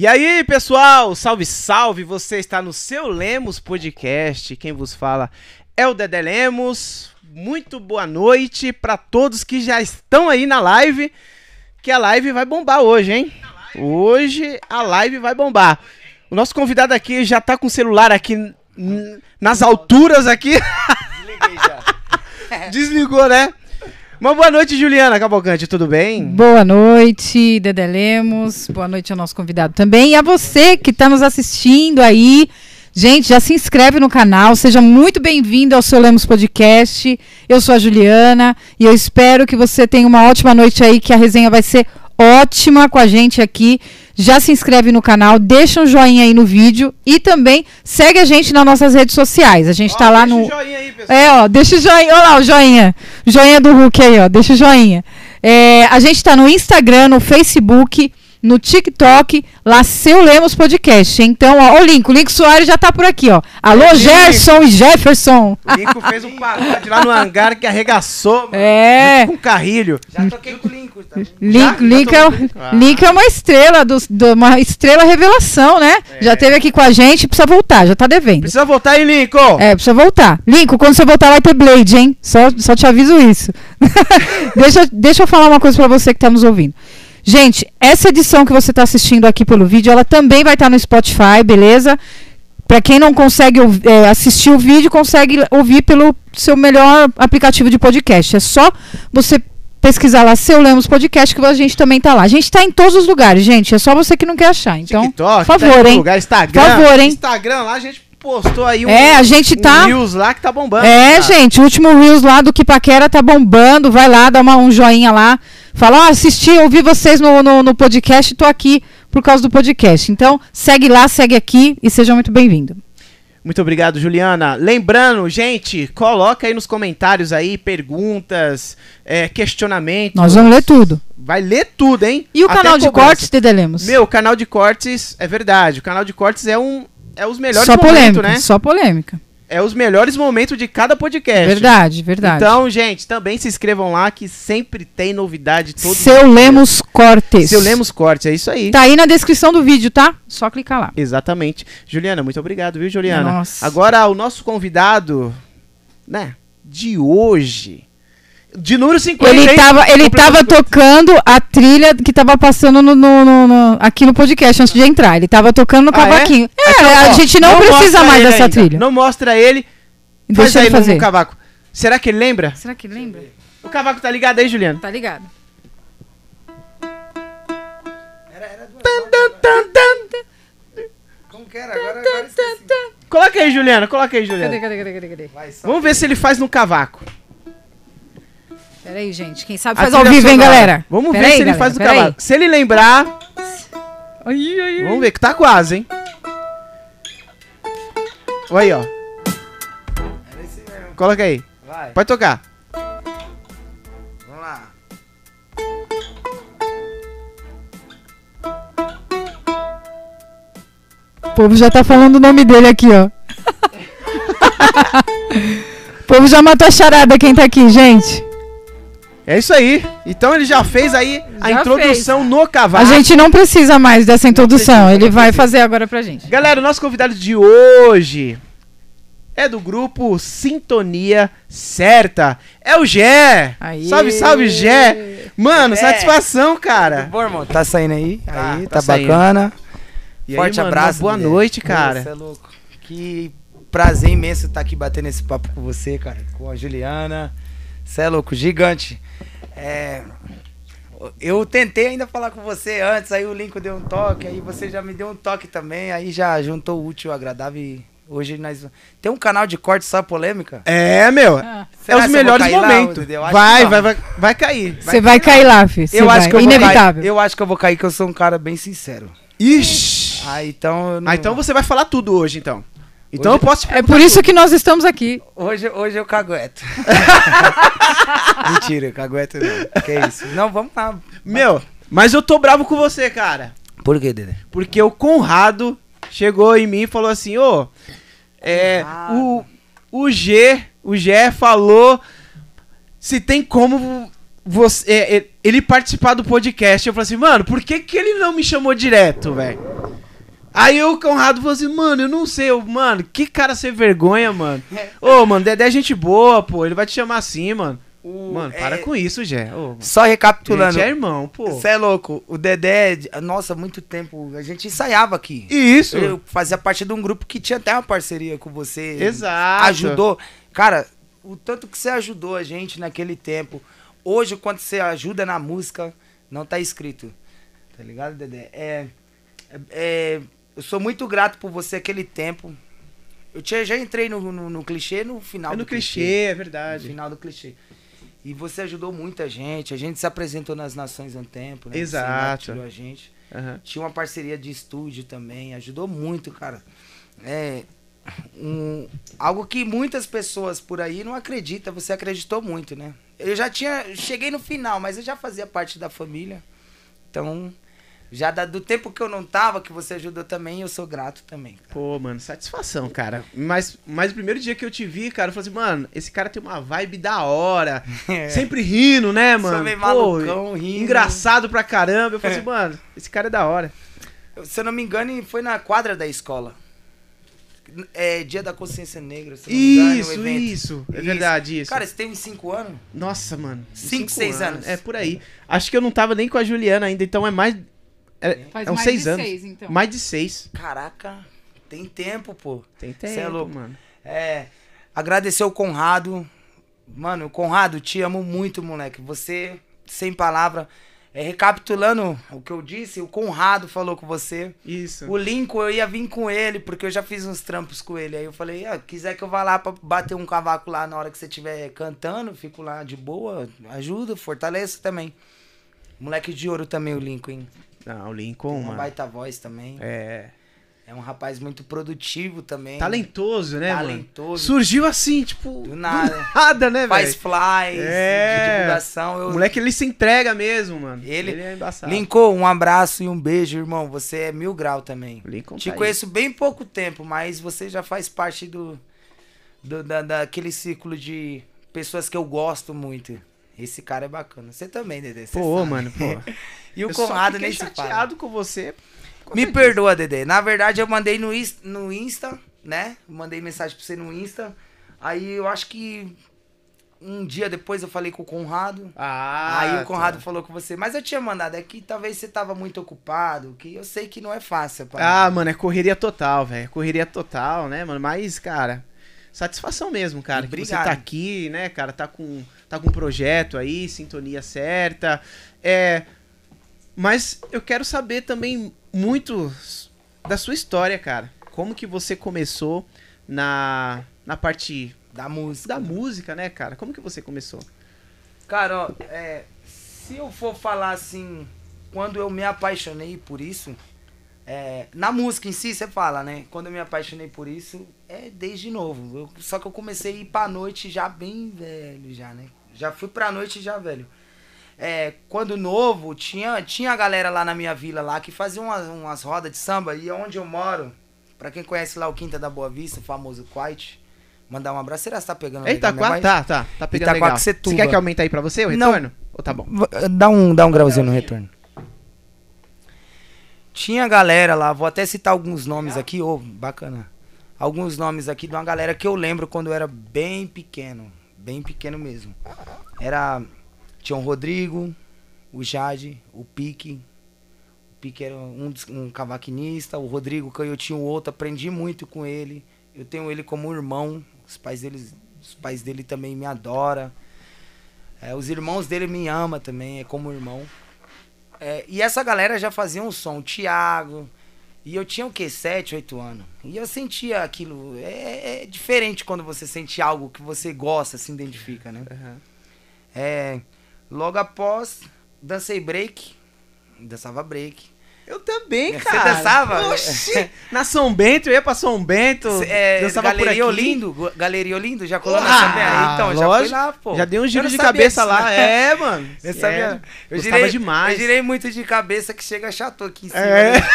E aí, pessoal? Salve, salve! Você está no seu Lemos Podcast. Quem vos fala é o Dedé Lemos. Muito boa noite para todos que já estão aí na live. Que a live vai bombar hoje, hein? Hoje a live vai bombar. O nosso convidado aqui já tá com o celular aqui nas alturas aqui. Desliguei já. Desligou, né? Uma boa noite, Juliana Cavalcante, tudo bem? Boa noite, Dedé Lemos. Boa noite ao nosso convidado também. E a você que está nos assistindo aí. Gente, já se inscreve no canal. Seja muito bem-vindo ao seu Lemos Podcast. Eu sou a Juliana e eu espero que você tenha uma ótima noite aí, que a resenha vai ser ótima com a gente aqui. Já se inscreve no canal, deixa um joinha aí no vídeo e também segue a gente nas nossas redes sociais. A gente está lá no. Aí, pessoal. É, ó, deixa o joinha. Olha lá o joinha. Joinha do Hulk aí, ó. Deixa o joinha. É, a gente tá no Instagram, no Facebook, no TikTok, lá Seu Lemos Podcast. Então, ó, o link. O link Soares já tá por aqui, ó. Alô, Link. Gerson e Jefferson. O Nico fez um pagode lá no hangar que arregaçou, mano. É. Com carrilho. Já toquei com o Lincoln, tá? Link, Já? Link, Já é, o- Ah. Link é uma estrela, do, do- uma estrela revelação, né? Já teve aqui com a gente, precisa voltar, já tá devendo. Precisa voltar aí, Lincoln. É, precisa voltar. Lincoln, quando você voltar vai ter Blade, hein? Só, só te aviso isso. deixa, deixa eu falar uma coisa pra você que tá nos ouvindo. Gente, essa edição que você tá assistindo aqui pelo vídeo, ela também vai estar no Spotify, beleza? Pra quem não consegue é, assistir o vídeo, consegue ouvir pelo seu melhor aplicativo de podcast. É só você pesquisar lá Seu Lemos Podcast, que a gente também tá lá. A gente tá em todos os lugares, gente. É só você que não quer achar. Então, TikTok, por favor, tá em hein? lugar, Instagram. Por favor, hein? Instagram lá a gente postou aí um, É, a gente um tá- Reels lá que tá bombando. É, gente, o último Reels lá do Kipaquera tá bombando. Vai lá, dá uma, um joinha lá. Fala, ó, assisti, ouvi vocês no, no, no podcast, tô aqui por causa do podcast. Então, segue lá, segue aqui e seja muito bem-vindo. Muito obrigado, Juliana. Lembrando, gente, coloca aí nos comentários aí perguntas, é, questionamentos. Nós vamos ler tudo. Vai ler tudo, hein? E o Até canal de cortes, Dede Lemos? Meu, o canal de cortes, é verdade. O canal de cortes é um é os melhores só momentos, polêmica, né? só polêmica. É os melhores momentos de cada podcast. Verdade, verdade. Então, gente, também se inscrevam lá que sempre tem novidade todo Seu dia. Lemos Cortes. Seu Lemos Cortes, é isso aí. Tá aí na descrição do vídeo, tá? Só clicar lá. Exatamente. Juliana, muito obrigado, viu, Juliana? Nossa. Agora, o nosso convidado, né, de hoje, de número 50, Ele hein? tava, ele tava 50. tocando a trilha que tava passando no, no- no- no- aqui no podcast antes de entrar. Ele tava tocando no Ah, é? cavaquinho. É, Então, a ó, gente não, precisa mostra mais ele dessa ainda. trilha. Não mostra ele. Faz Deixa aí ele no- fazer. no cavaco. Será que ele lembra? Será que lembra? O cavaco tá ligado aí, Juliana? Tá ligado. Era, era duas Tan, tan, tan, tan. Como que era? Agora. Coloca aí, Juliana. Coloca aí, Juliana. Cadê, cadê, cadê, cadê, cadê? Vai. Vamos ver se ele faz no cavaco. Pera aí, gente. Quem sabe faz ao vivo, hein, galera? Vamos Pera ver aí, se ele galera, faz aí. cavaco. Se ele lembrar, ai, ai. vamos ver que tá quase, hein? Olha aí, ó. Era esse mesmo. Coloca aí. Vai. Pode tocar. Vamos lá. O povo já tá falando o nome dele aqui, ó. o povo já matou a charada quem tá aqui, gente. É isso aí. Então ele já fez aí a Já introdução no cavaco. A gente não precisa mais dessa introdução. precisa, Ele vai precisa. fazer agora pra gente. Galera, o nosso convidado de hoje é do grupo Sintonia Certa. É o Gé. Aê. Salve, salve, Gé. Mano, Gé. satisfação, Tudo cara. bom, irmão? Tá saindo aí? Tá, aí, tá tá, bacana. E aí, Forte mano, abraço. boa noite, cara. Você é louco. Que prazer imenso estar aqui batendo esse papo com você, cara. Com a Juliana. Você é louco, gigante. É, Eu tentei ainda falar com você antes, aí o Lincoln deu um toque, aí você já me deu um toque também, aí já juntou o útil ao agradável e hoje nós. Tem um canal de corte só polêmica? É, meu. Ah. É os melhores lá, momentos. Vai, vai, vai, vai cair. Você vai cair lá, filho. Eu vai. acho que eu Inevitável. vou cair. Eu acho que eu vou cair, que eu sou um cara bem sincero. Ixi. Ah, então. eu não- Ah, então você vai falar tudo hoje, então. Então Hoje- eu posso É por isso tudo. que nós estamos aqui. Hoje, hoje eu cagueto. Mentira, eu cagueto não. Que isso? Não, vamos lá. Meu, mas eu tô bravo com você, cara. Por que, Dedé? Porque o Conrado chegou em mim e falou assim, ô, é, o, o G, o G falou se tem como você, é, é, ele participar do podcast. Eu falei assim, mano, por que, que ele não me chamou direto, velho? Aí o Conrado falou assim, mano, eu não sei, eu, mano, que cara sem vergonha, mano. Ô, mano, Dedé é gente boa, pô, ele vai te chamar assim, mano. O- Mano, para é, com isso, Jé. Ô, Só recapitulando. gente é irmão, pô. Você é louco. O Dedé, nossa, muito tempo. A gente ensaiava aqui. Isso. Eu fazia parte de um grupo que tinha até uma parceria com você. Exato. Ajudou. Cara, o tanto que você ajudou a gente naquele tempo. Hoje, quando você ajuda na música, não tá escrito. Tá ligado, Dedé? É, é- é- eu sou muito grato por você aquele tempo. Eu tinha, já entrei no, no, no clichê no final É no do clichê, é No verdade. final do clichê. E você ajudou muita gente. A gente se apresentou nas Nações há um tempo, né? Exato. Você a gente. Aham. Tinha uma parceria de estúdio também, ajudou muito, cara. É um, algo que muitas pessoas por aí não acreditam, você acreditou muito, né? Eu já tinha, cheguei no final, mas eu já fazia parte da família. Então, já da- do tempo que eu não tava, que você ajudou também, eu sou grato também. cara. Pô, mano, satisfação, cara. Mas, mas o primeiro dia que eu te vi, cara, eu falei assim, mano, esse cara tem uma vibe da hora. Sempre rindo, né, É. Sou mano? meio Pô, malucão, rindo. Engraçado pra caramba. Eu falei É. assim, mano, esse cara é da hora. Se eu não me engano, foi na quadra da escola. É Dia da Consciência Negra, se eu não me engano, Isso, evento. isso. É verdade, isso. Cara, você tem uns 5 anos? Nossa, mano. Cinco, seis anos. É por aí. Acho que eu não tava nem com a Juliana ainda, então é mais. É, Faz é uns mais seis de anos. seis, então. Mais de seis. Caraca, tem tempo, pô. Tem Cê tempo, é louco. mano. É, agradecer o Conrado. Mano, Conrado, te amo muito, moleque. Você, sem palavra. É, recapitulando o que eu disse, o Conrado falou com você. Isso. O Lincoln, eu ia vir com ele, porque eu já fiz uns trampos com ele. Aí eu falei, ah, quiser que eu vá lá pra bater um cavaco lá na hora que você estiver cantando, fico lá de boa, ajuda, fortaleço também. Moleque de ouro também, o Lincoln, hein? Não, o Lincoln, Uma mano. baita voz também. É. É um rapaz muito produtivo também. Talentoso, né, mano? Talentoso. Surgiu assim, tipo. Do nada. nada, né, Faz velho? flies É. de divulgação. Eu... O moleque, ele se entrega mesmo, mano. Ele- é embaçado. Lincoln, um abraço e um beijo, irmão. Você é mil grau também. Lincoln Te tá aí. conheço bem pouco tempo, mas você já faz parte do, do da, daquele círculo de pessoas que eu gosto muito. Esse cara é bacana. Você também, Dedê. você Pô, sabe. mano, pô. E o Eu Conrado nem se chateado com você. Me perdoa, Dedê. Na verdade, eu mandei no, no Insta, né? Mandei mensagem pra você no Insta. Aí eu acho que um dia depois eu falei com o Conrado. Ah, Aí o Conrado tá. falou com você, mas eu tinha mandado, é que talvez você tava muito ocupado, que eu sei que não é fácil. pra- Ah, mano, é correria total, velho. Correria total, né, mano? Mas, cara, satisfação mesmo, cara. Que você tá aqui, né, cara? Tá com, tá com um projeto aí, sintonia certa. É. Mas eu quero saber também muito da sua história, cara. Como que você começou na, na parte da música. da música, né, cara? Como que você começou? Cara, ó, é, se eu for falar assim, quando eu me apaixonei por isso, é, na música em si você fala, né? Quando eu me apaixonei por isso, é desde novo. Eu- só que eu comecei a ir pra noite já bem velho, já, né? Já fui pra noite já velho. É, quando novo, tinha, tinha a galera lá na minha vila lá que fazia umas, umas rodas de samba. E onde eu moro, pra quem conhece lá o Quinta da Boa Vista, o famoso Quiet, mandar um abraço. Será que você tá pegando Eita, legal voz? tá, tá. Tá pegando legal. Você quer que aumente aí pra você o Não. retorno? Ou tá bom? Dá um, dá um grauzinho no retorno. Tinha galera lá, vou até citar alguns nomes aqui, ô, bacana. Alguns nomes aqui de uma galera que eu lembro quando eu era bem pequeno. Bem pequeno mesmo. Era. Tinha o Rodrigo, o Jade, o Pique. O Pique era um, um cavaquinista, o Rodrigo canhotinho o outro, aprendi muito com ele. Eu tenho ele como irmão. Os pais dele, os pais dele também me adoram. É, os irmãos dele me amam também, é como irmão. É, e essa galera já fazia um som, o Thiago. E eu tinha o quê? 7, 8 anos. E eu sentia aquilo. É, é diferente quando você sente algo que você gosta, se identifica, né? É, logo após, dancei break. Dançava break. Eu também, Você cara. dançava? Oxi! Na São Bento, eu ia pra São Bento. Cê- É, dançava por Galeria aqui. Olindo, Go- Galeria Olindo, já colou Ah, nessa também? Então, já fui lógico. lá, pô. Já dei um giro de cabeça disso, lá. né? É, mano. Eu sabia. Eu Gostava girei, demais. Eu girei muito de cabeça que chega chato aqui em cima. É. né?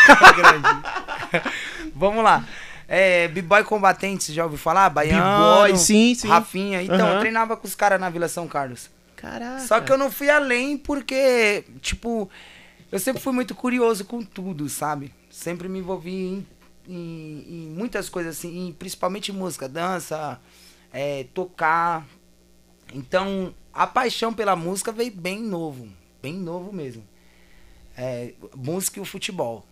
Vamos lá. É, B-Boy Combatente, você já ouviu falar? Baiano. B-boy, sim, sim. Rafinha. Então, Aham. eu treinava com os caras na Vila São Carlos. Caraca. Só que eu não fui além porque, tipo, eu sempre fui muito curioso com tudo, sabe? Sempre me envolvi em, em- em muitas coisas assim, em- principalmente música, dança, é, tocar. Então, a paixão pela música veio bem novo, bem novo mesmo. É, música e o futebol.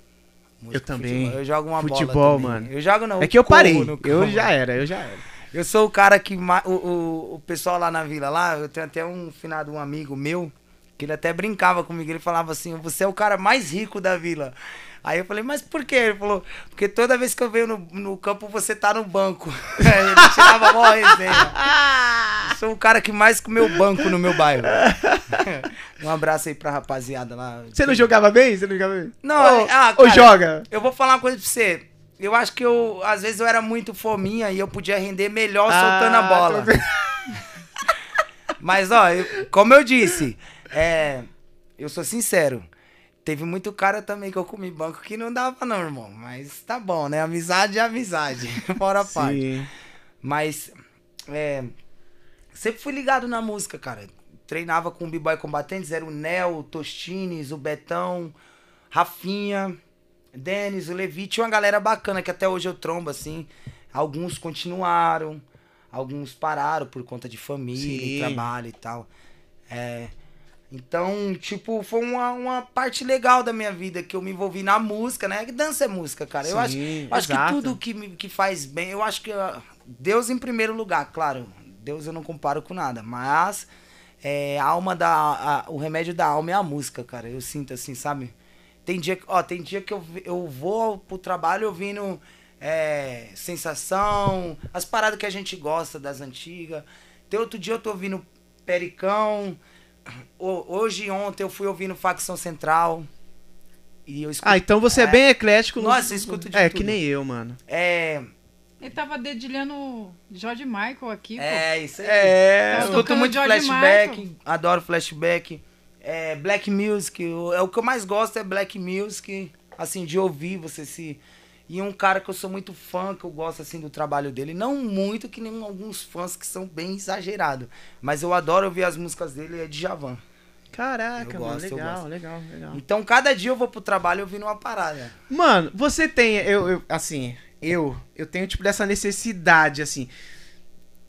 Música Eu também. futebol. Eu jogo uma Futebol, bola também. mano. Eu jogo não. É que eu parei. Eu já era, eu já era. Eu sou o cara que. O, o, o pessoal lá na vila, lá, eu tenho até um finado, um amigo meu, que ele até brincava comigo. Ele falava assim: Você é o cara mais rico da vila. Aí eu falei, mas por quê? Ele falou, porque toda vez que eu venho no, no campo, você tá no banco. Ele tirava mó resenha. Eu sou o cara que mais comeu banco no meu bairro. um abraço aí pra rapaziada lá. Você não jogava bem? Você não jogava bem? Não, Ou, ah, ou cara, joga? Eu vou falar uma coisa pra você. Eu acho que eu, às vezes, eu era muito fominha e eu podia render melhor soltando a Ah, bola. tô- Mas, ó, eu- como eu disse, é, eu sou sincero. Teve muito cara também que eu comi banco que não dava, não, irmão. Mas tá bom, né? Amizade é amizade. Fora a parte. Sim. Mas, é, sempre fui ligado na música, cara. Treinava com o B-Boy Combatentes, era o Nel, o Tostines, o Betão, Rafinha, Denis, o Levi. Tinha uma galera bacana que até hoje eu trombo, assim. Alguns continuaram, alguns pararam por conta de família, Sim. trabalho e tal. É, então, tipo, foi uma, uma parte legal da minha vida que eu me envolvi na música, né? Que dança é música, cara. eu acho, Sim, eu acho que tudo que, me, que faz bem, eu acho que Deus em primeiro lugar, claro. Deus eu não comparo com nada, mas é, a alma da. a- o remédio da alma é a música, cara. Eu sinto assim, sabe? Tem dia, que- ó, tem dia que eu, eu vou pro trabalho ouvindo é, sensação, as paradas que a gente gosta das antigas. Tem outro dia eu tô ouvindo Pericão. Ho- Hoje e ontem eu fui ouvindo Facção Central. E eu escuto. Ah, então você é, bem eclético. no- Nossa, eu escuto de É, tudo. que nem eu, mano. É. Ele tava dedilhando George Michael aqui, pô. É, isso aí. É, Eu escuto muito George flashback, Michael. adoro flashback. É, black music, o, é, o que eu mais gosto é black music, assim, de ouvir você se... E um cara que eu sou muito fã, que eu gosto, assim, do trabalho dele. Não muito, que nem alguns fãs que são bem exagerados. Mas eu adoro ouvir as músicas dele, é de Javan. Caraca, mano, legal, legal, legal. Então, cada dia eu vou pro trabalho ouvindo uma parada. Mano, você tem, eu, eu- assim, eu, eu tenho tipo dessa necessidade, assim.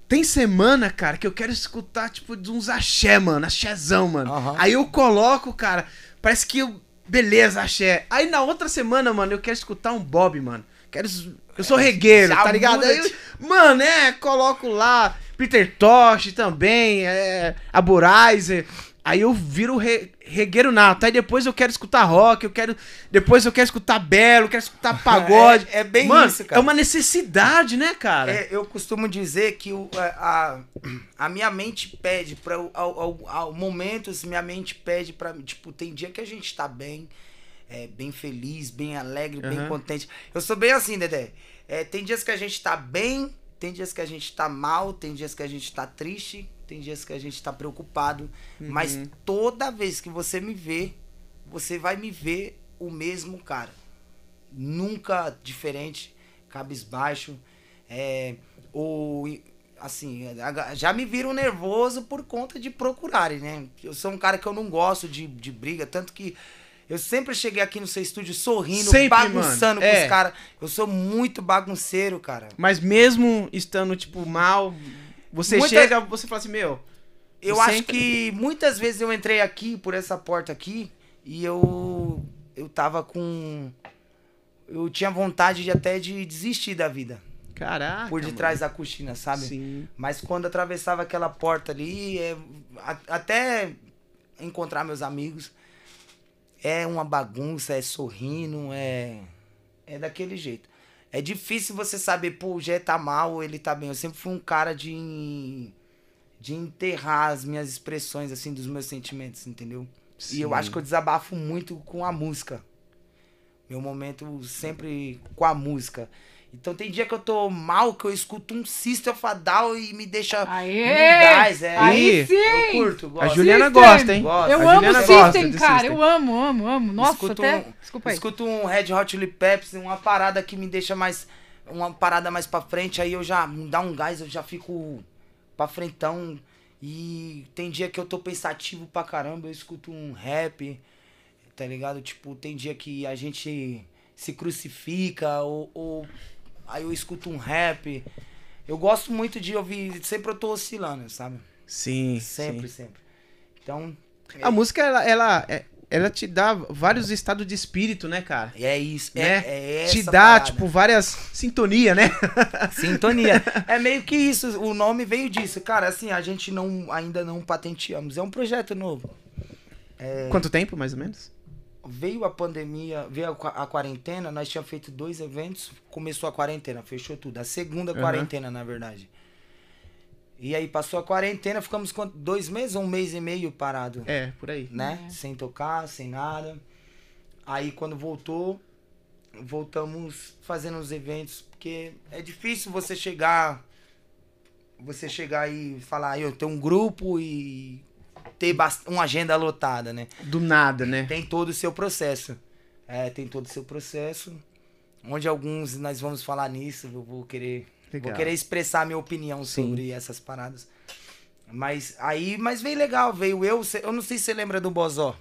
Tem semana, cara, que eu quero escutar tipo de uns axé, mano, axézão, mano. Aham. Aí eu coloco, cara, parece que eu, beleza, axé. Aí na outra semana, mano, eu quero escutar um Bob, mano. Quero, eu sou regueiro, tá ligado? Aí eu, mano, é, coloco lá Peter Tosh também, é, a Buraiser. Aí eu viro re, regueiro nato. Aí depois eu quero escutar rock, eu quero. Depois eu quero escutar belo, eu quero escutar pagode. É- é bem Mano, isso, cara. É uma necessidade, né, cara? É, eu costumo dizer que o, a, a, a minha mente pede para ao, ao, ao momentos minha mente pede para tipo tem dia que a gente tá bem é, bem feliz bem alegre bem Aham. contente eu sou bem assim Dedé é, tem dias que a gente tá bem tem dias que a gente tá mal tem dias que a gente tá triste tem dias que a gente tá preocupado mas Uhum. toda vez que você me vê você vai me ver o mesmo cara nunca diferente, cabisbaixo, é, ou assim, já me viram nervoso por conta de procurarem, né? Eu sou um cara que eu não gosto de, de briga, tanto que eu sempre cheguei aqui no seu estúdio sorrindo, Sempre, bagunçando mano, com é. os caras. Eu sou muito bagunceiro, cara. Mas mesmo estando, tipo, mal, você Muita- chega, você fala assim, meu. Eu acho entra- que muitas vezes eu entrei aqui, por essa porta aqui, e eu eu tava com eu tinha vontade de até de desistir da vida, Caraca. por detrás da cortina, sabe? Sabe? Sim. Mas quando atravessava aquela porta ali, é, a- até encontrar meus amigos, é uma bagunça, é sorrindo, é é daquele jeito. É difícil você saber, pô, o Jé tá mal ou ele tá bem. Eu sempre fui um cara de de enterrar as minhas expressões assim dos meus sentimentos, entendeu? E eu Sim. acho que eu desabafo muito com a música. Meu momento sempre com a música. Então tem dia que eu tô mal, que eu escuto um of a Down e me deixa Aê! gás, é. Aí sim! Eu curto, A gosto. Juliana System. gosta, hein? Gosto. Eu A amo Juliana gosta System, cara. System. Eu amo, amo, amo. Nossa, escuto até. um, Desculpa aí. escuto um Red Hot Chili Peppers, uma parada que me deixa mais uma parada mais pra frente, aí eu já me dá um gás, eu já fico pra frentão E tem dia que eu tô pensativo pra caramba, eu escuto um rap, tá ligado? Tipo, tem dia que a gente se crucifica, ou, ou aí eu escuto um rap. Eu gosto muito de ouvir, sempre eu tô oscilando, sabe? Sim. Sempre, sim. sempre. Então, A música, ela, ela, é- ela te dá vários estados de espírito, né, cara? é isso. Né? É, é te dá, parada. tipo, várias sintonia, né? Sintonia. É meio que isso, o nome veio disso. Cara, assim, a gente não, ainda não patenteamos. É um projeto novo. Quanto tempo, mais ou menos? Veio a pandemia, veio a, qua- a quarentena, nós tínhamos feito dois eventos, começou a quarentena, fechou tudo. A segunda Aham. quarentena, na verdade. E aí passou a quarentena, ficamos dois meses ou um mês e meio parado, É, por aí. né? Sem tocar, sem nada. Aí quando voltou, voltamos fazendo os eventos, porque é difícil você chegar, você chegar e falar, eu tenho um grupo e ter uma agenda lotada, né? Do nada, né? Tem todo o seu processo. É, tem todo o seu processo. Onde alguns nós vamos falar nisso, eu vou querer, Legal. vou querer expressar minha opinião Sim. sobre essas paradas. Mas aí, mas veio legal, veio eu, eu não sei se você lembra do Bozó.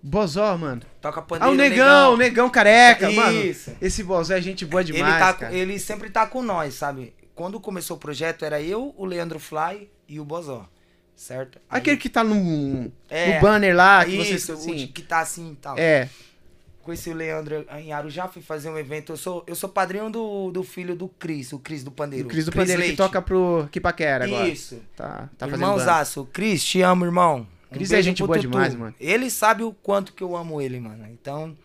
Bozó, mano. Toca Ah, pandeiro, o negão, o negão careca, mano. Isso. Esse Bozó é gente boa demais, ele, tá, cara. ele sempre tá com nós, sabe? Quando começou o projeto, era eu, o Leandro Fly e o Bozó. Certo? Aí- Aquele que tá no, É, no banner lá, que Isso, você... Assim, que tá assim e tal. é, Conheci o Leandro em Arujá, fui fazer um evento. Eu sou, eu sou padrinho do, do filho do Cris, o Cris do Pandeiro. o Cris do Pandeiro que Leite. toca pro Kipaquera agora. Isso. Tá, tá. Irmãozaço. Cris, te amo, irmão. Um Cris é gente boa Tutu. demais, mano. Ele sabe o quanto que eu amo ele, mano. Então,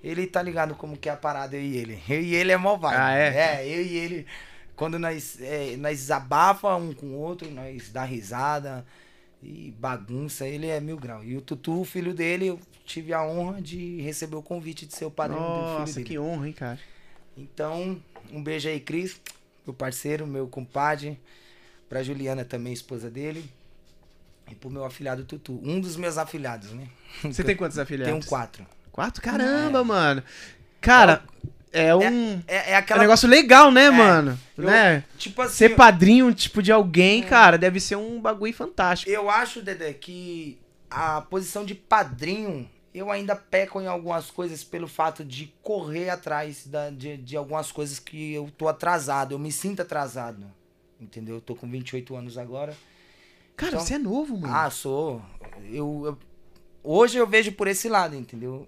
ele tá ligado como que é a parada, eu e ele. Eu e ele é mó vibe. Ah, é? É, eu e ele. Quando nós, é, nós desabafa um com o outro, nós dá risada e bagunça, ele é mil grau. E o Tutu, o filho dele, eu tive a honra de receber o convite de ser o padrinho do filho Nossa, dele. que honra, hein, cara. Então, um beijo aí, Cris, meu parceiro, meu compadre. Pra Juliana também, esposa dele. E pro meu afilhado Tutu. Um dos meus afilhados, né? Você tem quantos afiliados? Tenho quatro. Quatro? Caramba, mano. Cara, é um... É, é É um aquela. negócio legal, né, mano? eu- né? Tipo assim. Ser padrinho, tipo, de alguém, cara, deve ser um bagulho fantástico. Eu acho, Dedé, que a posição de padrinho, eu ainda peco em algumas coisas pelo fato de correr atrás da- de, de algumas coisas que eu tô atrasado. Eu me sinto atrasado. Entendeu? Eu tô com 28 anos agora. Cara, Então- você é novo, mano. Ah, sou. Eu, eu- hoje eu vejo por esse lado, entendeu?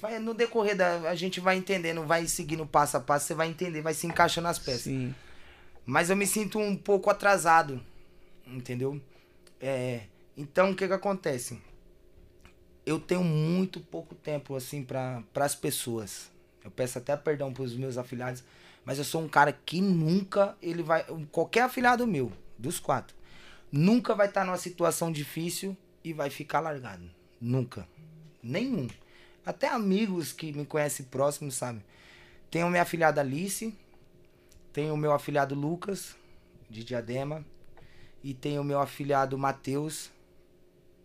Vai, no decorrer da. A gente vai entendendo, vai seguindo passo a passo, você vai entender, vai se encaixando as peças. Sim. Mas eu me sinto um pouco atrasado, entendeu? É, então o que que acontece? Eu tenho muito pouco tempo assim para as pessoas. Eu peço até perdão pros meus afilhados, mas eu sou um cara que nunca ele vai, qualquer afilhado meu, dos quatro, nunca vai estar numa situação difícil e vai ficar largado. Nunca. Nenhum. Até amigos que me conhecem próximos, sabe? Tenho minha afilhada Alice, tenho o meu afilhado Lucas, de Diadema. E tenho o meu afilhado Matheus.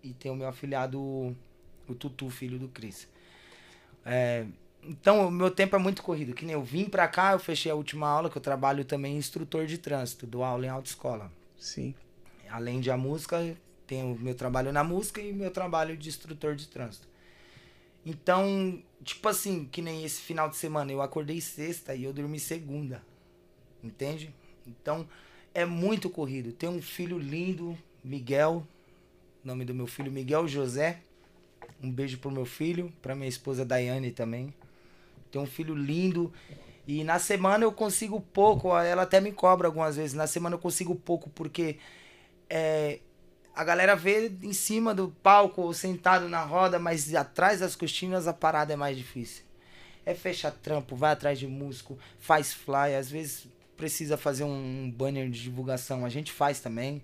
E tenho o meu afilhado, o Tutu, filho do Cris. É, então, o meu tempo é muito corrido. Que nem eu vim pra cá, eu fechei a última aula, que eu trabalho também instrutor de trânsito, dou aula em autoescola. Sim. Além de a música, tenho meu trabalho na música e meu trabalho de instrutor de trânsito. Então, tipo assim, que nem esse final de semana, eu acordei sexta e eu dormi segunda. Entende? Então, é muito corrido. Tenho um filho lindo, Miguel. Nome do meu filho, Miguel José. Um beijo pro meu filho, pra minha esposa Daiane também. Tenho um filho lindo. E na semana eu consigo pouco, ela até me cobra algumas vezes. Na semana eu consigo pouco porque é, a galera vê em cima do palco ou sentado na roda, mas atrás das cortinas a parada é mais difícil. É fechar trampo, vai atrás de músico, faz fly, às vezes precisa fazer um banner de divulgação, a gente faz também.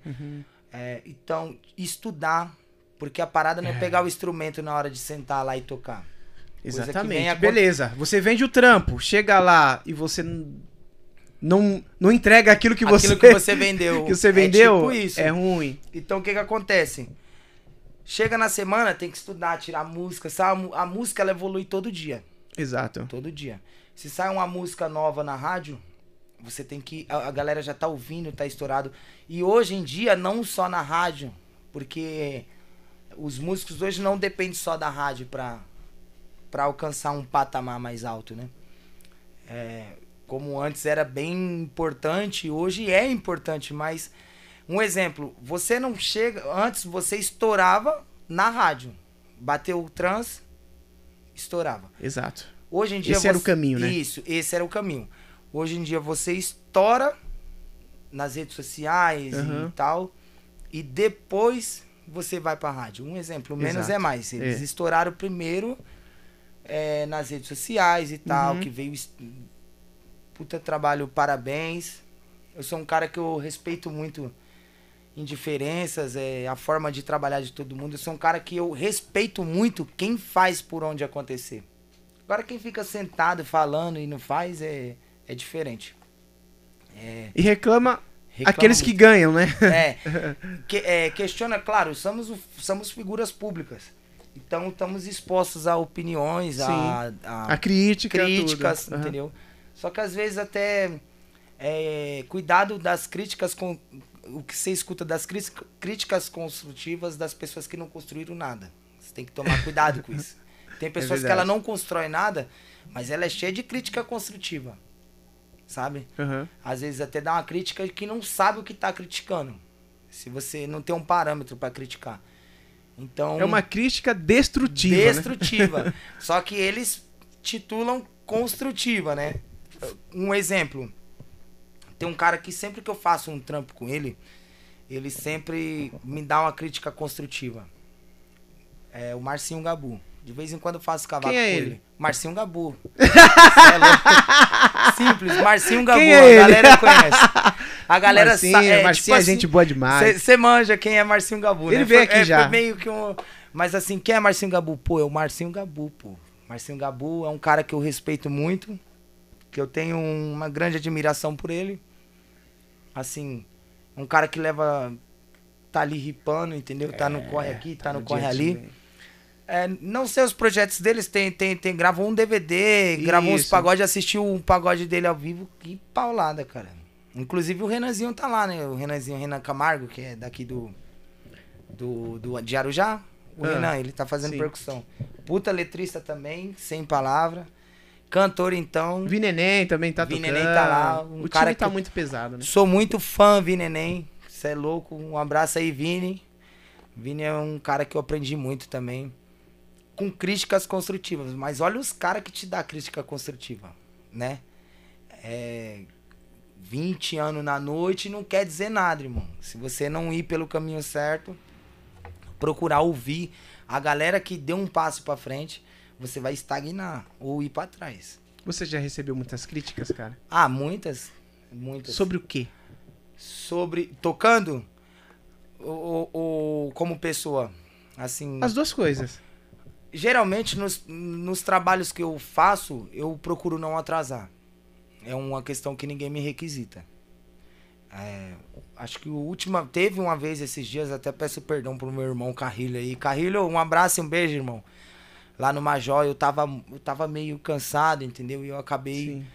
É, então, estudar, porque a parada não é pegar o instrumento na hora de sentar lá e tocar. Exatamente. a- Beleza. Você vende o trampo, chega lá e você não, não entrega aquilo que você, Aquilo que você vendeu. que você vendeu, É tipo isso. é ruim. Então o que que acontece? Chega na semana, tem que estudar, tirar música. Sabe? A música ela evolui todo dia. Exato. Todo dia. Se sai uma música nova na rádio, Você tem que. A, a galera já tá ouvindo, tá estourado. E hoje em dia, não só na rádio, porque os músicos hoje não dependem só da rádio pra, pra alcançar um patamar mais alto, né? É, como antes era bem importante, hoje é importante, mas um exemplo, você não chega, antes você estourava na rádio. Bateu o trans, estourava. Exato. Hoje em dia Esse era o você- caminho, né? Isso, esse era o caminho. Hoje em dia você estoura nas redes sociais Aham. e tal, e depois você vai pra rádio. Um exemplo, menos Exato. é mais. Eles É. estouraram primeiro é, nas redes sociais e tal, Uhum. que veio puta trabalho, parabéns. Eu sou um cara que eu respeito muito indiferenças, é, a forma de trabalhar de todo mundo. Eu sou um cara que eu respeito muito quem faz por onde acontecer. Agora quem fica sentado falando e não faz é, é diferente. É, E reclama, reclama aqueles que ganham, né? É, que- é, questiona, claro, somos, somos figuras públicas. Então estamos expostos a opiniões, a, a A crítica, críticas, entendeu? Só que às vezes até é, cuidado das críticas com o que você escuta das críticas construtivas das pessoas que não construíram nada. Você tem que tomar cuidado com isso. Tem pessoas que verdade. ela não constrói nada, mas ela é cheia de crítica construtiva. Sabe? Aham. Às vezes até dá uma crítica que não sabe o que tá criticando. Se você não tem um parâmetro para criticar. Então É uma crítica destrutiva, né? destrutiva. Só que eles titulam construtiva, né? Um exemplo. Tem um cara que sempre que eu faço um trampo com ele, ele sempre me dá uma crítica construtiva. É o Marcinho Gabu. De vez em quando eu faço cavalo Quem é com ele? ele. Marcinho Gabu. Simples, Marcinho Gabu. Quem é a ele? galera conhece. A galera Marcinho, sabe. É, Marcinho tipo é assim, gente boa demais. você manja quem é Marcinho Gabu, Ele né? veio aqui é, já. Meio que um... Mas assim, quem é Marcinho Gabu? Pô, é o Marcinho Gabu, pô. Marcinho Gabu é um cara que eu respeito muito, que eu tenho uma grande admiração por ele. Assim, um cara que leva... Tá ali ripando, entendeu? Tá no corre aqui, tá no corre dia a ali. É, não sei os projetos deles, tem, tem, tem, gravou um DVD, gravou uns Isso. pagodes, assistiu um pagode dele ao vivo, que paulada, cara. Inclusive o Renanzinho tá lá, né? O Renanzinho, Renan Camargo, que é daqui do. do, do de Arujá. O Ah, Renan, ele tá fazendo sim. percussão. Puta letrista também, sem palavra. Cantor, então. Vi Neném também tá Vi tocando. Neném tá lá, um o cara time tá que- muito pesado, né? Sou muito fã, Vini Neném. Você é louco. Um abraço aí, Vini. Vini é um cara que eu aprendi muito também. Com críticas construtivas. Mas olha os caras que te dá crítica construtiva, né? É. 20 anos na noite não quer dizer nada, irmão. Se você não ir pelo caminho certo, procurar ouvir a galera que deu um passo pra frente, você vai estagnar ou ir pra trás. Você já recebeu muitas críticas, cara? Ah, muitas. Muitas. Sobre o quê? sobre tocando ou, ou como pessoa assim As duas coisas. geralmente nos, nos trabalhos que eu faço eu procuro não atrasar é uma questão que ninguém me requisita É, acho que o último teve uma vez esses dias até peço perdão pro meu irmão Carrilho aí Carrilho um abraço e um beijo irmão lá no Major eu tava eu tava meio cansado entendeu e eu acabei Sim.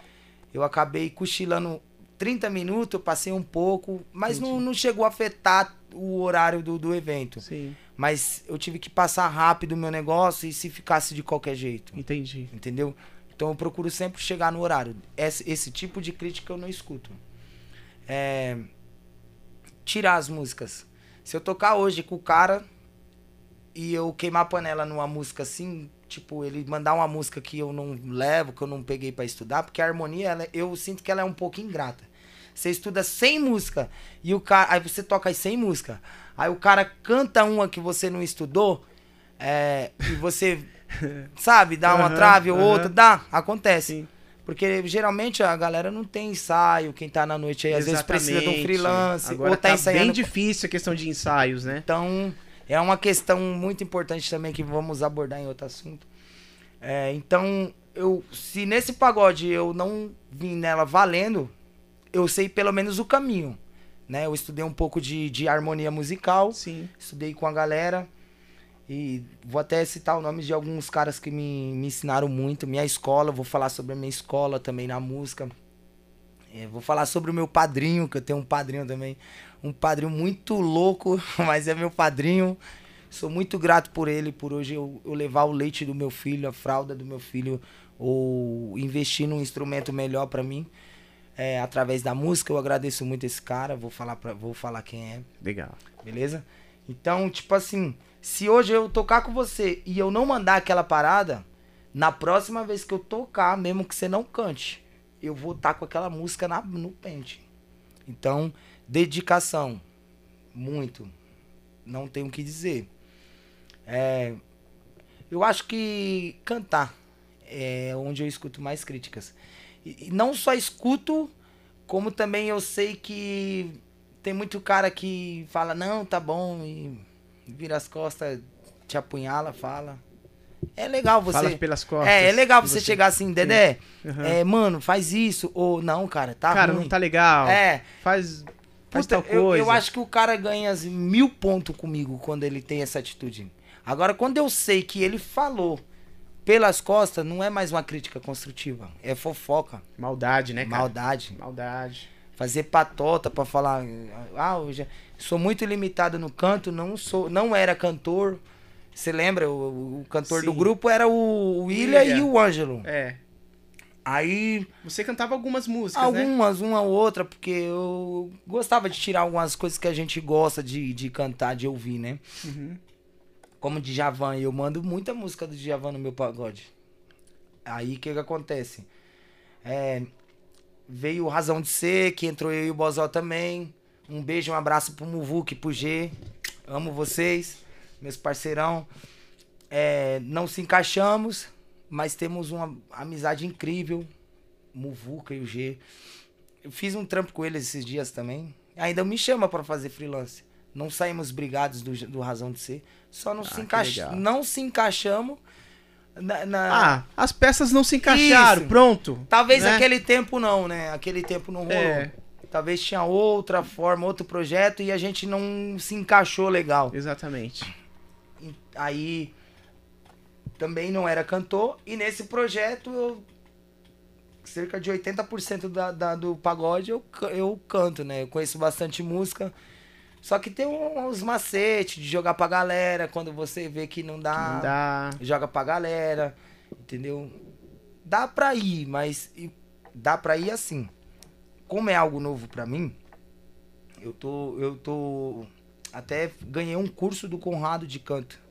eu acabei cochilando 30 minutos, eu passei um pouco, mas não, não chegou a afetar o horário do, do evento. Sim, Mas eu tive que passar rápido o meu negócio e se ficasse de qualquer jeito, entendi. entendeu? Então eu procuro sempre chegar no horário. Esse, esse tipo de crítica eu não escuto. É, tirar as músicas. Se eu tocar hoje com o cara e eu queimar a panela numa música assim, tipo, ele mandar uma música que eu não levo, que eu não peguei pra estudar, porque a harmonia, ela- eu sinto que ela é um pouco ingrata. Você estuda sem música e o cara, aí você toca as sem música. Aí o cara canta uma que você não estudou, é, e você sabe, dá uma Aham, trave ou aham. outra, dá, acontece. Sim. Porque geralmente a galera não tem ensaio, quem tá na noite aí às vezes precisa de um Exatamente. freelance, Agora ou tá, tá ensaiando bem difícil a questão de ensaios, né? então, é uma questão muito importante também que vamos abordar em outro assunto. É, então, eu, se nesse pagode eu não vim nela valendo, eu sei pelo menos o caminho. Né? Eu estudei um pouco de, de harmonia musical, Sim. estudei com a galera. E vou até citar o nome de alguns caras que me, me ensinaram muito. Minha escola, vou falar sobre a minha escola também na música. É, vou falar sobre o meu padrinho, que eu tenho um padrinho também. Um padrinho muito louco, mas é meu padrinho. Sou muito grato por ele, por hoje eu, eu levar o leite do meu filho, a fralda do meu filho, ou investir num instrumento melhor para mim. É, através da música, eu agradeço muito esse cara. Vou falar, pra, vou falar quem é. Legal. Beleza? Então, tipo assim, se hoje eu tocar com você e eu não mandar aquela parada, na próxima vez que eu tocar, mesmo que você não cante, eu vou estar tá com aquela música na, no pente. Então, dedicação. Muito. Não tenho o que dizer. É, eu acho que cantar é onde eu escuto mais críticas. E, não só escuto, como também eu sei que tem muito cara que fala, não, tá bom, e vira as costas, te apunhala, fala. É legal você. Fala pelas costas. É, é legal você, você, chegar assim, Dedé. Uhum. É, mano, faz isso. Ou não, cara, tá Cara, ruim. não tá legal. É. Faz, faz Puta, tal eu, coisa. eu acho que o cara ganha assim, mil pontos comigo quando ele tem essa atitude. Agora, quando eu sei que ele falou pelas costas, não é mais uma crítica construtiva. É fofoca. Maldade, né, cara? Maldade. Maldade. Fazer patota pra falar. Ah, eu já sou muito limitado no canto, não sou, não era cantor. Você lembra? O, o cantor Sim. do grupo era o William, William. e o Ângelo. É. Aí, Você cantava algumas músicas, né? algumas, uma ou outra, porque eu gostava de tirar algumas coisas que a gente gosta de, de cantar, de ouvir, né? Uhum. Como Djavan, eu mando muita música do Djavan no meu pagode. Aí o que que acontece? É, veio o Razão de Ser, que entrou eu e o Bozó também. Um beijo, um abraço pro Muvuque, pro G. Amo vocês, meus parceirão. É, não se encaixamos, mas temos uma amizade incrível. Muvuca e o G. Eu fiz um trampo com eles esses dias também. Ainda me chama pra fazer freelance. Não saímos brigados do, do Razão de Ser. Só não, Ah, se, encaixa, não se encaixamos na- na, Ah, as peças não se encaixaram, Isso. pronto. Talvez né? aquele tempo não, né? Aquele tempo não rolou. É. Talvez tinha outra forma, outro projeto e a gente não se encaixou legal. Exatamente. Aí também não era cantor e nesse projeto eu cerca de 80% da, da, do pagode eu, eu canto, né? Eu conheço bastante música. Só que tem uns macetes de jogar pra galera, quando você vê que não dá, Não dá. joga pra galera, entendeu? Dá pra ir, mas dá pra ir assim. Como é algo novo pra mim, eu tô eu tô até ganhei um curso do Conrado de canto.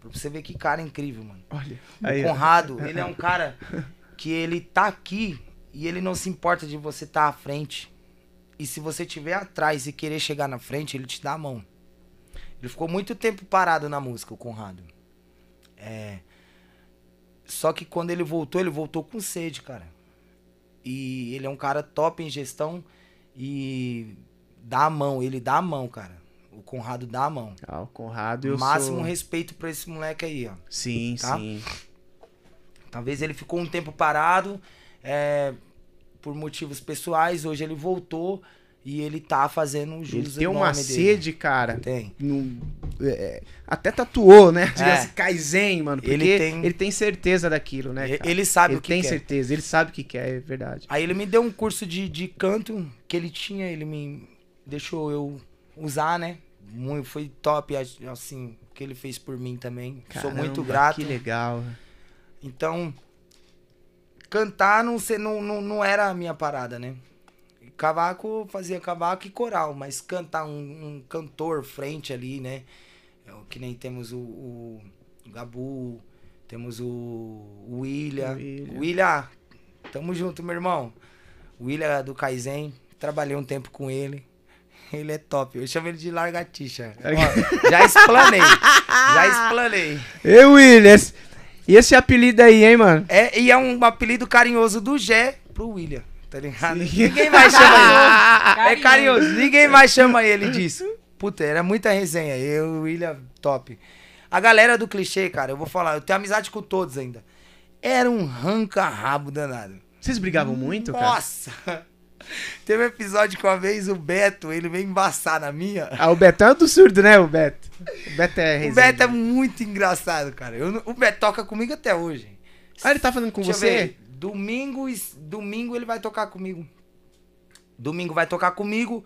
Pra você ver que cara incrível, mano. Olha. O Aí. Conrado, ele é um cara que ele tá aqui e ele não se importa de você estar à frente. E se você estiver atrás e querer chegar na frente, ele te dá a mão. Ele ficou muito tempo parado na música, o Conrado. É. Só que quando ele voltou, ele voltou com sede, cara. E ele é um cara top em gestão e dá a mão, ele dá a mão, cara. O Conrado dá a mão. Ah, o Conrado, eu Máximo sou... respeito pra esse moleque aí, ó. Sim, tá? sim. Talvez ele ficou um tempo parado é, por motivos pessoais. Hoje ele voltou e ele tá fazendo jus Ele tem uma dele. sede, cara. Tem. no- é, até tatuou, né? É. assim, Kaizen, mano. Porque Ele ele tem- tem, certeza daquilo, né? Ele- cara? ele sabe ele o que tem quer. certeza, ele sabe o que quer, é verdade. Aí ele me deu um curso de, de canto que ele tinha, ele me deixou eu usar, né? Muito, foi top, assim, o que ele fez por mim também. Sou muito Caramba, grato. Que legal. Então, cantar não, não, não, não era a minha parada, né? Cavaco, fazia cavaco e coral, mas cantar um, um cantor frente ali, né? É Que nem temos o, o Gabu, temos o, o William. William. William, tamo junto, meu irmão. O William é do Kaizen, trabalhei um tempo com ele. Ele é top, eu chamo ele de largatixa. Ó, já explanei, já explanei. Ei, Williams! E esse apelido aí, hein, mano? É, e é um apelido carinhoso do Gé pro William, tá ligado? Sim. Ninguém mais chama ele. É Carinhoso. ninguém mais chama ele disso. Puta, era muita resenha. Eu e o William, top. A galera do clichê, cara, eu vou falar, eu tenho amizade com todos ainda. Era um ranca-rabo danado. Vocês brigavam muito, cara? Nossa! Teve um episódio que uma vez o Beto, ele veio embaçar na minha. Ah, o Beto é do surdo, né, o Beto? O Beto é O resenha. Beto é muito engraçado, cara. Eu o Beto toca comigo até hoje. Ah, ele tá falando com Deixa você? Domingo, domingo ele vai tocar comigo. Domingo vai tocar comigo.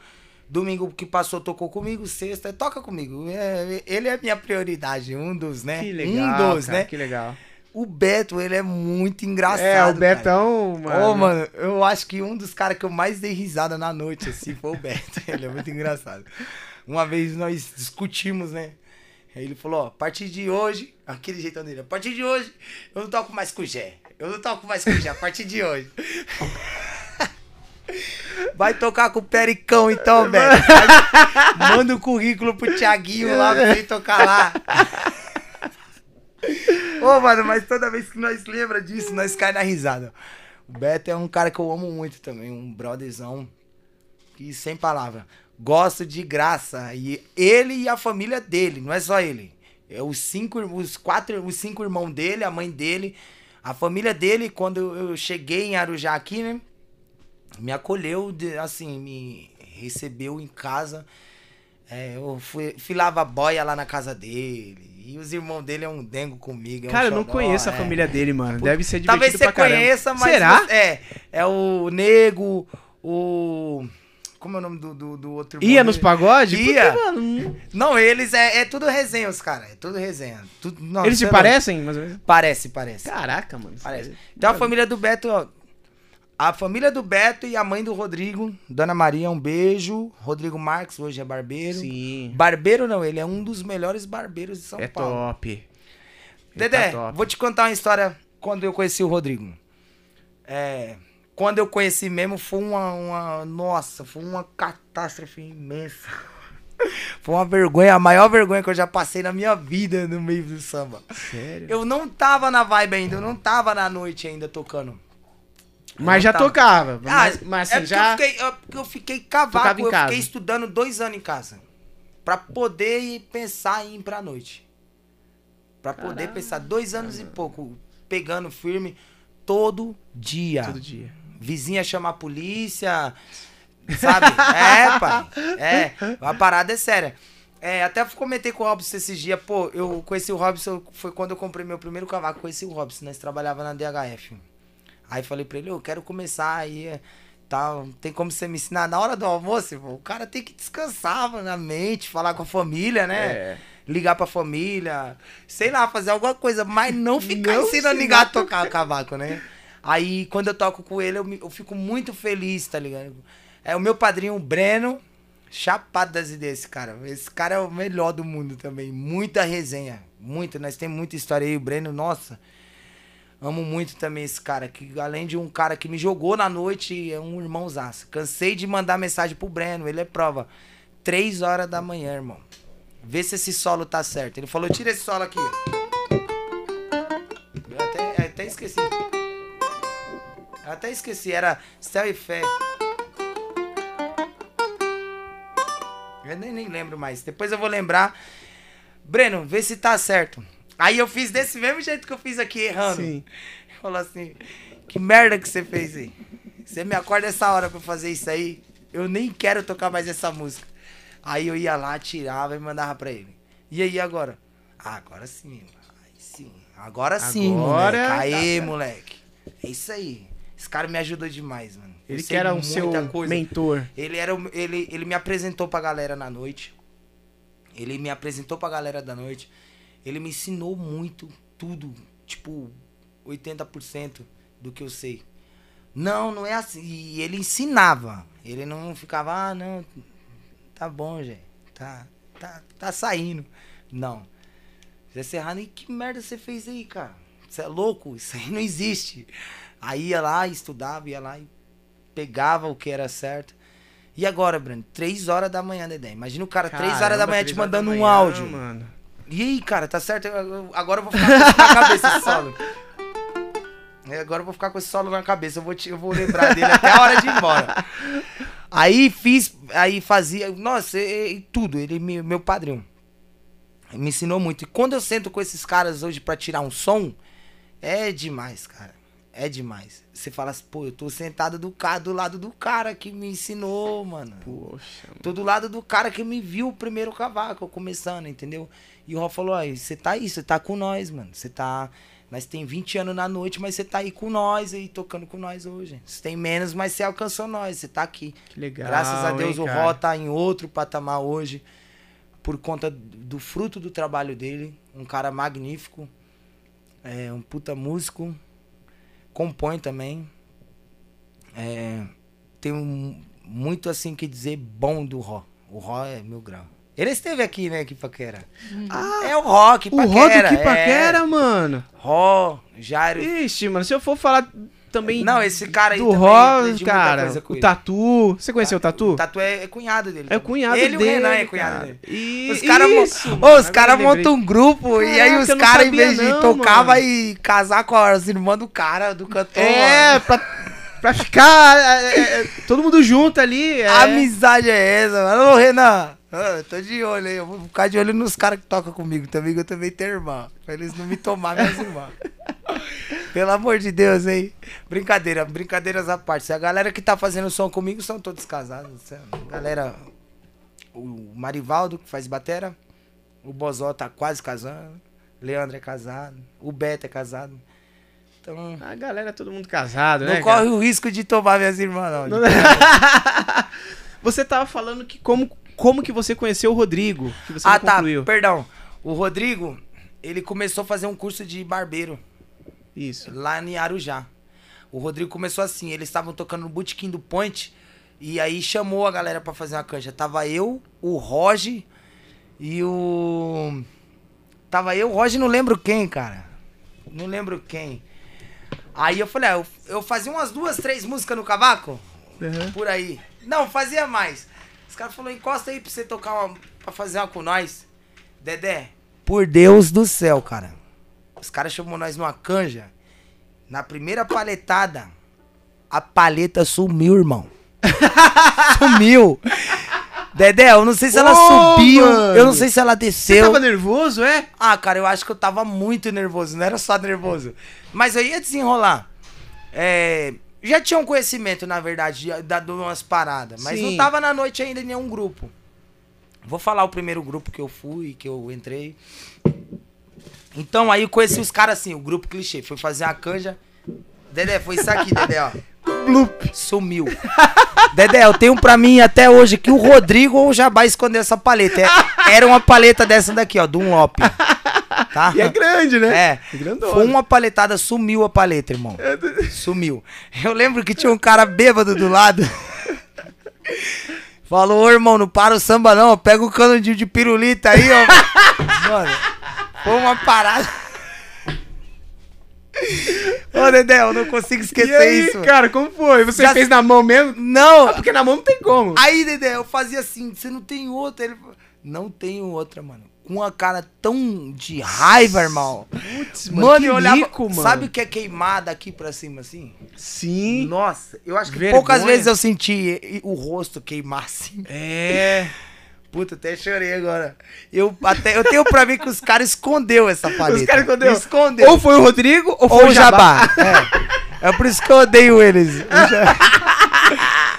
Domingo que passou tocou comigo, sexta toca comigo. É, ele é minha prioridade, um dos, né? Que legal, um dos, cara, né? Que legal. O Beto, ele é muito engraçado. É, o cara. Betão, mano. Ô, mano, eu acho que um dos caras que eu mais dei risada na noite, assim, foi o Beto. Ele é muito engraçado. Uma vez nós discutimos, né? Aí ele falou, ó, a partir de hoje, aquele jeitão dele, a partir de hoje, eu não toco mais com o Gé. Eu não toco mais com o Gé, a partir de hoje. Vai tocar com o Pericão então, Beto. Manda o currículo pro Thiaguinho lá pra ele tocar lá. Ô, mano, mas toda vez que nós lembra disso, nós cai na risada. O Beto é um cara que eu amo muito também, um brotherzão que sem palavra. Gosto de graça. E ele e a família dele, não é só ele. É os cinco, os quatro, os cinco irmãos dele, a mãe dele, a família dele, quando eu cheguei em Arujá aqui, né? Me acolheu, assim, me recebeu em casa. É, eu fui, boia lá na casa dele. E os irmãos dele é um dengo comigo. é um Cara, eu não conheço a é. família dele, mano. Deve ser divertido Talvez você caramba. conheça, mas. Será? você- é. É o Nego, o. Como é o nome do, do, do outro irmão Ia nos dele? pagodes? Ia. Porque, mano, não- eles é, é tudo resenha, os caras. É tudo resenha. Tudo, não, Eles se parecem, menos? Parece, parece. Caraca, mano. Parece. Então a família do Beto, ó. A família do Beto e a mãe do Rodrigo, Dona Maria, um beijo. Rodrigo Marques, hoje é barbeiro. Sim. Barbeiro não, ele é um dos melhores barbeiros de São É Paulo. top. Ele Dedé, tá top. vou te contar uma história quando eu conheci o Rodrigo. É, quando eu conheci mesmo, foi uma, uma. Nossa, foi uma catástrofe imensa. Foi uma vergonha, a maior vergonha que eu já passei na minha vida no meio do samba. Sério? Eu não tava na vibe ainda, eu não tava na noite ainda tocando. Mas já tava. tocava. Ah, mas, mas é assim, porque já. eu fiquei, eu, fiquei cavaco, eu casa. fiquei estudando dois anos em casa. Pra poder pensar em ir pra noite. Pra poder Caralho. pensar dois anos e pouco, pegando firme todo dia. Todo dia. Vizinha chama a polícia, sabe? é, pai. É, a parada é séria. É, até comentei com o Robson esses dias, pô, eu conheci o Robson, foi quando eu comprei meu primeiro cavaco, conheci o Robson, nós trabalhava na DHF. Aí falei pra ele, eu quero começar aí, é, tal, tem como você me ensinar na hora do almoço? O cara tem que descansar mano, na mente, falar com a família, né? É. Ligar pra família, sei lá, fazer alguma coisa, mas não ficar Não ensinando ninguém a tocar cavaco, né? Aí quando eu toco com ele, eu, me- eu fico muito feliz, tá ligado? É o meu padrinho, o Breno, chapado das ideias, esse cara. Esse cara é o melhor do mundo também. Muita resenha, muita. Nós temos muita história aí. O Breno, nossa, amo muito também esse cara. Que além de um cara que me jogou na noite, é um irmãozaço. Cansei de mandar mensagem pro Breno, ele é prova. Três horas da manhã, irmão. Vê se esse solo tá certo. Ele falou, tira esse solo aqui. Eu até, até esqueci. Eu até esqueci, era Céu e Fé. Eu nem, nem lembro mais. Depois eu vou lembrar. Breno, vê se tá certo. Aí eu fiz desse mesmo jeito que eu fiz aqui, errando. Sim. Falou assim, que merda que você fez aí. Você me acorda essa hora pra fazer isso aí. Eu nem quero tocar mais essa música. Aí eu ia lá, tirava e mandava pra ele. E aí agora? Ah, agora sim. Aí sim. Agora sim, Agora moleque. tá Aí, certo. moleque. É isso aí. Esse cara me ajudou demais, mano. Ele que era o muita seu coisa. mentor. Ele era ele, ele me apresentou pra galera na noite. Ele me apresentou pra galera da noite. Ele me ensinou muito, tudo, tipo 80% do que eu sei. Não, não é assim. E ele ensinava. Ele não ficava, ah, não, tá bom, gente. Tá, tá, tá saindo. Não. Zé Serrano, e que merda você fez aí, cara? Você é louco? Isso aí não existe. Aí ia lá, estudava, ia lá e pegava o que era certo. E agora, Breno? Três horas da manhã, Dedé. Imagina o cara, três horas da manhã te mandando um manhã, áudio. Mano. E aí, cara, tá certo? Agora eu vou ficar com isso na cabeça, esse solo. É, Agora eu vou ficar com esse solo na cabeça. Eu vou, te- eu vou lembrar dele até a hora de ir embora. Aí fiz, aí fazia. Nossa, e, e tudo. Ele, me- meu padrinho. Me ensinou muito. E quando eu sento com esses caras hoje pra tirar um som, é demais, cara. É demais. Você fala assim, pô, eu tô sentado do, ca- do lado do cara que me ensinou, mano. Poxa. Tô do lado do cara que me viu o primeiro cavaco, começando, entendeu? E o Rafa falou, aí, você tá aí, você tá com nós, mano. Você tá Nós tem 20 anos na noite, mas você tá aí com nós aí, tocando com nós hoje. Você tem menos, mas você alcançou nós, você tá aqui. Que legal. Graças a Deus hein, o? Ró tá em outro patamar hoje, por conta do fruto do trabalho dele. Um cara magnífico, é um puta músico, compõe também. É, tem um, muito assim que dizer bom do Ró. O Ró é mil grau. Ele esteve aqui, né, que paquera. é o Ró, que O paquera. Ró do que é. paquera, mano. Ró, Jairo. Ixi, mano, se eu for falar também Não, esse cara aí do muita cara, coisa com o ele. Tatu. Você conheceu o Tatu? O Tatu é, é cunhado dele. É o cunhado ele dele. e o Renan é cunhado cara. dele. E... Os caras montam um grupo e aí os caras, em vez de não, tocar, mano. vai casar com as irmãs do cara, do cantor. É, mano. pra, pra ficar é, é, é, todo mundo junto ali. É. Amizade é essa, mano. Ô, Renan, ah, tô de olho aí. Eu vou ficar de olho nos caras que tocam comigo também, que eu também tenho irmã. Pra eles não me tomar minhas irmãs. Pelo amor de Deus, hein? Brincadeira, brincadeiras à parte. Se a galera que tá fazendo som comigo são todos casados. cê- Galera, o Marivaldo, que faz batera, o Bozó tá quase casando, Leandro é casado, o Beto é casado. Então, A galera, todo mundo casado, não né? corre cara? o risco de tomar minhas irmãs, não. Não- você tava falando que como, como que você conheceu o Rodrigo, ah, tá, concluiu. perdão. O Rodrigo, ele começou a fazer um curso de barbeiro Isso. lá em Arujá. O Rodrigo começou assim, eles estavam tocando no Botequim do Point e aí chamou a galera pra fazer uma canja. Tava eu, o Roger e o... Tava eu, o Roger, não lembro quem, cara. Não lembro quem. Aí eu falei, ah, eu, eu fazia umas duas, três músicas no cavaco, Uhum. por aí. Não, fazia mais. Os caras falaram, encosta aí pra você tocar uma, pra fazer uma com nós. Dedé, por Deus do céu, cara. Os caras chamou nós numa canja. Na primeira paletada, a paleta sumiu, irmão. sumiu. Dedé, eu não sei se ela Ô, subiu, mano. eu não sei se ela Você desceu. tava nervoso, é? Ah, cara, eu acho que eu tava muito nervoso, não era só nervoso. Mas eu ia desenrolar. É, já tinha um conhecimento, na verdade, de, da- de umas paradas, mas Sim. não tava na noite ainda em nenhum grupo. Vou falar o primeiro grupo que eu fui, que eu entrei. Então aí eu conheci os caras assim, o grupo clichê. Fui fazer uma canja. Dedé, foi isso aqui, Dedé, ó. Bloop. Sumiu. Dedé, eu tenho pra mim até hoje que o Rodrigo ou o Jabá escondeu essa paleta. É- Era uma paleta dessa daqui, ó, do um Lop. Tá? E é grande, né? É. É grandona. Foi uma paletada, sumiu a paleta, irmão. Sumiu. Eu lembro que tinha um cara bêbado do lado. Falou, ô irmão, não para o samba não, pega o canudinho de pirulita aí, ó. Mano, foi uma parada. Ô, Dedé, eu não consigo E esquecer aí, isso. cara, como foi? Você Já- fez na mão mesmo? Não, Porque na mão não tem como. Aí, Dedé, eu fazia assim, você não tem outra? Ele falou, não tenho outra, mano. Com uma cara tão de raiva, irmão. Putz, Mano, que eu olhava. mano. Sabe o que é queimada aqui pra cima, assim? Sim. Nossa, eu acho que Vergonha. poucas vezes eu senti e- e o rosto queimar assim. É. Puta, até chorei agora. Eu, até, eu tenho pra mim que os caras escondeu essa paleta. Os caras escondeu. Escondeu. Ou foi o Rodrigo, ou foi Ou o o Jabá. Jabá. É. é por isso que eu odeio eles.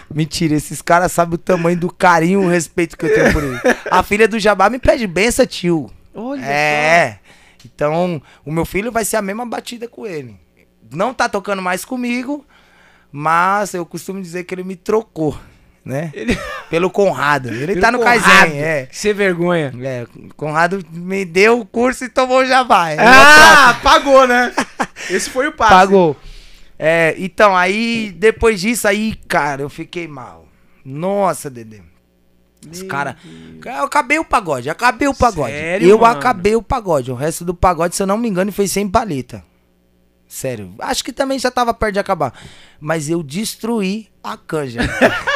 Mentira, esses caras sabem o tamanho do carinho e o respeito que eu tenho por eles. A filha do Jabá me pede benção, tio. Olha É. Então, o meu filho vai ser a mesma batida com ele. Não tá tocando mais comigo, mas eu costumo dizer que ele me trocou, né? Ele- Pelo Conrado. Ele Pelo tá no. Kaizen, é. Sem vergonha. É, Conrado me deu o curso e tomou o Jabá. É Ah, pagou, né? Esse foi o passe. Pagou. É, então, aí, depois disso, aí, cara, eu fiquei mal. Nossa, Dedê. Os caras. Eu acabei o pagode, acabei o pagode. Sério, eu mano? acabei o pagode. O resto do pagode, se eu não me engano, foi sem paleta. Sério. Acho que também já tava perto de acabar. Mas eu destruí a canja.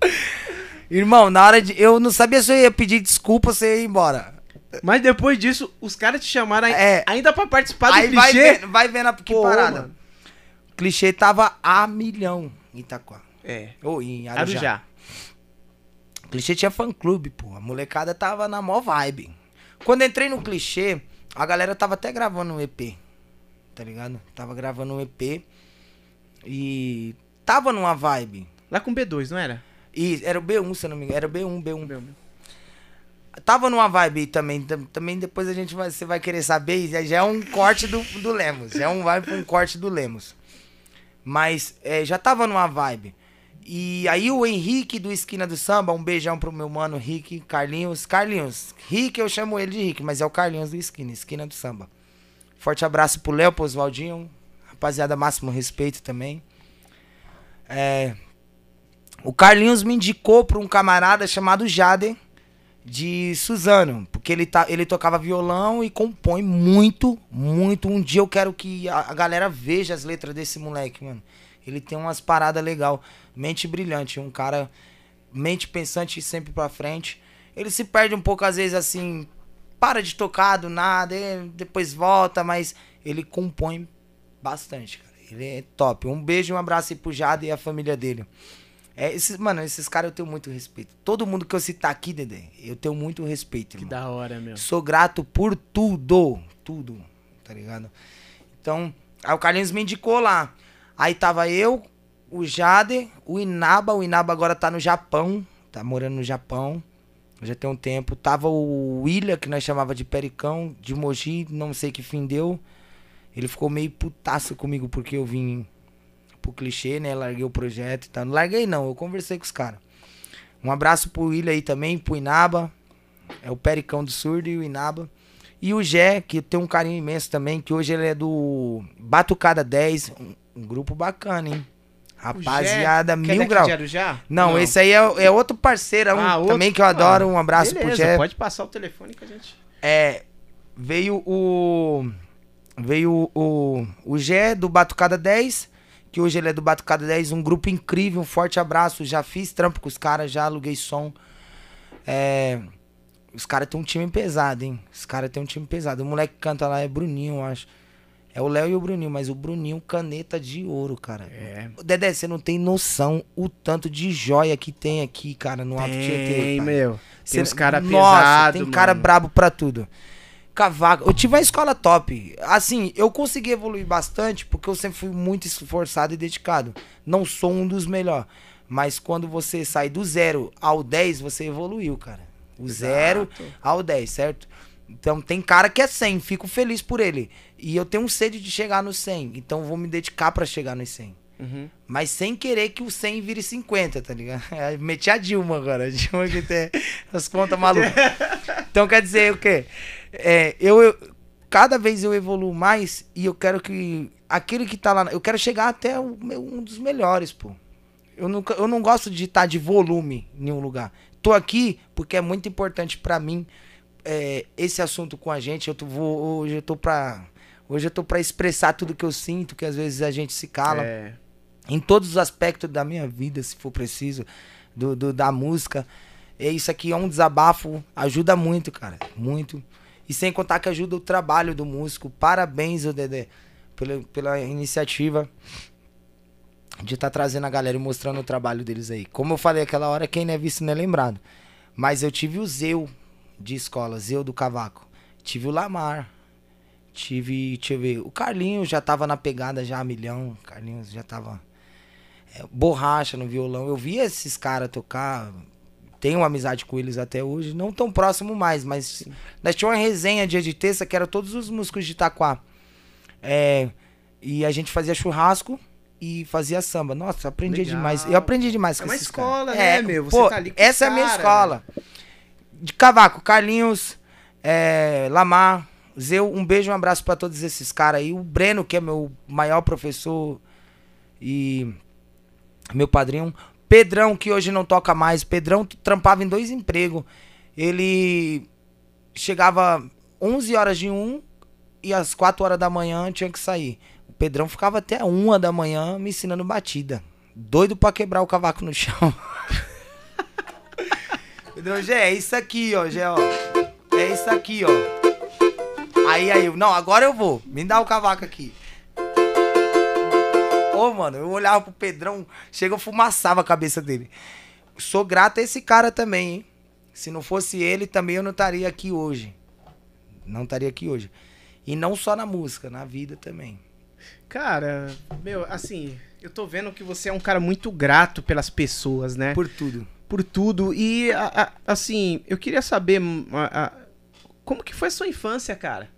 Irmão, na hora de. Eu não sabia se eu ia pedir desculpa ou se eu ia embora. Mas depois disso, os caras te chamaram É. ainda pra participar do Aí vai clichê. vendo, vai vendo a que Pô, parada. mano. O clichê tava a milhão em Itaquá. É. Ou em Arujá. Arujá. O clichê tinha fã clube, pô. A molecada tava na mó vibe. Quando entrei no clichê, a galera tava até gravando um EP. Tá ligado? Tava gravando um EP. E tava numa vibe. Lá com B2, não era? E era o B1, se eu não me engano. Era o B1, B1. Tava numa vibe também. tam- Também depois a gente vai, você vai querer saber. Já já é um corte do, do Lemos. Já é um vibe um corte do Lemos. Mas é, já tava numa vibe. E aí o Henrique do Esquina do Samba, um beijão pro meu mano Rick, Carlinhos. Carlinhos. Rick, eu chamo ele de Rick, mas é o Carlinhos do Esquina, Esquina do Samba. Forte abraço pro Léo, pro Oswaldinho. Rapaziada, máximo respeito também. É, o Carlinhos me indicou pra um camarada chamado Jader de Suzano, porque ele, tá, ele tocava violão e compõe muito, muito. Um dia eu quero que a, galera veja as letras desse moleque, mano. Ele tem umas paradas legal, mente brilhante, um cara mente pensante sempre pra frente. Ele se perde um pouco às vezes assim, para de tocar do nada, depois volta, mas ele compõe bastante, cara. Ele é top. Um beijo e um abraço aí pro Jada e a família dele. É, esses, mano, esses caras eu tenho muito respeito. Todo mundo que eu citar aqui, Dedé, eu tenho muito respeito, Que irmão. da hora, meu. Sou grato por tudo. Tudo. Tá ligado? Então, aí o Carlinhos me indicou lá. Aí tava eu, o Jader, o Inaba. O Inaba agora tá no Japão. Tá morando no Japão. Já tem um tempo. Tava o William, que nós chamava de Pericão, de Mogi. Não sei que fim deu. Ele ficou meio putaço comigo porque eu vim pro clichê, né? Larguei o projeto e tal. Não larguei não, eu conversei com os caras. Um abraço pro William aí também, pro Inaba. É o Pericão do Surdo e o Inaba. E o Gé, que tem um carinho imenso também, que hoje ele é do Batucada 10, um, um grupo bacana, hein? Rapaziada, O Jé, que é mil graus. Arujá? Não, esse aí é, é outro parceiro um Ah, outro? também que eu adoro. Um abraço Beleza, pro Gé. pode passar o telefone que a gente... É, veio o. Veio o. O Gé do Batucada 10, que hoje ele é do Batucada 10, um grupo incrível, um forte abraço. Já fiz trampo com os caras, já aluguei som. É. Os caras têm um time pesado, hein? Os caras têm um time pesado. O moleque que canta lá é Bruninho, eu acho. É o Léo e o Bruninho, mas o Bruninho caneta de ouro, cara. É. Dedé, você não tem noção o tanto de joia que tem aqui, cara, no Alto Tietê. Tem, meu. Tem Cê- uns caras pesados, tem cara mano. brabo pra tudo. Cavaco. Eu tive uma escola top. Assim, eu consegui evoluir bastante porque eu sempre fui muito esforçado e dedicado. Não sou um dos melhores. Mas quando você sai do zero ao 10, você evoluiu, cara. O zero ao 10, certo? Então tem cara que é 100, fico feliz por ele. E eu tenho sede de chegar no 100, então vou me dedicar pra chegar nos 100. Uhum. Mas sem querer que o 100 vire 50, tá ligado? É, Meti a Dilma agora. A Dilma que tem as contas malucas. Então quer dizer o quê? É, eu, eu- cada vez eu evoluo mais e eu quero que aquele que tá lá, eu quero chegar até o meu- um dos melhores, pô. Eu, nunca, eu não gosto de estar de volume em nenhum lugar. Tô aqui porque é muito importante pra mim é, esse assunto com a gente. Eu tô, vou, hoje eu tô pra. Hoje eu tô pra expressar tudo que eu sinto, que às vezes a gente se cala É. em todos os aspectos da minha vida, se for preciso, do, do- da música. É isso aqui é um desabafo, ajuda muito, cara, muito. E sem contar que ajuda o trabalho do músico. Parabéns, ô Dedé, pela, pela iniciativa de estar trazendo a galera e mostrando o trabalho deles aí. Como eu falei aquela hora, quem não é visto não é lembrado. Mas eu tive o Zeu de escola, Zeu do Cavaco. Tive o Lamar. Tive, deixa eu ver, o Carlinhos já tava na pegada já milhão. Carlinhos já tava é, borracha no violão. Eu via esses caras tocar. Tenho amizade com eles até hoje. Não tão próximo mais, mas nós tínhamos uma resenha dia de terça que era todos os músicos de Itaquá. É, e a gente fazia churrasco e fazia samba. Nossa, eu aprendi Legal. demais. Eu aprendi demais É com uma esses escola, caras. né, meu? Você pô, tá ali com essa é a minha escola. De cavaco, Carlinhos, é, Lamar, Zeu, um beijo e um abraço pra todos esses caras aí. O Breno, que é meu maior professor e meu padrinho. Pedrão, que hoje não toca mais. Pedrão trampava em dois empregos. Ele chegava 11 horas de um e às 4 horas da manhã tinha que sair. O Pedrão ficava até uma da manhã me ensinando batida. Doido pra quebrar o cavaco no chão. Pedrão, Gé, é isso aqui, ó, Gé, ó. É isso aqui, ó. Aí, aí, não, agora eu vou. Me dá o cavaco aqui. Ô, mano, eu olhava pro Pedrão, chega, eu fumaçava a cabeça dele. Sou grato a esse cara também, hein? Se não fosse ele, também eu não estaria aqui hoje. Não estaria aqui hoje. E não só na música, na vida também. Cara, meu, assim, eu tô vendo que você é um cara muito grato pelas pessoas, né? Por tudo. por tudo. E, a- a- assim, eu queria saber hum, a- como que foi a sua infância, cara?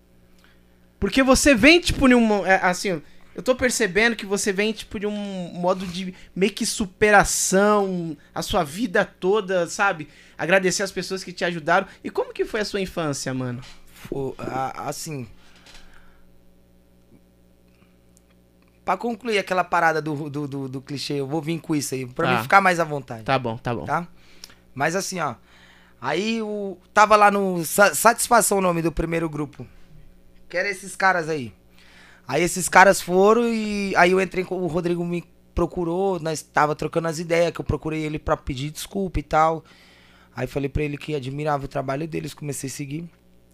Porque você vem, tipo, num. é, Assim, eu tô percebendo que você vem, tipo, de um modo de meio que superação, a sua vida toda, sabe? Agradecer as pessoas que te ajudaram. E como que foi a sua infância, mano? Pô, a- assim. Pra concluir aquela parada do, do, do, do clichê, eu vou vir com isso aí, pra Tá. mim ficar mais à vontade. Tá bom, tá bom. Tá? Mas assim, ó. Aí o. Tava lá no. Sa- Satisfação o nome do primeiro grupo. Que era esses caras aí. Aí esses caras foram e. Aí eu entrei com. O Rodrigo me procurou, nós tava trocando as ideias, que eu procurei ele pra pedir desculpa e tal. Aí falei pra ele que admirava o trabalho deles, comecei a seguir.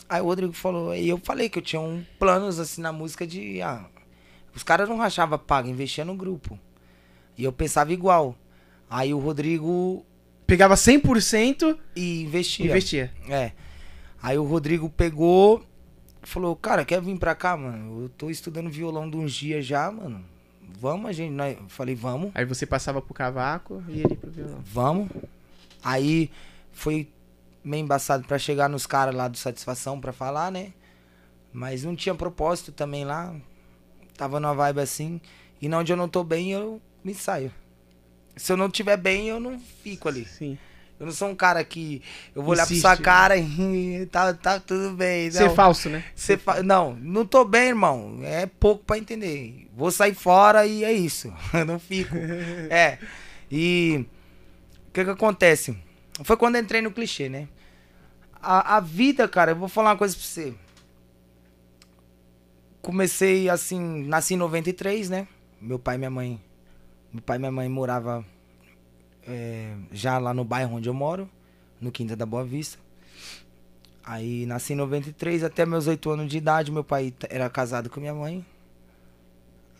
Aí o Rodrigo falou, aí eu falei que eu tinha um planos assim na música de. Ah, os caras não rachavam paga, investia no grupo. E eu pensava igual. Aí o Rodrigo Pegava 100% e e investia. investia. É. Aí o Rodrigo pegou, falou, cara, quer vir pra cá, mano? Eu tô estudando violão de uns dias já, mano. Vamos, a gente. Nós- falei, vamos, Aí você passava pro cavaco e ele pro violão. vamos. Aí foi meio embaçado pra chegar nos caras lá do Satisfação pra falar, né? Mas não tinha propósito também lá. Tava numa vibe assim. E na onde eu não tô bem, eu me saio. Se eu não tiver bem, eu não fico ali. Sim. Eu não sou um cara que eu vou olhar pra Insiste, sua né? cara e tá, tá tudo bem. Ser não. falso, né? Você fa- Não, não tô bem, irmão. É pouco pra entender. Vou sair fora e é isso. Eu não fico. é. E o que que acontece? Foi quando entrei no clichê, né? A, a vida, cara, eu vou falar uma coisa pra você. Comecei assim, nasci em 93, né? Meu pai e minha mãe. Meu pai e minha mãe morava é, já lá no bairro onde eu moro, no Quinta da Boa Vista. Aí nasci em 93, até meus 8 anos de idade, meu pai era casado com minha mãe.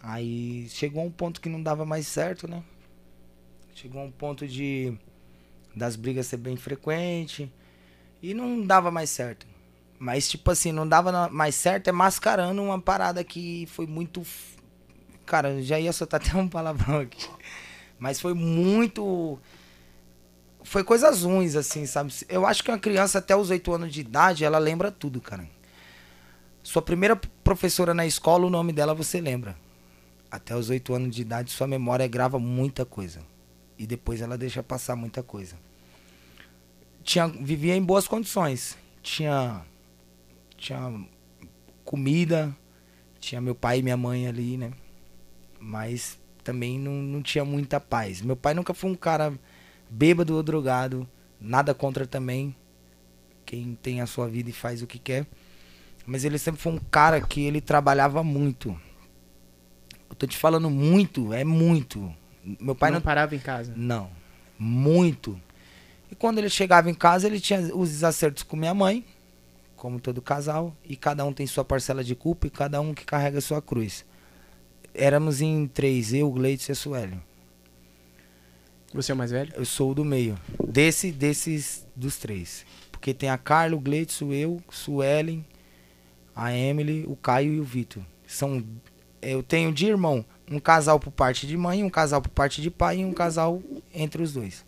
Aí chegou um ponto que não dava mais certo, né? Chegou um ponto de das brigas ser bem frequente e não dava mais certo. Mas tipo assim, não dava mais certo é mascarando uma parada que foi muito cara, já ia soltar até um palavrão aqui. Mas foi muito foi coisas ruins, assim, sabe? Eu acho que uma criança até os 8 anos de idade, ela lembra tudo, cara. Sua primeira professora na escola, o nome dela você lembra. Até os 8 anos de idade, sua memória grava muita coisa. E depois ela deixa passar muita coisa. Tinha, vivia em boas condições. Tinha, tinha comida, tinha meu pai e minha mãe ali, né? Mas também não, não tinha muita paz. Meu pai nunca foi um cara bêbado ou drogado, nada contra também quem tem a sua vida e faz o que quer. Mas ele sempre foi um cara que ele trabalhava muito. Eu tô te falando muito, é muito. Meu pai não, não parava em casa. não, muito. E quando ele chegava em casa, ele tinha os desacertos com minha mãe, como todo casal, e cada um tem sua parcela de culpa e cada um que carrega sua cruz. Éramos em três, eu, Gleitz e a Sueli. Você é o mais velho? Eu sou o do meio. Desse, desses, dos três. Porque tem a Carla, o Gleitz, eu, Suelen, a Emily, o Caio e o Vitor. São, eu tenho de irmão um casal por parte de mãe, um casal por parte de pai e um casal entre os dois.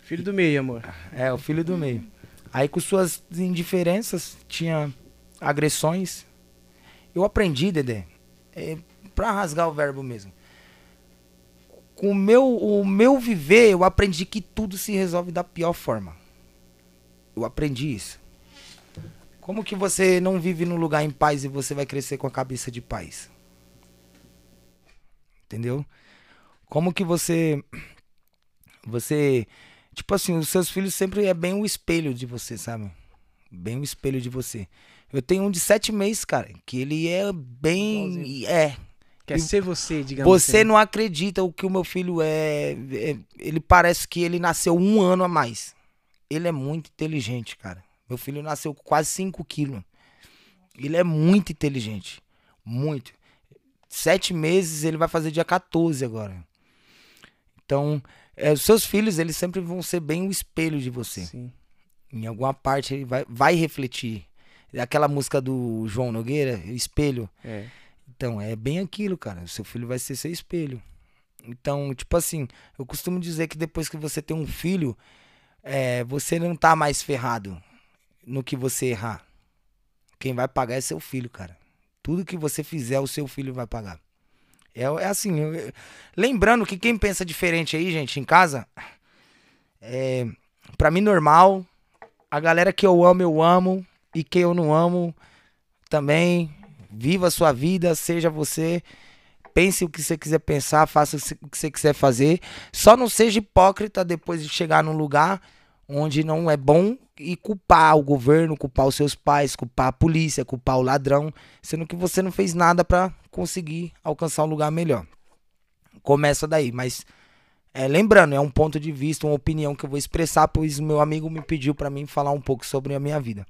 Filho do meio, amor. É, o filho do meio. Aí com suas indiferenças, tinha agressões. Eu aprendi, Dedé, é, pra rasgar o verbo mesmo. Com o meu, o meu viver, eu aprendi que tudo se resolve da pior forma. Eu aprendi isso. Como que você não vive num lugar em paz e você vai crescer com a cabeça de paz? Entendeu? Como que você você tipo assim, os seus filhos sempre é bem o espelho de você, sabe? Bem o espelho de você. Eu tenho um de sete meses, cara, que ele é bem Igualzinho. é. Quer E ser você, digamos Você assim. não acredita o que o meu filho é, é- Ele parece que ele nasceu um ano a mais. Ele é muito inteligente, cara. Meu filho nasceu com quase 5 quilos. Ele é muito inteligente. Muito. Sete meses, ele vai fazer dia 14 agora. Então, é, os seus filhos, eles sempre vão ser bem o espelho de você. Sim. Em alguma parte, ele vai, vai refletir. Aquela música do João Nogueira, Espelho. É. Então, é bem aquilo, cara. O seu filho vai ser seu espelho. Então, tipo assim, eu costumo dizer que depois que você tem um filho, é, você não tá mais ferrado no que você errar. Quem vai pagar é seu filho, cara. Tudo que você fizer, o seu filho vai pagar. É, é assim, eu- lembrando que quem pensa diferente aí, gente, em casa, é, pra mim normal. A galera que eu amo, eu amo. E quem eu não amo, também. Viva a sua vida, seja você. Pense o que você quiser pensar, faça o que você quiser fazer. Só não seja hipócrita depois de chegar num lugar onde não é bom e culpar o governo, culpar os seus pais, culpar a polícia, culpar o ladrão, sendo que você não fez nada pra conseguir alcançar um lugar melhor. Começa daí, mas é, lembrando, é um ponto de vista, uma opinião que eu vou expressar, pois o meu amigo me pediu pra mim falar um pouco sobre a minha vida.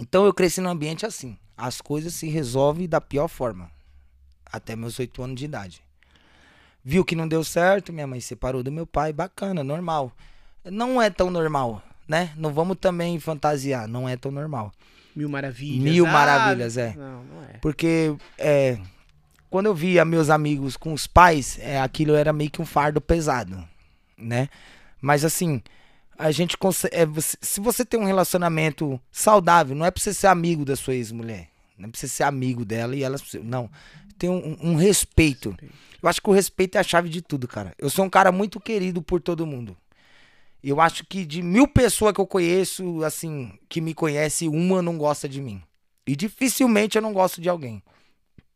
Então eu cresci num ambiente assim. As coisas se resolvem da pior forma. Até meus oito anos de idade. Viu que não deu certo, minha mãe separou do meu pai, bacana, normal. Não é tão normal, né? Não vamos também fantasiar, não é tão normal. Mil maravilhas. Mil Ah, maravilhas, é. Não, não é. Porque é, quando eu via meus amigos com os pais, é, aquilo era meio que um fardo pesado, né? Mas assim, a gente consegue. é, se você tem um relacionamento saudável, não é pra você ser amigo da sua ex-mulher. Não é pra você ser amigo dela e ela. Não. Tem um, um respeito. Eu acho que o respeito é a chave de tudo, cara. Eu sou um cara muito querido por todo mundo. Eu acho que de mil pessoas que eu conheço, assim, que me conhece, uma não gosta de mim. E dificilmente eu não gosto de alguém.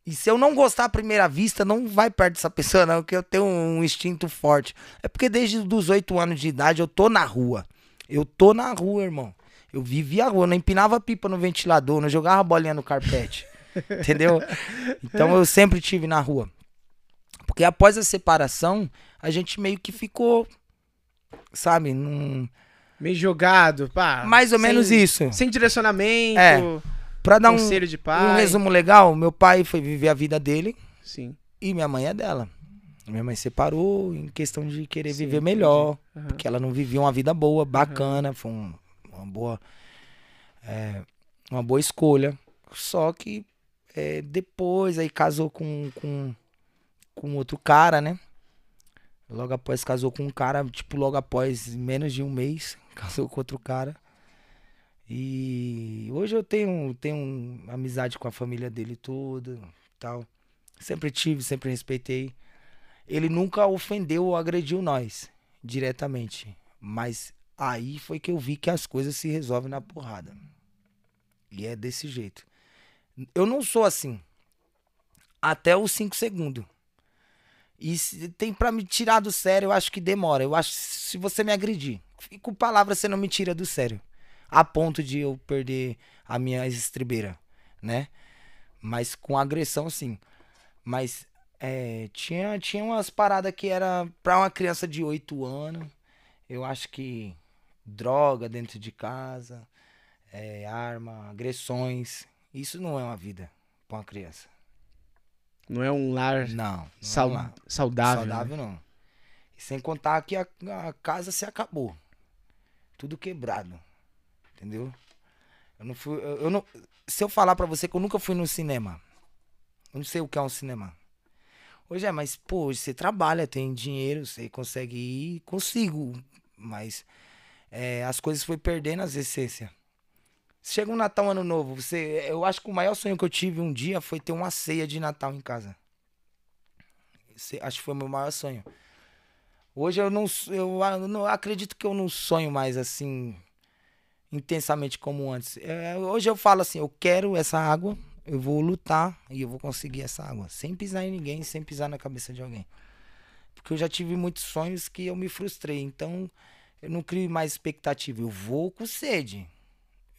E se eu não gostar à primeira vista, não vai perto dessa pessoa, não, porque eu tenho um instinto forte. É porque desde os oito anos de idade eu tô na rua. Eu tô na rua, irmão. Eu vivia a rua, não empinava pipa no ventilador, não jogava bolinha no carpete. entendeu? Então eu sempre tive na rua. Porque após a separação, a gente meio que ficou, sabe, num... Meio jogado, pá. mais ou sem- menos isso. Sem direcionamento. É. Pra dar um, conselho de pai. um resumo legal, meu pai foi viver a vida dele Sim. e minha mãe é dela. Minha mãe separou em questão de querer Sim, viver entendi. melhor, Aham. porque ela não vivia uma vida boa, bacana, foi um- uma boa é, uma boa escolha. Só que é, depois aí casou com, com com outro cara, né? Logo após casou com um cara, tipo, logo após menos de um mês, casou com outro cara. E hoje eu tenho, tenho amizade com a família dele toda, tal. Sempre tive, sempre respeitei. Ele nunca ofendeu ou agrediu nós diretamente, mas aí foi que eu vi que as coisas se resolvem na porrada. E é desse jeito. Eu não sou assim. Até os 5 segundos. E se tem pra me tirar do sério, eu acho que demora. Eu acho se você me agredir, com palavras você não me tira do sério. A ponto de eu perder a minha estribeira, né? Mas com agressão, sim. Mas é, tinha, tinha umas paradas que era pra uma criança de 8 anos. Eu acho que droga dentro de casa, é, arma, agressões. Isso não é uma vida pra uma criança. Não é um lar Não. não sau- é lá. saudável. né? Saudável não. E sem contar que a, a casa se acabou. Tudo quebrado. Entendeu? Eu não fui. Eu, eu não, se eu falar pra você que eu nunca fui no cinema. Eu não sei o que é um cinema. Hoje é, mas, pô, hoje você trabalha, tem dinheiro, você consegue ir, consigo. Mas é, as coisas foi perdendo as essências. Chega um Natal, Ano Novo, você, eu acho que o maior sonho que eu tive um dia foi ter uma ceia de Natal em casa. Esse- acho que foi o meu maior sonho. Hoje eu não, eu, a- não acredito que eu não sonho mais assim intensamente como antes. É, hoje eu falo assim, eu quero essa água, eu vou lutar e eu vou conseguir essa água, sem pisar em ninguém, sem pisar na cabeça de alguém. Porque eu já tive muitos sonhos que eu me frustrei, então eu não crio mais expectativa, eu vou com sede.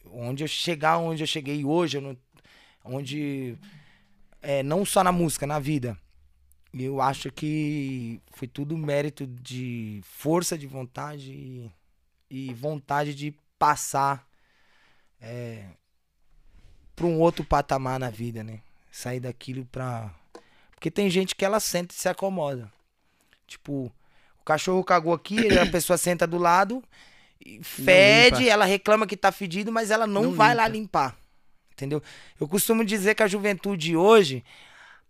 Onde eu chegar, onde eu cheguei hoje, eu não, onde é, não só na música, na vida. Eu acho que foi tudo mérito de força de vontade e, e vontade de passar é, para um outro patamar na vida, né? Sair daquilo pra. Porque tem gente que ela senta e se acomoda. Tipo, o cachorro cagou aqui, a pessoa senta do lado, fede, ela reclama que tá fedido, mas ela não, Não vai limpa. lá limpar. Entendeu? Eu costumo dizer que a juventude hoje,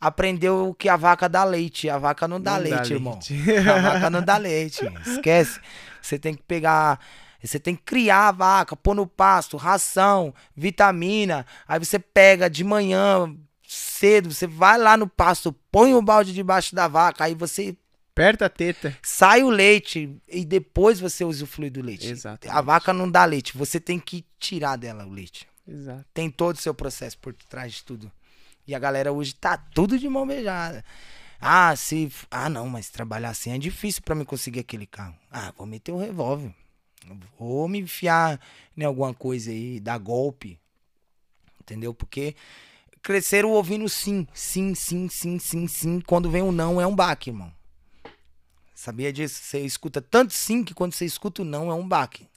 aprendeu que a vaca dá leite. A vaca não dá Não dá leite, irmão. leite. A vaca não dá leite. Esquece. Você tem que pegar. Você tem que criar a vaca, pôr no pasto, ração, vitamina. Aí você pega de manhã, cedo, você vai lá no pasto, põe o balde debaixo da vaca, aí você Aperta a teta. sai o leite e depois você usa o fluido do leite. Exatamente. A vaca não dá leite, você tem que tirar dela o leite. Exato. Tem todo o seu processo por trás de tudo. E a galera hoje tá tudo de mão beijada. Ah, se. Ah, não, mas trabalhar assim é difícil pra mim conseguir aquele carro. Ah, vou meter o revólver. Vou me enfiar em alguma coisa aí, dar golpe. Entendeu? Porque cresceram ouvindo sim, sim, sim, sim, sim, sim. Quando vem um não, é um baque, irmão. Sabia disso? Você escuta tanto sim que quando você escuta o não, é um baque.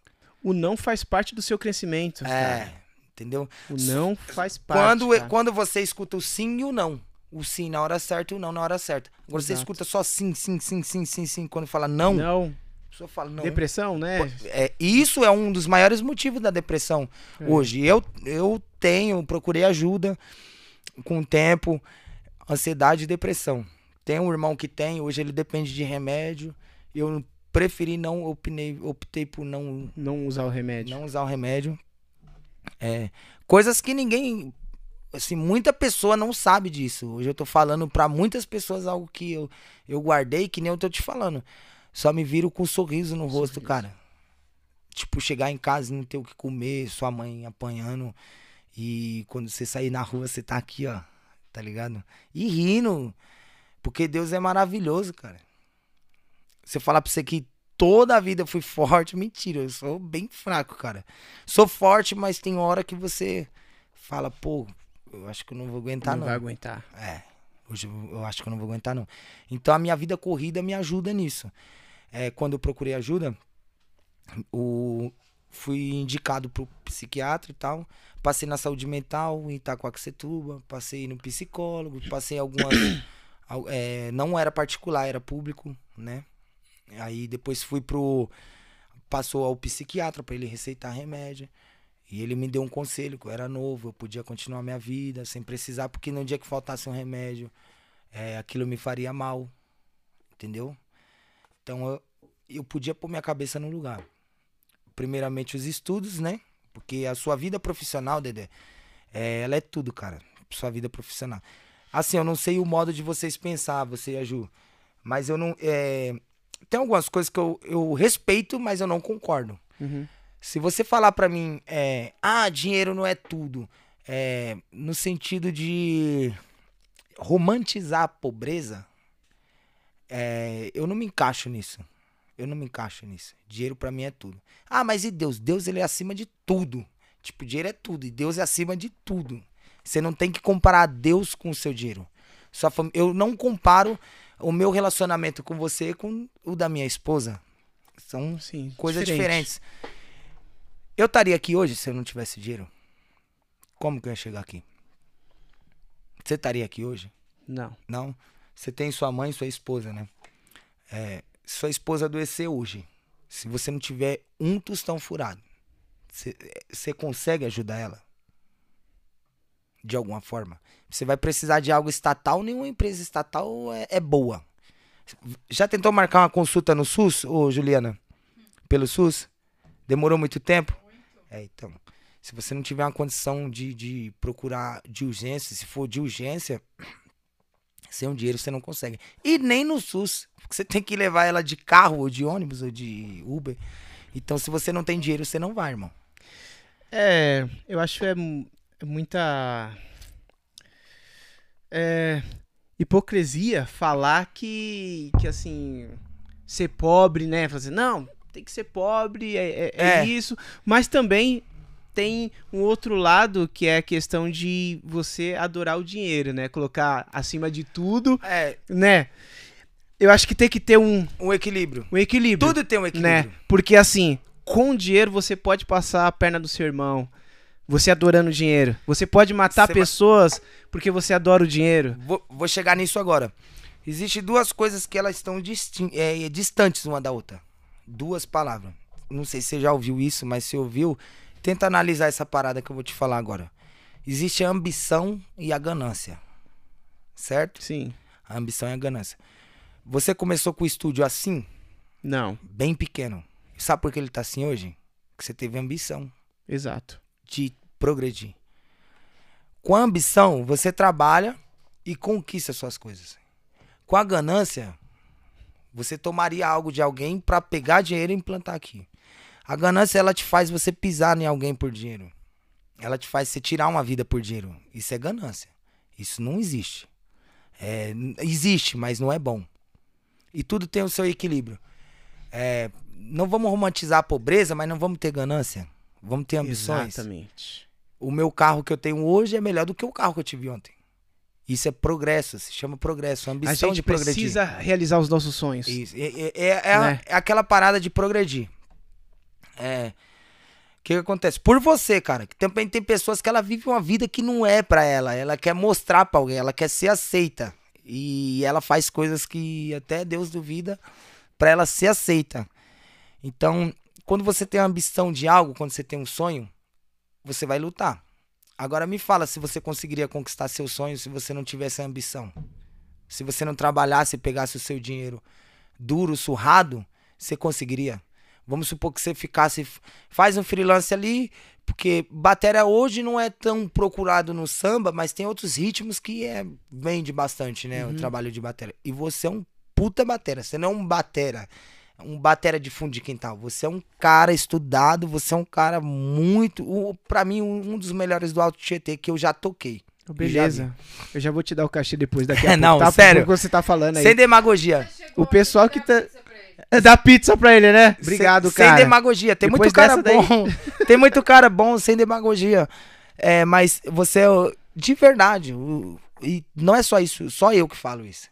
O não faz parte do seu crescimento. É, cara. entendeu? O não faz parte. Quando, cara. quando você escuta o sim e o não. O sim na hora certa e o não na hora certa. Agora você Exato. escuta só sim, sim, sim, sim, sim, sim. Quando fala não, Não. Pessoa fala não. Depressão, né? É, isso é um dos maiores motivos da depressão É. hoje. Eu, eu tenho, procurei ajuda com o tempo, ansiedade e depressão. Tem um irmão que tem, hoje ele depende de remédio. Eu preferi não, opinei, optei por não Não usar o remédio. não usar o remédio. É, coisas que ninguém, assim, muita pessoa não sabe disso. Hoje eu tô falando pra muitas pessoas algo que eu, eu guardei, que nem eu tô te falando. Só me viro com um sorriso no rosto, Sorriso. cara. Tipo, chegar em casa e não ter o que comer, sua mãe apanhando. E quando você sair na rua, você tá aqui, ó. Tá ligado? E rindo. Porque Deus é maravilhoso, cara. Você falar pra você que toda a vida eu fui forte, mentira, eu sou bem fraco, cara. Sou forte, mas tem hora que você fala, pô, eu acho que eu não vou aguentar não não. vai aguentar. É, hoje eu- acho que eu não vou aguentar não. Então a minha vida corrida me ajuda nisso. É, quando eu procurei ajuda, o, fui indicado pro psiquiatra e tal. Passei na saúde mental em Itacoaxetuba, passei no psicólogo, passei algumas. al- é, não era particular, era público, né? Aí depois fui pro. Passou ao psiquiatra pra ele receitar remédio. E ele me deu um conselho, que eu era novo, eu podia continuar minha vida sem precisar, porque no dia que faltasse um remédio, é, aquilo me faria mal. Entendeu? Então eu, eu podia pôr minha cabeça no lugar. Primeiramente os estudos, né? Porque a sua vida profissional, Dedé, é, ela é tudo, cara. Sua vida profissional. Assim, eu não sei o modo de vocês pensar, você e a Ju. Mas eu não. é, tem algumas coisas que eu, eu respeito, mas eu não concordo. Uhum. Se você falar pra mim, é, ah, dinheiro não é tudo, é, no sentido de romantizar a pobreza, é, eu não me encaixo nisso. Eu não me encaixo nisso. Dinheiro pra mim é tudo. Ah, mas e Deus? Deus ele é acima de tudo. Tipo, dinheiro é tudo e Deus é acima de tudo. Você não tem que comparar Deus com o seu dinheiro. Sua fam- Eu não comparo o meu relacionamento com você com o da minha esposa. São Sim. coisas diferente. diferentes. Eu estaria aqui hoje se eu não tivesse dinheiro? Como que eu ia chegar aqui? Você estaria aqui hoje? Não. Não? Você tem sua mãe e sua esposa, né? É, sua esposa adoecer hoje. Se você não tiver um tostão furado, você- consegue ajudar ela? De alguma forma. Você vai precisar de algo estatal, nenhuma empresa estatal é, é boa. Já tentou marcar uma consulta no SUS, ô Juliana? Pelo SUS? Demorou muito tempo? É, então. Se você não tiver uma condição de, de procurar de urgência, se for de urgência, sem um dinheiro você não consegue. E nem no SUS. Porque você tem que levar ela de carro, ou de ônibus, ou de Uber. Então, se você não tem dinheiro, você não vai, irmão. É, eu acho é, mu- é muita é, hipocrisia falar que, que assim, ser pobre, né? Fazer, não, tem que ser pobre, é, é- é É. isso. Mas também tem um outro lado que é a questão de você adorar o dinheiro, né? Colocar acima de tudo, É, né? Eu acho que tem que ter um, um equilíbrio. um equilíbrio Tudo tem um né? equilíbrio. Porque assim, com dinheiro você pode passar a perna do seu irmão. Você adorando o dinheiro. Você pode matar Você pessoas porque você adora o dinheiro. Vou, vou chegar nisso agora. Existem duas coisas que elas estão distin- é, distantes uma da outra. Duas palavras. Não sei se você já ouviu isso, mas se ouviu, tenta analisar essa parada que eu vou te falar agora. Existe a ambição e a ganância. certo? Sim. A ambição é a ganância. Você começou com o estúdio assim, Não. bem pequeno. Sabe por que ele tá assim hoje? Que você teve ambição Exato. de progredir. Com a ambição, você trabalha e conquista suas coisas. Com a ganância, você tomaria algo de alguém pra pegar dinheiro e implantar aqui. A ganância ela te faz você pisar em alguém por dinheiro. Ela te faz você tirar uma vida por dinheiro. Isso é ganância. Isso não existe. É, existe, mas não é bom. E tudo tem o seu equilíbrio. É, não vamos romantizar a pobreza, mas não vamos ter ganância. Vamos ter ambições. Exatamente. O meu carro que eu tenho hoje é melhor do que o carro que eu tive ontem. Isso é progresso, se chama progresso, A ambição gente de progredir. precisa realizar os nossos sonhos. Isso. É, é- é- é a- Né? é aquela parada de progredir. É. O que, que acontece? Por você, cara, que também tem pessoas que ela vive uma vida que não é pra ela. Ela quer mostrar pra alguém, ela quer ser aceita. E ela faz coisas que até Deus duvida pra ela ser aceita. Então, quando você tem a ambição de algo, quando você tem um sonho, você vai lutar. Agora me fala se você conseguiria conquistar seu sonho se você não tivesse a ambição. Se você não trabalhasse e pegasse o seu dinheiro duro, surrado, você conseguiria. Vamos supor que você ficasse. Faz um freelance ali, porque bateria hoje não é tão procurado no samba, mas tem outros ritmos que é, vende bastante, né? O trabalho de bateria. E você é um puta batera. Você não é um batera. Um batera de fundo de quintal. Você é um cara estudado, você é um cara muito. o- Pra mim, um um dos melhores do Alto Tietê que eu já toquei. Beleza. Eu já vou te dar o cachê depois daqui a pouco. Não, tá? sério. Você tá falando aí. Sem demagogia. O pessoal que tá. Dá pizza pra ele, né? Obrigado, sem, cara. Sem demagogia. Tem Depois muito cara bom. Tem muito cara bom sem demagogia. É, mas você é de verdade. e não é só isso, só eu que falo isso.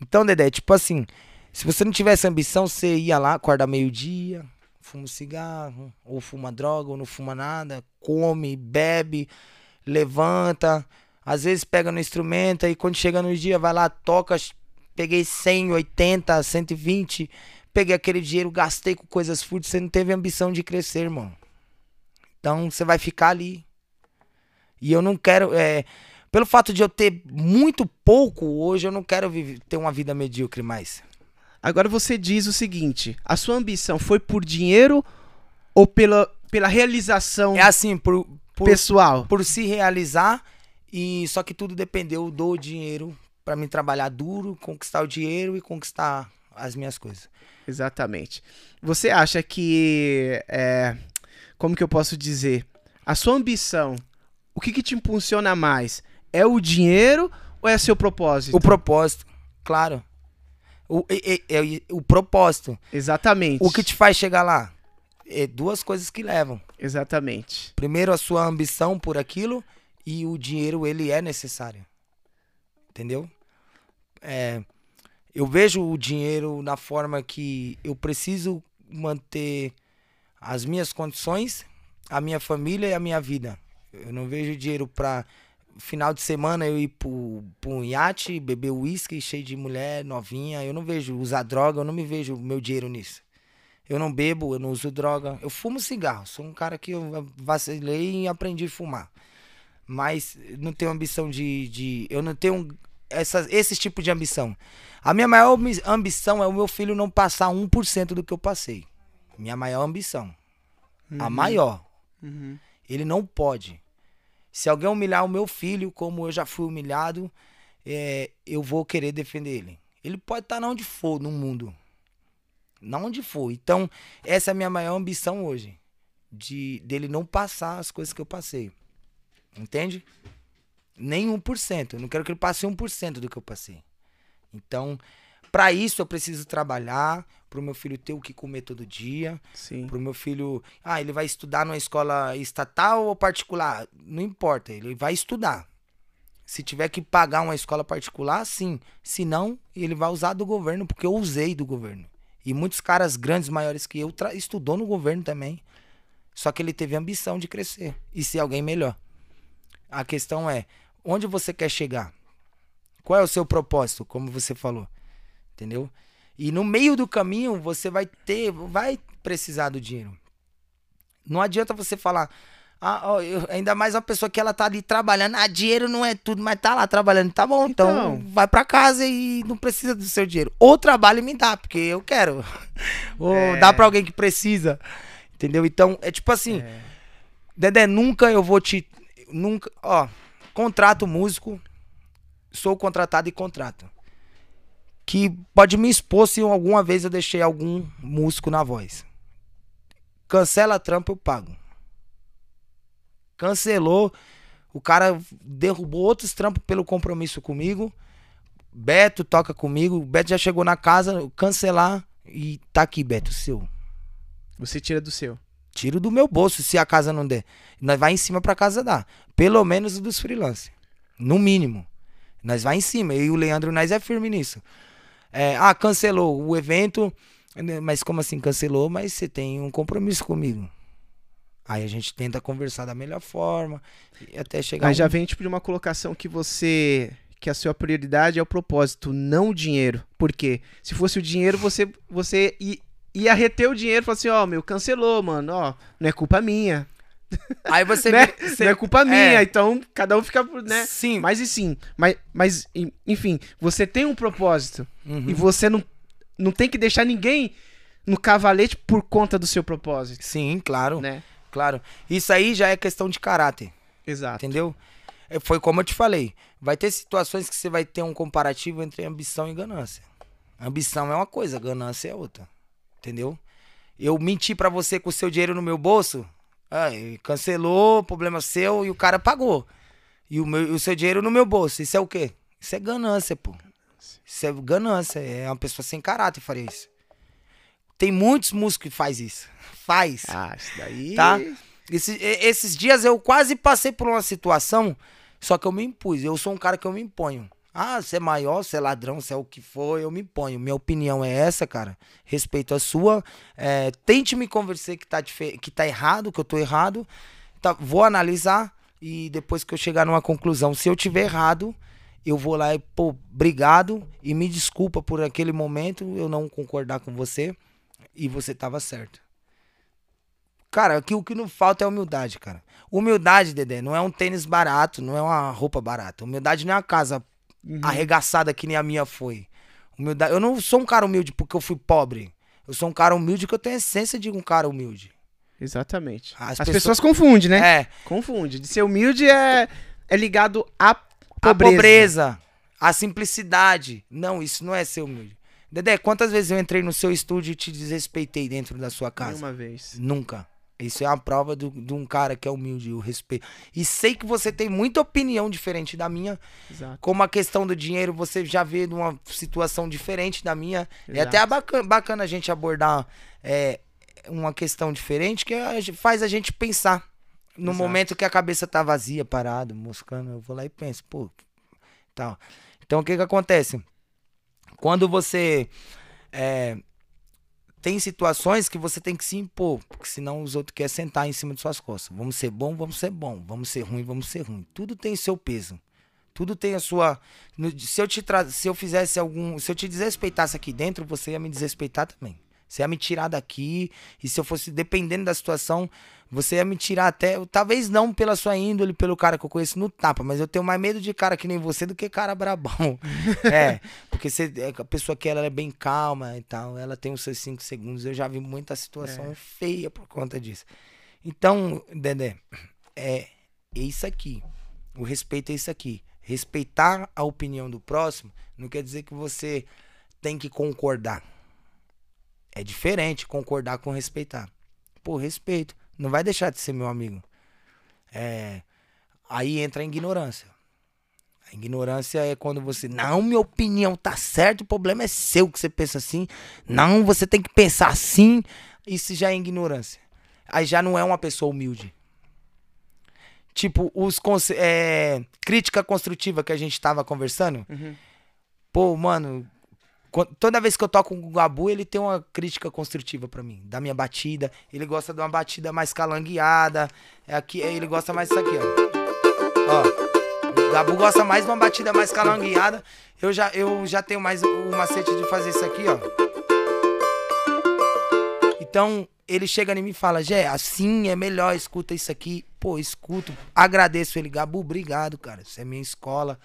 Então, Dedé, tipo assim, se você não tivesse ambição, você ia lá, acorda meio-dia, fuma um cigarro, ou fuma droga, ou não fuma nada, come, bebe, levanta, às vezes pega no instrumento e quando chega no dia vai lá, toca, peguei 100, 80, 120, peguei aquele dinheiro, gastei com coisas fúteis, você não teve ambição de crescer, irmão. Então você vai ficar ali. E eu não quero, é, pelo fato de eu ter muito pouco hoje, eu não quero viver, ter uma vida medíocre mais. Agora você diz o seguinte: a sua ambição foi por dinheiro ou pela, pela realização É assim, por, por, pessoal? por se realizar e só que tudo dependeu do dinheiro pra mim trabalhar duro, conquistar o dinheiro e conquistar as minhas coisas. Exatamente. Você acha que. é, como que eu posso dizer? A sua ambição, o que, que te impulsiona mais? É o dinheiro ou é seu propósito? O propósito, claro. O, e- e- e- o propósito. Exatamente. O que te faz chegar lá? É duas coisas que levam. Exatamente. Primeiro, a sua ambição por aquilo e o dinheiro, ele é necessário. Entendeu? É, eu vejo o dinheiro na forma que eu preciso manter as minhas condições, a minha família e a minha vida. Eu não vejo dinheiro pra final de semana eu ir pro, pro um iate, beber uísque cheio de mulher novinha. Eu não vejo usar droga, eu não me vejo meu dinheiro nisso. Eu não bebo, eu não uso droga. Eu fumo cigarro. Sou um cara que eu vacilei e aprendi a fumar. Mas não tenho ambição de. de eu não tenho essa, esse tipo de ambição. A minha maior ambi- ambição é o meu filho não passar 1% do que eu passei. Minha maior ambição. A maior. Uhum. Ele não pode. Se alguém humilhar o meu filho, como eu já fui humilhado, é, eu vou querer defender ele. Ele pode estar onde for no mundo. Não onde for. Então, essa é a minha maior ambição hoje. De dele não passar as coisas que eu passei. Entende? Nem 1%. Eu não quero que ele passe 1% do que eu passei. Então, para isso eu preciso trabalhar, para o meu filho ter o que comer todo dia, Sim. pro meu filho, ah, ele vai estudar numa escola estatal ou particular? Não importa, ele vai estudar. Se tiver que pagar uma escola particular, sim. Se não, ele vai usar do governo, porque eu usei do governo. E muitos caras grandes, maiores que eu, tra- estudou no governo também. Só que ele teve ambição de crescer e ser alguém melhor. A questão é, onde você quer chegar? Qual é o seu propósito, como você falou? Entendeu? E no meio do caminho você vai ter, vai precisar do dinheiro. Não adianta você falar, Ah, ó, eu- ainda mais uma pessoa que ela tá ali trabalhando. Ah, dinheiro não é tudo, mas tá lá trabalhando. Tá bom, então, Então. vai pra casa e não precisa do seu dinheiro. Ou trabalha e me dá, porque eu quero. Ou É. dá pra alguém que precisa. Entendeu? Então, é tipo assim, É. Dedé, nunca eu vou te. Nunca. Ó, contrato músico. Sou contratado e contrato. Que pode me expor se alguma vez eu deixei algum músico na voz. Cancela trampo, eu pago. Cancelou. O cara derrubou outros trampos pelo compromisso comigo. Beto toca comigo. O Beto já chegou na casa, cancelar. E tá aqui, Beto, seu. Você tira do seu. Tiro do meu bolso se a casa não der. Nós vai em cima pra casa dar. Pelo menos o dos freelancers. No mínimo. Nós vai em cima. Eu e o Leandro, nós é firme nisso. É, ah, cancelou o evento. né, Mas como assim cancelou? Mas você tem um compromisso comigo. Aí a gente tenta conversar da melhor forma. E até chegar. Aí um- já vem tipo de uma colocação que você que a sua prioridade é o propósito, não o dinheiro. Por quê? Se fosse o dinheiro, você você ia reter o dinheiro e falar assim, ó, meu, cancelou, mano, ó, não é culpa minha, Aí você. né? você- Não é culpa minha, É. então cada um fica, por- né? Sim. Mas e sim, mas, mas en- enfim, você tem um propósito Uhum. e você não, não tem que deixar ninguém no cavalete por conta do seu propósito, Sim, claro. né? Claro. Isso aí já é questão de caráter. Exato. Entendeu? É, Foi como eu te falei. Vai ter situações que você vai ter um comparativo entre ambição e ganância. Ambição é uma coisa, ganância é outra. Entendeu? Eu menti pra você com o seu dinheiro no meu bolso. Ai, cancelou, problema seu e o cara pagou. E o, meu, o seu dinheiro no meu bolso. Isso é o quê? Isso é ganância, pô. Isso é ganância. É uma pessoa sem caráter faria isso. Tem muitos músicos que faz isso. Faz. Ah, isso daí... Tá? Esse- esses dias eu quase passei por uma situação, só que eu me impus. Eu sou um cara que eu me imponho. Ah, você é maior, você é ladrão, você é o que for, eu me imponho. Minha opinião é essa, cara. Respeito a sua. É, tente me convencer que tá, que tá errado, que eu tô errado. Tá, vou analisar e depois que eu chegar numa conclusão, se eu tiver errado, eu vou lá e, pô, obrigado e me desculpa por aquele momento eu não concordar com você e você tava certo. Cara, aqui o que não falta é humildade, cara. Humildade, Dedé, não é um tênis barato, não é uma roupa barata. Humildade não é uma casa Uhum. arregaçada que nem a minha foi. Humildade, eu não sou um cara humilde porque eu fui pobre. Eu sou um cara humilde que eu tenho a essência de um cara humilde. Exatamente. As As, pessoas- pessoas... confundem, né? É, Confunde. De ser humilde é, é ligado à pobreza. pobreza, a simplicidade. Não, isso não é ser humilde. Dedé, quantas vezes eu entrei no seu estúdio e te desrespeitei dentro da sua casa? Uma vez. Nunca. Isso é uma prova do- de um cara que é humilde, o respeito. E sei que você tem muita opinião diferente da minha. Exato. Como a questão do dinheiro, você já vê de uma situação diferente da minha. É Exato. até bacana, bacana a gente abordar é, uma questão diferente que faz a gente pensar. No Exato. momento que a cabeça tá vazia, parado, moscando, eu vou lá e penso, pô, tal. Então o que que acontece? Quando você é, tem situações que você tem que se impor, porque senão os outros querem sentar em cima de suas costas. Vamos ser bom, vamos ser bom. Vamos ser ruim, vamos ser ruim. Tudo tem seu peso. Tudo tem a sua. se eu te tra... se eu fizesse algum, se eu te desrespeitasse aqui dentro, você ia me desrespeitar também. Você ia me tirar daqui e se eu fosse dependendo da situação, você ia me tirar até, talvez não pela sua índole, pelo cara que eu conheço no tapa, mas eu tenho mais medo de cara que nem você do que cara brabão. é, porque você, é, a pessoa que ela é bem calma e tal, ela tem os seus cinco segundos. Eu já vi muita situação feia por conta disso. Então, Dedé, é, é isso aqui. O respeito é isso aqui. Respeitar a opinião do próximo não quer dizer que você tem que concordar. É diferente concordar com respeitar. Pô, respeito. Não vai deixar de ser meu amigo. É, aí entra a ignorância. A ignorância é quando você. Não, minha opinião tá certo, o problema é seu que você pensa assim. Não, você tem que pensar assim. Isso já é ignorância. Aí já não é uma pessoa humilde. Tipo, os é, crítica construtiva que a gente tava conversando. Uhum. Pô, mano, toda vez que eu toco com o Gabu, ele tem uma crítica construtiva pra mim, da minha batida. Ele gosta de uma batida mais calangueada. É aqui, ele gosta mais disso aqui, ó. Ó. O Gabu gosta mais de uma batida mais calangueada. Eu já, eu já tenho mais o macete de fazer isso aqui, ó. Então, ele chega em mim e fala: Gé, assim é melhor, escuta isso aqui. pô, escuto, agradeço ele, Gabu, obrigado, cara. Isso é minha escola.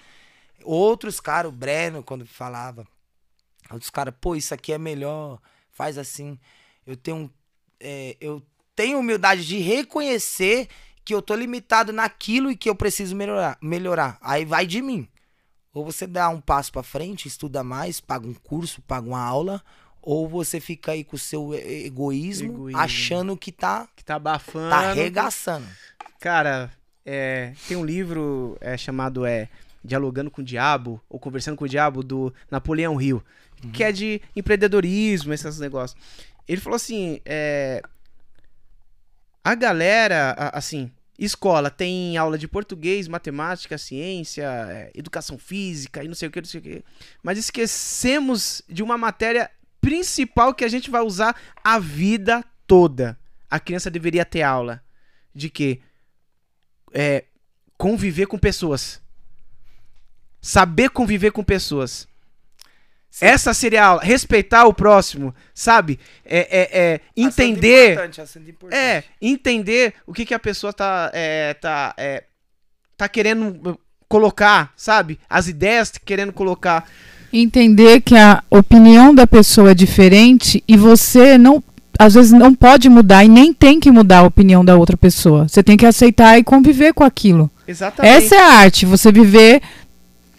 Outros caras, o Breno, quando falava, outros caras, pô, isso aqui é melhor, faz assim. Eu tenho, é, eu tenho humildade de reconhecer que eu tô limitado naquilo e que eu preciso melhorar. melhorar. Aí vai de mim. Ou você dá um passo para frente, estuda mais, paga um curso, paga uma aula, ou você fica aí com o seu egoísmo, Egoísmo. achando que tá, Que tá abafando. tá arregaçando. Cara, é, tem um livro é, chamado é, Dialogando com o Diabo, ou Conversando com o Diabo, do Napoleão Hill, que é de empreendedorismo, esses negócios. Ele falou assim: é, a galera, assim, escola tem aula de português, matemática, ciência, é, educação física e não sei o que, não sei o que. Mas esquecemos de uma matéria principal que a gente vai usar a vida toda. A criança deveria ter aula. De quê? é, conviver com pessoas. Saber conviver com pessoas. Essa seria a aula. Respeitar o próximo, sabe? É, é, é, entender. Importante, importante. É, entender o que, que a pessoa tá, é, tá, é, tá querendo colocar, sabe? As ideias que querendo colocar. Entender que a opinião da pessoa é diferente e você não. Às vezes não pode mudar e nem tem que mudar a opinião da outra pessoa. Você tem que aceitar e conviver com aquilo. Exatamente. Essa é a arte, você viver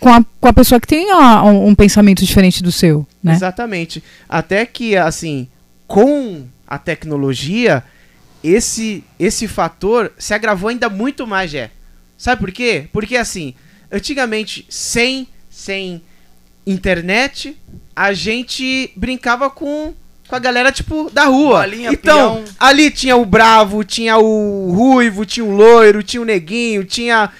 com a, com a pessoa que tem ó, um, um pensamento diferente do seu, né? Exatamente. Até que, assim, com a tecnologia, esse, esse fator se agravou ainda muito mais, Jé. Sabe por quê? Porque, assim, antigamente, sem, sem internet, a gente brincava com, com a galera, tipo, da rua. Bolinha, então, peão. ali tinha o bravo, tinha o ruivo, tinha o loiro, tinha o neguinho, tinha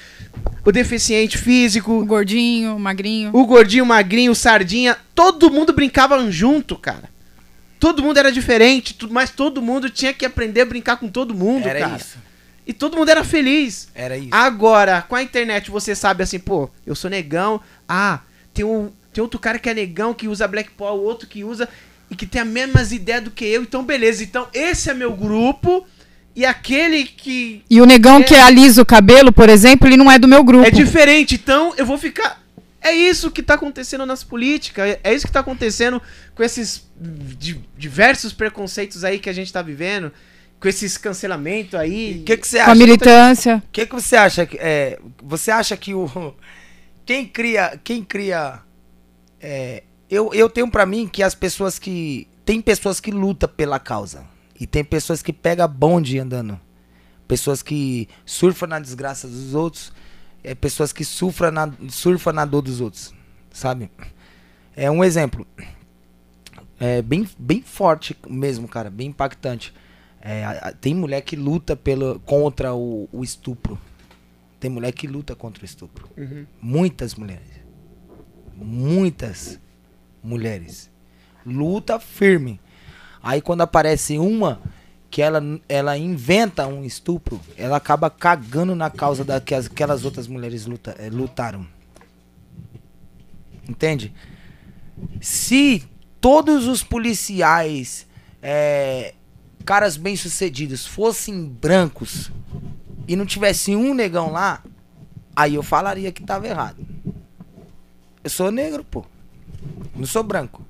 o deficiente físico, O gordinho, o magrinho. o gordinho, o magrinho, o sardinha, todo mundo brincava junto, cara. Todo mundo era diferente, mas todo mundo tinha que aprender a brincar com todo mundo, Era cara. isso. E todo mundo era feliz. Era isso. Agora, com a internet, você sabe assim, pô, eu sou negão. Ah, tem, um, tem outro cara que é negão, que usa Black Paul, outro que usa e que tem as mesmas ideias do que eu. Então, beleza. Então, esse é meu grupo. E aquele que E o negão É. que alisa o cabelo, por exemplo, ele não é do meu grupo. é diferente. Então, eu vou ficar. É isso que tá acontecendo nas políticas. é- É isso que tá acontecendo com esses di- diversos preconceitos aí que a gente tá vivendo. Com esses cancelamentos aí. O que, que você Com a acha? militância. O que, que você acha? que- É, você acha que o. Quem cria. Quem cria. é, eu, eu tenho pra mim que as pessoas que. Tem pessoas que lutam pela causa. E tem pessoas que pegam bonde andando. Pessoas que surfam na desgraça dos outros. É, pessoas que surfam na, surfam na dor dos outros. Sabe? É um exemplo. É bem, bem forte mesmo, cara. Bem impactante. É, tem mulher que luta pelo, contra o, o estupro. Tem mulher que luta contra o estupro. Uhum. Muitas mulheres. Muitas mulheres. Luta firme. Aí quando aparece uma que ela, ela inventa um estupro, ela acaba cagando na causa da que as- aquelas outras mulheres luta, eh, lutaram. Entende? Se todos os policiais, eh, caras bem-sucedidos, fossem brancos e não tivesse um negão lá, aí eu falaria que tava errado. Eu sou negro, pô. Não sou branco.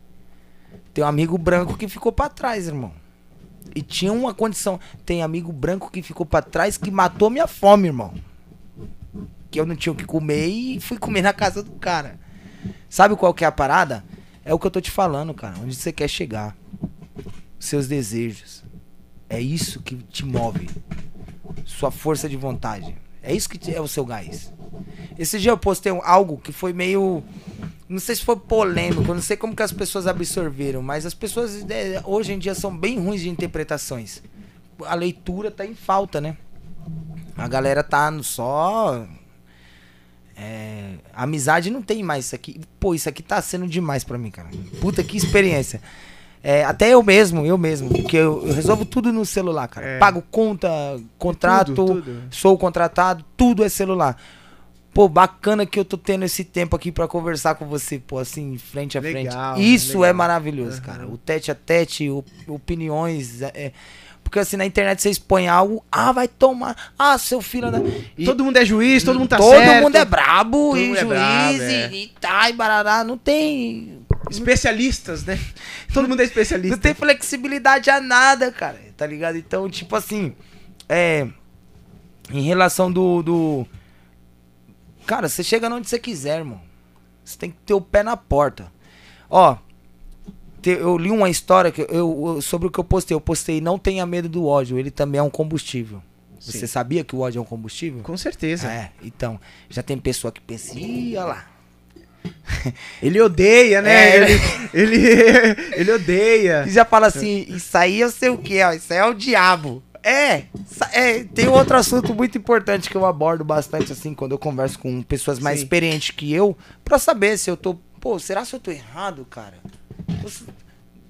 Tem um amigo branco que ficou pra trás, irmão. E tinha uma condição. Tem amigo branco que ficou pra trás que matou minha fome, irmão. Que eu não tinha o que comer e fui comer na casa do cara. Sabe qual que é a parada? É o que eu tô te falando, cara. Onde você quer chegar. Seus desejos. É isso que te move. Sua força de vontade. É isso que é o seu gás. Esse dia eu postei algo que foi meio. Não sei se foi polêmico, não sei como que as pessoas absorveram, mas as pessoas é, hoje em dia são bem ruins de interpretações. A leitura tá em falta, né? A galera tá no só. É, amizade não tem mais isso aqui. Pô, isso aqui tá sendo demais pra mim, cara. Puta que experiência. É, até eu mesmo, eu mesmo, porque eu, eu resolvo tudo no celular, cara. É. Pago conta, contrato, Tudo, tudo. sou contratado, tudo é celular. Pô, bacana que eu tô tendo esse tempo aqui pra conversar com você, pô, assim, frente a Legal, frente. Isso legal. é maravilhoso, cara. O tete a tete, o- opiniões. é- é- Porque assim, na internet você expõe algo, ah, vai tomar, ah, seu filho da... E Todo mundo é juiz, todo mundo tá todo certo. mundo é brabo, Todo e mundo é juiz, brabo, e, é. e tá, e barará, não tem... Especialistas, né? Todo mundo é especialista. Não tem flexibilidade a nada, cara, tá ligado? Então, tipo assim, é... Em relação do... do... Cara, você chega onde você quiser, irmão. Você tem que ter o pé na porta. Ó, te- eu li uma história que eu, sobre o que eu postei. Eu postei não tenha medo do ódio, ele também é um combustível. Você Sim. sabia que o ódio é um combustível? Com certeza. É, então, já tem pessoa que pensa, ih, olha lá. Ele odeia, né? É, ele, ele, ele odeia. E já fala assim, isso aí eu sei o que, ó, isso aí é o diabo. É, é, tem outro assunto muito importante que eu abordo bastante, assim, quando eu converso com pessoas mais Sim. experientes que eu, pra saber se eu tô, pô, será se eu tô errado, cara? Você-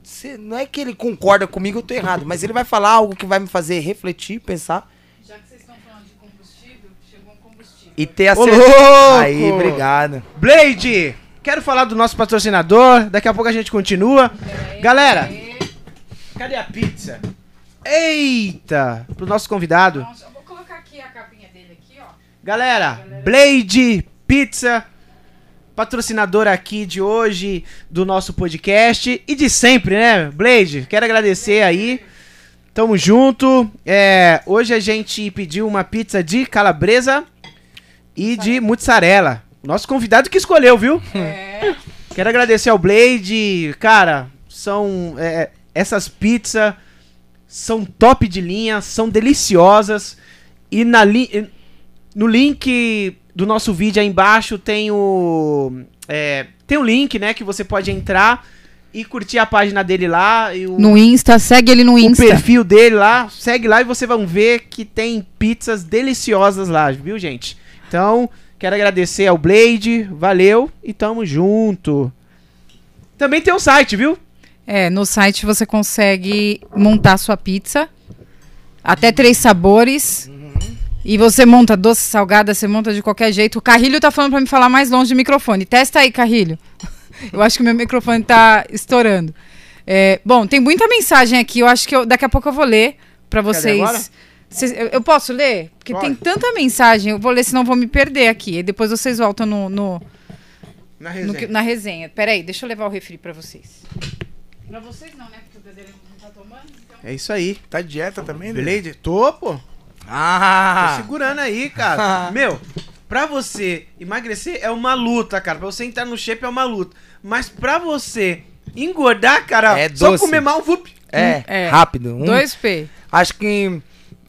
você- não é que ele concorda comigo, eu tô errado, mas ele vai falar algo que vai me fazer refletir, pensar Já que vocês estão falando de combustível, chegou um combustível. E ter a Ô, certeza. louco! Aí, obrigado. Blade, quero falar do nosso patrocinador. Daqui a pouco a gente continua. Galera, cadê a pizza? Eita! Pro nosso convidado. Nossa, eu vou colocar aqui a capinha dele aqui, ó. Galera, Blade Pizza, patrocinador aqui de hoje do nosso podcast e de sempre, né? Blade, quero agradecer aí. Tamo junto. É, hoje a gente pediu uma pizza de calabresa e de mozzarella. Nosso convidado que escolheu, viu? É. Quero agradecer ao Blade. Cara, são. é, essas pizzas são top de linha, são deliciosas. E na li- no link do nosso vídeo aí embaixo tem o. é, tem o link, né? Que você pode entrar e curtir a página dele lá. E o, No Insta, segue ele no o Insta. perfil dele lá. Segue lá e você vão ver que tem pizzas deliciosas lá, viu, gente? Então, quero agradecer ao Blade. Valeu e tamo junto. Também tem o site, viu? É, no site você consegue montar sua pizza. Até três sabores. E você monta doce, salgada, você monta de qualquer jeito. O Carrilho tá falando pra me falar mais longe do microfone. Testa aí, Carrilho. Eu acho que meu microfone tá estourando. É, bom, tem muita mensagem aqui. Eu acho que eu- daqui a pouco eu vou ler pra vocês. Vocês- eu, eu posso ler? Porque Pode. tem tanta mensagem. Eu vou ler, senão vou me perder aqui. E depois vocês voltam no- no, Na no que- na resenha. Peraí, deixa eu levar o refri pra vocês. Pra vocês não, né? Porque o Dedê não tá tomando. Então... É isso aí. Tá de dieta também, Blade, tô, pô. Tô Ah! segurando aí, cara. Meu, pra você emagrecer é uma luta, cara. Pra você entrar no shape é uma luta. Mas pra você engordar, cara, É só doce. comer mal, vup. É, É. rápido. Um, 2P. Acho que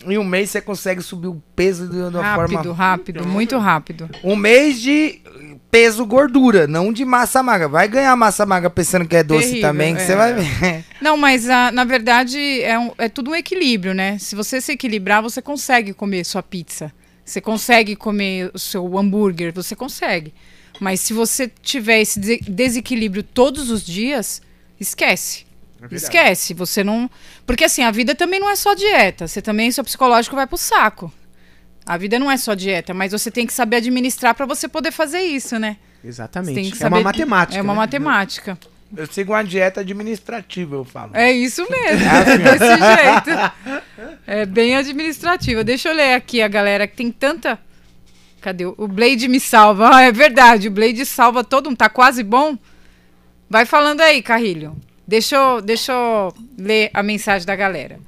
em, um mês você consegue subir o peso de uma Rápido, forma. rápido, muito rápido. Um mês de peso gordura, não de massa magra. Vai ganhar massa magra pensando que é doce Terrível, também, que é. você vai ver. Não, mas ah, na verdade é, um- é tudo um equilíbrio, né? Se você se equilibrar, você consegue comer sua pizza. Você consegue comer o seu hambúrguer, você consegue. Mas se você tiver esse de- desequilíbrio todos os dias, esquece. Esquece. Você não. Porque assim, a vida também não é só dieta. Você também, seu psicológico vai pro saco. A vida não é só dieta, mas você tem que saber administrar pra você poder fazer isso, né? Exatamente. tem que é saber- uma matemática. É uma né? matemática. Eu sigo uma dieta administrativa, eu falo. É isso mesmo, desse jeito. É bem administrativa. Deixa eu ler aqui a galera que tem tanta. Cadê? O o Blade me salva. Ah, é verdade, o Blade salva todo mundo. Tá quase bom? Vai falando aí, Carrilho. Deixa eu, deixa eu ler a mensagem da galera.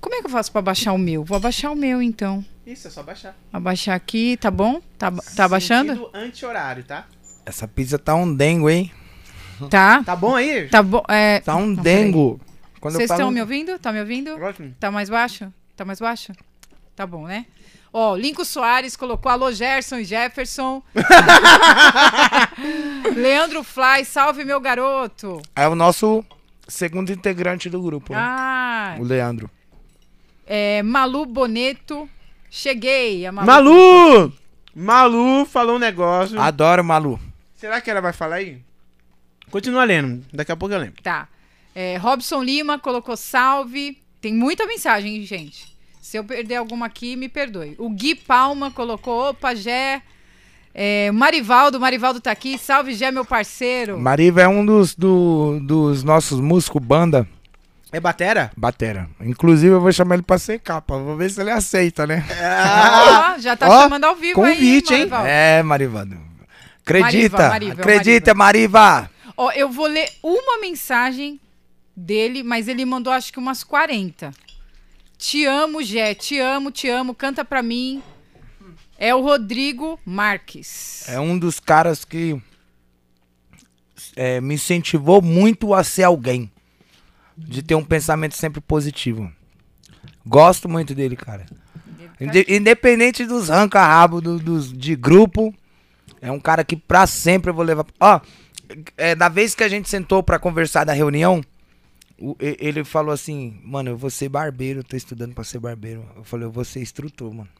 Como é que eu faço pra baixar o meu? Vou abaixar o meu, então. Isso, é só baixar. Abaixar aqui, tá bom? Tá, tá abaixando? Anti-horário, tá? Essa pizza tá um dengo, hein? Tá. Tá bom aí? Tá bom. É... Tá um Não, dengo. Quando eu Vocês falo- estão me ouvindo? Tá me ouvindo? Ótimo. Tá mais baixo? Tá mais baixo? Tá bom, né? Ó, o Lincoln Soares colocou alô Gerson e Jefferson. Leandro Fly, salve meu garoto. É o nosso segundo integrante do grupo, né? Ah, o Leandro. é, Malu Boneto. Cheguei. A Malu. Malu! Malu falou um negócio. Adoro Malu. Será que ela vai falar aí? Continua lendo. Daqui a pouco eu lembro. Tá. É, Robson Lima colocou salve. Tem muita mensagem, hein, gente. Se eu perder alguma aqui, me perdoe. O Gui Palma colocou, opa, Gé. É, Marivaldo, Marivaldo tá aqui. Salve, Gé, meu parceiro. Mariva é um dos, do- dos nossos músicos banda. É batera? Batera. Inclusive, eu vou chamar ele pra ser capa. Vou ver se ele aceita, né? Ó, já tá Ó, chamando ao vivo convite, aí, hein? Marival. É, Mariva. Acredita. Mariva, Mariva, Acredita, Mariva. Ó, eu vou ler uma mensagem dele, mas ele mandou acho que umas 40. Te amo, Jé. Te amo, te amo. Canta pra mim. É o Rodrigo Marques. É um dos caras que é, me incentivou muito a ser alguém. De ter um pensamento sempre positivo. Gosto muito dele, cara. Inde- Independente dos ranca-rabo do, dos, de grupo, é um cara que pra sempre eu vou levar. Ó, é, da vez que a gente sentou pra conversar da reunião, o- ele falou assim: Mano, eu vou ser barbeiro, eu tô estudando pra ser barbeiro. Eu falei: Eu vou ser instrutor, mano.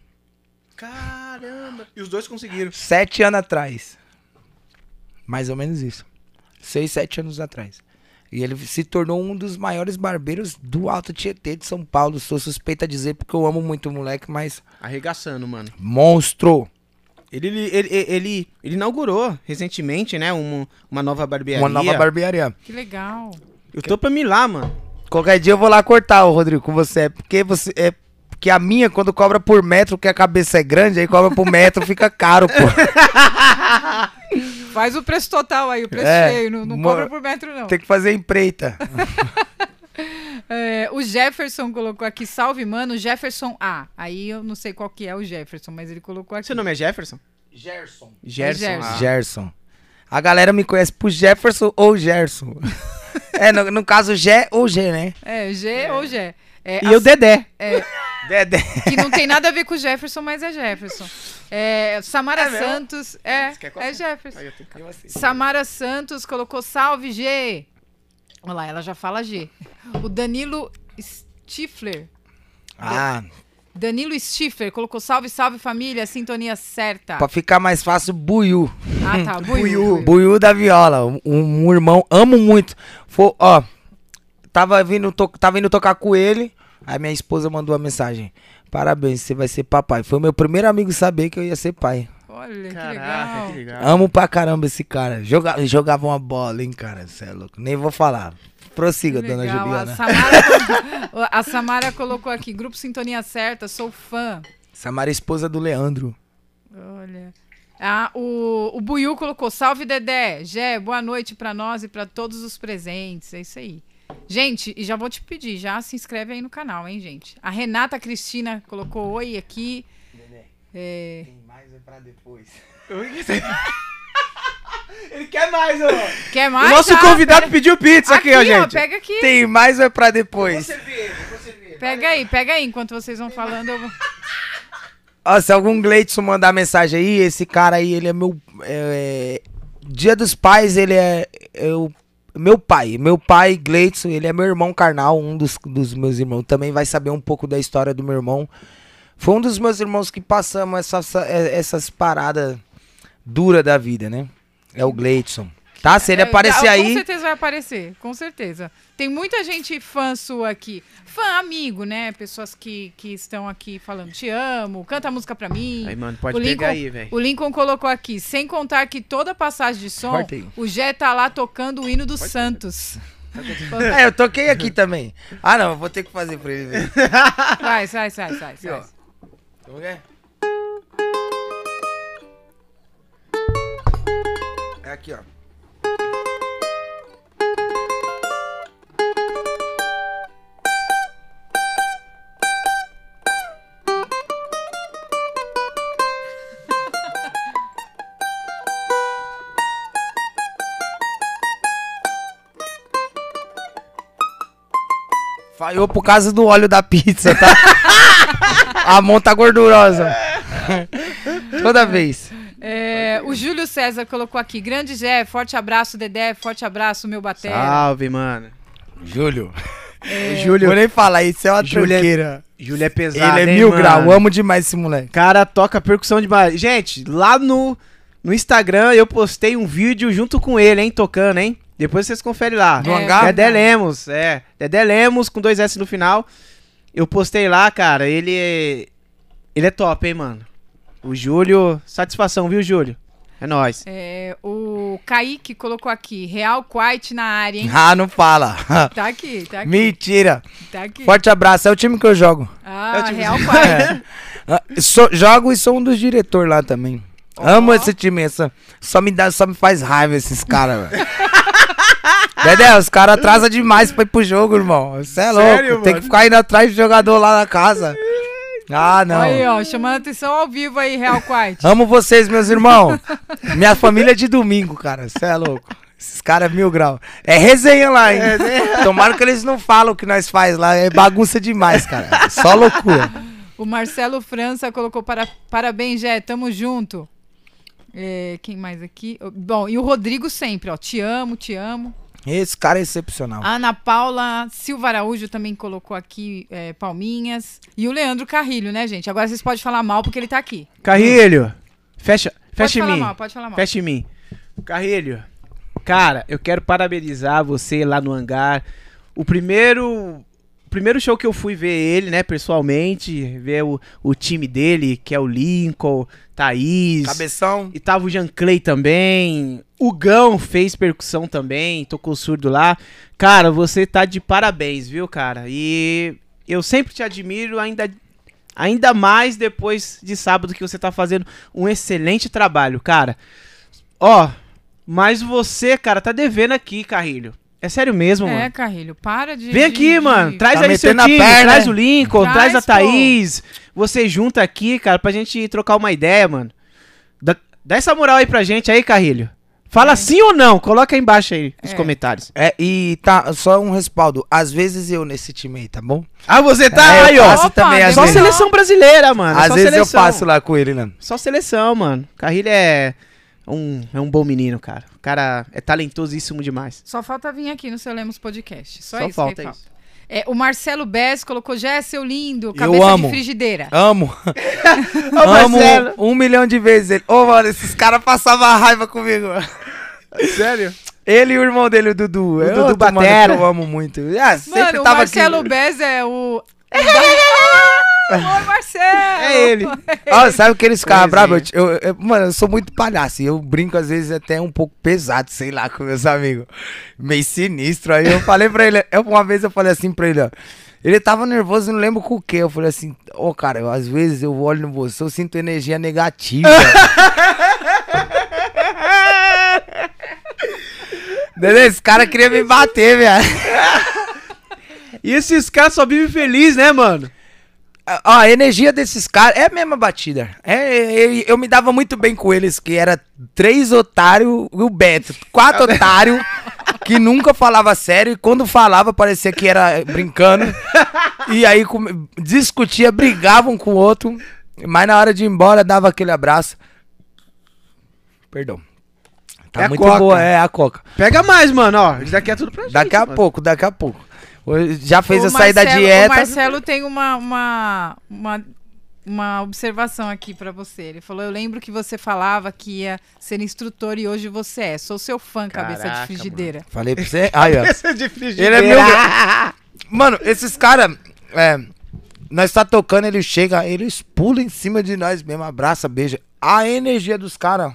Caramba. E os dois conseguiram. Sete anos atrás. Mais ou menos isso. Seis, sete anos atrás. E ele se tornou um dos maiores barbeiros do Alto Tietê de São Paulo. Sou suspeita a dizer porque eu amo muito o moleque, mas Arregaçando, mano. monstro. Ele, ele, ele, ele, ele inaugurou recentemente, né? Um, uma nova barbearia. Uma nova barbearia. Que legal. Eu tô pra me ir lá, mano. Qualquer dia eu vou lá cortar, ô Rodrigo, com você. Porque você. É porque a minha, quando cobra por metro, que a cabeça é grande, aí cobra por metro, fica caro, pô. Faz o preço total aí, o preço É, cheio. Não, não cobra por metro, não. Tem que fazer empreita. É, o Jefferson colocou aqui, salve, mano, Jefferson A. Aí eu não sei qual que é o Jefferson, mas ele colocou aqui. Seu nome é Jefferson? Gerson. Gerson. Gerson. ah. Gerson. A galera me conhece por Jefferson ou Gerson. é, no, no caso, Gé ou G, né? É, G ou G. É, E o Dedé. Dedé. que não tem nada a ver com o Jefferson, mas é Jefferson. É, Samara É? Santos, é, é? Jefferson. Que- Samara Santos colocou salve G. Olha lá, ela já fala G. O Danilo Stifler. Ah, Danilo Stifler colocou salve, salve família, sintonia certa. pra ficar mais fácil, Buiu. Ah, tá, Buiu. Buiu. Buiu da Viola. Um, um irmão, amo muito. Foi, ó, tava vindo, to, tava indo tocar com ele, aí minha esposa mandou uma mensagem. Parabéns, você vai ser papai. Foi o meu primeiro amigo saber que eu ia ser pai. Olha, que Caraca, legal. que legal. Amo pra caramba esse cara. Joga, jogava uma bola, hein, cara. Você é louco. Nem vou falar. Prossiga, Que dona. Juliana. A Samara, colocou- a Samara colocou aqui, grupo Sintonia Certa, sou fã. Samara é esposa do Leandro. Olha. Ah, o, o Buiu colocou, salve Dedé, Gé, boa noite pra nós e pra todos os presentes, é isso aí. Gente, e já vou te pedir, já se inscreve aí no canal, hein, gente. A Renata Cristina colocou oi aqui. É, Tem mais é pra depois. Ele quer mais, ô. quer O mais? nosso Ah, convidado pega- pediu pizza aqui, ó, gente. pega aqui. Tem mais é pra depois. Pega aí, pega aí, enquanto vocês vão falando, eu vou... Ó, se algum Gleidson mandar mensagem aí, esse cara aí, ele é meu. é, Dia dos Pais, ele é. é o meu pai. Meu pai, Gleidson, ele é meu irmão carnal, um dos, dos meus irmãos. Também vai saber um pouco da história do meu irmão. Foi um dos meus irmãos que passamos essas, essas paradas duras da vida, né? É o Gleidson. Tá? Se ele É, aparecer Com aí. certeza vai aparecer, com certeza. Tem muita gente fã sua aqui. Fã, amigo, né? Pessoas que, que estão aqui falando, te amo, canta a música pra mim. Aí, mano, pode O pegar Lincoln- aí, velho. O Lincoln colocou aqui, sem contar que toda passagem de som, Corta aí. o Jé tá lá tocando o hino do Santos. É, eu toquei aqui também. Ah, não, vou ter que fazer pra ele ver. Vai, sai, sai, sai, sai. ó. Como é? É aqui, ó. Falhou por causa do óleo da pizza, tá? A mão tá gordurosa. Toda vez. É, o Júlio César colocou aqui, grande Jé, forte abraço, Dedé, forte abraço, meu batera. Salve, mano. Júlio. Júlio, Vou nem falar, isso é uma Júlio é-. Júlio é pesado, Ele é hein, mil mano? grau, amo demais esse moleque. cara toca percussão de barulho. Gente, lá no, no Instagram eu postei um vídeo junto com ele, hein, tocando, hein? Depois vocês conferem lá. No hangar? Dedé Lemos, é. Dedé Lemos com dois S no final. Eu postei lá, cara, ele é... Ele é top, hein, mano. O Júlio... Satisfação, viu, Júlio? É nóis. É, o Kaique colocou aqui, Real Quiet na área, hein? Ah, não fala. Tá aqui, tá aqui, Mentira. tá aqui. Forte abraço. É o time que eu jogo. Ah, É o time- Real Quiet. Ah, sou- jogo e sou um dos diretores lá também. Amo esse time. Essa, só, me dá, só me faz raiva esses caras, velho. Entendeu? Os caras atrasam demais pra ir pro jogo, irmão. Você é louco. Sério, Tem que ficar indo atrás do jogador lá na casa. Ah, não. Aí, ó, chamando atenção ao vivo aí, Real Quiet. Amo vocês, meus irmãos. Minha família é de domingo, cara. Você é louco. Esses caras é mil grau. É resenha lá, hein? Tomara que eles não falam o que nós faz lá. É bagunça demais, cara. Só loucura. O Marcelo França colocou para, parabéns, Jé, tamo junto. É, quem mais aqui? Bom, e o Rodrigo sempre, ó, te amo, te amo. Esse cara é excepcional. A Ana Paula Silva Araújo também colocou aqui é, palminhas. E o Leandro Carrilho, né, gente? Agora vocês podem falar mal porque ele tá aqui. Carrilho, fecha, Pode fecha em falar mim. mal, pode falar mal. Fecha em mim. Carrilho, cara, eu quero parabenizar você lá no hangar. O primeiro. Primeiro show que eu fui ver ele, né, pessoalmente, ver o, o time dele, que é o Lincoln, Thaís. Cabeção. E tava o Jean Clay também. O Gão fez percussão também, tocou surdo lá. Cara, você tá de parabéns, viu, cara? E eu sempre te admiro, ainda, ainda mais depois de sábado que você tá fazendo um excelente trabalho, cara. Ó, mas você, cara, tá devendo aqui, Carrilho. É sério mesmo, É, mano. Carrilho, para de. Vem de- aqui, de- mano. Traz Tá aí seu time, perna, traz né? o Lincoln, traz, Traz, a pô. Thaís. Você junta aqui, cara, pra gente trocar uma ideia, mano. Dá, dá essa moral aí pra gente aí, Carrilho. Fala É. sim ou não, coloca aí embaixo aí nos É. comentários. É, e tá, só um respaldo. Às vezes eu nesse time aí, tá bom? Ah, você tá É, aí, ó. faço também, às Só vezes. seleção brasileira, mano. Às só vezes seleção. eu passo lá com ele, né? Só seleção, mano. Carrilho é um, é um bom menino, cara. O cara é talentosíssimo demais. Só falta vir aqui no seu Lemos Podcast. Só, Só isso falta isso. É, o Marcelo Bess colocou, já é seu lindo, Eu cabeça amo. de frigideira. Amo. Amo um milhão de vezes ele. Ô, mano, esses caras passavam raiva comigo. Sério? Ele e o irmão dele, o Dudu. É Dudu mano Batera. que eu amo muito. Ah, sempre Mano, o tava Marcelo aqui. Bess é o. Ô, Marcelo! É ele. Ó, sabe aqueles caras Conheço bravos? Eu, eu- eu- mano, eu sou muito palhaço. e Eu brinco às vezes até um pouco pesado, sei lá, com meus amigos. Meio sinistro. Aí eu falei pra ele, eu- uma vez eu falei assim pra ele, ó. Ele tava nervoso, não lembro com o que. Eu falei assim, ô cara, eu, às vezes eu olho no você, eu sinto energia negativa. Esse cara queria me bater, velho. E esses caras só vivem feliz, né, mano? Ó, a energia desses caras é a mesma batida. É, é, eu me dava muito bem com eles, que era três otários e o Beto. Quatro otários que nunca falava sério e quando falava parecia que era brincando. E aí come- discutia, brigavam um com o outro, mas na hora de ir embora dava aquele abraço. Perdão. Tá É a muito Coca. boa, é a coca. Pega mais, mano, ó. Isso daqui é tudo pra gente. Daqui a mano. pouco, daqui a pouco. Já fez O eu sair da dieta. O Marcelo tem uma, uma, uma, uma observação aqui pra você. Ele falou: Eu lembro que você falava que ia ser instrutor e hoje você é. Sou seu fã, cabeça de Caraca, frigideira. Falei pra você. Aí, ó. É de frigideira. Ele é meu. Mano, esses caras. É, nós tá tocando, eles chegam, eles pulam em cima de nós mesmo, abraça, beija. A energia dos caras.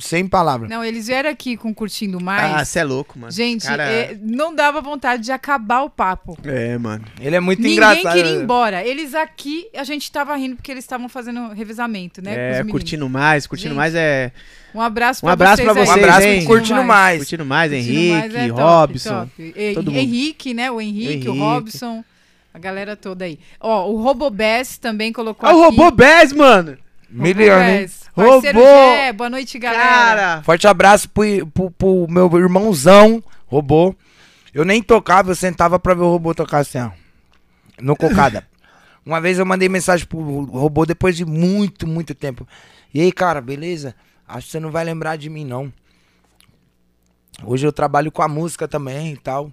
Sem palavras. Não, eles vieram aqui com Curtindo Ah, Mais. você é louco, mano. Gente, Cara, é, não dava vontade de acabar o papo. É, mano. Ele é muito Ninguém engraçado. queria ir embora. Eles aqui, a gente tava rindo porque eles estavam fazendo revezamento, né? com os É, curtindo mais, curtindo Gente, mais é. Um abraço Um abraço pra vocês aí. vocês, Um abraço hein? Curtindo Mais. Curtindo mais, Henrique, Mais é top, Robson. top. E- todo mundo. Henrique, né? O Henrique, Henrique. o Robson, a galera toda aí. Ó, o Robobés também colocou Ó, o aqui. robô Bez, mano. Robobés. Parceiro Robô. Gé, boa noite, galera. Cara. Forte abraço pro, pro, pro meu irmãozão, robô. Eu nem tocava, eu sentava pra ver o robô tocar assim, ó. No cocada. Uma vez eu mandei mensagem pro robô depois de muito, muito tempo. E aí, cara, beleza? Acho que você não vai lembrar de mim, não. Hoje eu trabalho com a música também e tal.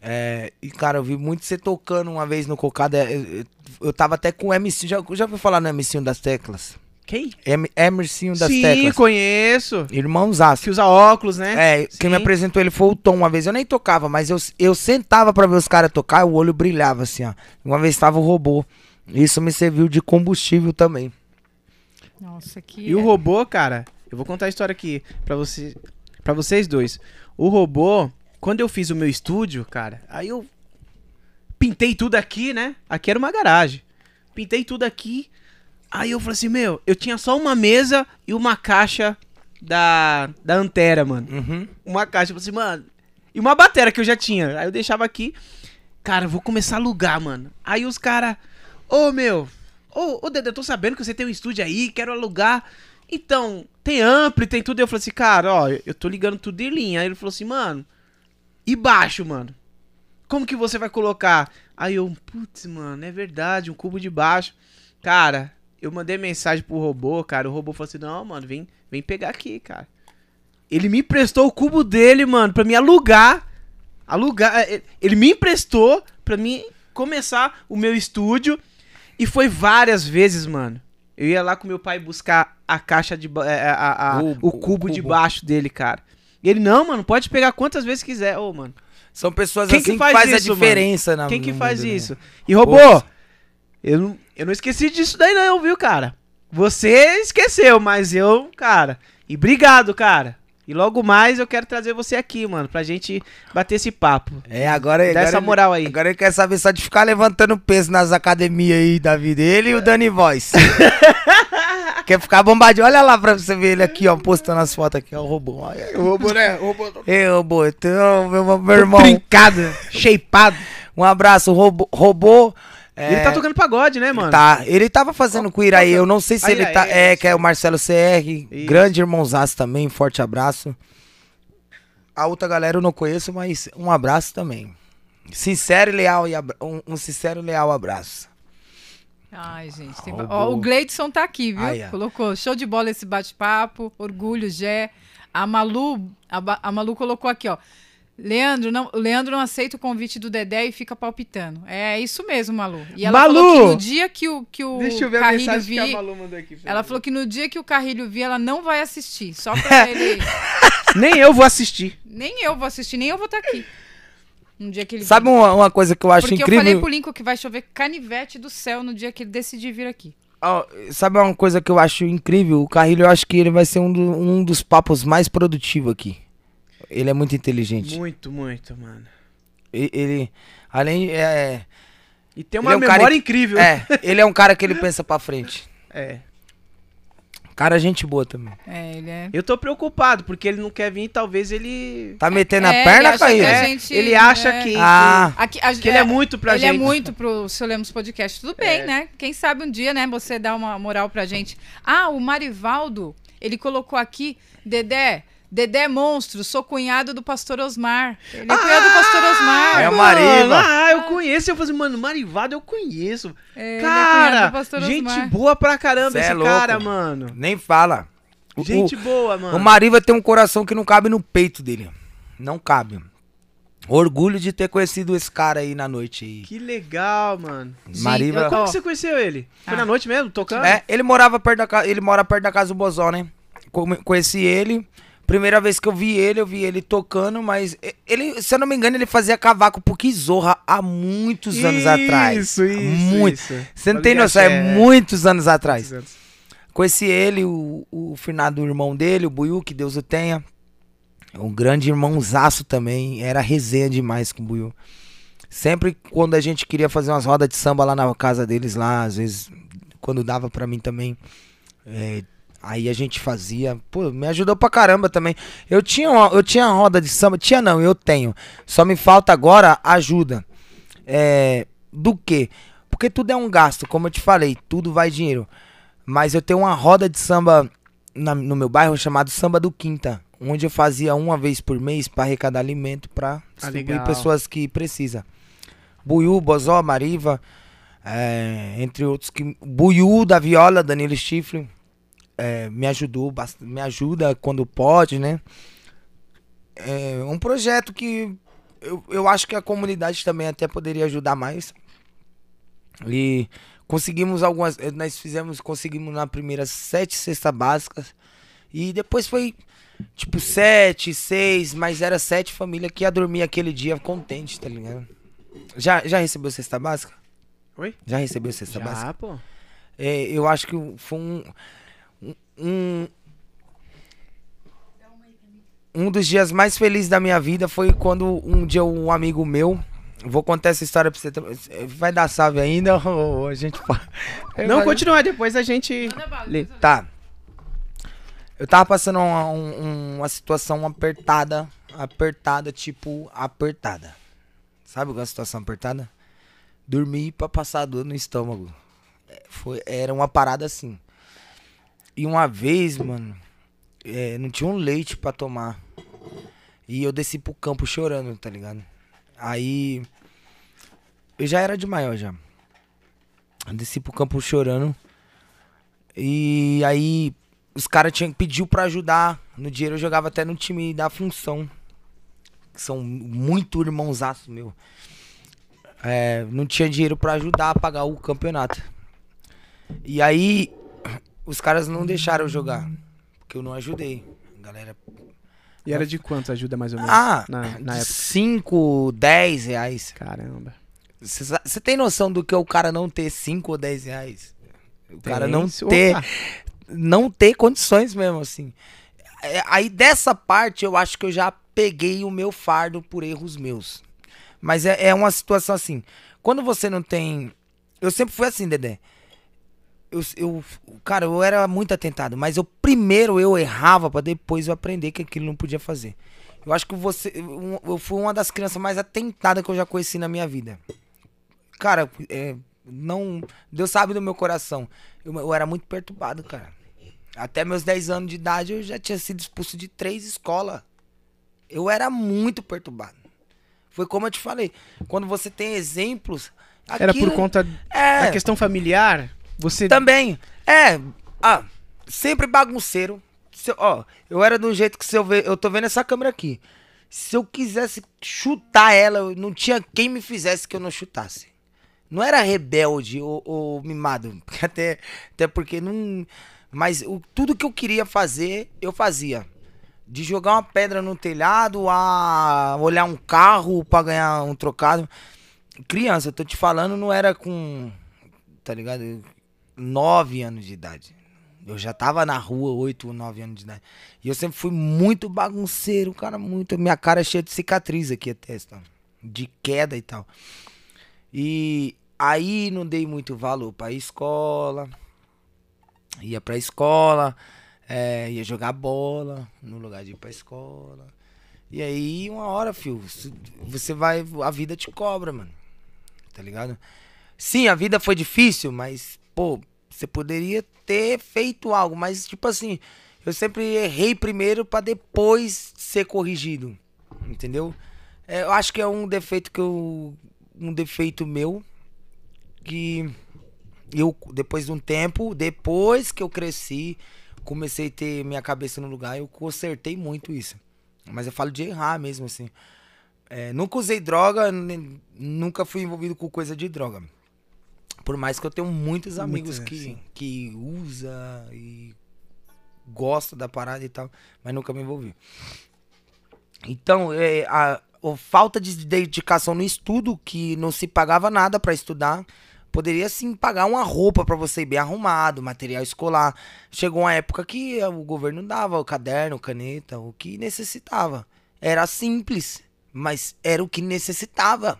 É, e, cara, eu vi muito você tocando uma vez no Cocada. Eu, eu, eu tava até com o MC. Já, já ouviu falar no MC das Teclas? Quem? M, Emercinho das Sim, Teclas. conheço. Irmãozaço. Que usa óculos, né? É, quem me Sim. apresentou ele foi o Tom uma vez. Eu nem tocava, mas eu, eu sentava pra ver os caras tocar e o olho brilhava assim, ó. Uma vez tava o robô. Isso me serviu de combustível também. Nossa, que. E o robô, cara, Eu vou contar a história aqui pra, você, pra vocês dois. O robô, quando eu fiz o meu estúdio, cara, aí eu pintei tudo aqui, né? Aqui era uma garagem. Pintei tudo aqui. Aí eu falei assim, meu, eu tinha só uma mesa e uma caixa da, da Antera, mano. Uhum. Uma caixa, eu falei assim, mano. E uma bateria que eu já tinha. Aí eu deixava aqui. Cara, eu vou começar a alugar, mano. Aí os caras, ô meu, ô, ô Dedé, eu tô sabendo que você tem um estúdio aí, quero alugar. Então, tem ampli, tem tudo. Eu falei assim, cara, ó, eu tô ligando tudo em linha. Aí ele falou assim, mano, e baixo, mano? Como que você vai colocar? Aí eu, putz, mano, é verdade, um cubo de baixo. Cara, eu mandei mensagem pro robô, cara. O robô falou assim: não, mano, vem, vem pegar aqui, cara. Ele me emprestou o cubo dele, mano, pra me alugar. Alugar. é, é, Ele me emprestou pra mim começar o meu estúdio. E foi várias vezes, mano. Eu ia lá com meu pai buscar a caixa de. é, a- a- O- o, o cubo de cubo. baixo dele, cara. E ele, não, mano, pode pegar quantas vezes quiser. Ô, mano. São pessoas Quem assim que faz isso, a diferença na Quem que faz mundo, né? isso? E robô, Poxa. Eu não, eu não esqueci disso daí não, viu, cara? Você esqueceu, mas eu, cara. E obrigado, cara. E logo mais eu quero trazer você aqui, mano, pra gente bater esse papo. É, agora, Dá agora essa ele- moral aí. Agora ele quer saber só de ficar levantando peso nas academias aí da vida. Ele e o Dani Voice. quer ficar bombadinho. Olha lá pra você ver ele aqui, ó, postando as fotos aqui, ó, o robô. Olha. O robô, né? O robô Ei, robô, então, meu, meu irmão, brincado, shapeado. um abraço, robô. robô é, Ele tá tocando pagode, né, mano? Tá, ele tava fazendo com o Iraí, eu não sei se Ah, ele tá. é, É, que é o Marcelo CR, Isso. grande irmãozaço também, forte abraço. A outra galera eu não conheço, mas um abraço também. Sincero e leal, e abra- um, um sincero e leal abraço. Ai, gente. tem- Roubou. Ó, o Gleidson tá aqui, viu? Ai, ó. Colocou show de bola esse bate-papo. Orgulho, Gé. A Malu, a, Ba- a Malu colocou aqui, ó. Leandro não, o Leandro não aceita o convite do Dedé e fica palpitando. É isso mesmo, Malu. E ela Malu! falou que no dia que o, que o Deixa eu ver a Carrilho mensagem vi, que a Malu mandou aqui. ela falou que no dia que o Carrilho vir, ela não vai assistir. Só pra ele. Nem eu vou assistir. nem eu vou assistir, nem eu vou estar aqui. No dia que ele Sabe uma, uma coisa que eu acho Porque eu falei incrível? pro Lincoln que vai chover canivete do céu no dia que ele decidir vir aqui. Sabe uma coisa que eu acho incrível? O Carrilho, eu acho que ele vai ser um, do- um dos papos mais produtivos aqui. Ele é muito inteligente. Muito, muito, mano. E- Ele, além, é, E tem Ele uma é um cara memória in- incrível. é, ele é um cara que ele pensa pra frente. É. Cara, gente boa também. É, ele é. Eu tô preocupado, porque ele não quer vir, talvez ele. Tá metendo a É, ele perna, que a É, gente- ele acha é. que, Ah, Aqui, a- que ele é muito pra ele gente. é muito pro Seu Lemos Podcast. Tudo bem, É. né? Quem sabe um dia, né, você dá uma moral pra gente. Ah, o Marivaldo, ele colocou aqui, Dedé, Dedé é monstro, sou cunhado do pastor Osmar. Ele é cunhado do pastor Osmar. É o Mariva. Ah, eu conheço. Eu falei assim, mano, Marivado eu conheço. É, ele é cunhado cara, do pastor gente Osmar. boa pra caramba Cê é esse louco. cara, mano. nem fala. O- Gente o, boa, mano. o Mariva tem um coração que não cabe no peito dele. Não cabe. Orgulho de ter conhecido esse cara aí na noite aí. Que legal, mano. Mariva. Como Ó. que você conheceu ele? Foi Ah. na noite mesmo, tocando? É, ele morava perto da casa, ele mora perto da casa do Bozó, né? Conheci ele. Primeira vez que eu vi ele, eu vi ele tocando, mas ele, se eu não me engano, ele fazia cavaco pro Kizorra há muitos anos atrás. Isso, isso, Muito. isso. Você não Pode tem noção, é, achar, muitos anos atrás. muitos anos. Conheci ele, o, o finado irmão dele, o Buiu, que Deus o tenha. Um grande irmãozaço também. Era resenha demais com o Buiu. Sempre quando a gente queria fazer umas rodas de samba lá na casa deles, lá, às vezes, quando dava pra mim também. é, aí a gente fazia. Pô, me ajudou pra caramba também. Eu tinha, eu tinha roda de samba. Tinha não, eu tenho. Só me falta agora ajuda. É, do quê? Porque tudo é um gasto, como eu te falei, tudo vai dinheiro. Mas eu tenho uma roda de samba na- no meu bairro chamado Samba do Quinta, onde eu fazia uma vez por mês para arrecadar alimento para distribuir legal. pessoas que precisam. Buiú, Bozó, Mariva, é, entre outros que Buiú da Viola, Danilo Stifle, é, me ajudou, me ajuda quando pode, né? É um projeto que eu, eu acho que a comunidade também até poderia ajudar mais. E conseguimos algumas. eh, Nós fizemos, conseguimos na primeira sete cestas básicas. E depois foi tipo sete, seis, mas era sete famílias que ia dormir aquele dia contente, tá ligado? Já, já recebeu cesta básica? Oi? Já recebeu cesta básica? Já, pô. É, eu acho que foi um, um- um- dos dias mais felizes da minha vida foi quando um dia um amigo meu. Vou contar essa história pra você. também. Vai dar salve ainda ou a gente? Não, continua, depois a gente. lê. Tá. Eu tava passando uma, um- uma situação apertada. Apertada, tipo, apertada. Sabe qual é a situação apertada? Dormir pra passar dor no estômago. É, Foi, era uma parada assim. E uma vez, mano, é, não tinha um leite pra tomar. E eu desci pro campo chorando, tá ligado? Aí. Eu já era de maior já. Eu desci pro campo chorando. E aí os caras tinham pediu pra ajudar. No dinheiro eu jogava até no time da função. Que são muito irmãozaço meu. É, não tinha dinheiro pra ajudar a pagar o campeonato. E aí os caras não deixaram jogar. Porque eu não ajudei. A galera. E era de quanto ajuda mais ou menos? Ah, na, na época. 5, 10 reais. Caramba. Você tem noção do que é o cara não ter 5 ou 10 reais? O cara Tem, não se- ter Opa. não ter condições mesmo, assim. É, Aí dessa parte eu acho que eu já peguei o meu fardo por erros meus. Mas é, é uma situação assim. Quando você não tem. Eu sempre fui assim, Dedé. Eu, eu, cara, eu era muito atentado, mas eu primeiro eu errava pra depois eu aprender que aquilo não podia fazer. Eu acho que você. Eu, eu fui uma das crianças mais atentadas que eu já conheci na minha vida. Cara, é, não. Deus sabe do meu coração. Eu, eu era muito perturbado, cara. Até meus 10 anos de idade eu já tinha sido expulso de três escolas. Eu era muito perturbado. Foi como eu te falei. Quando você tem exemplos. Era aquilo- por conta É, da questão familiar? Você. também. É. Ah, sempre bagunceiro. Se ó, eu era do jeito que se eu ver. Eu tô vendo essa câmera aqui. Se eu quisesse chutar ela, não tinha quem me fizesse que eu não chutasse. Não era rebelde ou, ou mimado. Até, até porque não. Mas o, tudo que eu queria fazer, eu fazia. De jogar uma pedra no telhado a olhar um carro pra ganhar um trocado. Criança, eu tô te falando, não era com. Tá ligado? Nove anos de idade. Eu já tava na rua, oito ou nove anos de idade. E eu sempre fui muito bagunceiro, cara, muito. Minha cara é cheia de cicatriz aqui a testa. De queda e tal. E aí não dei muito valor pra escola. Ia pra escola, é, ia jogar bola no lugar de ir pra escola. E aí, uma hora, fio, você vai. A vida te cobra, mano. Tá ligado? Sim, a vida foi difícil, mas, pô, você poderia ter feito algo. Mas, tipo assim, eu sempre errei primeiro pra depois ser corrigido. Entendeu? É, eu acho que é um defeito que eu. Um defeito meu. Que eu, depois de um tempo, depois que eu cresci, comecei a ter minha cabeça no lugar, eu consertei muito isso. Mas eu falo de errar mesmo, assim. É, nunca usei droga, nunca fui envolvido com coisa de droga. Por mais que eu tenho muitos amigos Muitos, que, sim. que usa e gosta da parada e tal, mas nunca me envolvi. Então, é, a, a falta de dedicação no estudo, que não se pagava nada pra estudar, poderia sim pagar uma roupa pra você ir bem arrumado, material escolar. Chegou uma época que o governo dava o caderno, caneta, o que necessitava. Era simples, mas era o que necessitava.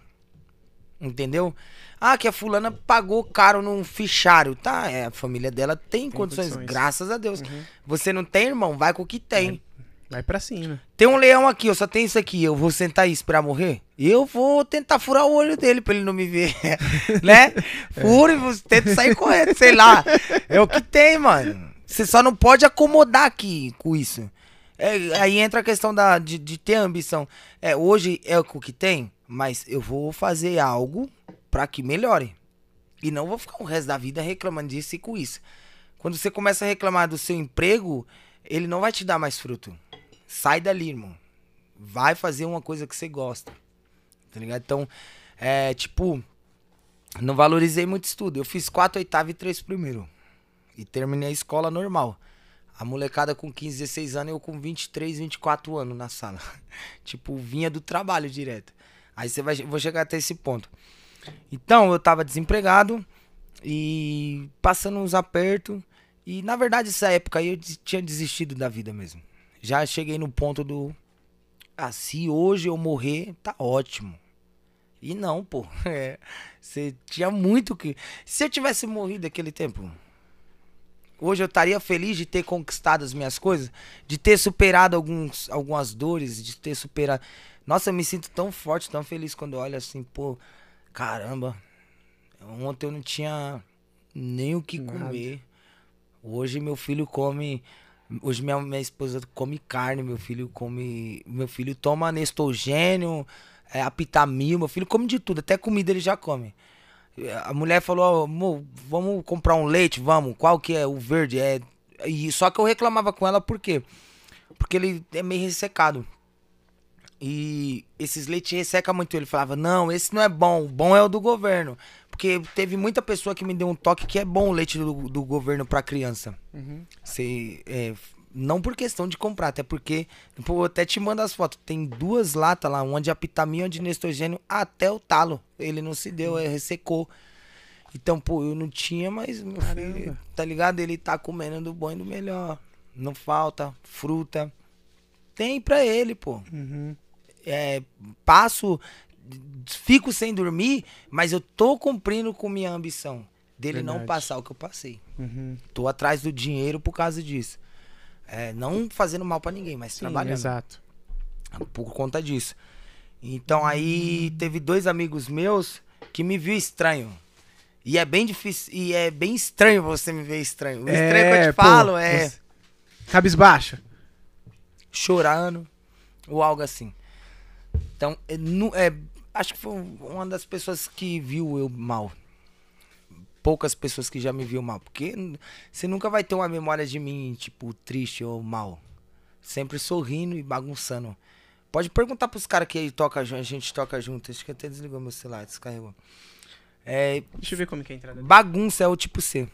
Entendeu? Ah, que a fulana pagou caro num fichário. Tá, é, a família dela tem, condições, condições. graças a Deus. Uhum. Você não tem, irmão? Vai com o que tem. Vai pra cima. Tem um leão aqui, eu só tenho isso aqui. Eu vou sentar e esperar morrer? Eu vou tentar furar o olho dele pra ele não me ver. né? Furo e você tenta sair correndo, sei lá. É o que tem, mano. Você só não pode acomodar aqui com isso. É, aí entra a questão da, de, de ter ambição. É, hoje é o que tem, mas eu vou fazer algo pra que melhore. E não vou ficar o resto da vida reclamando disso e com isso. Quando você começa a reclamar do seu emprego, ele não vai te dar mais fruto. Sai dali, irmão. Vai fazer uma coisa que você gosta. Tá ligado? Então, é tipo, não valorizei muito estudo. Eu fiz 4 oitavo e 3 primeiro. E terminei a escola normal. A molecada com 15, 16 anos, eu com 23, 24 anos na sala. tipo, vinha do trabalho direto. Aí você vai, vou chegar até esse ponto. Então, eu tava desempregado e passando uns apertos. E na verdade, essa época aí eu tinha desistido da vida mesmo. Já cheguei no ponto do ah, se hoje eu morrer, tá ótimo. E não, pô. É, você tinha muito que. Se eu tivesse morrido aquele tempo, hoje eu estaria feliz de ter conquistado as minhas coisas, de ter superado alguns, algumas dores, de ter superado. Nossa, eu me sinto tão forte, tão feliz quando eu olho assim, pô, caramba. Ontem eu não tinha nem o que Nada. comer. Hoje meu filho come. Hoje minha, minha esposa come carne, meu filho come. Meu filho toma anestogênio, é, apitamil, meu filho come de tudo, até comida ele já come. A mulher falou, "Ó, amor, vamos comprar um leite, vamos. Qual que é? O verde. É. E só que eu reclamava com ela por quê? Porque ele é meio ressecado. E esses leites resseca muito. Ele falava, não, esse não é bom, o bom é o do governo. Porque teve muita pessoa que me deu um toque que é bom o leite do, do governo pra criança. Você, é, não por questão de comprar, até porque, pô, até te mando as fotos. Tem duas latas lá, uma de apitamina, uma de nestrogênio, até o talo. Ele não se deu, é, ressecou. Então, pô, eu não tinha, mas meu filho, tá ligado? Ele tá comendo do bom e do melhor. Não falta, fruta. Tem pra ele, pô. Uhum. É, passo, fico sem dormir, mas eu tô cumprindo com minha ambição. Dele não Verdade. passar o que eu passei. Uhum. Tô atrás do dinheiro por causa disso. É, não fazendo mal pra ninguém, mas Sim, trabalhando exato. por conta disso. Então aí teve dois amigos meus que me viu estranho. E é bem difícil, e é bem estranho você me ver estranho. O estranho que eu te pô, falo é Cabisbaixo. chorando ou algo assim. Então, é, nu- é, acho que foi uma das pessoas que viu eu mal. Poucas pessoas que já me viu mal. Porque você nunca vai ter uma memória de mim, tipo, triste ou mal. Sempre sorrindo e bagunçando. Pode perguntar pros caras que toca, a gente toca junto. Acho que até desligou meu celular, descarregou. É, Deixa eu ver como que é a entrada bagunça é o tipo C.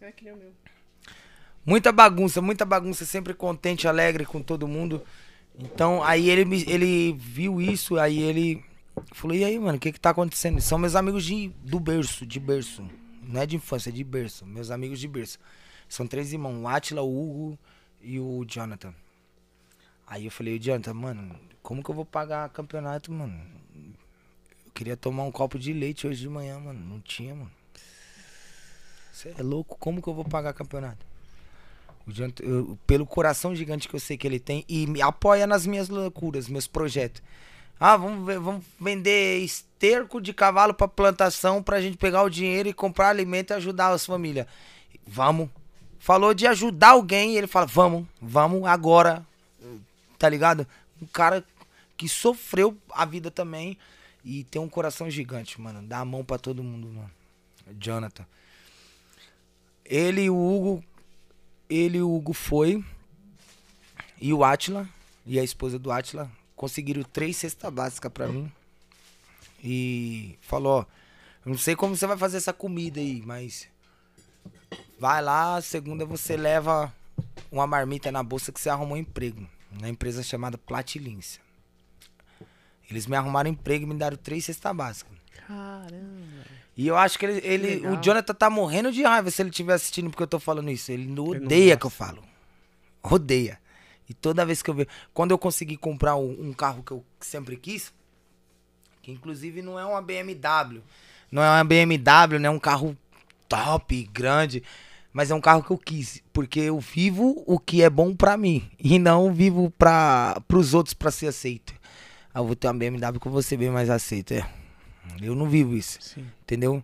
É que nem o meu. Muita bagunça, muita bagunça, sempre contente, alegre com todo mundo. Então, aí ele, me- ele viu isso, aí ele falou, e aí, mano, o que que tá acontecendo? São meus amigos de, do berço, de berço. Não é de infância, é de berço. Meus amigos de berço. São três irmãos, o Atila, o Hugo e o Jonathan. Aí eu falei, Jonathan, mano, como que eu vou pagar campeonato, mano? Eu queria tomar um copo de leite hoje de manhã, mano. Não tinha, mano. Você é louco, como que eu vou pagar campeonato? Jonathan, eu- pelo coração gigante que eu sei que ele tem e me apoia nas minhas loucuras, meus projetos. Ah, vamos, ver- vamos vender esterco de cavalo pra plantação pra gente pegar o dinheiro e comprar alimento e ajudar as famílias. Vamos. Falou de ajudar alguém e ele fala, vamos, vamos agora. Tá ligado? Um cara que sofreu a vida também e tem um coração gigante, mano. Dá a mão pra todo mundo, mano. Jonathan. Ele e o Hugo ele e o Hugo foi e o Atila e a esposa do Atila conseguiram três cestas básicas pra mim e falou, ó, não sei como você vai fazer essa comida aí, mas vai lá, segunda você leva uma marmita na bolsa que você arrumou um emprego na empresa chamada Platilins. Eles me arrumaram emprego e me deram três cestas básicas. Caramba. E eu acho que ele, ele legal. o Jonathan tá morrendo de raiva se ele estiver assistindo porque eu tô falando isso. Ele não odeia que eu falo. Odeia. E toda vez que eu vejo. Quando eu consegui comprar um, um carro que eu sempre quis, que inclusive não é uma BMW. Não é uma BMW, não é um carro top, grande. Mas é um carro que eu quis. Porque eu vivo o que é bom pra mim. E não vivo para pros outros pra ser aceito. Ah, eu vou ter uma BMW que eu vou ser bem mais aceito. É. Eu não vivo isso. Sim. Entendeu?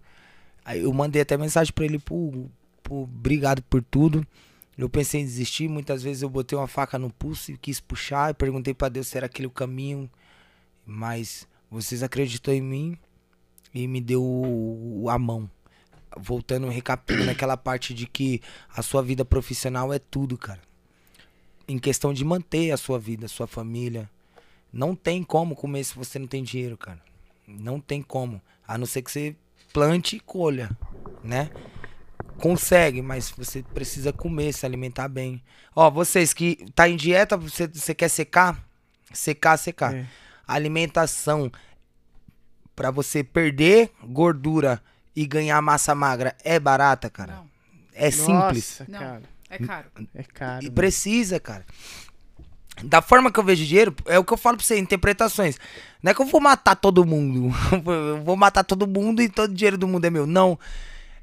Aí eu mandei até mensagem pra ele, pô, pô, obrigado por tudo. Eu pensei em desistir, muitas vezes eu botei uma faca no pulso e quis puxar, e perguntei pra Deus se era aquele o caminho. Mas vocês acreditou em mim e me deu a mão. Voltando, recapitulando aquela parte de que a sua vida profissional é tudo, cara. Em questão de manter a sua vida, a sua família. Não tem como comer se você não tem dinheiro, cara. Não tem como. A não ser que você plante e colha, né? Consegue, mas você precisa comer, se alimentar bem. Ó, vocês que tá em dieta, você, você quer secar? Secar, secar. É. Alimentação pra você perder gordura e ganhar massa magra é barata, cara? Não, É simples. Nossa, Não. cara. é caro. É caro. E mano. precisa, cara. Da forma que eu vejo dinheiro, é o que eu falo pra você, interpretações. Não é que eu vou matar todo mundo. Eu vou matar todo mundo e todo o dinheiro do mundo é meu. Não.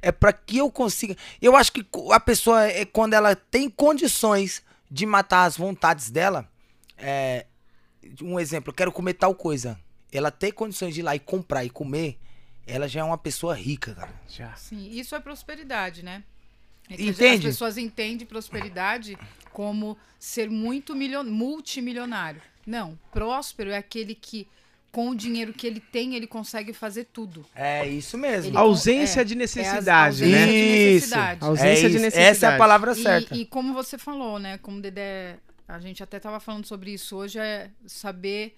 É pra que eu consiga. Eu acho que a pessoa, é quando ela tem condições de matar as vontades dela. É, um exemplo, eu quero comer tal coisa. Ela ter condições de ir lá e comprar e comer, ela já é uma pessoa rica, cara. Já. Sim, isso é prosperidade, né? É que Entende? As pessoas entendem prosperidade como ser muito milio- multimilionário. Não, próspero é aquele que, com o dinheiro que ele tem, ele consegue fazer tudo. É isso mesmo. Ele- Ausência é, de É a necessidade, ausência né? de Isso. necessidade. Ausência É de isso. necessidade. Essa é a palavra certa. E, e como você falou, né? Como o Dedé, a gente até estava falando sobre isso hoje, é saber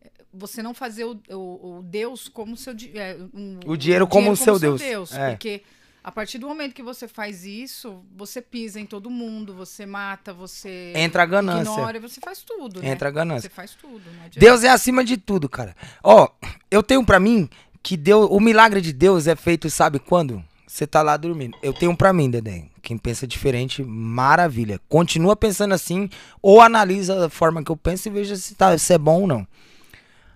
é, você não fazer o, o- o Deus como seu é, um- O dinheiro como o seu Deus. É. Porque a partir do momento que você faz isso, você pisa em todo mundo, você mata, você Entra a ganância. ignora, você faz tudo, né? Entra a ganância. Você faz tudo. Deus é acima de tudo, cara. Ó, eu tenho pra mim que Deus, o milagre de Deus é feito, sabe quando? Você tá lá dormindo. Eu tenho pra mim, Dedé. Quem pensa diferente, maravilha. Continua pensando assim ou analisa a forma que eu penso e veja se, tá, se é bom ou não.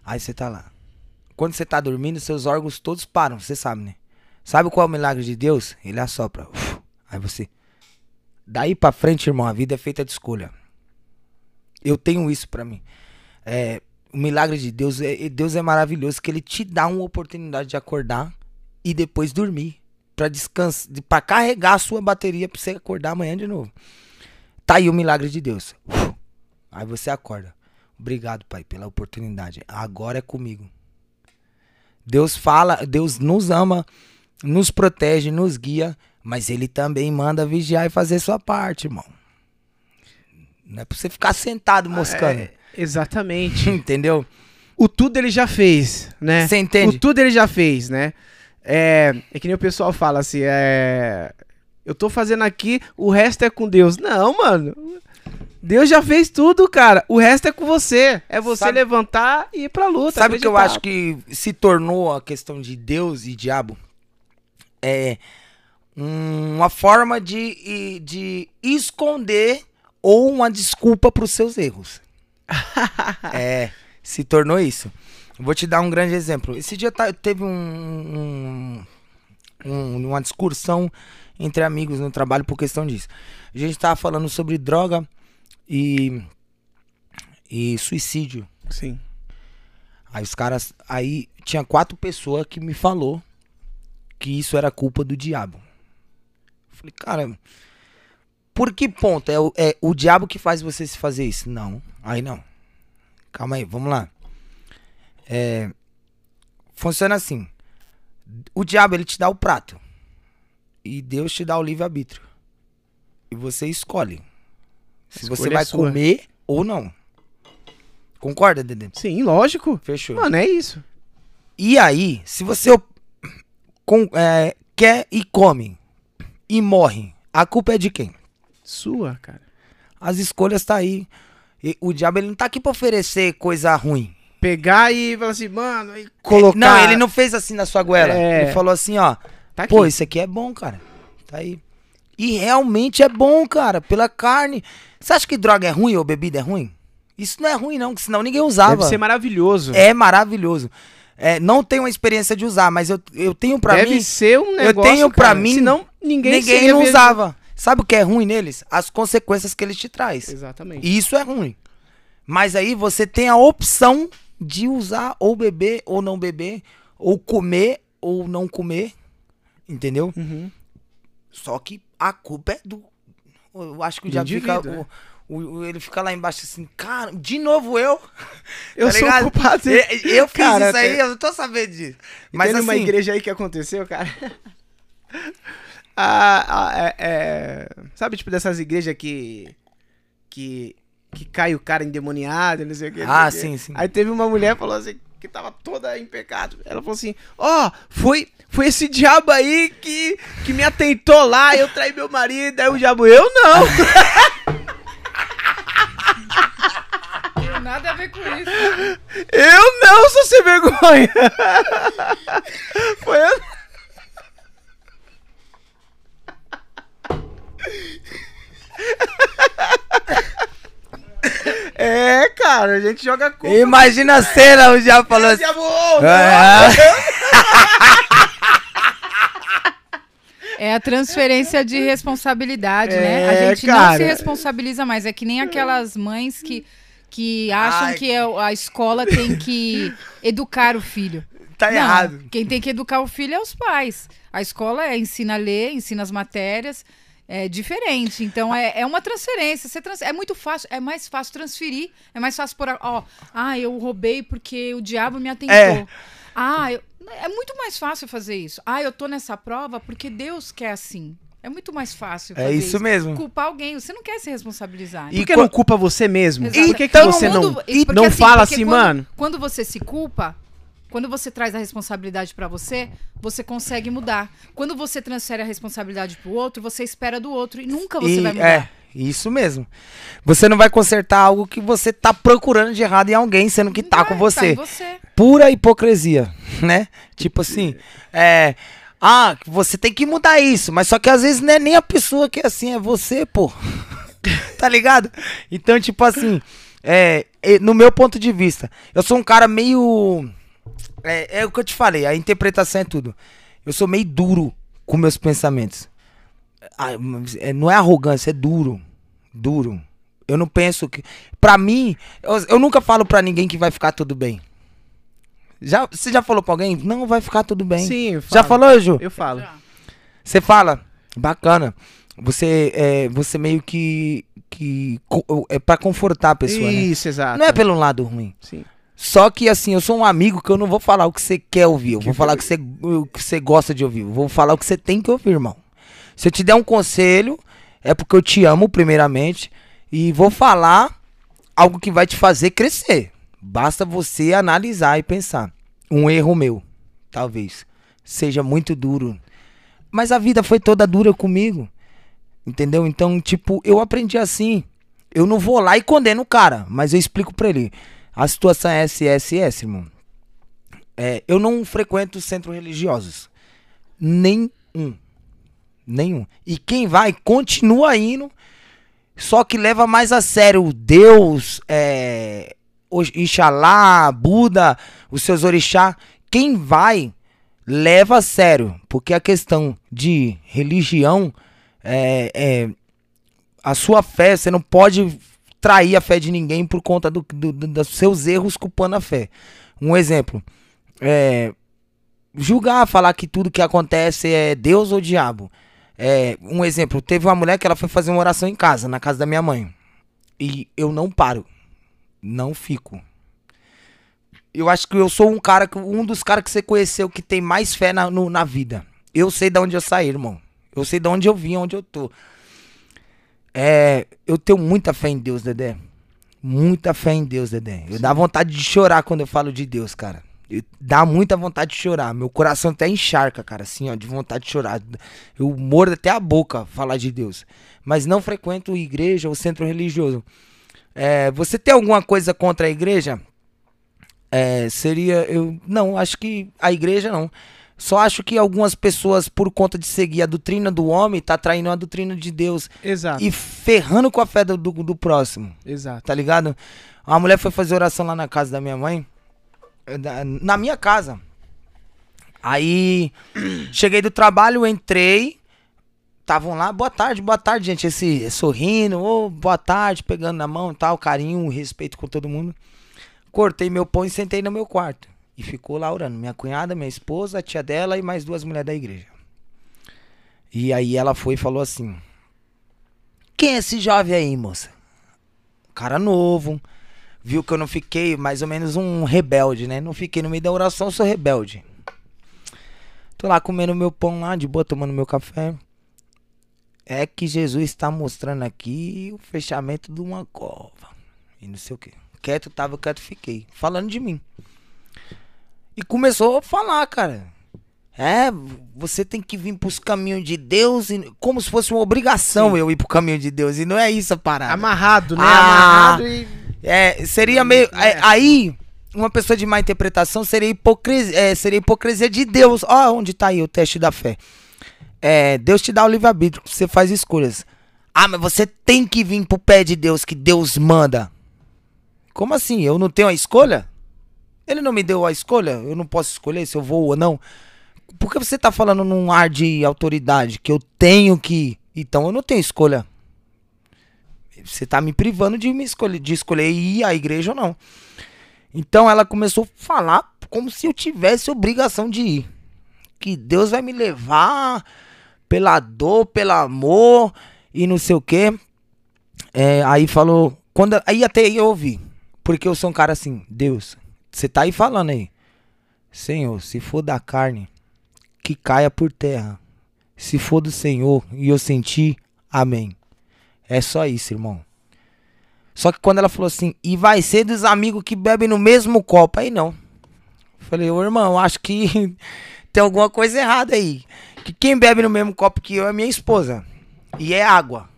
Aí você tá lá. Quando você tá dormindo, seus órgãos todos param, você sabe, né? Sabe qual é o milagre de Deus? Ele assopra. Uf. Aí você. Daí pra frente, irmão, a vida é feita de escolha. Eu tenho isso pra mim. É, o milagre de Deus é Deus é maravilhoso que ele te dá uma oportunidade de acordar e depois dormir para descansar, para carregar a sua bateria para você acordar amanhã de novo. Tá aí o milagre de Deus. Uf. Aí você acorda. Obrigado, Pai, pela oportunidade. Agora é comigo. Deus fala, Deus nos ama, nos protege, nos guia, mas ele também manda vigiar e fazer sua parte, irmão. Não é pra você ficar sentado moscando. É, exatamente. Entendeu? O tudo ele já fez, né? Você entende? O tudo ele já fez, né? É, é que nem o pessoal fala assim, é... Eu tô fazendo aqui, o resto é com Deus. Não, mano. Deus já fez tudo, cara. O resto é com você. É você Sabe- levantar e ir pra luta. Sabe o que eu acho que se tornou a questão de Deus e diabo? É uma forma de, de esconder ou uma desculpa para os seus erros. é, se tornou isso. Vou te dar um grande exemplo. Esse dia tá- teve um, um- um- uma discussão entre amigos no trabalho por questão disso. A gente tava falando sobre droga e, e suicídio. Sim. Aí os caras. Aí tinha quatro pessoas que me falou que isso era culpa do diabo. Falei, cara, por que ponto? É o, é o diabo que faz você se fazer isso? Não. Aí não. Calma aí, vamos lá. É, funciona assim. O diabo ele te dá o prato. E Deus te dá o livre-arbítrio. E você escolhe. Se você é vai comer ou não. Concorda, Dedê? Sim, lógico. Fechou. Mano, é isso. E aí, se você com- é, quer e come e morre, a culpa é de quem? Sua, cara. As escolhas tá aí. E o diabo ele não tá aqui pra oferecer coisa ruim. Pegar e falar assim, mano, e colocar. Não, ele não fez assim na sua goela. É. Ele falou assim, ó. Tá. Pô, isso aqui é bom, cara. Tá aí. E realmente é bom, cara, pela carne. Você acha que droga é ruim ou bebida é ruim? Isso não é ruim, não, que senão ninguém usava. Deve ser maravilhoso. É maravilhoso. É, não tenho a experiência de usar, mas eu, eu tenho pra Deve mim. ser um negócio. tenho pra cara, mim- Senão ninguém, Ninguém não usava. Sabe o que é ruim neles? As consequências que eles te traz. Exatamente. E isso é ruim. Mas aí você tem a opção de usar ou beber ou não beber, ou comer ou não comer. Entendeu? Uhum. Só que a culpa é do. Eu acho que diabo fica. o- o- ele fica lá embaixo assim, cara, de novo eu. Eu Tá sou ligado? culpado. Eu, eu fiz Cara, isso aí, tem- eu não tô sabendo disso. Mas Mas Teve uma assim, igreja aí que aconteceu, cara. Ah, ah, é, é, sabe, tipo, dessas igrejas que. que. que cai o cara endemoniado, não sei o que. Ah, sim, sim. Aí teve uma mulher que falou assim, que tava toda em pecado. Ela falou assim: Ó, foi, foi esse diabo aí que, que me atentou lá, eu traí meu marido. Aí o diabo, eu não. Tem nada a ver com isso. Eu não sou sem vergonha. Foi eu. É, cara, a gente joga culpa. Imagina a cena, o diabo falou É, assim. Ah, É a transferência de responsabilidade, né? A É, gente não cara. se responsabiliza mais. É que nem aquelas mães que, que acham Ai. que é a escola tem que educar o filho. tá Não, errado. Quem tem que educar o filho é os pais. A escola é, ensina a ler, ensina as matérias. É diferente. Então é, é uma transferência. Você trans- é muito fácil, é mais fácil transferir. É mais fácil por. Ó, ah, eu roubei porque o diabo me atentou. É. Ah, eu- é muito mais fácil fazer isso. Ah, eu tô nessa prova porque Deus quer assim. É muito mais fácil É fazer isso mesmo. Culpar alguém. Você não quer se responsabilizar. E Por que quan- não culpa você mesmo? Exato. Por que, que Então, você Quando- não, porque não fala porque assim, quando- mano? Quando você se culpa, quando você traz a responsabilidade pra você, você consegue mudar. Quando você transfere a responsabilidade pro outro, você espera do outro e nunca você E- vai mudar. É, isso mesmo. Você não vai consertar algo que você tá procurando de errado em alguém, sendo que tá Vai, com Tá você. em você. Pura hipocrisia, né? Tipo assim, é. Ah, você tem que mudar isso, mas só que às vezes não é nem a pessoa que é assim, é você, pô. tá ligado? Então, tipo assim, é, no meu ponto de vista, eu sou um cara meio. É, é o que eu te falei, a interpretação é tudo. Eu sou meio duro com meus pensamentos. Ah, é- não é arrogância, é duro. Duro. Eu não penso que. Pra mim, eu, eu nunca falo pra ninguém que vai ficar tudo bem. Já, você já falou pra alguém? Não, vai ficar tudo bem. Sim, eu Já falo. falou, Ju? Eu falo. Você fala, bacana. Você é, você meio que que é para confortar a pessoa, né? Isso, exato. Não é pelo lado ruim. Sim. Só que assim, eu sou um amigo que eu não vou falar o que você quer ouvir, eu vou falar o que você, o que você gosta de ouvir, eu vou falar o que você tem que ouvir, irmão. Se eu te der um conselho, é porque eu te amo primeiramente e vou falar algo que vai te fazer crescer. Basta você analisar e pensar. Um erro meu, talvez, seja muito duro. Mas a vida foi toda dura comigo. Entendeu? Então, tipo, eu aprendi assim. Eu não vou lá e condeno o cara, mas eu explico pra ele. A situação é essa, essa e essa, irmão. É, eu não frequento centros religiosos. Nenhum. Nenhum. E quem vai, continua indo. Só que leva mais a sério Deus, é, Ixalá, Buda, os seus orixá. Quem vai, leva a sério. Porque a questão de religião é, é, a sua fé, você não pode trair a fé de ninguém por conta do, do- do- dos seus erros culpando a fé. Um exemplo, é, julgar, falar que tudo que acontece é Deus ou diabo. É, um exemplo, teve uma mulher que ela foi fazer uma oração em casa, na casa da minha mãe. E eu não paro. Não fico. Eu acho que eu sou um cara, que- um dos caras que você conheceu que tem mais fé na, no- na vida. Eu sei de onde eu saí, irmão. Eu sei de onde eu vim, onde eu tô. É, eu tenho muita fé em Deus, Dedé. Muita fé em Deus, Dedé. Eu dá vontade de chorar quando eu falo de Deus, cara. Eu- dá muita vontade de chorar. Meu coração até encharca, cara, assim, ó, de vontade de chorar. Eu mordo até a boca falar de Deus. Mas não frequento igreja ou centro religioso. É, você tem alguma coisa contra a igreja? É, seria. Eu, não, acho que a igreja não. Só acho que algumas pessoas, por conta de seguir a doutrina do homem, tá traindo a doutrina de Deus Exato. e ferrando com a fé do, do, próximo, Exato. tá ligado? Uma mulher foi fazer oração lá na casa da minha mãe, na minha casa. Aí, cheguei do trabalho, entrei, estavam lá, boa tarde, boa tarde, gente, esse sorrindo, ô, boa tarde, pegando na mão tal, carinho, respeito com todo mundo. Cortei meu pão e sentei no meu quarto. E ficou lá orando. Minha cunhada, minha esposa, a tia dela e mais duas mulheres da igreja. E aí ela foi e falou assim: Quem é esse jovem aí, moça? Cara novo. Viu que eu não fiquei mais ou menos um rebelde, né? Não fiquei no meio da oração, sou rebelde. Tô lá comendo meu pão lá, de boa, tomando meu café. É que Jesus está mostrando aqui o fechamento de uma cova. E não sei o que. Quieto tava, quieto fiquei. Falando de mim. E começou a falar, cara. É, você tem que vir pros caminhos de Deus, e, como se fosse uma obrigação eu ir pro caminho de Deus. E não é isso a parada. Amarrado, né? Ah. Amarrado e. É, seria meio. É é, aí, uma pessoa de má interpretação seria hipocrisia, é, seria hipocrisia de Deus. Ó, onde tá aí o teste da fé. É, Deus te dá o livre-arbítrio, você faz escolhas. Ah, mas você tem que vir pro pé de Deus, que Deus manda. Como assim? Eu não tenho a escolha? Ele não me deu a escolha? Eu não posso escolher se eu vou ou não? Por que você tá falando num ar de autoridade que eu tenho que. Então eu não tenho escolha. Você tá me privando de me escolher, de escolher ir à igreja ou não. Então ela começou a falar como se eu tivesse obrigação de ir. Que Deus vai me levar pela dor, pelo amor e não sei o quê. É, aí falou. Quando, aí até eu ouvi. Porque eu sou um cara assim, Deus, você tá aí falando aí. Senhor, se for da carne, que caia por terra. Se for do Senhor e eu sentir, amém. É só isso, irmão. Só que quando ela falou assim, e vai ser dos amigos que bebem no mesmo copo, aí não. Falei, ô irmão, acho que tem alguma coisa errada aí. Que quem bebe no mesmo copo que eu é minha esposa. E é água.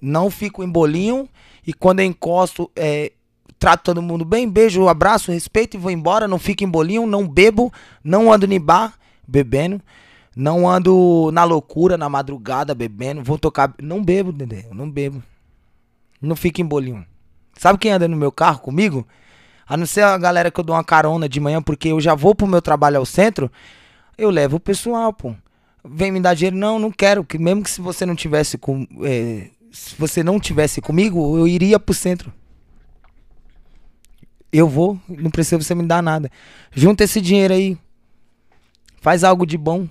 Não fico em bolinho. E quando eu encosto, é, trato todo mundo bem, beijo, abraço, respeito e vou embora. Não fico em bolinho, não bebo, não ando em bar bebendo. Não ando na loucura, na madrugada, bebendo. Vou tocar. Não bebo, Dedé. Não bebo. Não fico em bolinho. Sabe quem anda no meu carro comigo? A não ser a galera que eu dou uma carona de manhã, porque eu já vou pro meu trabalho ao centro. Eu levo o pessoal, pô. Vem me dar dinheiro? Não, não quero. Que mesmo que se você não tivesse com. é, se você não tivesse comigo, eu iria pro centro. Eu vou, não precisa você me dar nada. Junta esse dinheiro aí. Faz algo de bom.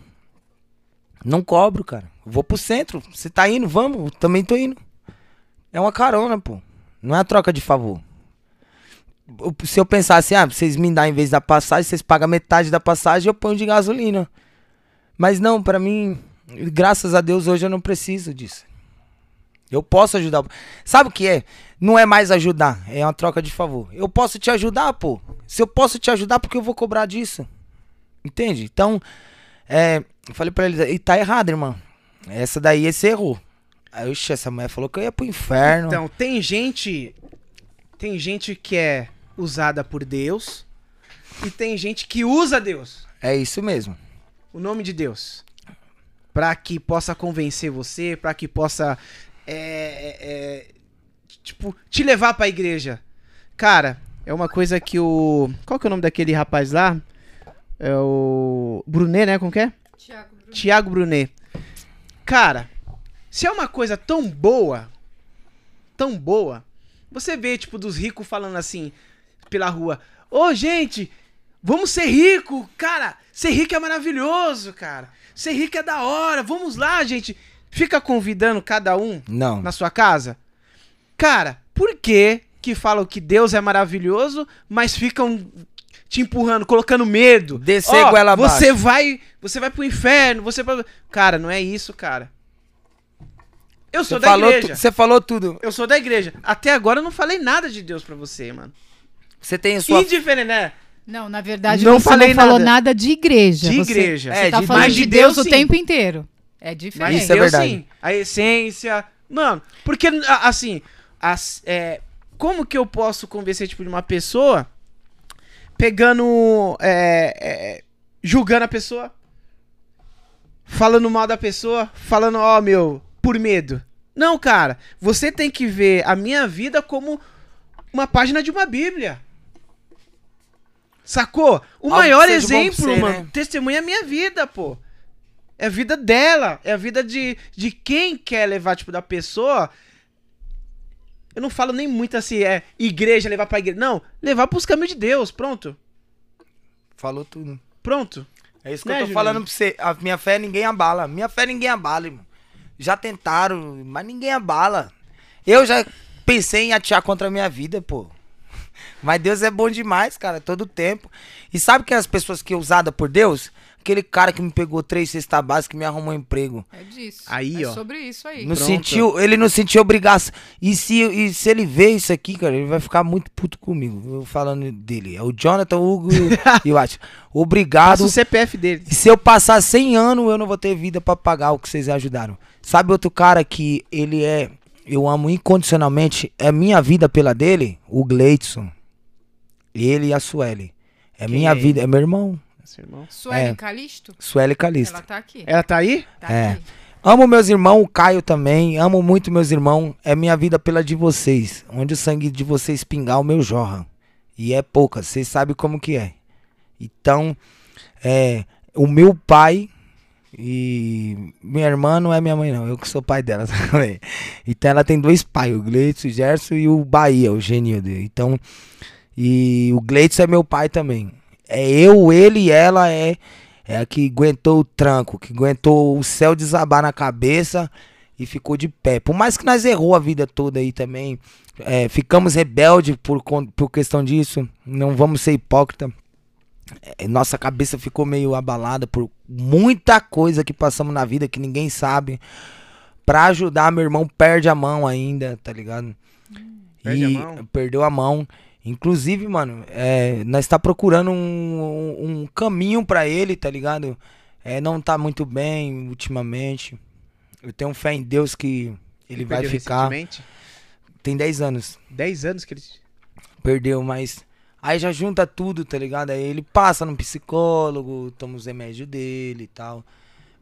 Não cobro, cara. Vou pro centro. Você tá indo? Vamos. Eu também tô indo. É uma carona, pô. Não é a troca de favor. Se eu pensar assim, ah, vocês me dão em vez da passagem, vocês pagam metade da passagem, eu ponho de gasolina. Mas não, pra mim, graças a Deus, hoje eu não preciso disso. Eu posso ajudar. Sabe o que é? Não é mais ajudar, é uma troca de favor. Eu posso te ajudar, pô. Se eu posso te ajudar, por que eu vou cobrar disso? Entende? Então, é, eu falei pra ele, e tá errado, irmão. Essa daí você errou. Aí, oxe, essa mulher falou que eu ia pro inferno. Então, tem gente. Tem gente que é usada por Deus. E tem gente que usa Deus. É isso mesmo. O nome de Deus. Pra que possa convencer você, pra que possa. é, é, é, tipo, te levar pra igreja. Cara, é uma coisa que o. Qual que é o nome daquele rapaz lá? É o. Brunet, né? Como que é? Tiago Brunet. Cara, se é uma coisa tão boa, tão boa, você vê, tipo, dos ricos falando assim, pela rua, ô gente, vamos ser rico, cara, ser rico é maravilhoso, cara, ser rico é da hora, vamos lá, gente. Fica convidando cada um Não. na sua casa. Cara, por que que falam que Deus é maravilhoso, mas ficam te empurrando, colocando medo? Descer goela Você abaixo. vai, você vai pro inferno, você vai... Cara, não é isso, cara. Eu sou Você da igreja. você falou tudo. Eu sou da igreja. Até agora eu não falei nada de Deus pra você, mano. Você tem a sua. Indiferente, né? Não, na verdade, Não você falei não falou nada. nada de igreja. De Você- igreja. Você É, tá de- falando mas de de Deus, Deus, o tempo inteiro. É Mas diferente. Isso é verdade. sim. A essência. Mano, porque, assim, as, é, como que eu posso convencer, tipo, de uma pessoa pegando. é, é, julgando a pessoa? Falando mal da pessoa? Falando, ó, meu, por medo. Não, cara. Você tem que ver a minha vida como uma página de uma Bíblia. Sacou? O Algo maior exemplo, você, mano, né? testemunha é a minha vida, pô. É a vida dela. É a vida de, de quem quer levar, tipo, da pessoa. Eu não falo nem muito assim, é igreja, levar pra igreja. Não, levar pros caminhos de Deus. Pronto. Falou tudo. Pronto. É isso que Né, eu tô Juliano? falando pra você. A minha fé ninguém abala. Minha fé ninguém abala, irmão. Já tentaram, mas ninguém abala. Eu já pensei em atear contra a minha vida, pô. Mas Deus é bom demais, cara, todo tempo. E sabe que as pessoas que é usada por Deus? Aquele cara que me pegou três cestas básicas e me arrumou um emprego. É disso. Aí, é ó. sobre isso aí. Não Pronto. sentiu, ele não sentiu obrigação. E se, e se ele ver isso aqui, cara, ele vai ficar muito puto comigo. Eu falando dele. É o Jonathan, o Hugo e o- Ati. Obrigado. Passa o CPF dele. E se eu passar 100 anos, eu não vou ter vida pra pagar o que vocês ajudaram. Sabe outro cara que ele é, eu amo incondicionalmente, é minha vida pela dele? O Gleidson. Ele e a Sueli. É Quem minha é vida, é meu irmão. Seu irmão. Sueli É. Calisto? Sueli Calisto. Ela tá aqui. Ela tá aí? Tá É. aqui. Amo meus irmãos, o Caio também. Amo muito meus irmãos. É minha vida pela de vocês. Onde o sangue de vocês pingar, o meu jorra. E é pouca, vocês sabem como que é. Então, é, o meu pai e minha irmã não é minha mãe, não. Eu que sou pai dela também. Então ela tem dois pais, o Gleitson, o Gerson e o Bahia, o Genildo. Então, e o Gleitson é meu pai também. É eu, ele e ela é, é a que aguentou o tranco, que aguentou o céu desabar na cabeça e ficou de pé. Por mais que nós errou a vida toda aí também, é, ficamos rebeldes por, por questão disso, não vamos ser hipócrita. É, nossa cabeça ficou meio abalada por muita coisa que passamos na vida que ninguém sabe. Pra ajudar, meu irmão perde a mão ainda, tá ligado? Perde e a mão? perdeu a mão. Inclusive, mano, é, nós tá procurando um, um, um caminho pra ele, tá ligado? É, não tá muito bem ultimamente. Eu tenho fé em Deus que ele vai Perdeu ficar. Tem 10 anos. 10 anos que ele. Perdeu, mas. Aí já junta tudo, tá ligado? Aí ele passa no psicólogo, toma os remédios dele e tal.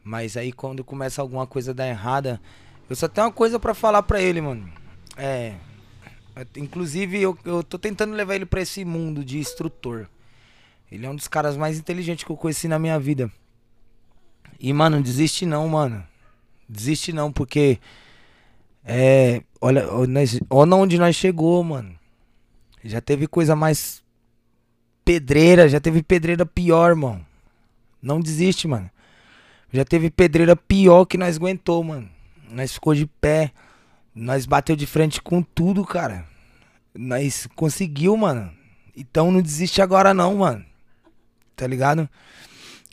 Mas aí quando começa alguma coisa dar errada, eu só tenho uma coisa pra falar pra ele, mano. É. Inclusive, eu, eu tô tentando levar ele pra esse mundo de instrutor. Ele é um dos caras mais inteligentes que eu conheci na minha vida. E, mano, desiste não, mano. Desiste não, porque. É. Olha, olha onde nós chegou, mano. Já teve coisa mais pedreira, já teve pedreira pior, mano. Não desiste, mano. Já teve pedreira pior que nós aguentou, mano. Nós ficou de pé. Nós bateu de frente com tudo, cara. Nós conseguiu, mano. Então não desiste agora não, mano. Tá ligado?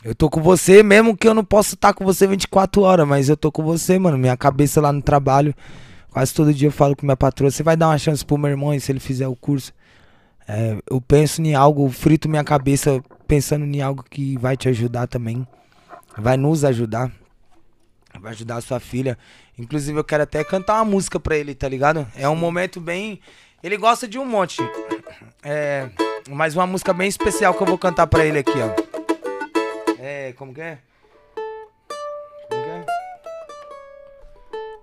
Eu tô com você, mesmo que eu não possa estar com você 24 horas, mas eu tô com você, mano. Minha cabeça lá no trabalho. Quase todo dia eu falo com minha patroa, você vai dar uma chance pro meu irmão se ele fizer o curso. É, eu penso em algo, frito minha cabeça pensando em algo que vai te ajudar também. Vai nos ajudar. Vai ajudar a sua filha. Inclusive, eu quero até cantar uma música pra ele, tá ligado? É um momento bem. Ele gosta de um monte. É. Mas uma música bem especial que eu vou cantar pra ele aqui, ó. É. Como que é? Como que é?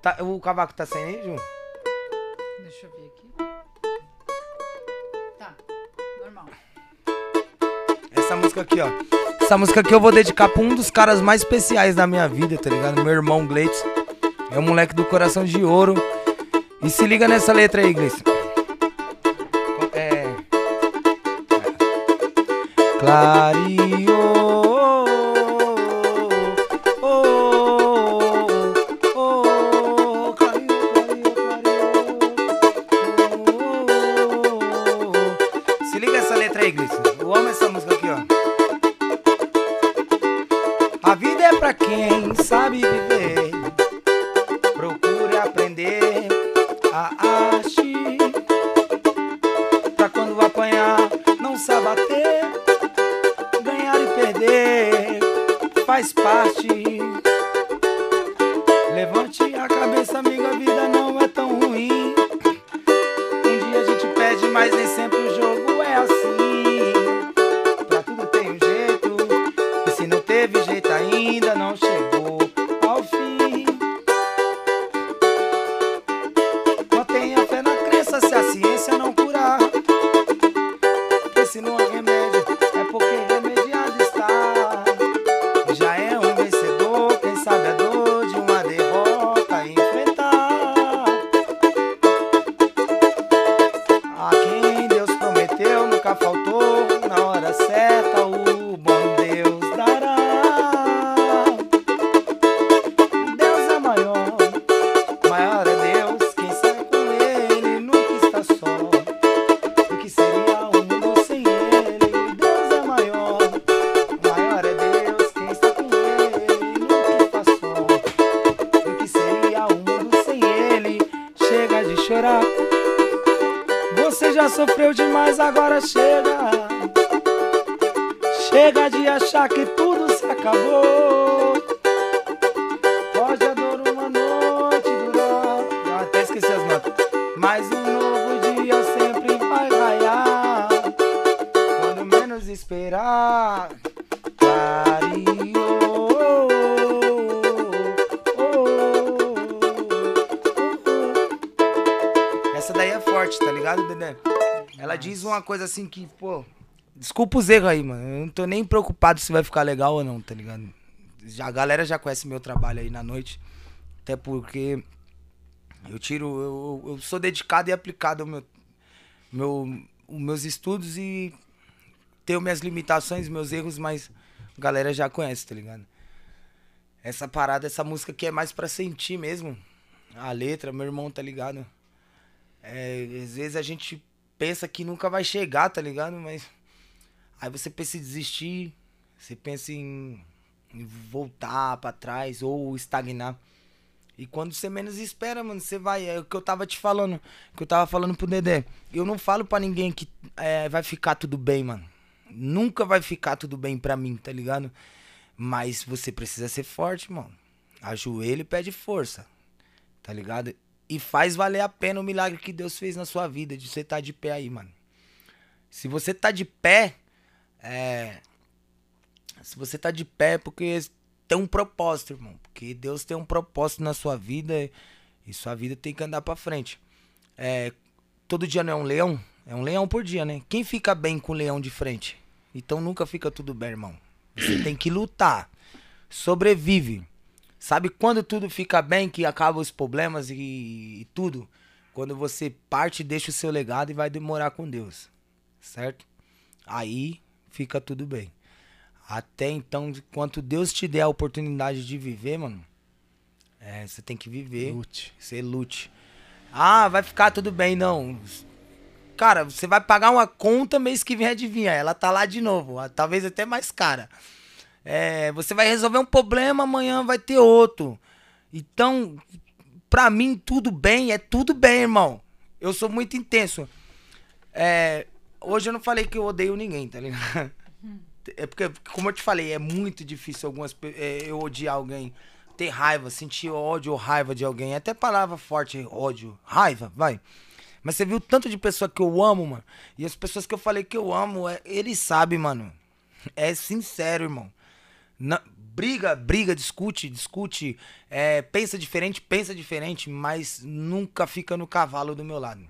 Tá, o cavaco tá sem aí, Ju? Deixa eu ver Essa música aqui, ó. Essa música aqui eu vou dedicar pra um dos caras mais especiais da minha vida, tá ligado? Meu irmão Gleitz. É um moleque do coração de ouro. E se liga nessa letra aí, Gleitz. É. Clareou. Coisa assim que, pô. Desculpa os erros aí, mano. Eu não tô nem preocupado se vai ficar legal ou não, tá ligado? Já, a galera já conhece meu trabalho aí na noite. Até porque eu tiro. Eu, eu sou dedicado e aplicado ao meu, meu, os meus estudos e tenho minhas limitações, meus erros, mas a galera já conhece, tá ligado? Essa parada, essa música aqui é mais pra sentir mesmo. A letra, meu irmão, tá ligado? É, às vezes a gente pensa que nunca vai chegar, tá ligado? Mas aí você pensa em desistir, você pensa em, em voltar para trás ou estagnar. E quando você menos espera, mano, você vai. É o que eu tava te falando. que eu tava falando pro Dedé. Eu não falo para ninguém que é, vai ficar tudo bem, mano. Nunca vai ficar tudo bem pra mim, tá ligado? Mas você precisa ser forte, mano. Ajoelha e pede força. Tá ligado? E faz valer a pena o milagre que Deus fez na sua vida, de você estar tá de pé aí, mano. Se você tá de pé, é. Se você tá de pé, é porque tem um propósito, irmão. Porque Deus tem um propósito na sua vida e sua vida tem que andar pra frente. É, todo dia não é um leão? É um leão por dia, né? Quem fica bem com o leão de frente? Então nunca fica tudo bem, irmão. Você tem que lutar. Sobrevive. Sabe quando tudo fica bem, que acaba os problemas e, e tudo? Quando você parte, deixa o seu legado e vai demorar com Deus. Certo? Aí fica tudo bem. Até então, enquanto Deus te der a oportunidade de viver, mano, é, você tem que viver. Lute. Você lute. Ah, vai ficar tudo bem, não. Cara, você vai pagar uma conta mês que vem, adivinha? Ela tá lá de novo. Talvez até mais cara. É, você vai resolver um problema, amanhã vai ter outro. Então, pra mim, tudo bem, é tudo bem, irmão. Eu sou muito intenso. É, hoje eu não falei que eu odeio ninguém, tá ligado? É porque, como eu te falei, é muito difícil algumas é, eu odiar alguém, ter raiva, sentir ódio ou raiva de alguém. Até palavra forte, ódio, raiva, vai. Mas você viu tanto de pessoa que eu amo, mano. E as pessoas que eu falei que eu amo, é, eles sabem, mano. É sincero, irmão. Briga, briga, discute, discute. É, pensa diferente, pensa diferente, mas nunca fica no cavalo do meu lado.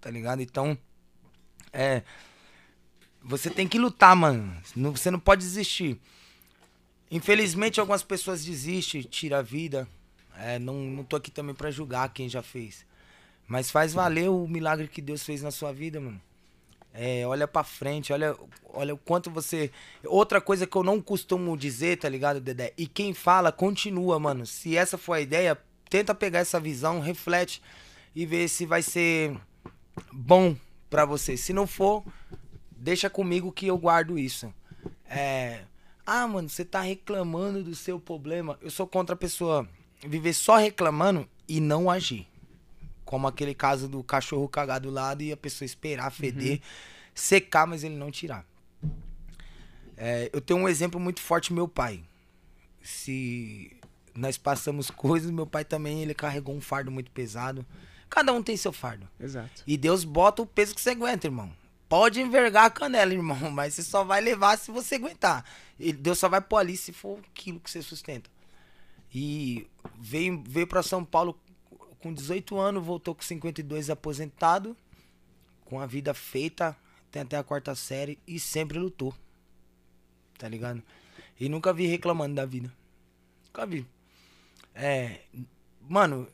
Tá ligado? Então, é. Você tem que lutar, mano. Você não pode desistir. Infelizmente, algumas pessoas desistem, tiram a vida. É, não, não tô aqui também para julgar quem já fez. Mas faz valer o milagre que Deus fez na sua vida, mano. É, olha pra frente, olha, olha o quanto você. Outra coisa que eu não costumo dizer, tá ligado, Dedé? E quem fala, continua, mano. Se essa for a ideia, tenta pegar essa visão, reflete e ver se vai ser bom para você. Se não for, Deixa comigo que eu guardo isso. É. Ah, mano, você tá reclamando do seu problema. Eu sou contra a pessoa viver só reclamando e não agir. Como aquele caso do cachorro cagar do lado e a pessoa esperar feder, uhum. secar, mas ele não tirar. É, eu tenho um exemplo muito forte, meu pai. Se nós passamos coisas, meu pai também ele carregou um fardo muito pesado. Cada um tem seu fardo. Exato. E Deus bota o peso que você aguenta, irmão. Pode envergar a canela, irmão, mas você só vai levar se você aguentar. E Deus só vai pôr ali se for aquilo que você sustenta. E veio, veio para São Paulo com 18 anos, voltou com 52 aposentado, com a vida feita, tem até a quarta série e sempre lutou. Tá ligado? E nunca vi reclamando da vida. Nunca vi. É, mano,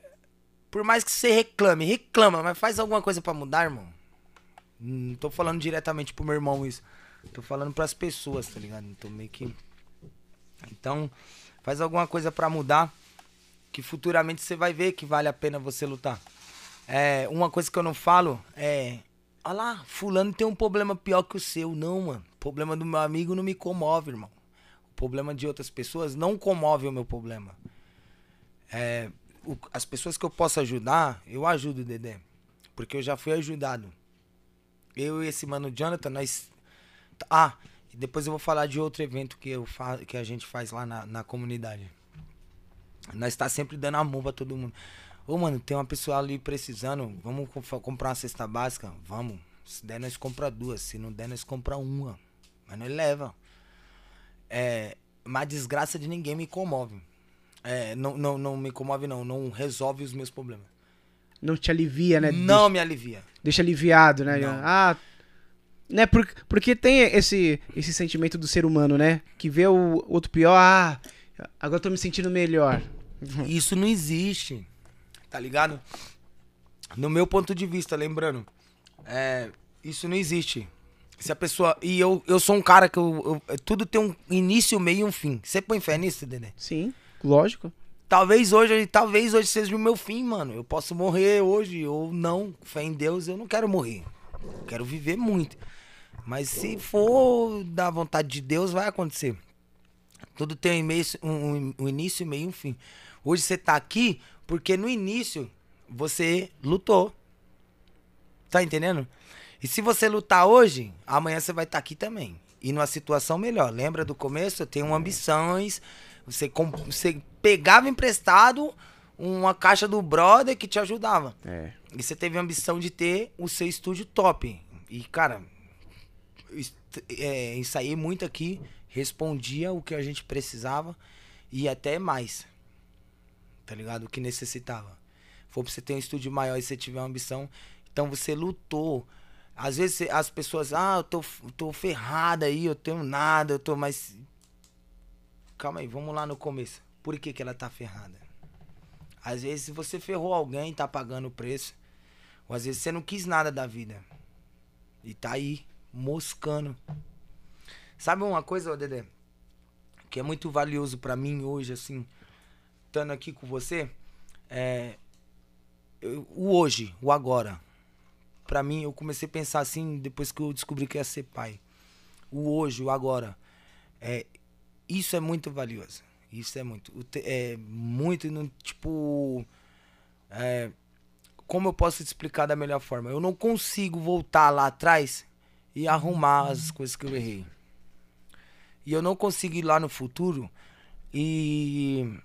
por mais que você reclame, reclama, mas faz alguma coisa para mudar, irmão. Não tô falando diretamente pro meu irmão isso. Tô falando pras pessoas, tá ligado? Tô meio que. Então, faz alguma coisa para mudar. Que futuramente você vai ver que vale a pena você lutar. É, uma coisa que eu não falo é. Olha lá, fulano tem um problema pior que o seu. Não, mano. O problema do meu amigo não me comove, irmão. O problema de outras pessoas não comove o meu problema. É, o, as pessoas que eu posso ajudar, eu ajudo, Dedé. Porque eu já fui ajudado. Eu e esse mano Jonathan, nós. Ah, depois eu vou falar de outro evento que, eu fa... que a gente faz lá na, na comunidade. Nós tá sempre dando amor pra todo mundo. Ô, mano, tem uma pessoa ali precisando. Vamos comprar uma cesta básica? Vamos. Se der, nós compra duas. Se não der, nós compra uma. Mas nós leva. É. Mas a desgraça de ninguém me comove. É, não, não, não me comove, não. Não resolve os meus problemas. não te alivia, né? Não me alivia. Deixa aliviado, né? Não. Ah, né? Por, porque tem esse, esse sentimento do ser humano, né? Que vê o outro pior, ah, agora eu tô me sentindo melhor. Isso não existe. Tá ligado? No meu ponto de vista, lembrando, é, isso não existe. Se a pessoa. E eu, eu sou um cara que eu, eu- tudo tem um início, meio e um fim. Você põe fé nisso, Dedé? Sim, lógico. Talvez hoje, talvez hoje seja o meu fim, mano. Eu posso morrer hoje ou não. Fé em Deus, eu não quero morrer. Eu quero viver muito. Mas se for da vontade de Deus, vai acontecer. Tudo tem um, início, um, um início, meio e um fim. Hoje você tá aqui porque no início você lutou. Tá entendendo? E se você lutar hoje, amanhã você vai estar aqui também. E numa situação melhor. Lembra do começo? Eu tenho ambições. Você, com- você pegava emprestado uma caixa do brother que te ajudava. É. E você teve a ambição de ter o seu estúdio top. E, cara, é, ensaiei muito aqui, respondia o que a gente precisava e até mais. Tá ligado? O que necessitava. For pra você ter um estúdio maior e você tiver uma ambição, então você lutou. Às vezes as pessoas, ah, eu tô, eu tô ferrada aí, eu tenho nada, eu tô mais. Calma aí, vamos lá no começo. Por que, que ela tá ferrada? Às vezes você ferrou alguém, tá pagando o preço. Ou às vezes você não quis nada da vida. E tá aí, moscando. Sabe uma coisa, Dedé? Que é muito valioso pra mim hoje, assim, estando aqui com você? É. eu- o hoje, o agora. Pra mim, eu comecei a pensar assim depois que eu descobri que ia ser pai. O hoje, o agora. É, isso é muito valioso. Isso é muito. É muito, tipo. É, como eu posso te explicar da melhor forma? Eu não consigo voltar lá atrás e arrumar as coisas que eu errei. E eu não consigo ir lá no futuro e.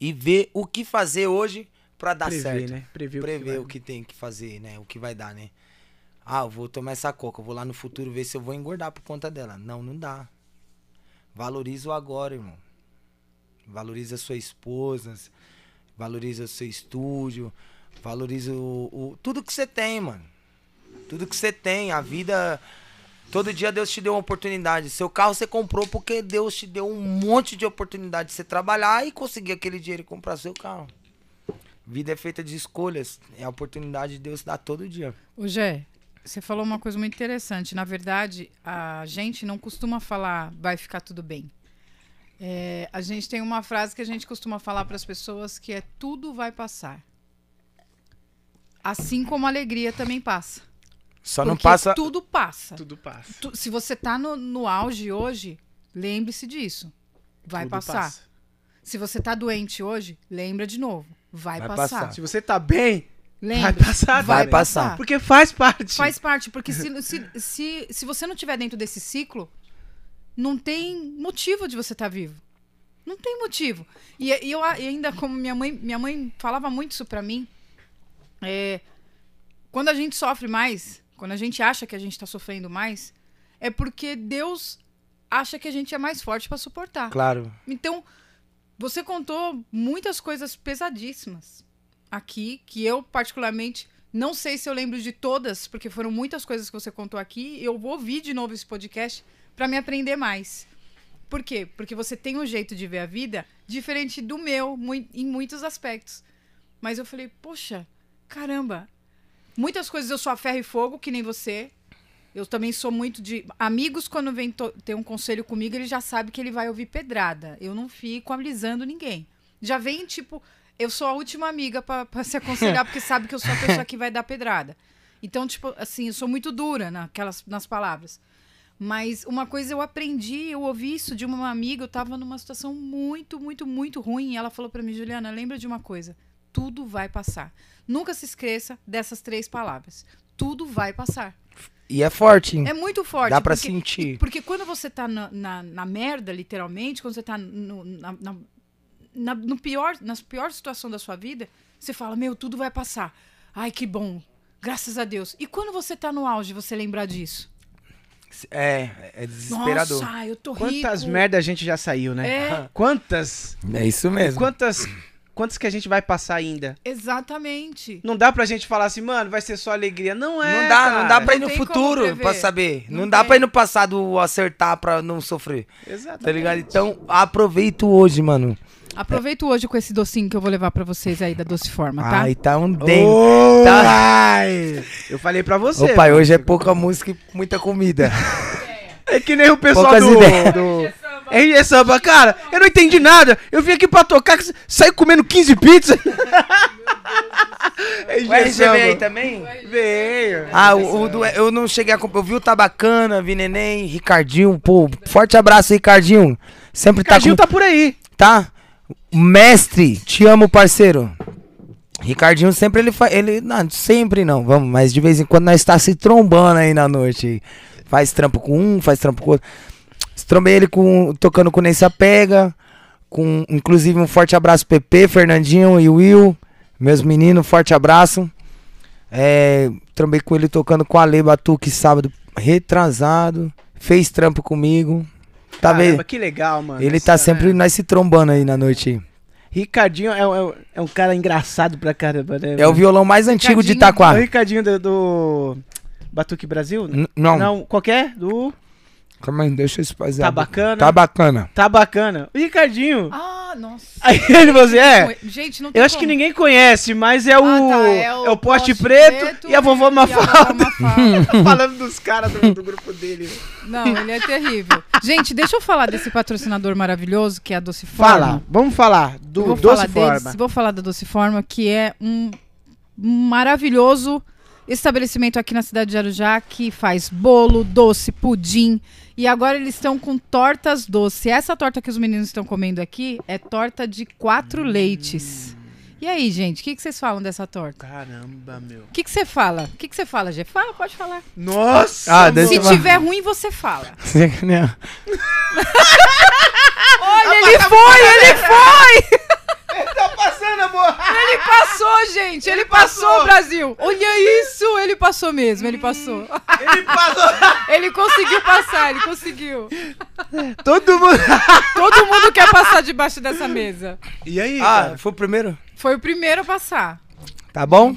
e ver o que fazer hoje pra dar Prever, certo né? Prever, prever vai- o que tem que fazer, né? O que vai dar, né? Ah, eu vou tomar essa coca, eu vou lá no futuro ver se eu vou engordar por conta dela. Não, não dá. Valoriza o agora, irmão. Valoriza a sua esposa, valoriza o seu estúdio, valoriza o, o- tudo que você tem, mano. Tudo que você tem, a vida Todo dia Deus te deu uma oportunidade. Seu carro você comprou porque Deus te deu um monte de oportunidade de você trabalhar e conseguir aquele dinheiro e comprar seu carro. Vida é feita de escolhas. É a oportunidade de Deus dar todo dia. Ô, Gé, você falou uma coisa muito interessante. Na verdade, a gente não costuma falar vai ficar tudo bem. É, a gente tem uma frase que a gente costuma falar para as pessoas que é tudo vai passar. Assim como a alegria também passa. Só não Porque passa. Tudo passa. Tudo passa. Tu- se você tá no, no auge hoje, lembre-se disso. Vai Tudo passar. passa. Se você tá doente hoje, lembra de novo. Vai, Vai passar. passar. Se você tá bem, Lembra. vai passar. Vai velho. passar. Porque faz parte. Faz parte, porque se, se, se, se você não tiver dentro desse ciclo, não tem motivo de você estar vivo. Não tem motivo. E, e eu e ainda, como minha mãe, minha mãe falava muito isso pra mim, é, quando a gente sofre mais, quando a gente acha que a gente tá sofrendo mais, é porque Deus acha que a gente é mais forte pra suportar. Claro. Então, você contou muitas coisas pesadíssimas aqui, que eu, particularmente, não sei se eu lembro de todas, porque foram muitas coisas que você contou aqui. Eu vou ouvir de novo esse podcast para me aprender mais. Por quê? Porque você tem um jeito de ver a vida diferente do meu em muitos aspectos. Mas eu falei, poxa, caramba. Muitas coisas eu sou a ferro e fogo, que nem você. Eu também sou muito de. Amigos, quando vem ter um conselho comigo, ele já sabe que ele vai ouvir pedrada. Eu não fico alisando ninguém. Já vem, tipo, eu sou a última amiga pra se aconselhar, porque sabe que eu sou a pessoa que vai dar pedrada. Então, tipo, assim, eu sou muito dura naquelas, nas palavras. Mas uma coisa eu aprendi, eu ouvi isso de uma amiga, eu tava numa situação muito, muito, muito ruim. E ela falou pra mim, Juliana, lembra de uma coisa: tudo vai passar. Nunca se esqueça dessas três palavras. Tudo vai passar. E é forte, hein? É muito forte. Dá pra porque- sentir. Porque quando você tá na, na, na merda, literalmente, quando você tá no, na, na- no pior, na pior situação da sua vida, você fala, meu, tudo vai passar. Ai, que bom. Graças a Deus. E quando você tá no auge, você lembrar disso? É, é desesperador. Nossa, eu tô Quantas rico. merda a gente já saiu, né? É. Quantas, É isso mesmo. quantas quantos que a gente vai passar ainda? Exatamente. Não dá pra gente falar assim, mano, vai ser só alegria. Não é. não dá, não dá cara. pra ir Não no futuro pra saber. Não, Não dá pra ir no passado acertar pra não sofrer. Exatamente. Tá ligado? Então, aproveito hoje, mano. Aproveito hoje com esse docinho que eu vou levar pra vocês aí da Doce Forma, tá? Ai, tá um dengue. Ô, Tá. ai. Eu falei pra você. Ô pai, hoje é pouca música e muita comida. É que nem o pessoal Poucas do, ideias. do RG Samba. Cara, eu não entendi nada. Eu vim aqui pra tocar, saí comendo 15 pizzas. RG O RG veio aí também? Veio. Ah, o, o do- eu não cheguei a comprar. Eu vi o Tabacana, vi Neném, Ricardinho. Pô, forte abraço, Ricardinho. Sempre Ricardinho tá tá por aí. com. Tá? Mestre, te amo, parceiro. Ricardinho sempre ele faz. Ele. Não, sempre não, vamos, mas de vez em quando nós está se trombando aí na noite. Faz trampo com um, faz trampo com outro. Trombei ele com, tocando com Nessa Pega. Com, inclusive, um forte abraço, PP, Fernandinho e Will. Meus meninos, forte abraço. É, trombei com ele tocando com a Lei Batuque sábado retrasado. Fez trampo comigo. Tá Caramba, vendo? que legal, mano. Ele Essa- tá sempre nós se trombando aí na noite. Ricardinho é, um- é é um cara engraçado pra caramba, né? É o violão mais antigo de Ricardinho- É o Itaquá. Ricardinho do, do Batuque Brasil? N- Não, Não, qualquer? Do. Calma aí, deixa eu fazer. Tá bacana? Tá bacana. Tá bacana. O Ricardinho. Ah, nossa. Aí ele você é. Gente, não tem Eu acho que como. ninguém conhece, mas é o. Ah, tá, é, o poste, preto, e a vovó Mafalda. Mafalda. Falando dos caras do, do grupo dele. Não, ele é terrível. Gente, deixa eu falar desse patrocinador maravilhoso que é a Doce Forma. Fala, vamos falar do Eu vou Doce falar Forma. deles, vou falar da Doce Forma, que é um maravilhoso estabelecimento aqui na cidade de Arujá que faz bolo, doce, pudim. E agora eles estão com tortas doce. Essa torta que os meninos estão comendo aqui é torta de quatro leites. E aí, gente, o que, que vocês falam dessa torta? Caramba, meu. O que, que você fala? O que, que você fala, Gê? Fala, pode falar. Nossa! Ah, Se falar. tiver ruim, você fala. Olha, ele foi, ele foi! Tá passando, amor! Ele passou, gente! Ele, passou, passou. Brasil! Olha isso! Ele passou mesmo, ele passou. Ele passou! Ele conseguiu passar, ele conseguiu. Todo mundo. Todo mundo quer passar debaixo dessa mesa. E aí? Ah, cara? foi o primeiro? Foi o primeiro a passar. Tá bom?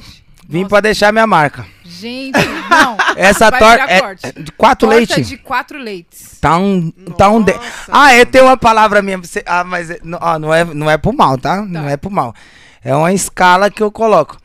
Vim Nossa. pra deixar minha marca. Gente, não. Essa torta é é de quatro Torta leite. de quatro leites. Tá um, tá um de... Nossa, Ah, eu tenho uma palavra minha. pra Você... Ah, mas é- não, ó, não é, não é pro mal, tá? Não é pro mal. É uma escala que eu coloco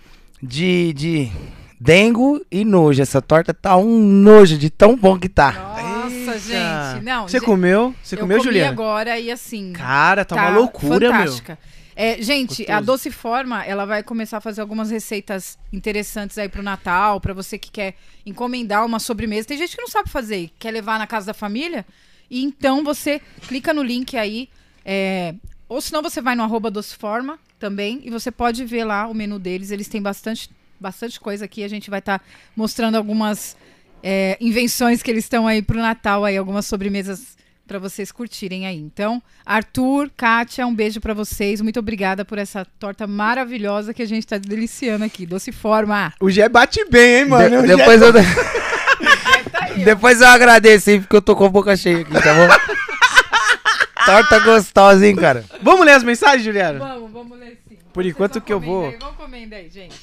de de dengo e nojo. Essa torta tá um nojo de tão bom que tá. Nossa, Eita. gente. Não, Você gente, comeu? Você eu comeu, comi Juliana? agora e assim. Cara, tá, uma loucura, fantástica. É, gente, a Gostoso. Doce Forma, ela vai começar a fazer algumas receitas interessantes aí pro Natal, pra você que quer encomendar uma sobremesa. Tem gente que não sabe fazer, quer levar na casa da família. E então você clica no link aí, é, ou senão você vai no arroba Doce Forma também, e você pode ver lá o menu deles. Eles têm bastante, bastante coisa aqui. A gente vai estar mostrando algumas é, invenções que eles estão aí pro Natal, aí, algumas sobremesas para vocês curtirem aí. Então, Arthur, Kátia, um beijo para vocês. Muito obrigada por essa torta maravilhosa que a gente tá deliciando aqui. Doce Forma. O Gé bate bem, hein, mano? De- O Gé- depois eu Tá aí, depois eu agradeço aí porque eu tô com a boca cheia aqui, tá bom? torta gostosa, hein, cara. Vamos ler as mensagens, Juliana? Vamos, vamos ler sim. Por Vocês enquanto que eu vou- Aí. Vamos comendo aí, gente.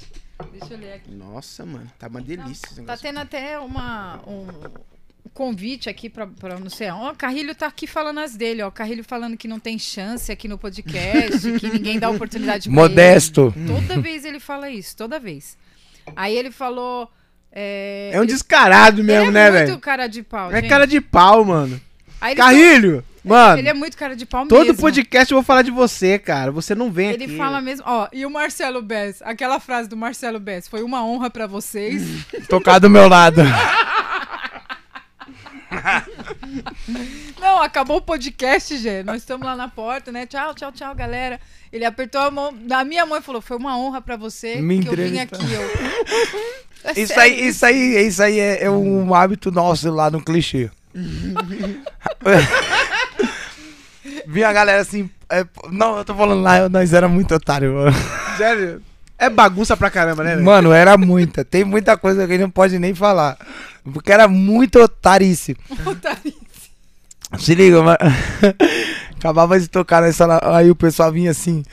Deixa eu ler aqui. Nossa, mano, tá uma delícia esse Tá tendo até uma, um convite aqui pra, pra não sei. Ó, o Carrilho tá aqui falando as dele, ó. O Carrilho falando que não tem chance aqui no podcast, que ninguém dá oportunidade pra Modesto. ele. Toda vez ele fala isso, toda vez. Aí ele falou. É, É um ele- descarado mesmo, ele né, é muito velho? cara de pau. É gente. cara de pau, mano. Aí ele Carrilho! fala- Mano, Ele é muito cara de pau todo mesmo. podcast eu vou falar de você, cara. Você não vem Ele aqui. fala mesmo, ó, e o Marcelo Bess, aquela frase do Marcelo Bess, foi uma honra pra vocês. Tocar do meu lado. Não, acabou o podcast, Gê. Nós estamos lá na porta, né? Tchau, tchau, tchau, galera. Ele apertou a mão da minha mãe e falou: Foi uma honra pra você Me que eu vim entrevistar. aqui. Eu... É Isso sério. aí, isso aí, isso aí é, é um hábito nosso lá no clichê. Vi a galera assim. é, não, eu tô falando lá, nós era muito otário. mano. Sério? É bagunça pra caramba, né, velho? Mano, era muita. Tem muita coisa que a gente não pode nem falar. Porque era muito otarice. Se liga. Acabava de tocar nessa. Aí o pessoal vinha assim.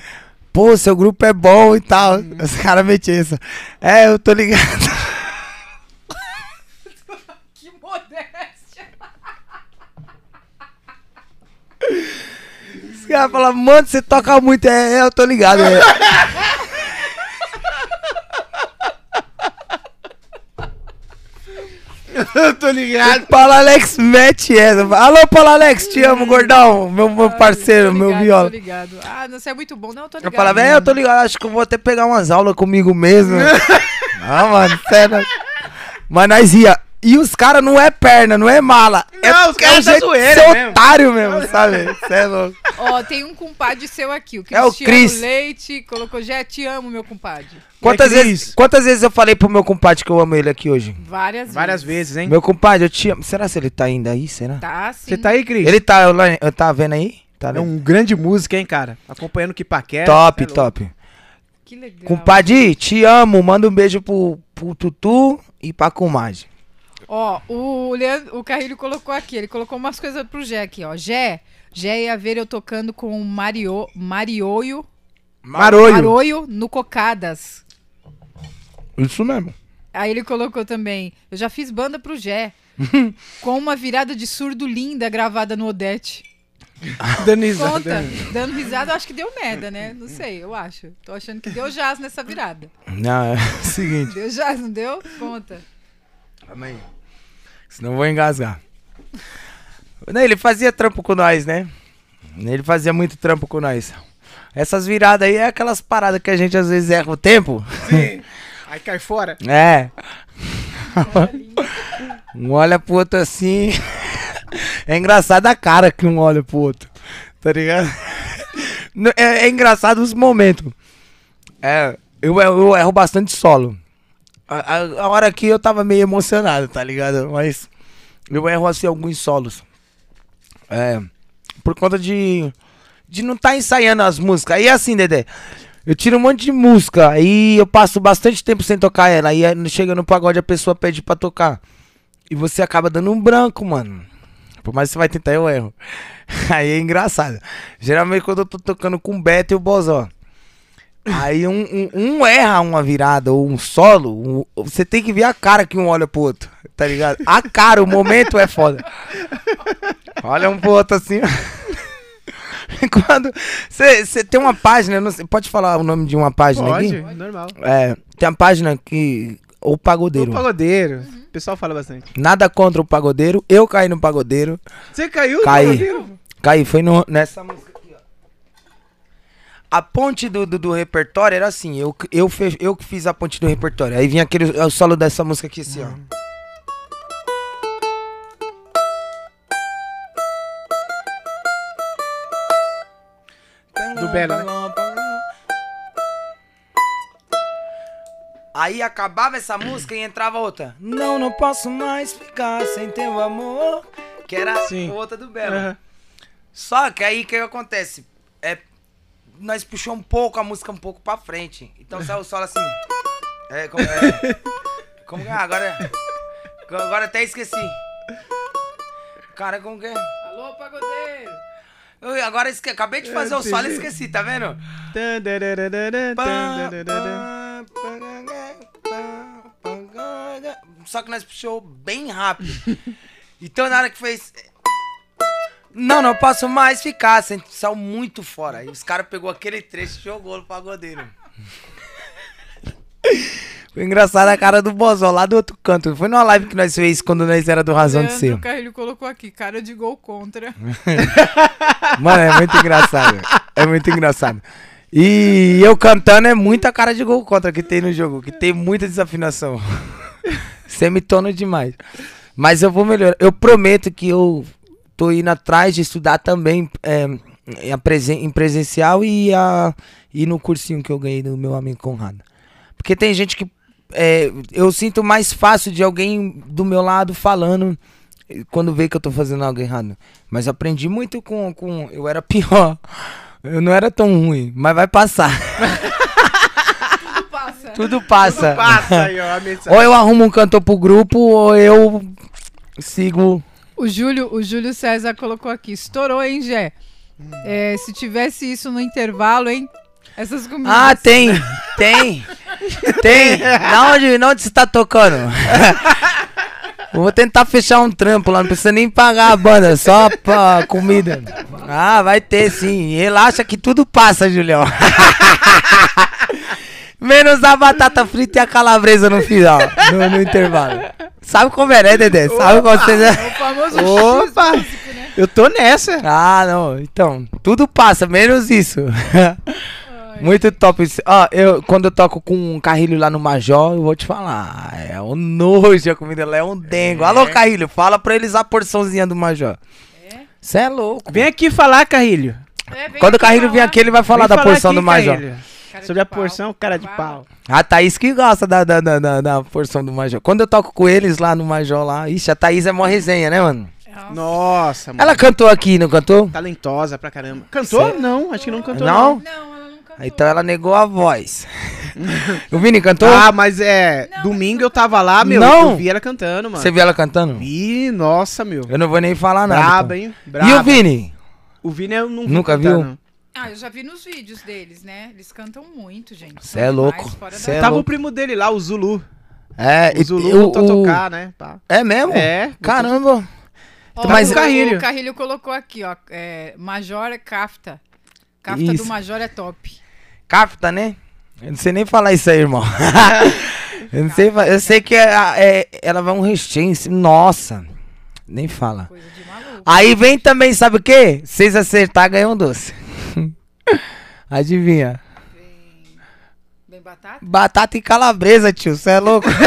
pô, seu grupo é bom e tal. Os caras metem isso. É, eu tô ligado. Que modéstia. Os caras falam, mano, você toca muito. É, é, eu tô ligado. É. Eu tô ligado. Paulo Alex mete essa. Alô, Paulo Alex, te amo, gordão. Meu, meu parceiro, Tô meu ligado, viola. Tô ligado. Ah, não, você é muito bom. Não, eu tô Eu ligado. falava, é, eu tô ligado, acho que eu vou até pegar umas aulas comigo mesmo. ah, mano, sério. Mas nós ia. E os caras não é perna, não é mala. é, Não, os caras é de zoeira mesmo. otário mesmo, sabe? Cê é louco. Ó, tem um compadre seu aqui, o É o Cristiano Cris. Leite. Colocou, já te amo, meu compadre. Quantas, Cris? vezes, quantas vezes eu falei pro meu compadre que eu amo ele aqui hoje? Várias, Várias vezes. vezes, hein? Meu compadre, eu te amo. Será se ele tá ainda aí? Será? Tá, sim. Você tá aí, Cris? Ele tá, eu, eu tá vendo aí? Tá É vendo? um grande músico, hein, cara? Acompanhando o que paquera. top, É top. Que legal. Compadre, te amo. Manda um beijo pro, pro Tutu e pra comadre. Ó, o, Leandro, o Carrilho colocou aqui, ele colocou umas coisas pro Gé aqui, ó. Gé, Gé ia ver eu tocando com o Mario, Marioio, Marolho. Maroio no Cocadas. Isso mesmo. Aí ele colocou também, eu já fiz banda pro Gé, com uma virada de surdo linda gravada no Odete. Dando risada. Conta, dando risada, eu acho que deu merda, né? Não sei, eu acho. Tô achando que deu jazz nessa virada. Não, é o seguinte. Deu jazz, não deu? Conta. Aí. Senão eu vou engasgar. Não, ele fazia trampo com nós, né? Ele fazia muito trampo com nós. Essas viradas aí é aquelas paradas que a gente às vezes erra o tempo. Sim. Aí cai fora. É. um olha pro outro assim. É engraçado a cara que um olha pro outro. Tá ligado? É, é engraçado os momentos. É, eu, eu erro bastante solo. A, a- hora que eu tava meio emocionado, tá ligado? Mas eu erro assim alguns solos. É. Por conta de. De não tá ensaiando as músicas. Aí assim, Dedé. Eu tiro um monte de música. Aí eu passo bastante tempo sem tocar ela. Aí aí chega no pagode a pessoa pede pra tocar. E você acaba dando um branco, mano. Por mais que você vai tentar, eu erro. Aí é engraçado. Geralmente quando eu tô tocando com o Beto e o Bozó. Aí um, um, um erra uma virada ou um solo, um- você tem que ver a cara que um olha pro outro, tá ligado? A cara, o momento é foda. Olha um pro outro assim. Quando você tem uma página, não sei, pode falar o nome de uma página Pode, aqui? normal. É, tem uma página que o pagodeiro. O pagodeiro. O pessoal fala bastante. Nada contra o pagodeiro. Eu caí no pagodeiro. Você caiu? no Caí. pagodeiro? Caí, foi no, nessa música. A ponte do, do, do repertório era assim, eu, eu, fe, eu que fiz a ponte do repertório. Aí vinha aquele o solo dessa música aqui assim, ó. Do Belo, né? Aí acabava essa música e entrava outra. Não, não posso mais ficar sem teu amor. Que era Sim. outra do Belo. Aham. Só que aí o que acontece? É, nós puxou um pouco a música um pouco pra frente. Então saiu o solo assim. É, como é? Como que é? Agora. Agora até esqueci. Cara, como que é? Alô, pagodeiro. Eu agora esque... acabei de fazer o solo e esqueci, tá vendo? Só que nós puxou bem rápido. Então na hora que fez. Não, não posso mais ficar. Saiu muito fora. E os caras pegou aquele trecho e jogou no pagodeiro. Foi engraçado a cara do Bozó lá do outro canto. Foi numa live que nós fez quando nós era do Razão de Ser. Leandro Carrilho colocou aqui, cara de gol contra. Mano, é muito engraçado. É muito engraçado. E eu cantando é muita cara de gol contra que tem no jogo, que tem muita desafinação. Semitono demais. Mas eu vou melhorar. Eu prometo que eu tô indo atrás de estudar também é, em, presencial e, a, e no cursinho que eu ganhei do meu amigo Conrado. Porque tem gente que. é, eu sinto mais fácil de alguém do meu lado falando eh, quando vê que eu tô fazendo algo errado. Mas aprendi muito com, com. Eu era pior. Eu não era tão ruim, mas vai passar. Tudo passa. Tudo passa. Passa aí, ó. Ou eu arrumo um cantor pro grupo, ou eu sigo. O Júlio, o Júlio César colocou aqui, estourou, hein, Gé? É, se tivesse isso no intervalo, hein? Essas comidas. Ah, tem, tem, tem. Na onde, na onde você tá tocando? Vou tentar fechar um trampo lá, não precisa nem pagar a banda, só pra comida. Ah, vai ter sim. Relaxa que tudo passa, Julião. Menos a batata frita e a calabresa no final, no, no intervalo. Sabe como é, né, Dedé? Sabe como você... É o famoso Opa! X físico, né? Eu tô nessa. Ah, não. Então, tudo passa, menos isso. Muito top. isso. Ó, eu, quando eu toco com um Carrilho lá no Major, eu vou te falar. É um nojo a comida lá, é um dengo. Alô, Carrilho, fala pra eles a porçãozinha do Major. É? Cê é louco. Vem aqui falar, Carrilho. É, vem Quando o Carrilho falar. aqui, ele vai falar Vem da porção aqui, do Major. Carrilho. Cara de Sobre a pau. porção, cara de pau. A Thaís que gosta da, da, da, da, da porção do Major. Quando eu toco com eles lá no Major lá, ixi, a Thaís é mó resenha, né, mano? Nossa. Mano. Ela cantou aqui, não cantou? Talentosa pra caramba. Cantou? Cê- Não, acho que não cantou. Não? Não, ela não cantou. Então ela negou a voz. o Vini cantou? Ah, mas é. Não, domingo eu tava lá, meu. Não. Eu vi ela cantando, mano. Você viu ela cantando? Vi, nossa, meu. Eu não vou nem falar nada. Braba, então. hein? Braba. E o Vini? O Vini eu não vi Nunca cantar, viu? não. Ah, eu já vi nos vídeos deles, né? Eles cantam muito, gente. Cê São é louco. Cê é Tava louco. o primo dele lá, o Zulu. É, O Zulu e- voltou a o- tocar, né? Pá. É mesmo? É. Caramba. Ó, Mas- o, Carrilho. o Carrilho colocou aqui, ó. É, Major é Kafta. Kafta Isso. do Major é top. Capta, né? Eu não sei nem falar isso aí, irmão. eu não sei, eu sei que é, é- ela vai um cima. Nossa. Nem fala. Coisa de maluco. Aí vem também, sabe o quê? Vocês acertar, ganham um doce. Adivinha? Vem, vem batata? Batata e calabresa, tio. Você é louco?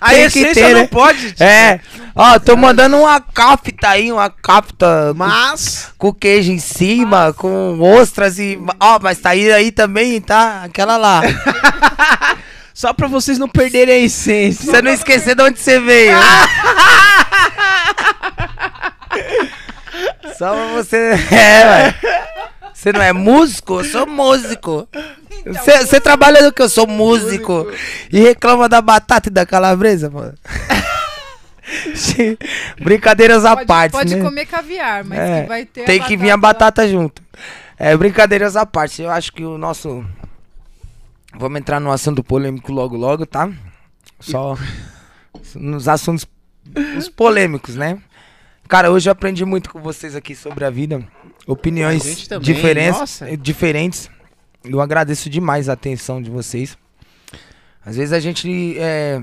A Tem que essência ter, não né? pode, tio. É. Ó, tô mandando uma capta aí, uma capta Mas. com queijo em cima, com ostras e. Ó, mas tá aí, aí também, tá? Aquela lá. Só pra vocês não perderem a essência. Você não esquecer de onde você veio. Só pra você. É, ué. Você não é músico? Eu sou músico. Você, você trabalha no que? Eu sou músico. E reclama da batata e da calabresa, mano. Brincadeiras à Pode, parte, pode né? comer caviar, mas É, que vai ter Tem que vir a batata junto. É, brincadeiras à parte. Eu acho que o nosso. Vamos entrar no assunto polêmico logo, logo, tá? Só nos assuntos os polêmicos, né? Cara, hoje eu aprendi muito com vocês aqui sobre a vida. Opiniões também, diferentes, nossa. diferentes. Eu agradeço demais a atenção de vocês. Às vezes a gente é,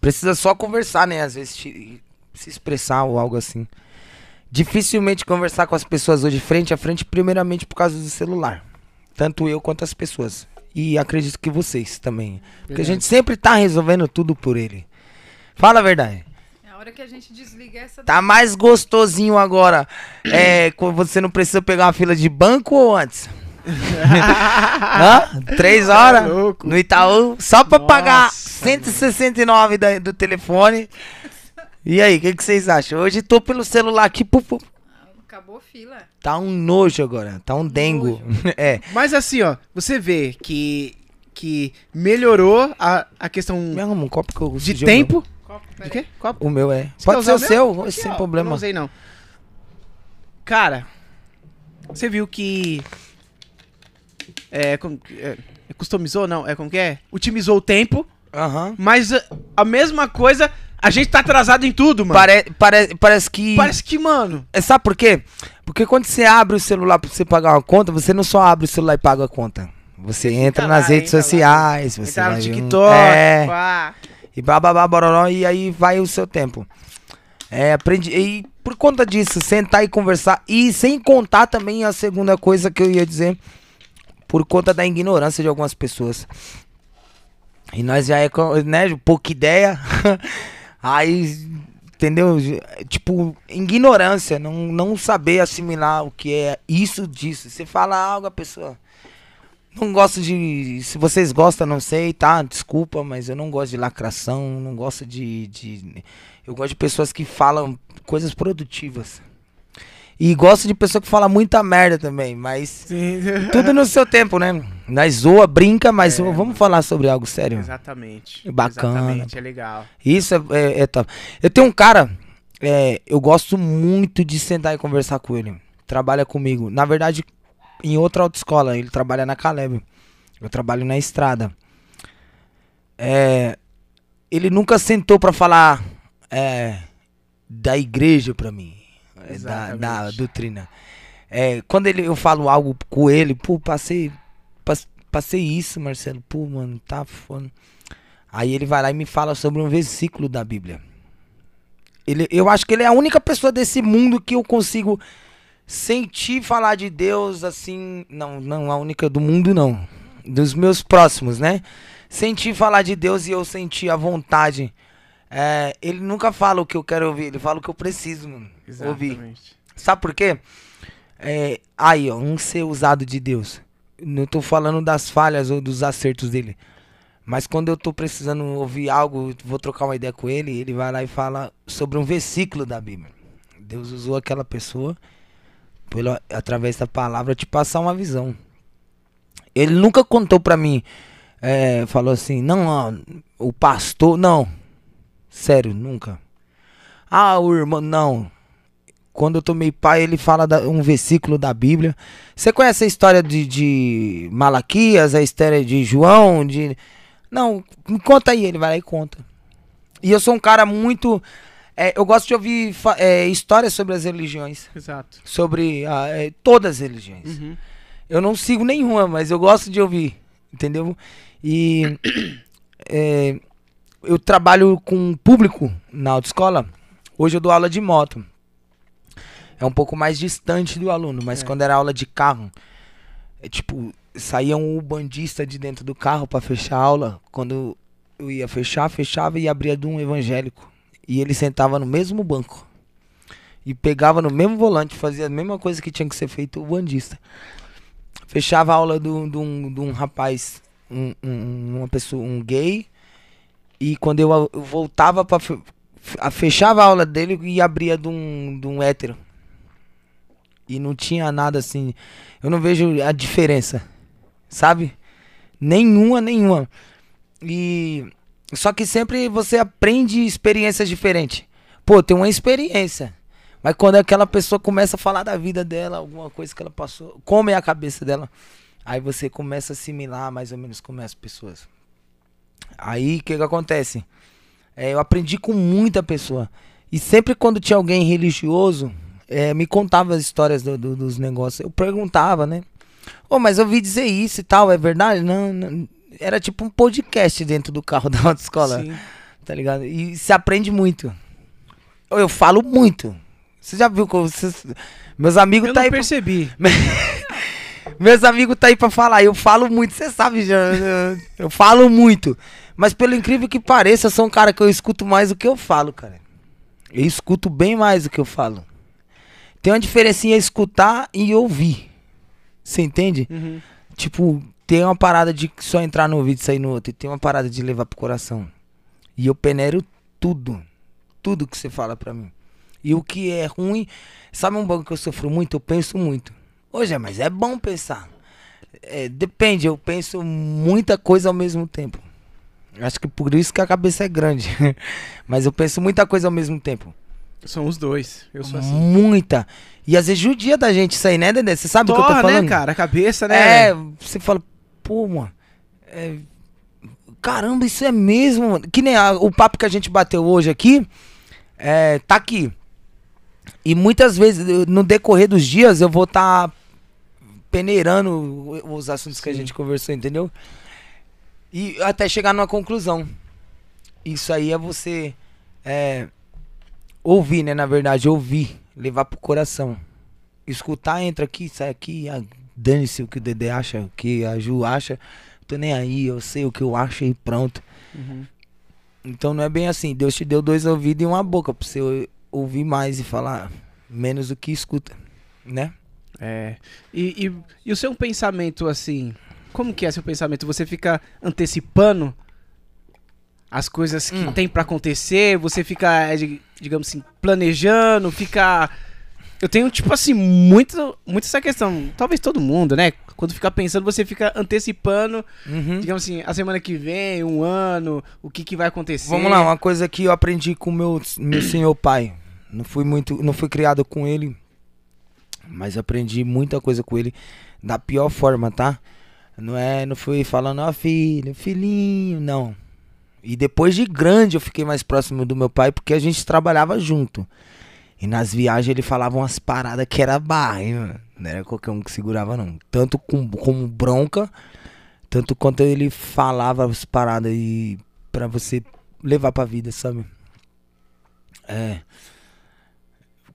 precisa só conversar, né? Às vezes te- se expressar ou algo assim. Dificilmente conversar com as pessoas hoje frente a frente, primeiramente por causa do celular. Tanto eu quanto as pessoas. E acredito que vocês também. Porque a gente sempre tá resolvendo tudo por ele. Fala a verdade. É hora que a gente desliga essa. Tá mais gostosinho agora. É, quando você não precisa pegar uma fila de banco ou antes? Hã? Três horas louco. no Itaú, só pra Nossa, pagar 169 da- do telefone. E aí, o que, que vocês acham? Hoje tô pelo celular aqui, pu, pu, Acabou a fila. tá um nojo agora, tá um dengo. É, Mas assim, ó, você vê que. Que melhorou a, a questão me arruma um copo que eu de tempo. Copo, peraí. quê? Copo? O meu é. Você Pode ser o seu, meu? sem Aqui, ó, problema. não usei, não. Cara, você viu que. É, como, que- é, é, customizou, não? É como que é? Otimizou o tempo, Aham. mas a, a mesma coisa, a gente tá atrasado em tudo, mano. Pare, pare, parece que. Parece que, mano. É, Sabe por quê? Porque quando você abre o celular pra você pagar uma conta, você não só abre o celular e paga a conta. Você entra lá, nas redes entra lá. sociais, você Entrar vai no um- TikTok, É, pá. E bababá, bororó, e aí vai o seu tempo. É, aprendi. E por conta disso, sentar e conversar. E sem contar também a segunda coisa que eu ia dizer, por conta da ignorância de algumas pessoas. E nós já é, né, pouca ideia. aí, entendeu? Tipo, ignorância, não, não saber assimilar o que é isso disso. Você fala algo, a pessoa. Não gosto de. Se vocês gostam, não sei, tá? Desculpa, mas eu não gosto de lacração, não gosto de. de eu gosto de pessoas que falam coisas produtivas. E gosto de pessoa que fala muita merda também, mas tudo no seu tempo, né? Nós zoa, brinca, mas vamos falar sobre algo sério. Exatamente. Bacana. Exatamente, é legal. Isso é, é, é top. Eu tenho um cara, é, eu gosto muito de sentar e conversar com ele. Trabalha comigo. Na verdade, em outra autoescola. Ele trabalha na Caleb. Eu trabalho na estrada. É, ele nunca sentou pra falar é, da igreja pra mim. é, Da, da doutrina. É, quando ele, eu falo algo com ele, pô, passei, pas- passei isso, Marcelo. Pô, mano, tá foda. Aí ele vai lá e me fala sobre um versículo da Bíblia. Ele, eu acho que ele é a única pessoa desse mundo que eu consigo sentir falar de Deus assim. Não, não a única do mundo, não. Dos meus próximos, né? Sentir falar de Deus e eu sentir a vontade. É, ele nunca fala o que eu quero ouvir, ele fala o que eu preciso mano, ouvir. Exatamente. Sabe por quê? É, aí, ó, um ser usado de Deus. Não tô falando das falhas ou dos acertos dele. Mas quando eu tô precisando ouvir algo, vou trocar uma ideia com ele, ele vai lá e fala sobre um versículo da Bíblia. Deus usou aquela pessoa, pela, através da palavra, te passar uma visão. Ele nunca contou pra mim, é, falou assim, não, o pastor, não. Sério, nunca. Ah, o irmão, não. Quando eu tomei pai, ele fala da- um versículo da Bíblia. Você conhece a história de, de Malaquias, a história de João? De... Não, me conta aí, ele vai lá e conta. E eu sou um cara muito. É, eu gosto de ouvir é, histórias sobre as religiões. Exato. Sobre ah, é, todas as religiões. Uhum. Eu não sigo nenhuma, mas eu gosto de ouvir, entendeu? E é, eu trabalho com público na autoescola. Hoje eu dou aula de moto. É um pouco mais distante do aluno, mas É. quando era aula de carro, é tipo, saía um bandista de dentro do carro pra fechar a aula. Quando eu ia fechar, fechava e abria de um evangélico. E ele sentava no mesmo banco. E pegava no mesmo volante, fazia a mesma coisa que tinha que ser feito o bandista fechava a aula de um, de um, rapaz, um, um- uma pessoa, um gay, e quando eu, eu voltava para fechava a aula dele e abria de um, de um hétero. E não tinha nada assim. Eu não vejo a diferença. Sabe? Nenhuma, nenhuma. E. Só que sempre você aprende experiências diferentes. Pô, tem uma experiência. Mas quando aquela pessoa começa a falar da vida dela, alguma coisa que ela passou, como é a cabeça dela, aí você começa a assimilar mais ou menos como é as pessoas. Aí o que, que acontece? É, eu aprendi com muita pessoa. E sempre quando tinha alguém religioso, é, me contava as histórias do- do- dos negócios. Eu perguntava, né? Ô, mas eu ouvi dizer isso e tal, é verdade? Não, não. Era tipo um podcast dentro do carro da autoescola Sim. tá ligado? E se aprende muito. Eu, eu falo muito. Você já viu como vocês- meus amigos Eu tá aí, pra- percebi. meus amigos tá aí para falar. Eu falo muito, você sabe, já, eu, eu falo muito. Mas pelo incrível que pareça, eu sou um cara que eu escuto mais do que eu falo, cara. Eu escuto bem mais do que eu falo. Tem uma diferencinha escutar e ouvir. Você entende? Uhum. Tipo, tem uma parada de só entrar no ouvido e sair no outro. E tem uma parada de levar pro coração. E eu peneiro tudo. Tudo que você fala pra mim. E o que é ruim, sabe um bagulho que eu sofro muito? Eu penso muito. Hoje é, mas é bom pensar. É, depende, eu penso muita coisa ao mesmo tempo. Acho que por isso que a cabeça é grande. mas eu penso muita coisa ao mesmo tempo. São os dois. Eu sou assim. Muita. E às vezes judia da gente isso aí, né, Dedé? Você sabe o que eu tô Torra, falando? né, cara? A cabeça, né? É, você fala, pô, mano. é, caramba, isso é mesmo, mano. Que nem a- o papo que a gente bateu hoje aqui, é, tá aqui. E muitas vezes, no decorrer dos dias, eu vou estar peneirando o- os assuntos que a Sim. gente conversou, entendeu? E até chegar numa conclusão. Isso aí é você é, ouvir, né? Na verdade, ouvir, levar pro coração. Escutar, entra aqui, sai aqui, dane-se o que o Dedé acha, o que a Ju acha. Tô nem aí, eu sei o que eu acho e pronto. Uhum. Então não é bem assim. Deus te deu dois ouvidos e uma boca pra você ou- ouvir mais e falar menos do que escuta, né? É. E, e, e o seu pensamento, assim, como que é seu pensamento? Você fica antecipando as coisas que Hum. tem pra acontecer? Você fica, é, di- digamos assim, planejando, fica... Eu tenho, tipo assim, muito, muito essa questão. Talvez todo mundo, né? Quando fica pensando, você fica antecipando, Uhum. digamos assim, a semana que vem, um ano, o que, que vai acontecer. Vamos lá, uma coisa que eu aprendi com meu meu senhor pai. Não fui muito, não fui criado com ele, mas aprendi muita coisa com ele. Da pior forma, tá? Não é, não fui falando, ó, filho, filhinho, não. E depois de grande eu fiquei mais próximo do meu pai porque a gente trabalhava junto. E nas viagens ele falava umas paradas que era barra, hein, mano? Não era qualquer um que segurava, não. Tanto com, como bronca, tanto quanto ele falava as paradas e pra você levar pra vida, sabe? É.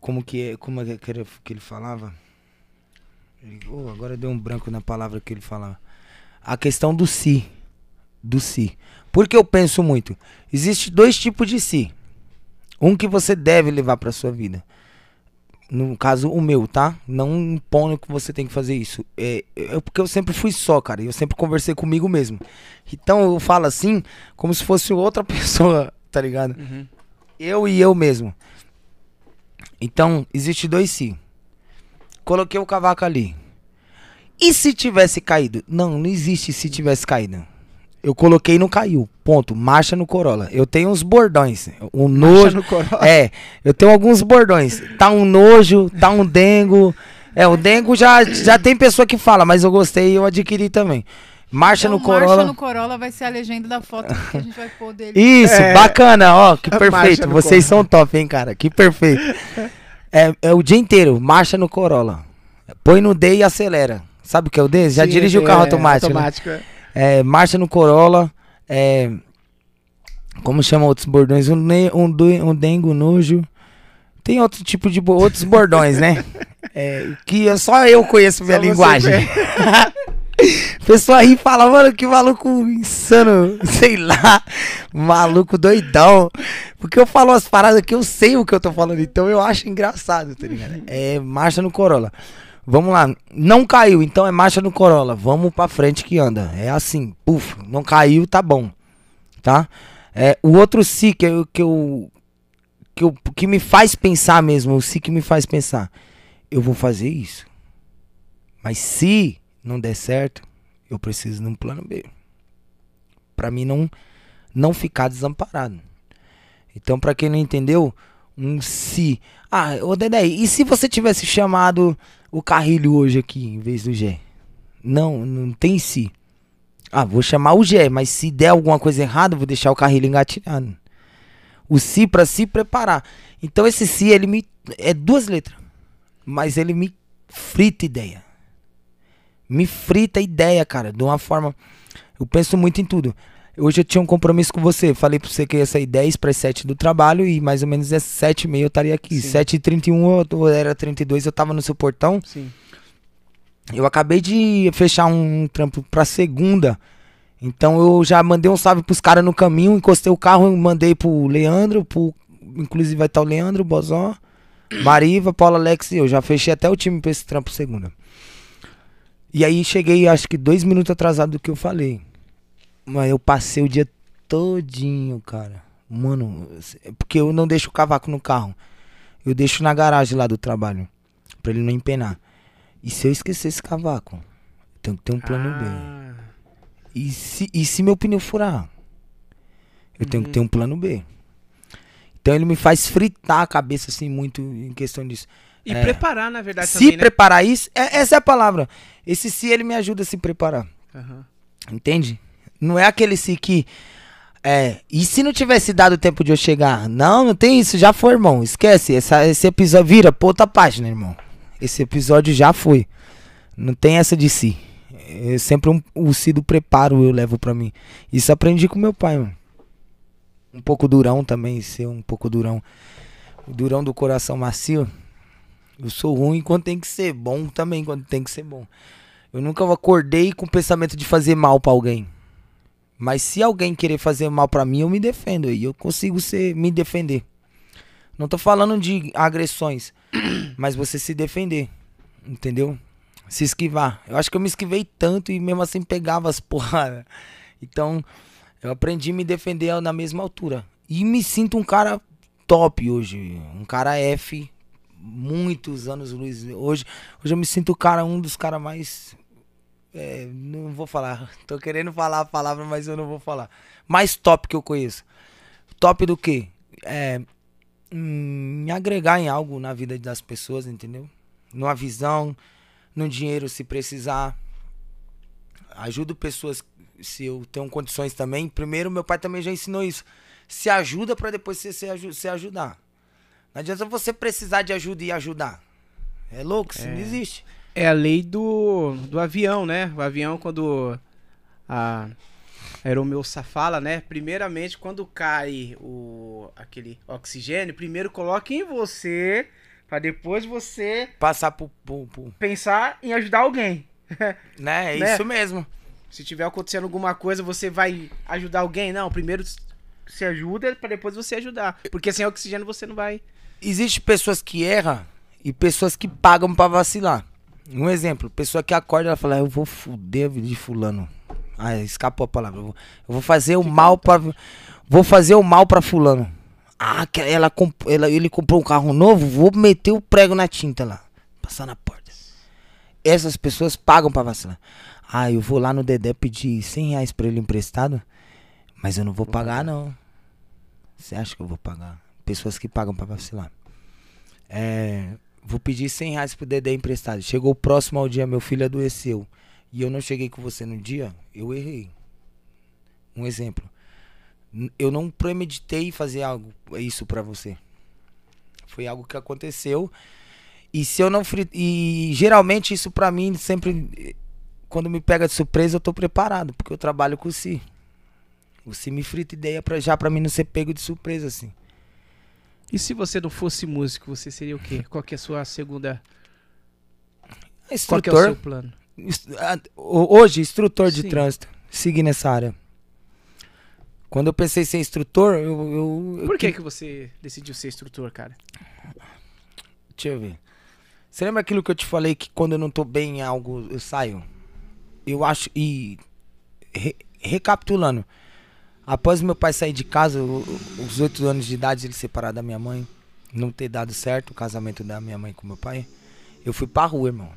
Como que é, como é que, era, que ele falava? Ele, oh, agora deu um branco na palavra que ele falava. A questão do si. Do si. Porque eu penso muito. Existe dois tipos de si. Um que você deve levar para sua vida. No caso, o meu, tá? Não impondo que você tem que fazer isso. É, é porque eu sempre fui só, cara. Eu sempre conversei comigo mesmo. Então eu falo assim, como se fosse outra pessoa, tá ligado? Uhum. Eu e eu mesmo. Então, existe dois si. Coloquei o cavaco ali. E se tivesse caído? Não, não existe se tivesse caído. Eu coloquei e não caiu. Ponto. Marcha no Corolla. Eu tenho uns bordões. Um nojo. no Corolla. É, eu tenho alguns bordões. Tá um nojo, tá um dengo. É, o dengo já, já tem pessoa que fala, mas eu gostei e eu adquiri também. Marcha Então, no Corolla. Marcha no Corolla vai ser a legenda da foto que a gente vai pôr dele. Isso, É. bacana, ó, que Marcha perfeito. Vocês Corolla. são top, hein, cara, que perfeito. É, é o dia inteiro, marcha no Corolla. Põe no D e acelera. Sabe o que é o D? Já Sim, dirige o é, carro automático. né? automático, é. É, marcha no Corolla. É, como chama outros bordões? Um, um, um dengo nojo. Tem outro tipo de outros bordões, né? É, que eu- só eu conheço minha Só linguagem. Pessoa ri e fala, mano, que maluco insano, sei lá, maluco doidão. Porque eu falo as paradas que eu sei o que eu tô falando, então eu acho engraçado, tá ligado? É marcha no Corolla. Vamos lá, não caiu, então é marcha no Corolla. Vamos pra frente que anda. É assim, puf, não caiu, tá bom. Tá? É, o outro si que eu, que eu que eu que me faz pensar mesmo, o si que me faz pensar. Eu vou fazer isso. Mas se não der certo, eu preciso de um plano B. Pra mim não não ficar desamparado. Então, pra quem não entendeu, um se. Ah, ô Dedé, e se você tivesse chamado o Carrilho hoje aqui em vez do Gé? Não, não tem se. Ah, vou chamar o Gé, mas se der alguma coisa errada, vou deixar o Carrilho engatilhado. O se pra se preparar. Então esse se ele me é duas letras, mas ele me frita ideia. Me frita ideia, cara, de uma forma eu penso muito em tudo. Hoje eu tinha um compromisso com você. Falei pra você que ia sair 10 para 7 do trabalho e mais ou menos é 7 e meia eu estaria aqui. Sim. 7 e 31 eu- era 32 eu tava no seu portão. Sim. Eu acabei de fechar um trampo pra segunda. Então eu já mandei um salve pros caras no caminho, encostei o carro, mandei pro Leandro, pro, inclusive vai estar o Leandro, o Bozó, Mariva, Paulo Alex e eu. Já fechei até o time pra esse trampo segunda. E aí cheguei, acho que dois minutos atrasado do que eu falei. Mas eu passei o dia todinho, cara. Mano, é porque eu não deixo o cavaco no carro. Eu deixo na garagem lá do trabalho. Pra ele não empenar. E se eu esquecer esse cavaco? Tem que ter um plano B. Ah, E se, e se meu pneu furar? Eu tenho que ter um plano B. Então ele me faz fritar a cabeça assim muito em questão disso. E É. preparar, na verdade, se também, né? preparar isso, é- essa é a palavra. Esse se ele me ajuda a se preparar. Aham. Entende? Não é aquele se que. É. E se não tivesse dado tempo de eu chegar? Não, não tem isso, já foi, irmão. Esquece. Essa, esse episódio. Vira pra outra página, irmão. Esse episódio já foi. Não tem essa de si. É sempre um, o si do preparo eu levo pra mim. Isso aprendi com meu pai, mano. Um pouco durão também, ser um pouco durão. O durão do coração macio. Eu sou ruim quando tem que ser bom também, quando tem que ser bom. Eu nunca acordei com o pensamento de fazer mal pra alguém. Mas se alguém querer fazer mal pra mim, eu me defendo e eu consigo ser me defender. Não tô falando de agressões, mas você se defender, entendeu? Se esquivar. Eu acho que eu me esquivei tanto e mesmo assim pegava as porradas. Então, eu aprendi a me defender na mesma altura. E me sinto um cara top hoje, um cara F, muitos anos Luiz. Hoje, hoje eu me sinto cara um dos caras mais é, não vou falar. Tô querendo falar a palavra, mas eu não vou falar. Mais top que eu conheço. Top do quê? É. hum, me agregar em algo na vida das pessoas, entendeu? Numa visão, no dinheiro se precisar. Ajudo pessoas se eu tenho condições também. Primeiro, meu pai também já ensinou isso. Se ajuda para depois você se, se ajudar. Não adianta você precisar de ajuda e ajudar. É louco, isso não existe. É a lei do, do avião, né? O avião, quando a aeromoça fala, né? Primeiramente, quando cai o, aquele oxigênio, primeiro coloque em você, pra depois você Passar por. por- por- pensar em ajudar alguém. né? É Né? isso mesmo. Se tiver acontecendo alguma coisa, você vai ajudar alguém? Não, primeiro se ajuda pra depois você ajudar. Porque sem oxigênio você não vai. Existe pessoas que erram e pessoas que pagam pra vacilar. Um exemplo, pessoa que acorda e fala, eu vou fuder a vida de fulano. Ah, escapou a palavra. Eu vou, eu vou fazer o mal pra. Vou fazer o mal pra fulano. Ah, que ela, ela, ele comprou um carro novo, vou meter o prego na tinta lá. Passar na porta. Essas pessoas pagam pra vacilar. Ah, eu vou lá no Dedé pedir 100 reais pra ele emprestado, mas eu não vou pagar não. Você acha que eu vou pagar? Pessoas que pagam pra vacilar. É, vou pedir 100 reais pro Dedé emprestado. Chegou próximo ao dia, meu filho adoeceu. E eu não cheguei com você no dia, eu errei. Um exemplo. Eu não premeditei fazer algo, isso pra você. Foi algo que aconteceu. E se eu não. E geralmente isso pra mim sempre. Quando me pega de surpresa, eu tô preparado. Porque eu trabalho com o Si. O Si me frita ideia pra, já pra mim não ser pego de surpresa, assim. E se você não fosse músico, você seria o quê? Qual que é a sua segunda. Qual que é o Instrutor. seu plano? Hoje, instrutor de Sim. trânsito. Segui nessa área. Quando eu pensei em ser instrutor, eu. eu, eu Por que, que- que você decidiu ser instrutor, cara? Deixa eu ver. Você lembra aquilo que eu te falei que quando eu não tô bem em algo, eu saio? Eu acho. E. re- recapitulando. Após meu pai sair de casa, os oito anos de idade, ele separar da minha mãe, não ter dado certo o casamento da minha mãe com meu pai, eu fui pra rua, irmão.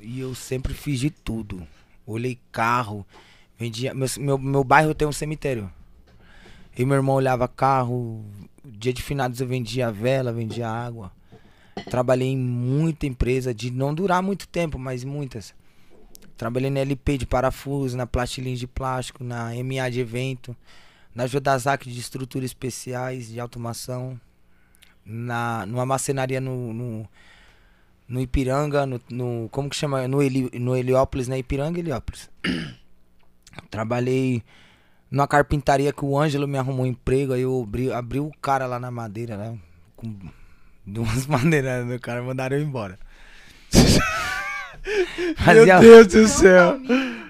E eu sempre fiz de tudo. Olhei carro, vendia. Meu, meu, meu bairro tem um cemitério. E meu irmão olhava carro. Dia de finados eu vendia vela, vendia água. Trabalhei em muita empresa, de não durar muito tempo, mas muitas. Trabalhei na LP de parafuso, na Plastilins de plástico, na MA de evento, na Jodazak de estruturas especiais, de automação, na, numa marcenaria no, no, no Ipiranga, no, no- como que chama? No, Eli, no Heliópolis, né? Ipiranga Heliópolis. Trabalhei numa carpintaria que o Ângelo me arrumou um emprego, aí eu abri, abri o cara lá na madeira, né? Com duas madeiras do cara, mandaram eu embora. Fazia- Deus do céu.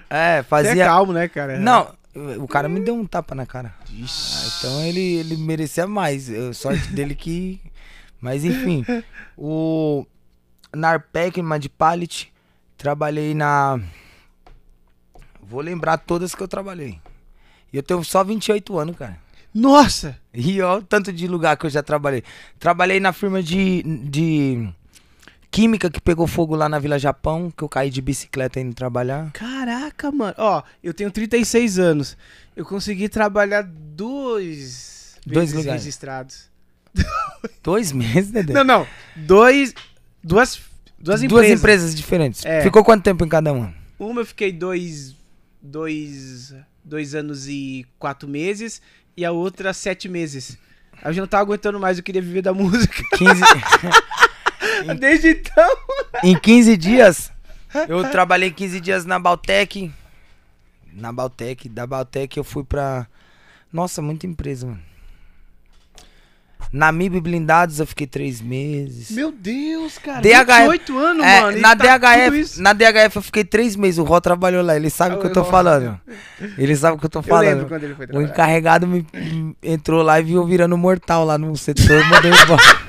É, Você fazia. é calmo, né, cara? Não, o cara me deu um tapa na cara. Ah, então ele, ele merecia mais. Sorte dele que. Mas enfim. O. Na Arpec, uma de pallet. Trabalhei na. Vou lembrar todas que eu trabalhei. E eu tenho só 28 anos, cara. Nossa! E olha o tanto de lugar que eu já trabalhei. Trabalhei na firma de, de química que pegou fogo lá na Vila Japão, que eu caí de bicicleta indo trabalhar. Caraca, mano. Ó, eu tenho 36 anos. Eu consegui trabalhar dois, Dois lugares. registrados. Dois meses, Dedé. Não, não. Dois. Duas. Duas, Duas empresas. empresas diferentes. É. Ficou quanto tempo em cada uma? Uma eu fiquei dois. Dois. Dois anos e quatro meses. E a outra, sete meses. Eu já não tava aguentando mais, eu queria viver da música. 15, Desde então. em 15 dias, eu trabalhei 15 dias na Baltec. Na Baltec, da Baltec eu fui pra. Nossa, muita empresa, mano. Na MIB Blindados eu fiquei três meses. Meu Deus, cara. DHF 28 anos, É, mano. na, tá DHF, na DHF eu fiquei três meses. O Ró trabalhou lá. Ele sabe o que eu tô Ró. falando. Ele sabe o que eu tô Eu lembro falando. quando ele foi O encarregado me, entrou lá e viu eu virando mortal lá no setor. Mandou embora.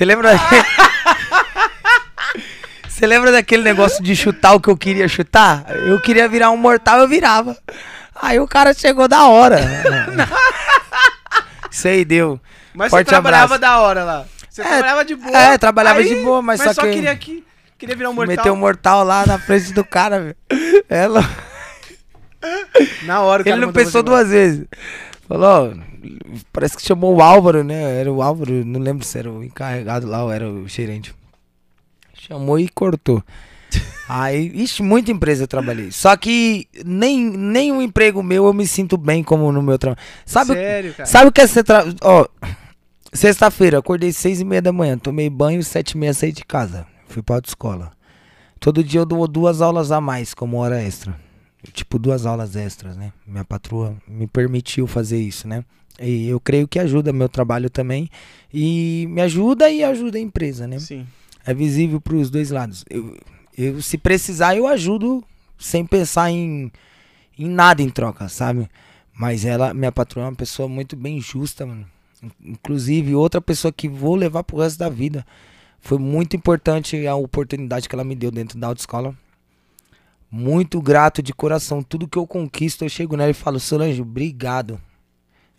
Você lembra? Você lembra daquele negócio de chutar o que eu queria chutar? Eu queria virar um mortal, eu virava. Aí o cara chegou da hora. Aí deu. Mas Forte você trabalhava abraço. da hora lá. Você É, trabalhava de boa. é, trabalhava de boa, mas só só que- queria que queria virar um mortal. Meteu um mortal lá na frente do cara, velho. Ela... Na hora o cara Ele não pensou duas vezes. Falou, parece que chamou o Álvaro, né? Era o Álvaro, não lembro se era o encarregado lá ou era o gerente. Chamou e cortou. Aí, ixi, muita empresa eu trabalhei. Só que nem, nem um emprego meu eu me sinto bem como no meu trabalho. Sabe, Sério, cara? sabe o que é você tra... Ó, sexta-feira, acordei seis e meia da manhã, tomei banho, sete e meia saí de casa. Fui pra autoescola. Todo dia eu dou duas aulas a mais, como hora extra. Tipo, duas aulas extras, né? Minha patroa me permitiu fazer isso, né? E eu creio que ajuda meu trabalho também. E me ajuda e ajuda a empresa, né? Sim. É visível pros dois lados. Eu, eu, se precisar, eu ajudo sem pensar em, em nada em troca, sabe? Mas ela, minha patroa, é uma pessoa muito bem justa, mano. In- Inclusive, outra pessoa que vou levar pro resto da vida. Foi muito importante a oportunidade que ela me deu dentro da autoescola. Muito grato de coração. Tudo que eu conquisto, eu chego nela e falo, Solange, obrigado.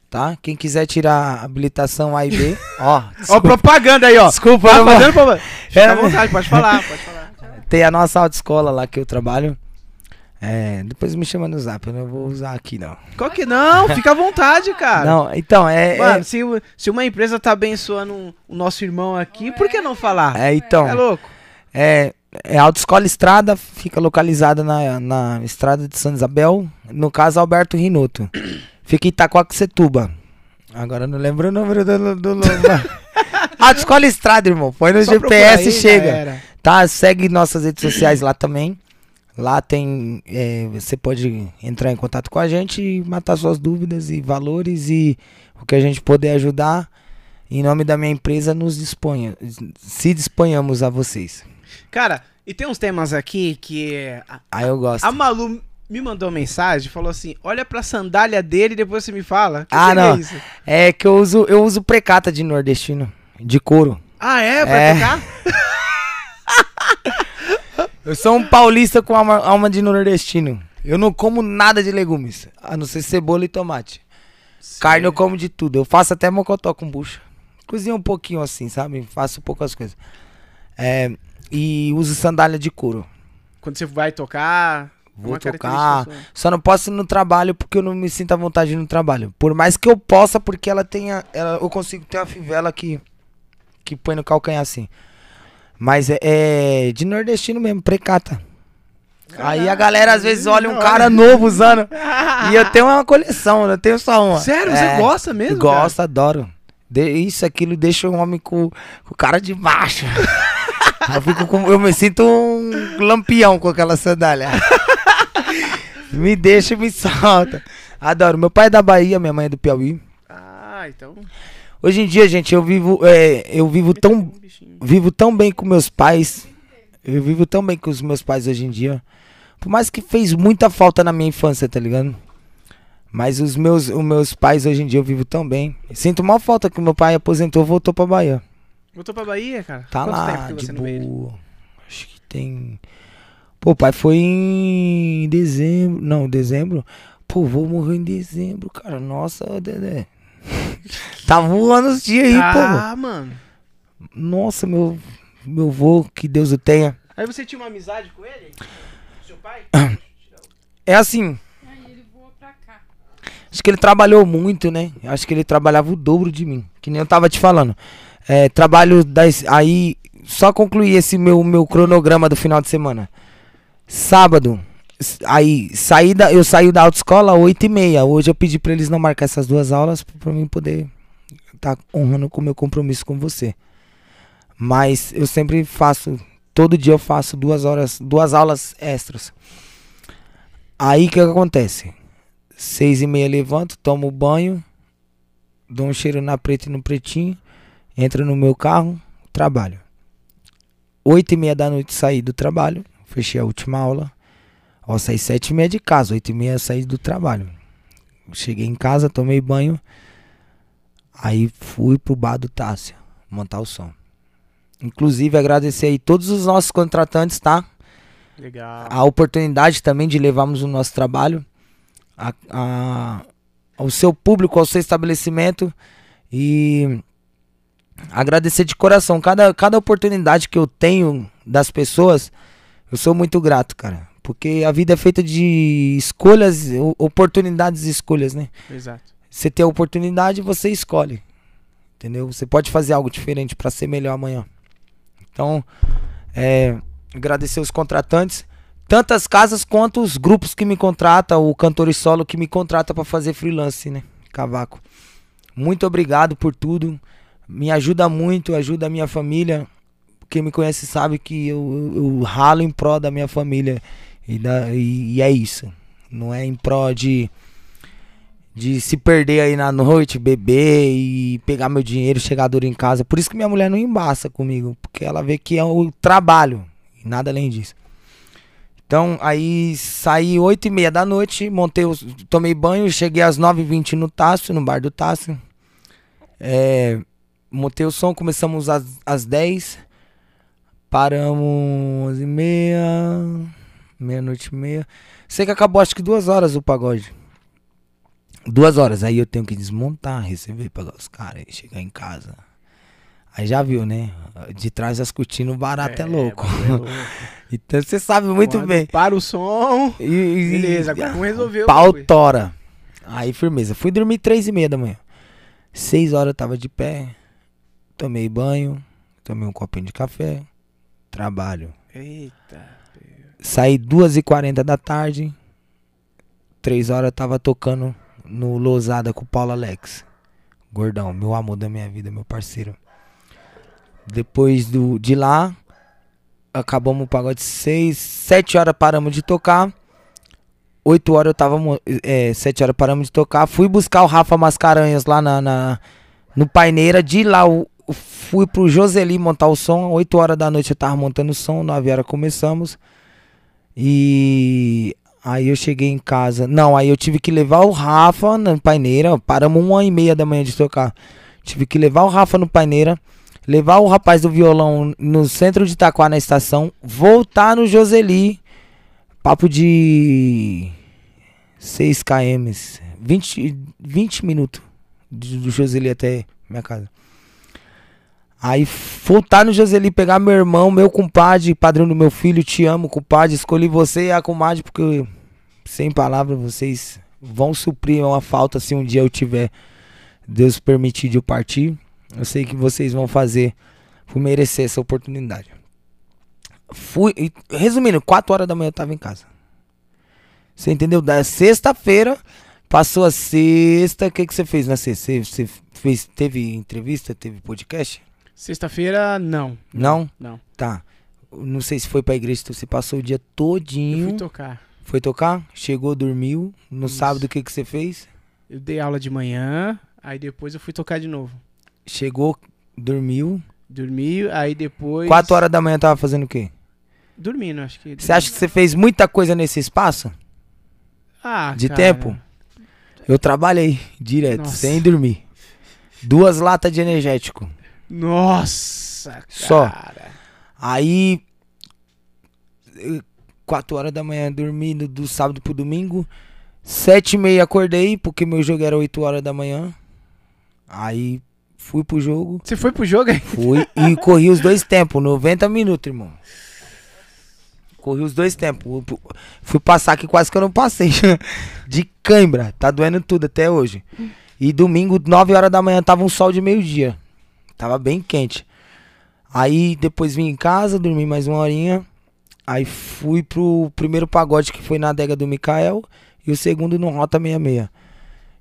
Tá? Quem quiser tirar habilitação A e B, ó. Ó, propaganda aí, ó. desculpa, Tá fazendo propaganda. Fica É, à vontade, pode falar, pode falar. Tem a nossa autoescola lá que eu trabalho. É, depois me chama no zap, eu não vou usar aqui não. Qual que não? Fica à vontade, cara. Não, então, é. Mano, se, se uma empresa tá abençoando o nosso irmão aqui, por que não falar? é, é, então. É louco. É, é a Autoescola Estrada, fica localizada na, na estrada de Santa Isabel, no caso Alberto Rinoto. Fica em Itacoaxetuba. Agora não lembro o número do, do, do Autoescola Estrada, irmão. Põe no Só GPS e chega. Tá, segue nossas redes sociais lá também. Lá tem. é, você pode entrar em contato com a gente e matar suas dúvidas e valores e o que a gente puder ajudar. Em nome da minha empresa, nos disponha. Se disponhamos a vocês. Cara, e tem uns temas aqui que é, a, Aí eu gosto. a Malu me mandou mensagem, falou assim: olha pra sandália dele e depois você me fala. Que Ah, que não. É isso? É que eu uso, eu uso precata de nordestino. De couro. Ah, é? Pra É. tocar? Eu sou um paulista com alma, alma de nordestino. Eu não como nada de legumes, a não ser cebola e tomate. Carne eu como de tudo. Eu faço até mocotó com bucha. Cozinho um pouquinho assim, sabe? Faço poucas coisas. É, e uso sandália de couro. Quando você vai tocar. Vou uma tocar. Só não posso ir no trabalho porque eu não me sinto à vontade no trabalho. Por mais que eu possa, porque ela tenha. Ela, eu consigo ter uma fivela que, que põe no calcanhar assim. Mas é, é de nordestino mesmo, precata. Aí a galera às vezes olha um cara novo usando. e eu tenho uma coleção, eu tenho só uma. Sério? É, Você gosta mesmo? Gosto, adoro. De- isso, aquilo deixa o homem com, com o cara de baixo. eu, fico com- eu me sinto um lampião com aquela sandália. me deixa e me solta. Adoro. Meu pai é da Bahia, minha mãe é do Piauí. Ah, então. Hoje em dia, gente, eu vivo, é, eu vivo tão, bichinho. vivo tão bem com meus pais. Eu vivo tão bem com os meus pais hoje em dia. Por mais que fez muita falta na minha infância, tá ligado? Mas os meus, os meus pais hoje em dia eu vivo tão bem. Sinto mal falta que meu pai aposentou, voltou pra Bahia. Voltou pra Bahia, cara? Tá Quanto lá, tempo que de boa. Acho que tem. Pô, pai foi em dezembro. Não, dezembro. Pô, vou morrer em dezembro, cara. Nossa, Dedé. tá voando os dias aí, pô. Ah, mano. Nossa, meu, meu vô, que Deus o tenha. Aí você tinha uma amizade com ele? Seu pai? É assim, Aí ele voa pra cá. acho que ele trabalhou muito, né? Acho que ele trabalhava o dobro de mim. Que nem eu tava te falando. É, trabalho das. Aí, só concluir esse meu, meu cronograma do final de semana. Sábado. Aí, saí da, eu saí da autoescola às 8 e meia. Hoje eu pedi pra eles não marcar essas duas aulas pra mim poder estar honrando com o meu compromisso com você. Mas eu sempre faço, todo dia eu faço duas horas, duas aulas extras. Aí que, que acontece? Seis e meia levanto, tomo banho, dou um cheiro na preta e no pretinho, entro no meu carro, trabalho. Oito e meia da noite saí do trabalho, fechei a última aula. Ó, saí sete e meia de casa, oito e meia saí do trabalho. Cheguei em casa, tomei banho, aí fui pro bar do Tássio, montar o som. Inclusive agradecer aí todos os nossos contratantes, tá? Legal. a oportunidade também de levarmos o nosso trabalho a, a- ao seu público, ao seu estabelecimento e agradecer de coração cada, cada oportunidade que eu tenho das pessoas, eu sou muito grato, cara. Porque a vida é feita de escolhas, oportunidades e escolhas, né? Exato. você tem a oportunidade, você escolhe. Entendeu? Você pode fazer algo diferente para ser melhor amanhã. Então, é, agradecer os contratantes, tantas casas quanto os grupos que me contratam, o cantor e solo que me contrata para fazer freelance, né? Cavaco. Muito obrigado por tudo. Me ajuda muito, ajuda a minha família. Quem me conhece sabe que eu, eu, ralo em prol da minha família. E, da, e, e é isso. Não é em prol de de se perder aí na noite, beber e pegar meu dinheiro, chegar duro em casa. Por isso que minha mulher não embaça comigo, porque ela vê que é o trabalho e nada além disso. Então, aí saí 8 e meia da noite, montei, tomei banho, cheguei às 9h20 no Tássio, no bar do Tássio. É, montei o som, começamos às, às 10 Paramos 11 e meia, meia-noite e meia. Sei que acabou acho que duas horas o pagode. Duas horas, aí eu tenho que desmontar, receber, pagar os caras, chegar em casa. Aí já viu, né? De trás das cortinas o barato é, é louco. É louco. então você sabe muito Quando bem. Para o som. E, Beleza, agora vamos resolver. Pau tora. Aí, firmeza. Fui dormir três e meia da manhã. Seis horas eu tava de pé. Tomei banho. Tomei um copinho de café. Trabalho. Eita. Saí duas e quarenta da tarde. Três horas eu tava tocando no Lousada com o Paulo Alex. Gordão, meu amor da minha vida, meu parceiro. Depois do, de lá, acabamos o pagode 6, 7 horas paramos de tocar. 8 horas eu tava. É, 7 horas paramos de tocar. Fui buscar o Rafa Mascaranhas lá na, na no Paineira. De lá eu, fui pro Joseli montar o som. 8 horas da noite eu tava montando o som. 9 horas começamos. E Aí eu cheguei em casa. Não, aí eu tive que levar o Rafa na paineira. Paramos uma e meia da manhã de tocar. Tive que levar o Rafa no paineira. Levar o rapaz do violão no centro de Itaquá na estação. Voltar no Joseli. Papo de 6 km. 20, 20 minutos do Joseli até minha casa. Aí voltar no Joseli, pegar meu irmão, meu compadre, padrinho do meu filho, te amo, compadre. Escolhi você e a comadre porque, sem palavras, vocês vão suprir uma falta se um dia eu tiver, Deus permitir de eu partir. Eu sei que vocês vão fazer por merecer essa oportunidade. Fui, resumindo, 4 horas da manhã eu tava em casa. Você entendeu? Da sexta-feira, passou a sexta, o que, que você fez na sexta? Você, você fez, teve entrevista, teve podcast? Sexta-feira, não. Não? Não. Tá. Não sei se foi pra igreja, então você passou o dia todinho. Eu fui tocar. Foi tocar? Chegou, dormiu. No Isso. sábado, o que, que você fez? Eu dei aula de manhã, aí depois eu fui tocar de novo. Chegou, dormiu. Dormi, aí depois. Quatro horas da manhã tava fazendo o quê? Dormindo, acho que. Você acha que você fez muita coisa nesse espaço? Ah, De cara. tempo? Eu trabalhei direto, Nossa. sem dormir. Duas latas de energético. Nossa, cara. Só. Aí, 4 horas da manhã dormindo do sábado pro domingo. Sete e meia acordei, porque meu jogo era 8 horas da manhã. Aí fui pro jogo. Você foi pro jogo aí? Fui e corri os dois tempos, 90 minutos, irmão. Corri os dois tempos. Fui passar aqui quase que eu não passei. De cãibra. Tá doendo tudo até hoje. E domingo, 9 horas da manhã, tava um sol de meio-dia. Tava bem quente. Aí depois vim em casa, dormi mais uma horinha. Aí fui pro primeiro pagode que foi na adega do Mikael e o segundo no Rota 66.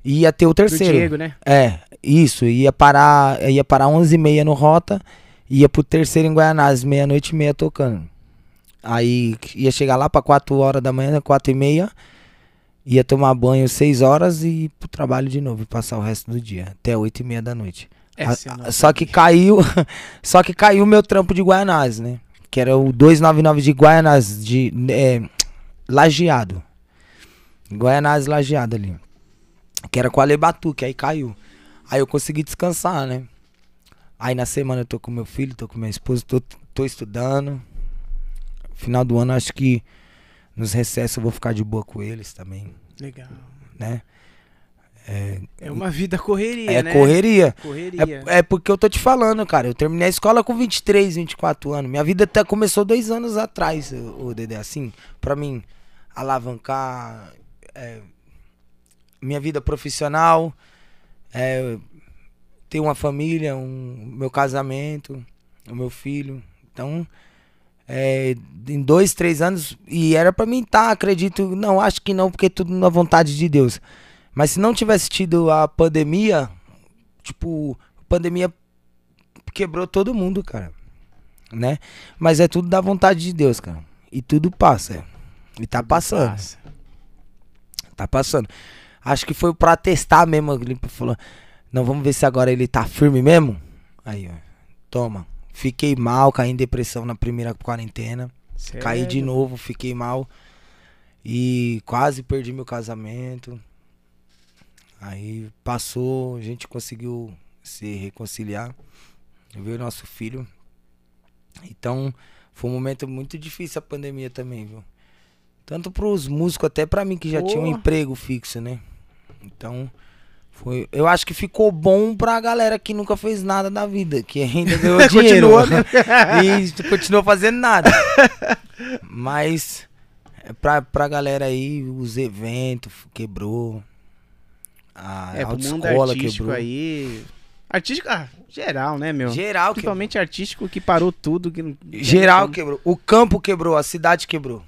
E ia ter o terceiro. Do Diego, né? É, isso. Ia parar, ia parar 11h30 no Rota, ia pro terceiro em Guaianazes, meia-noite e meia tocando. Aí ia chegar lá pra 4 horas da manhã, 4 e meia. Ia tomar banho 6 horas e ir pro trabalho de novo, e passar o resto do dia, até 8 e meia da noite. A, só que caiu, só que caiu meu trampo de Guaianás, né? Que era o 299 de Guaianás, de é, Lajeado. Guaianás Lajeado ali. Que era com a Lebatu, que aí caiu. Aí eu consegui descansar, né? Aí na semana eu tô com meu filho, tô com minha esposa, tô, tô estudando. Final do ano acho que nos recessos eu vou ficar de boa com eles também. Legal. Né? É, é uma vida correria, é né? Correria. correria. É, é porque eu tô te falando, cara. Eu terminei a escola com 23, 24 anos. Minha vida até começou dois anos atrás, o Dedé. Assim, pra mim alavancar é, minha vida profissional. É, tenho uma família, um meu casamento, o meu filho. Então, é, em dois, três anos, e era pra mim estar, tá, acredito, não, acho que não, porque tudo na vontade de Deus. Mas se não tivesse tido a pandemia, tipo, a pandemia quebrou todo mundo, cara. Né? Mas é tudo da vontade de Deus, cara. E tudo passa. E tá passando. Passa. Tá passando. Acho que foi pra testar mesmo. Ele falou: Não, vamos ver se agora ele tá firme mesmo. Aí, ó. Toma. Fiquei mal, caí em depressão na primeira quarentena. Sério? Caí de novo, fiquei mal. E quase perdi meu casamento. Aí passou, a gente conseguiu se reconciliar. Veio nosso filho. Então, foi um momento muito difícil a pandemia também, viu? Tanto pros músicos, até pra mim que já tinha um emprego fixo, né? Então, foi, eu acho que ficou bom pra galera que nunca fez nada da vida, que ainda ganhou dinheiro. Continua, e continuou fazendo nada. Mas é pra, pra galera aí, os eventos quebrou. A é, autoescola quebrou. aí. Artístico, ah, geral, né, meu? Geral Principalmente quebrou. artístico que parou tudo. Que geral quebrou. O campo quebrou, a cidade quebrou.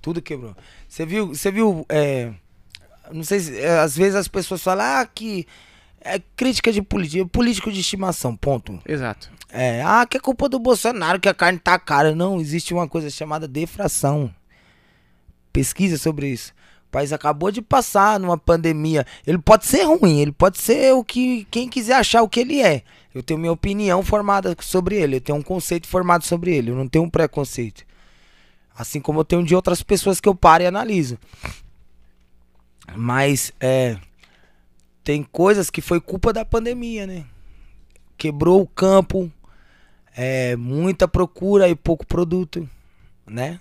Tudo quebrou. Você viu, você viu, é, não sei se, é, às vezes as pessoas falam ah, que é crítica de política, político de estimação, ponto. Exato. É, ah, que é culpa do Bolsonaro que a carne tá cara. Não, existe uma coisa chamada defração. Pesquisa sobre isso. O país acabou de passar numa pandemia. Ele pode ser ruim, ele pode ser o que quem quiser achar o que ele é. Eu tenho minha opinião formada sobre ele, eu tenho um conceito formado sobre ele, eu não tenho um preconceito. Assim como eu tenho de outras pessoas que eu paro e analiso. Mas é tem coisas que foi culpa da pandemia, né? Quebrou o campo, é, muita procura e pouco produto, né?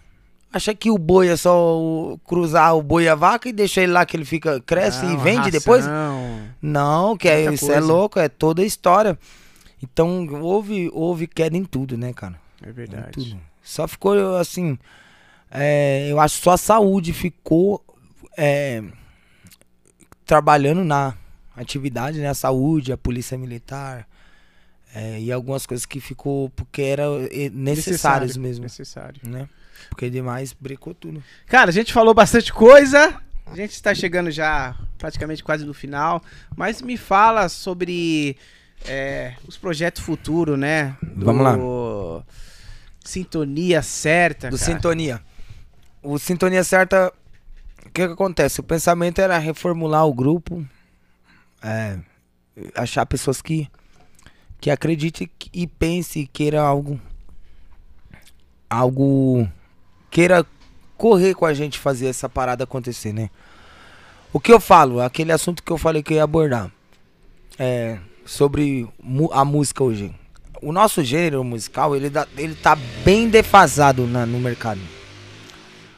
Acha que o boi é só o, cruzar o boi e a vaca e deixar ele lá que ele fica cresce não, e vende ração, depois? Não, que é, isso é louco, é toda a história. Então houve, houve queda em tudo, né, cara? É verdade. Só ficou assim. É, eu acho que só a saúde ficou é, trabalhando na atividade, né? A saúde, a polícia militar. É, e algumas coisas que ficou porque eram necessárias necessário, mesmo. Necessário. Né? Porque demais brecou tudo. Cara, a gente falou bastante coisa. A gente está chegando já praticamente quase no final. Mas me fala sobre é, os projetos futuros, né? Do Vamos lá. Sintonia certa. Do cara. Sintonia. O Sintonia certa. O que, que acontece? O pensamento era reformular o grupo. É, achar pessoas que que acredite e pense queira algo algo queira correr com a gente fazer essa parada acontecer, né? O que eu falo, aquele assunto que eu falei que eu ia abordar é sobre a música hoje. O nosso gênero musical, ele, dá, ele tá bem defasado na, no mercado.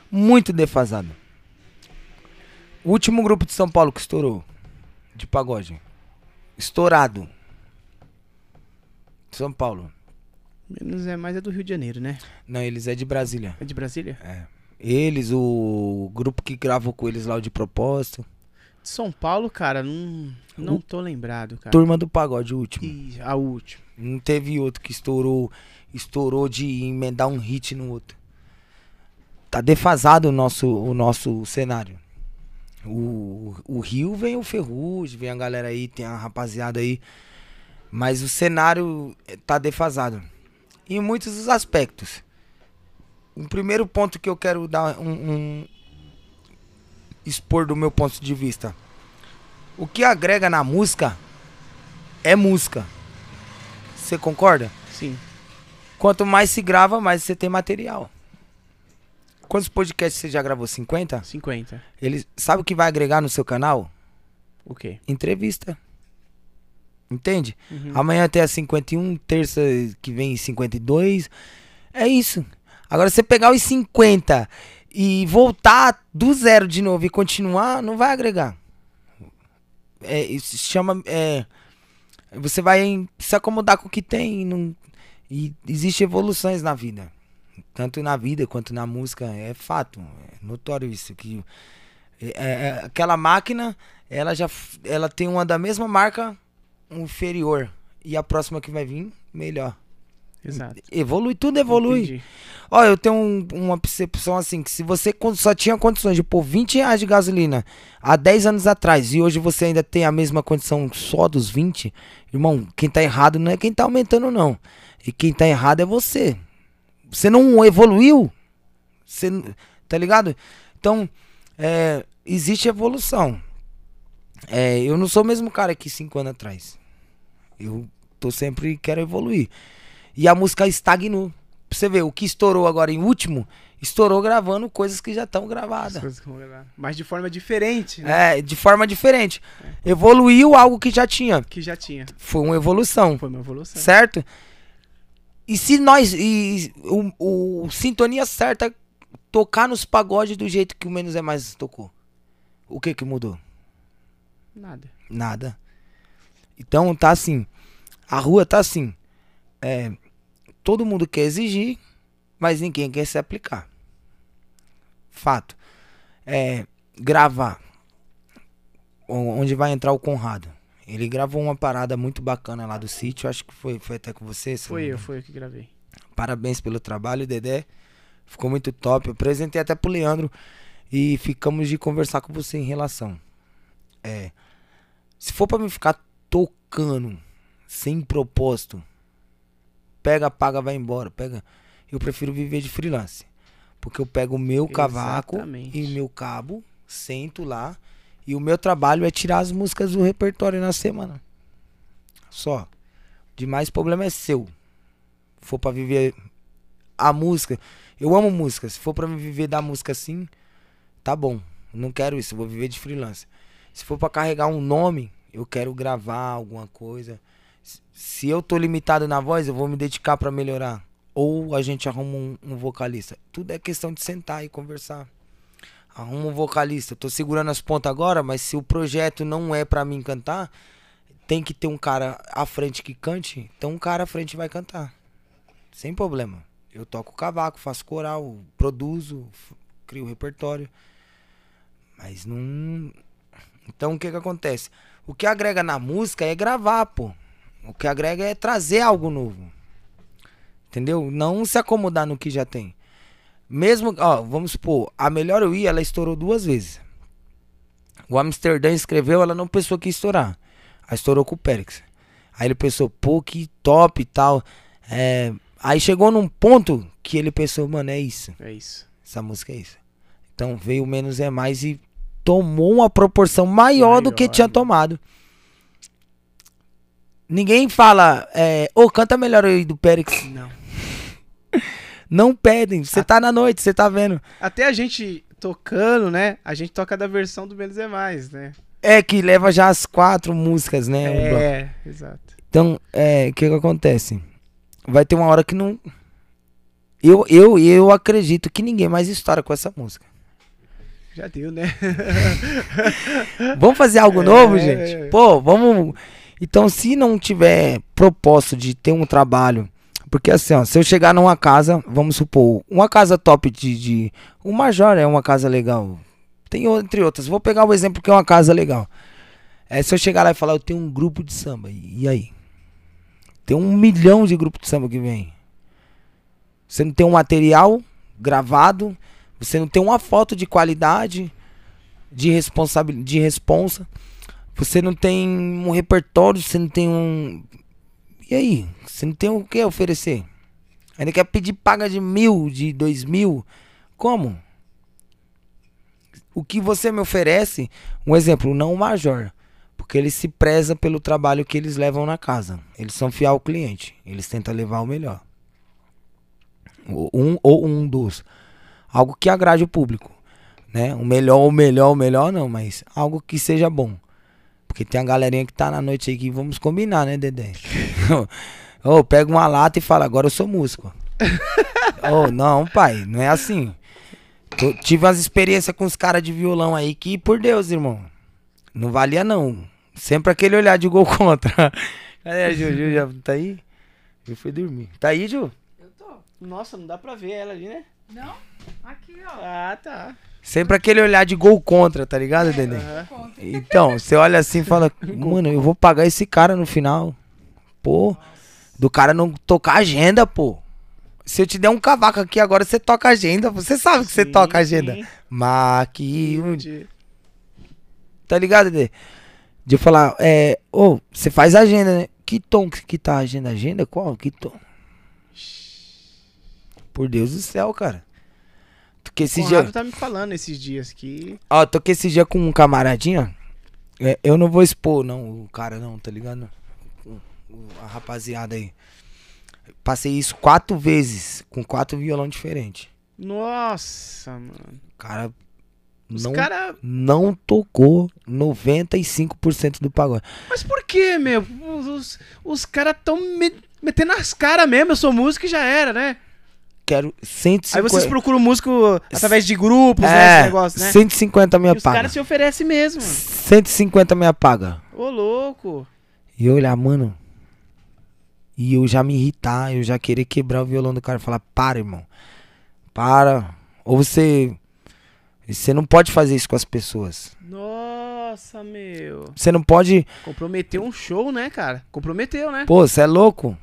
Muito defasado. O último grupo de São Paulo que estourou de pagode. Estourado. São Paulo. Menos é mais é do Rio de Janeiro, né? Não, eles é de Brasília. É de Brasília? É. Eles, o grupo que gravou com eles lá o de propósito. De São Paulo, cara, não, não o... tô lembrado, cara. Turma do Pagode, o último. E a última. Não teve outro que estourou, estourou de emendar um hit no outro. Tá defasado o nosso, o nosso cenário. O, o Rio vem o Ferrugem, vem a galera aí, tem a rapaziada aí mas o cenário está defasado. Em muitos aspectos. O primeiro ponto que eu quero dar um, um expor do meu ponto de vista. O que agrega na música é música. Você concorda? Sim. Quanto mais se grava, mais você tem material. Quantos podcasts você já gravou? 50? 50. Ele sabe o que vai agregar no seu canal? O quê? Entrevista. Entende? Uhum. Amanhã tem a 51, terça que vem 52. É isso. Agora você pegar os 50 e voltar do zero de novo e continuar, não vai agregar. É, isso se chama. É, você vai se acomodar com o que tem. Não, e existem evoluções na vida. Tanto na vida quanto na música. É fato. É notório isso. Que é, é, aquela máquina ela já ela tem uma da mesma marca um inferior e a próxima que vai vir melhor. Exato. Evolui, tudo evolui. Entendi. Ó, eu tenho um- uma percepção assim, que se você só tinha condições de pôr 20 reais de gasolina há 10 anos atrás e hoje você ainda tem a mesma condição só dos 20, irmão, quem tá errado não é quem tá aumentando, não. E quem tá errado é você. Você não evoluiu. Você, tá ligado? Então, é, existe evolução. É, eu não sou o mesmo cara que 5 anos atrás. Eu tô sempre quero evoluir. E a música estagnou. Pra você ver, o que estourou agora em último, estourou gravando coisas que já estão As gravadas. Mas de forma diferente, né? É, de forma diferente. Evoluiu algo que já tinha. Que já tinha. Foi uma evolução. Foi uma evolução. Certo? E se nós. E, o, o Sintonia Certa é tocar nos pagodes do jeito que o Menos é Mais tocou. O que que mudou? Nada. Nada. Então tá assim. A rua tá assim. É, todo mundo quer exigir, mas ninguém quer se aplicar. Fato. É, gravar. Onde vai entrar o Conrado. Ele gravou uma parada muito bacana lá do sítio. Acho que foi, foi até com você. Foi me eu, foi eu que gravei. Parabéns pelo trabalho, Dedé. Ficou muito top. Eu apresentei até pro Leandro e ficamos de conversar com você em relação. É. Se for pra mim ficar tocando sem propósito, pega, paga, vai embora. Pega. Eu prefiro viver de freelance. Porque eu pego o meu cavaco Exatamente. e meu cabo, sento lá. E o meu trabalho é tirar as músicas do repertório na semana. Só. Demais problema é seu. For pra viver a música. Eu amo música. Se for pra me viver da música assim, tá bom. Não quero isso. Eu vou viver de freelance. Se for pra carregar um nome, eu quero gravar alguma coisa. Se eu tô limitado na voz, eu vou me dedicar pra melhorar. Ou a gente arruma um, um vocalista. Tudo é questão de sentar e conversar. Arruma um vocalista. Tô segurando as pontas agora, mas se o projeto não é pra mim cantar, tem que ter um cara à frente que cante. Então um cara à frente vai cantar. Sem problema. Eu toco cavaco, faço coral, produzo, crio repertório. Mas não. Então o que que acontece? O que agrega na música é gravar, pô. O que agrega é trazer algo novo. Entendeu? Não se acomodar no que já tem. Mesmo, ó, vamos supor, a Melhor Eu Ir, ela estourou duas vezes. O Amsterdã escreveu, ela não pensou que ia estourar. Aí estourou com o Périx. Aí ele pensou, pô, que top e tal. É, Aí chegou num ponto que ele pensou, mano, é isso. É isso. Essa música é isso. Então veio menos é mais e tomou uma proporção maior, do que Maior, tinha tomado. Ninguém fala, é, ô, canta melhor aí do Périx. Não. Não pedem. Você tá na noite, você tá vendo. Até a gente tocando, né? A gente toca da versão do Menos é Mais, né? É que leva já as quatro músicas, né? É, exato. Então, é, o que que acontece? Vai ter uma hora que não. Eu, eu, eu acredito que ninguém mais estoura com essa música. Já deu, né? Vamos fazer algo É, novo, é, gente? Pô, vamos. Então, se não tiver propósito de ter um trabalho. Porque assim, ó, se eu chegar numa casa, vamos supor, uma casa top de. de o Major é uma casa legal. Tem entre outras. Vou pegar o exemplo que é uma casa legal. É se eu chegar lá e falar, eu tenho um grupo de samba. E, e aí? Tem um milhão de grupos de samba que vem. Você não tem um material gravado. Você não tem uma foto de qualidade, de responsabilidade, de responsa. Você não tem um repertório, você não tem um. E aí? Você não tem o que oferecer? Ainda quer pedir paga de mil, de dois mil? Como? O que você me oferece, um exemplo, não o Major. Porque ele se preza pelo trabalho que eles levam na casa. Eles são fiel ao cliente. Eles tentam levar o melhor. Um ou um dos. Algo que agrade o público. Né? O melhor, o melhor, o melhor não, mas algo que seja bom. Porque tem a galerinha que tá na noite aí que vamos combinar, né, Dedé? Ô, pega uma lata e fala, agora eu sou músico. Ô, não, pai, não é assim. Tô- tive umas experiências com os caras de violão aí que, por Deus, irmão, não valia não. Sempre aquele olhar de gol contra. Cadê a Ju? Ju já tá aí? Eu fui dormir. Tá aí, Ju? Eu tô. Nossa, não dá pra ver ela ali, né? Não? Aqui, ó. Ah, tá. Sempre aquele olhar de gol contra, tá ligado, Dedé? Aham. Conta, Então, você olha assim e fala, mano, eu vou pagar esse cara no final. Pô, do cara não tocar agenda, pô. Se eu te der um cavaco aqui agora, você toca agenda. Você sabe que você Sim, toca agenda. Maquiúde. Tá ligado, Dê? De eu falar, é, ô, você faz agenda, né? Que tom que, que tá a agenda? Agenda? Qual? Que tom? Por Deus do céu, cara. Porque esse Conrado dia. tá me falando esses dias que. Ó, tô aqui esse dia com um camaradinha. É, eu não vou expor, não, o cara não, tá ligado? A rapaziada aí. Passei isso quatro vezes, com quatro violão diferentes. Nossa, mano. O cara Os não, cara. não tocou 95% do pagode. Mas por que, meu? Os, os, os caras tão me- metendo as caras mesmo. Eu sou músico e já era, né? Quero 150. Aí vocês procuram músico através de grupos, né? é, Esse negócio, né? 150 me E os caras se oferecem mesmo. mano. 150 me paga. Ô, louco. E eu olhar, mano. E eu já me irritar, eu já querer quebrar o violão do cara e falar, para, irmão. Para. Ou você. Você não pode fazer isso com as pessoas. Nossa, meu. Você não pode. Comprometeu um show, né, cara? Comprometeu, né? Pô, você é louco?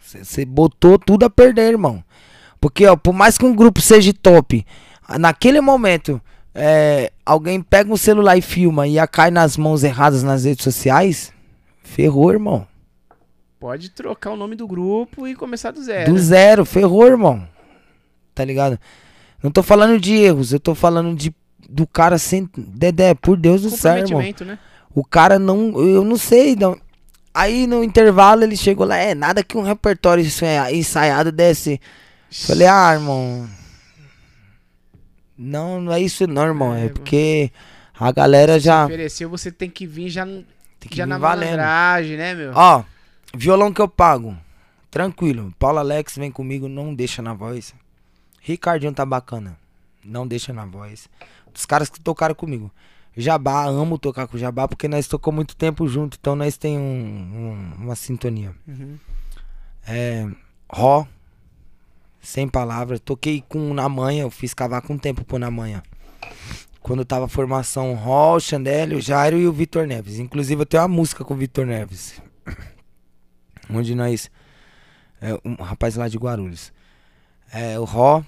Você botou tudo a perder, irmão. Porque, ó, por mais que um grupo seja top, naquele momento, é, alguém pega um celular e filma e a cai nas mãos erradas nas redes sociais, ferrou, irmão. Pode trocar o nome do grupo e começar do zero. Do zero, ferrou, irmão. Tá ligado? Não tô falando de erros, eu tô falando de do cara sem. Dedé, por Deus do céu, irmão. Né? O cara não. Eu não sei. Não. Aí no intervalo ele chegou lá, é nada que um repertório ensaia- ensaiado desse. Falei, ah, irmão. Não, não é isso não, irmão. É, É, porque a galera já Ofereceu, você tem que vir já, tem que já vir na valendo. né, meu? Ó, violão que eu pago. Tranquilo. Paulo Alex vem comigo, não deixa na voz. Ricardinho tá bacana. Não deixa na voz. Os caras que tocaram comigo. Jabá, amo tocar com o Jabá porque nós tocou muito tempo junto, então nós tem um, um- uma sintonia. Uhum. É, Ró, sem palavras. Toquei com na manhã, eu fiz cavaco um tempo pô na manhã. Quando tava a formação Ró, o Chandelle, o Jairo e o Vitor Neves. Inclusive eu tenho uma música com o Vitor Neves. Onde nós. É, um rapaz lá de Guarulhos. É, o Ró.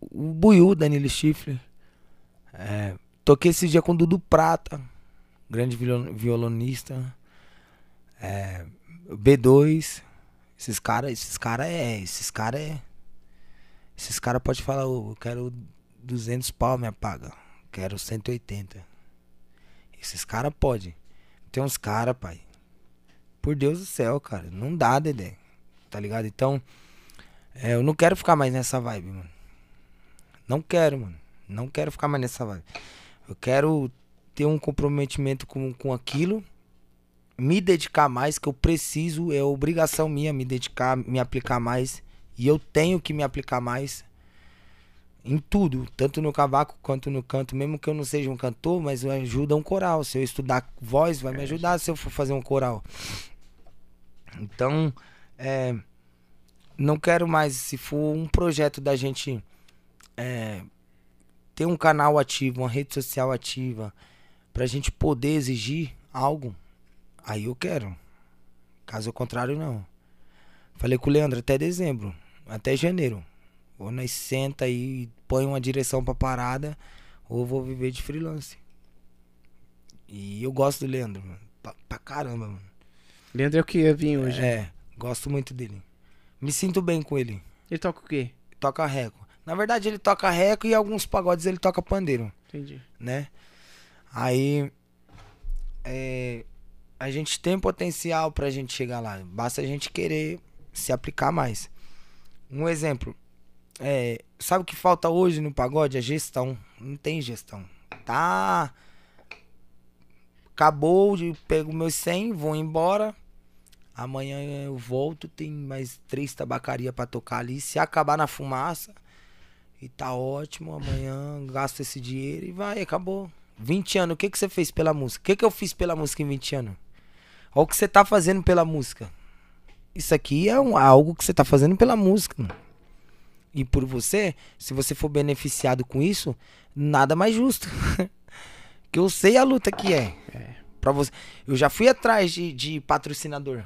O Buiu, Danilo Chifre. É, toquei esse dia com o Dudu Prata. Grande violon- violonista. É, B2. Esses caras, esses caras é, esses caras é. Esses caras pode falar, "Ô, eu quero 200 pau, me paga. Quero 180. Esses caras pode. Tem uns caras, pai. Por Deus do céu, cara, não dá, Dedé. Tá ligado? Então, é, eu não quero ficar mais nessa vibe, mano. Não quero, mano. Não quero ficar mais nessa vibe. Eu quero ter um comprometimento com, com aquilo me dedicar mais, que eu preciso, é obrigação minha me dedicar, me aplicar mais. E eu tenho que me aplicar mais em tudo, tanto no cavaco quanto no canto, mesmo que eu não seja um cantor, mas ajuda um coral. Se eu estudar voz, vai me ajudar se eu for fazer um coral. Então, é, não quero mais, se for um projeto da gente é, ter um canal ativo, uma rede social ativa, pra gente poder exigir algo, Aí eu quero. Caso contrário, não. Falei com o Leandro até dezembro. Até janeiro. Ou nós senta e põe uma direção pra parada. Ou eu vou viver de freelance. E eu gosto do Leandro, mano. Pra, pra caramba, mano. Leandro é o que ia vir hoje. É, gosto muito dele. Me sinto bem com ele. Ele toca o quê? Toca reco. Na verdade, ele toca reco e alguns pagodes ele toca pandeiro. Entendi. né? Aí é, a gente tem potencial pra gente chegar lá. Basta a gente querer se aplicar mais. Um exemplo. É, sabe o que falta hoje no pagode? A gestão. Não tem gestão. Tá. Acabou, pego meus 100, vou embora. Amanhã eu volto, tem mais três tabacarias pra tocar ali. Se acabar na fumaça, e tá ótimo, amanhã gasto esse dinheiro e vai, acabou. 20 anos, o que, que você fez pela música? O que, que eu fiz pela música em 20 anos? Olha o que você tá fazendo pela música. Isso aqui é um, algo que você tá fazendo pela música. mano. E por você, se você for beneficiado com isso, nada mais justo. Porque eu sei a luta que é. É. Pra você. Eu já fui atrás de, de patrocinador.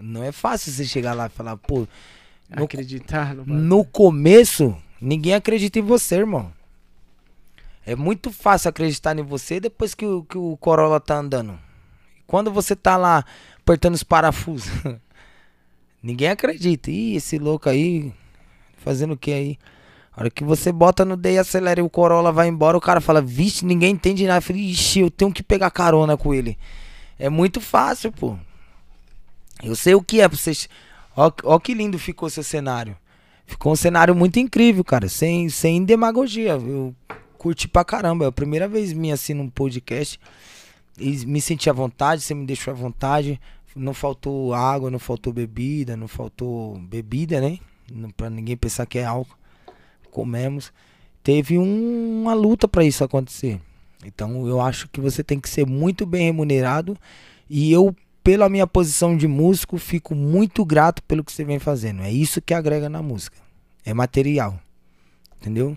Não é fácil você chegar lá e falar, pô. No, Acreditar no no começo, ninguém acredita em você, irmão. É muito fácil acreditar em você depois que o, que o Corolla tá andando. Quando você tá lá apertando os parafusos, ninguém acredita. Ih, esse louco aí, fazendo o que aí? A hora que você bota no D e acelera e o Corolla vai embora, o cara fala, vixe, ninguém entende nada. Eu falei, ixi, eu tenho que pegar carona com ele. É muito fácil, pô. Eu sei o que é pra vocês. Ó, ó que lindo ficou seu cenário. Ficou um cenário muito incrível, cara. Sem, sem demagogia. Eu curti pra caramba. É a primeira vez minha assim num podcast. E me senti à vontade, você me deixou à vontade. Não faltou água, não faltou bebida, não faltou bebida, né? Pra ninguém pensar que é álcool. Comemos. Teve um- uma luta pra isso acontecer. Então eu acho que você tem que ser muito bem remunerado. E eu, pela minha posição de músico, fico muito grato pelo que você vem fazendo. É isso que agrega na música. É material. Entendeu?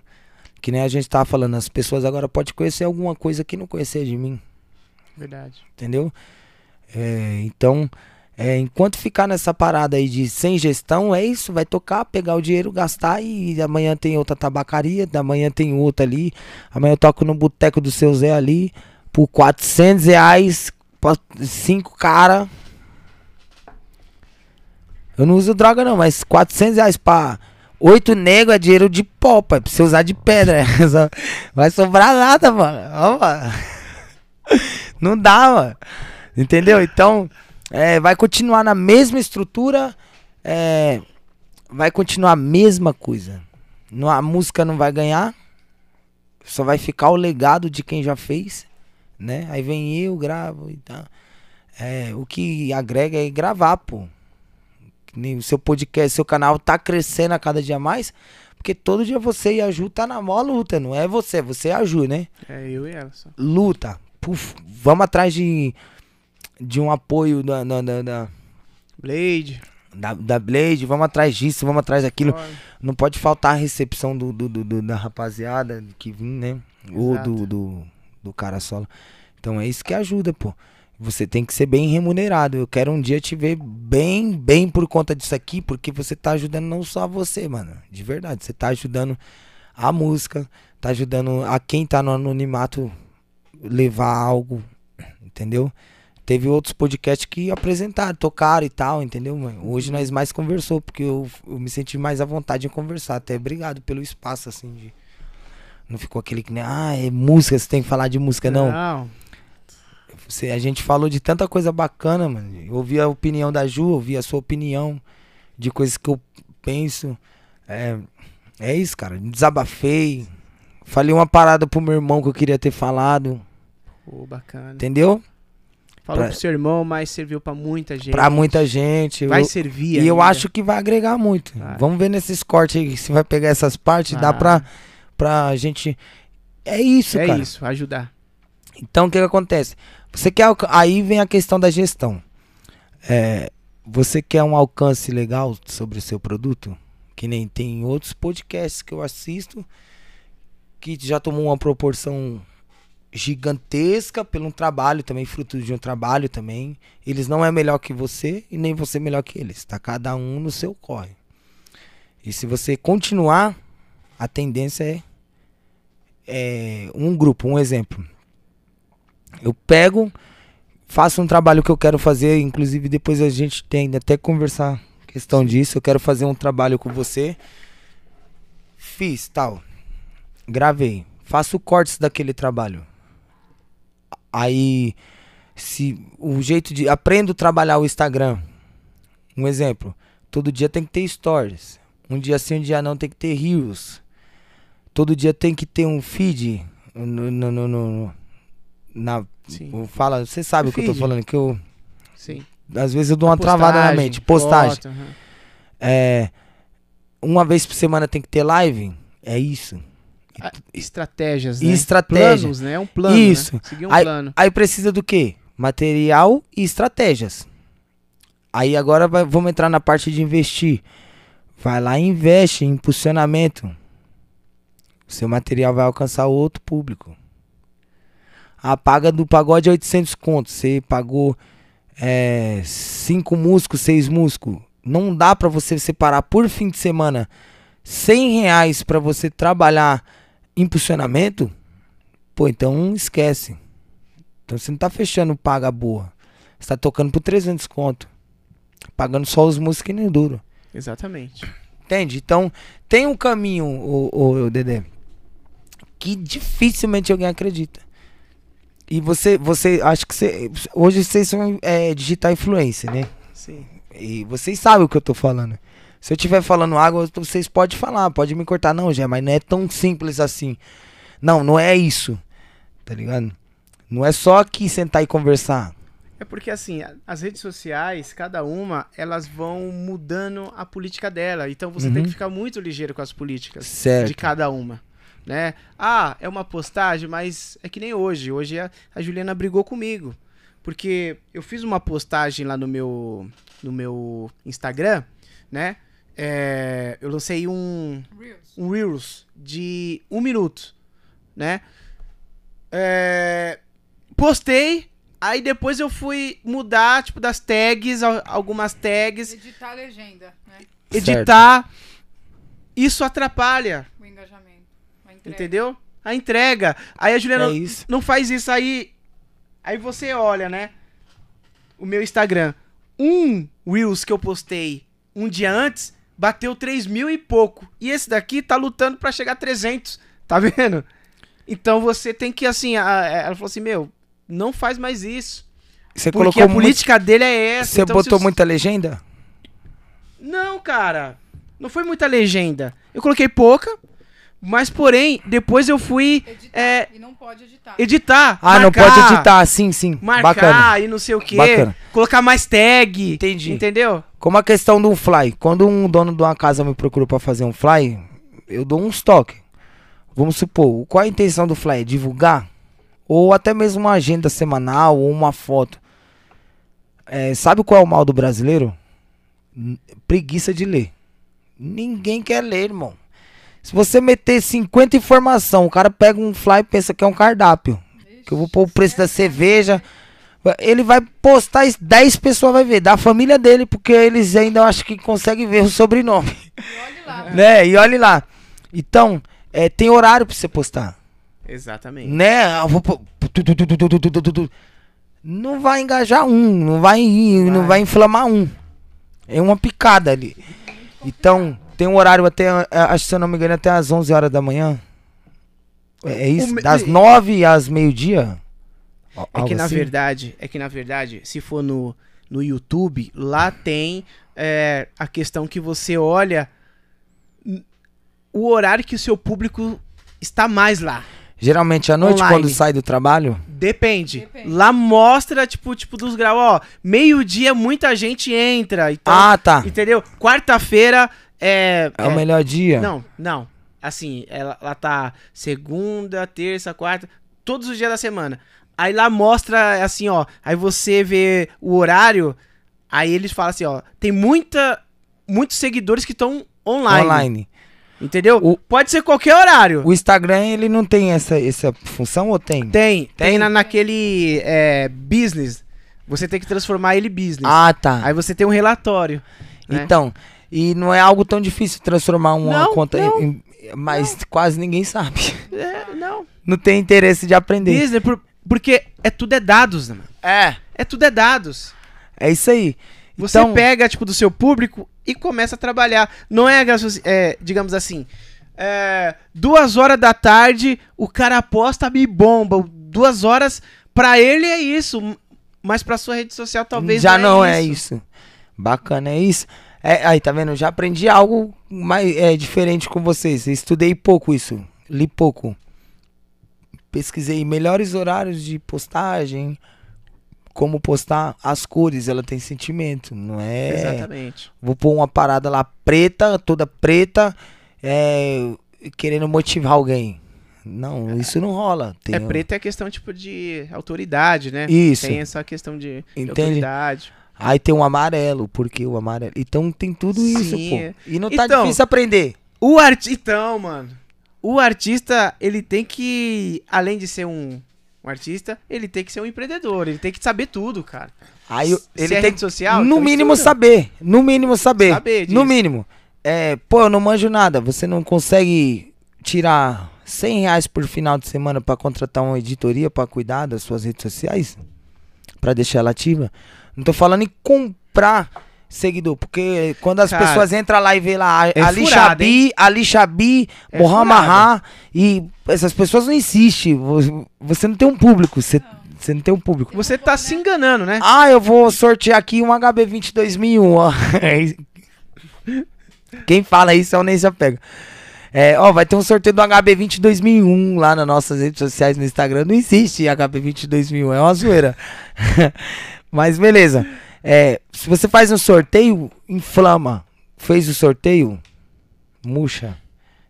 Que nem a gente tava falando, as pessoas agora podem conhecer alguma coisa que não conhecer de mim. Verdade. Entendeu? É, então, é, enquanto ficar nessa parada aí de sem gestão, é isso, vai tocar, pegar o dinheiro, gastar e amanhã tem outra tabacaria, amanhã tem outra ali, amanhã eu toco no boteco do seu Zé ali, por 400 reais, cinco cara. Eu não uso droga não, mas 400 reais pra oito negros é dinheiro de pó, pai, pra você usar de pedra. Vai sobrar nada, mano. Ó, mano. Não dá, mano. Entendeu? Então, é, vai continuar na mesma estrutura. é, vai continuar a mesma coisa. Não, a música não vai ganhar. Só vai ficar o legado de quem já fez. Né? Aí vem eu, gravo e tal. É, o que agrega é gravar, pô. O seu podcast, seu canal tá crescendo a cada dia mais. Porque todo dia você e a Ju tá na maior luta. Não é você, você é a Ju, né? É eu e ela só. luta. Puf, vamos atrás de, de um apoio da, da, da, da, Blade. da- da Blade, vamos atrás disso, vamos atrás daquilo. Não pode faltar a recepção do, do, do- do- da rapaziada que vim, né? Ou Exato. do, do, do cara solo. Então é isso que ajuda, pô. Você tem que ser bem remunerado. Eu quero um dia te ver bem, bem por conta disso aqui, porque você tá ajudando não só você, mano. De verdade. Você tá ajudando a música, tá ajudando a quem tá no anonimato levar algo, entendeu? Teve outros podcasts que apresentaram, tocaram e tal, entendeu? Hoje nós mais conversou, porque eu, eu me senti mais à vontade em conversar. Até obrigado pelo espaço, assim, de... Não ficou aquele que nem, ah, é música, você tem que falar de música, não. Não. Você, a gente falou de tanta coisa bacana, mano. Eu ouvi a opinião da Ju, ouvi a sua opinião de coisas que eu penso. É, é isso, cara. Desabafei. Falei uma parada pro meu irmão que eu queria ter falado. Pô, bacana. Entendeu? Falou pra- pro seu irmão, mas serviu pra muita gente. Pra muita gente. Vai eu, servir e eu acho que vai agregar muito. Vai. Vamos ver nesses cortes aí se vai pegar essas partes. Dá Vai. pra, pra gente. É isso, É cara. isso, ajudar. Então o que, que acontece? Você quer aí vem a questão da gestão. É, você quer um alcance legal sobre o seu produto? Que nem tem outros podcasts que eu assisto que já tomou uma proporção gigantesca pelo um trabalho também, fruto de um trabalho também. Eles não é melhor que você e nem você melhor que eles. Tá cada um no seu corre. E se você continuar, a tendência é, é um grupo, um exemplo. Eu pego, faço um trabalho que eu quero fazer, inclusive depois a gente tem até conversar questão disso. Eu quero fazer um trabalho com você. Fiz, tal. Gravei. Faço cortes daquele trabalho. Aí, se o jeito de. Aprendo a trabalhar o Instagram. Um exemplo. Todo dia tem que ter stories. Um dia sim, um dia não tem que ter reels. Todo dia tem que ter um feed no, no, no- no- na Sim. fala, você sabe o que eu tô falando que eu Sim. às vezes eu dou uma travada na mente, postagem. foto, aham. É uma vez por semana tem que ter live, é isso. Estratégias, né? estratégia. Planos, né? É um plano, Isso. né? Seguir um Aí- plano. Aí precisa do quê? Material e estratégias. Aí agora vai- vamos entrar na parte de investir. Vai lá e investe em impulsionamento. O seu material vai alcançar outro público. A paga do pagode é 800 conto. Você pagou é, cinco músicos, seis músicos. Não dá pra você separar por fim de semana 100 reais pra você trabalhar impulsionamento? Pô, então esquece. Então você não tá fechando paga boa. Você tá tocando por 300 conto. Pagando só os músicos que nem duro. Exatamente. Entende? Então, tem um caminho, o, o, o Dedé, que dificilmente alguém acredita. E você, você, acho que você, hoje vocês são é, digital influencer, né? Sim. E vocês sabem o que eu tô falando. Se eu estiver falando água, vocês podem falar, pode me cortar. Não, Gé, mas não é tão simples assim. Não, não é isso. Tá ligado? Não é só aqui sentar e conversar. É porque assim, as redes sociais, cada uma, elas vão mudando a política dela. Então você tem Uhum. que ficar muito ligeiro com as políticas Certo. de cada uma, né? Ah, é uma postagem, mas é que nem hoje. Hoje a, a Juliana brigou comigo, porque eu fiz uma postagem lá no meu no meu Instagram, né? É, eu lancei um um Reels de um minuto, né? É, postei, aí depois eu fui mudar, tipo, das tags, al- algumas tags, Editar a legenda, né? editar. Isso atrapalha, O engajamento. A entendeu? A entrega. Aí a Juliana É isso. não faz isso aí. Aí você olha, né? O meu Instagram. Um Reels que eu postei um dia antes bateu 3 mil e pouco. E esse daqui tá lutando pra chegar a 300. Tá vendo? Então você tem que, assim. a- ela falou assim: Meu, não faz mais isso. Você Porque colocou a muito- política dele é essa. Você então, botou muita legenda? Não, cara. Não foi muita legenda. Eu coloquei pouca. Mas, porém, depois eu fui Editar. É. E não pode editar. editar. Ah, não marcar, pode editar, sim, sim. Marcar Bacana. e não sei o que. Bacana. Colocar mais tag. Entendi. Entendeu? Como a questão do fly. Quando um dono de uma casa me procura pra fazer um fly, eu dou uns toques. Vamos supor, qual a intenção do fly? Divulgar? Ou até mesmo uma agenda semanal ou uma foto. É, sabe qual é o mal do brasileiro? Preguiça de ler. Ninguém quer ler, irmão. Se você meter 50 informação, o cara pega um fly e pensa que é um cardápio. Que eu vou pôr o preço da é cerveja. Ele vai postar 10 pessoas vai ver, da família dele, porque eles ainda acham que conseguem ver o sobrenome. E olhe lá. Né? E olhe lá. Então, é, tem horário pra você postar. Exatamente. Né? Eu vou. Não vai engajar um, não vai, vai. não vai inflamar um. É uma picada ali. Então, tem um horário até, eh, acho que se eu não me engano, até às 11 horas da manhã. É é isso? me- Das 9 às meio-dia? É que na assim? verdade, é que na verdade, se for no, no YouTube, lá tem é, a questão que você olha o horário que o seu público está mais lá. Geralmente à noite, Online. quando sai do trabalho? Depende. Depende. Lá mostra, tipo, tipo dos graus, ó, meio-dia muita gente entra. Então, ah, tá. entendeu? Quarta-feira é, É, o melhor dia. Não, não. Assim, ela, ela tá segunda, terça, quarta, todos os dias da semana. Aí lá mostra assim, ó. Aí você vê o horário. Aí eles falam assim, ó. Tem muita, muitos seguidores que estão online, Online. Entendeu? O- Pode ser qualquer horário. O Instagram, ele não tem essa, essa função ou tem? Tem, tem, Tem? na, naquele é, business. Você tem que transformar ele em business. Ah, tá. Aí você tem um relatório. né? Então, e não é algo tão difícil transformar uma Não, conta em- não. em- mas quase ninguém sabe. É, não. Não tem interesse de aprender. Business, por- porque é tudo é dados, né, mano? É. É tudo é dados. É isso aí. Você Então- pega, tipo, do seu público e começa a trabalhar. Não é, é, digamos assim, é, duas horas da tarde, o cara aposta me bomba. Duas horas, pra ele é isso. Mas pra sua rede social talvez Já não é isso. Bacana, é isso. É, aí, tá vendo? Já aprendi algo mais é, diferente com vocês. Estudei pouco isso. Li pouco. Pesquisei melhores horários de postagem. Como postar as cores, ela tem sentimento, não é? Exatamente. Vou pôr uma parada lá preta, toda preta, é, querendo motivar alguém. Não, isso não rola. Tem É um- preto é questão, tipo, de autoridade, né? Isso. Tem essa questão de, de autoridade. Aí tem um amarelo, porque o amarelo. Então tem tudo isso, Sim, pô. é. E não tá Então- difícil aprender. O artista. Então, mano. O artista, ele tem que, além de ser um, Um artista, ele tem que ser um empreendedor, ele tem que saber tudo, cara. Aí eu- Se ele é tem rede social, no então mínimo estuda. saber, no mínimo saber, Saber no mínimo. É, pô, eu não manjo nada. Você não consegue tirar 100 reais por final de semana pra contratar uma editoria pra cuidar das suas redes sociais, Pra deixar ela ativa. Não tô falando em comprar seguidor, porque quando as Cara, pessoas entram lá e vê lá é Ali furada, Xabi, Ali Xabi, É Mohamed e essas pessoas não. Vo- Você não tem um público, você, você não tem um público. Você tá se enganando, né? Ah, eu vou sortear aqui um HB20 2001, ó. Quem fala isso é o Ney se apega. É, ó, vai ter um sorteio do HB20 2001 lá nas nossas redes sociais no Instagram. Não existe HB20 2001, é uma zoeira. Mas beleza. É, se você faz um sorteio, inflama. Fez o sorteio, murcha.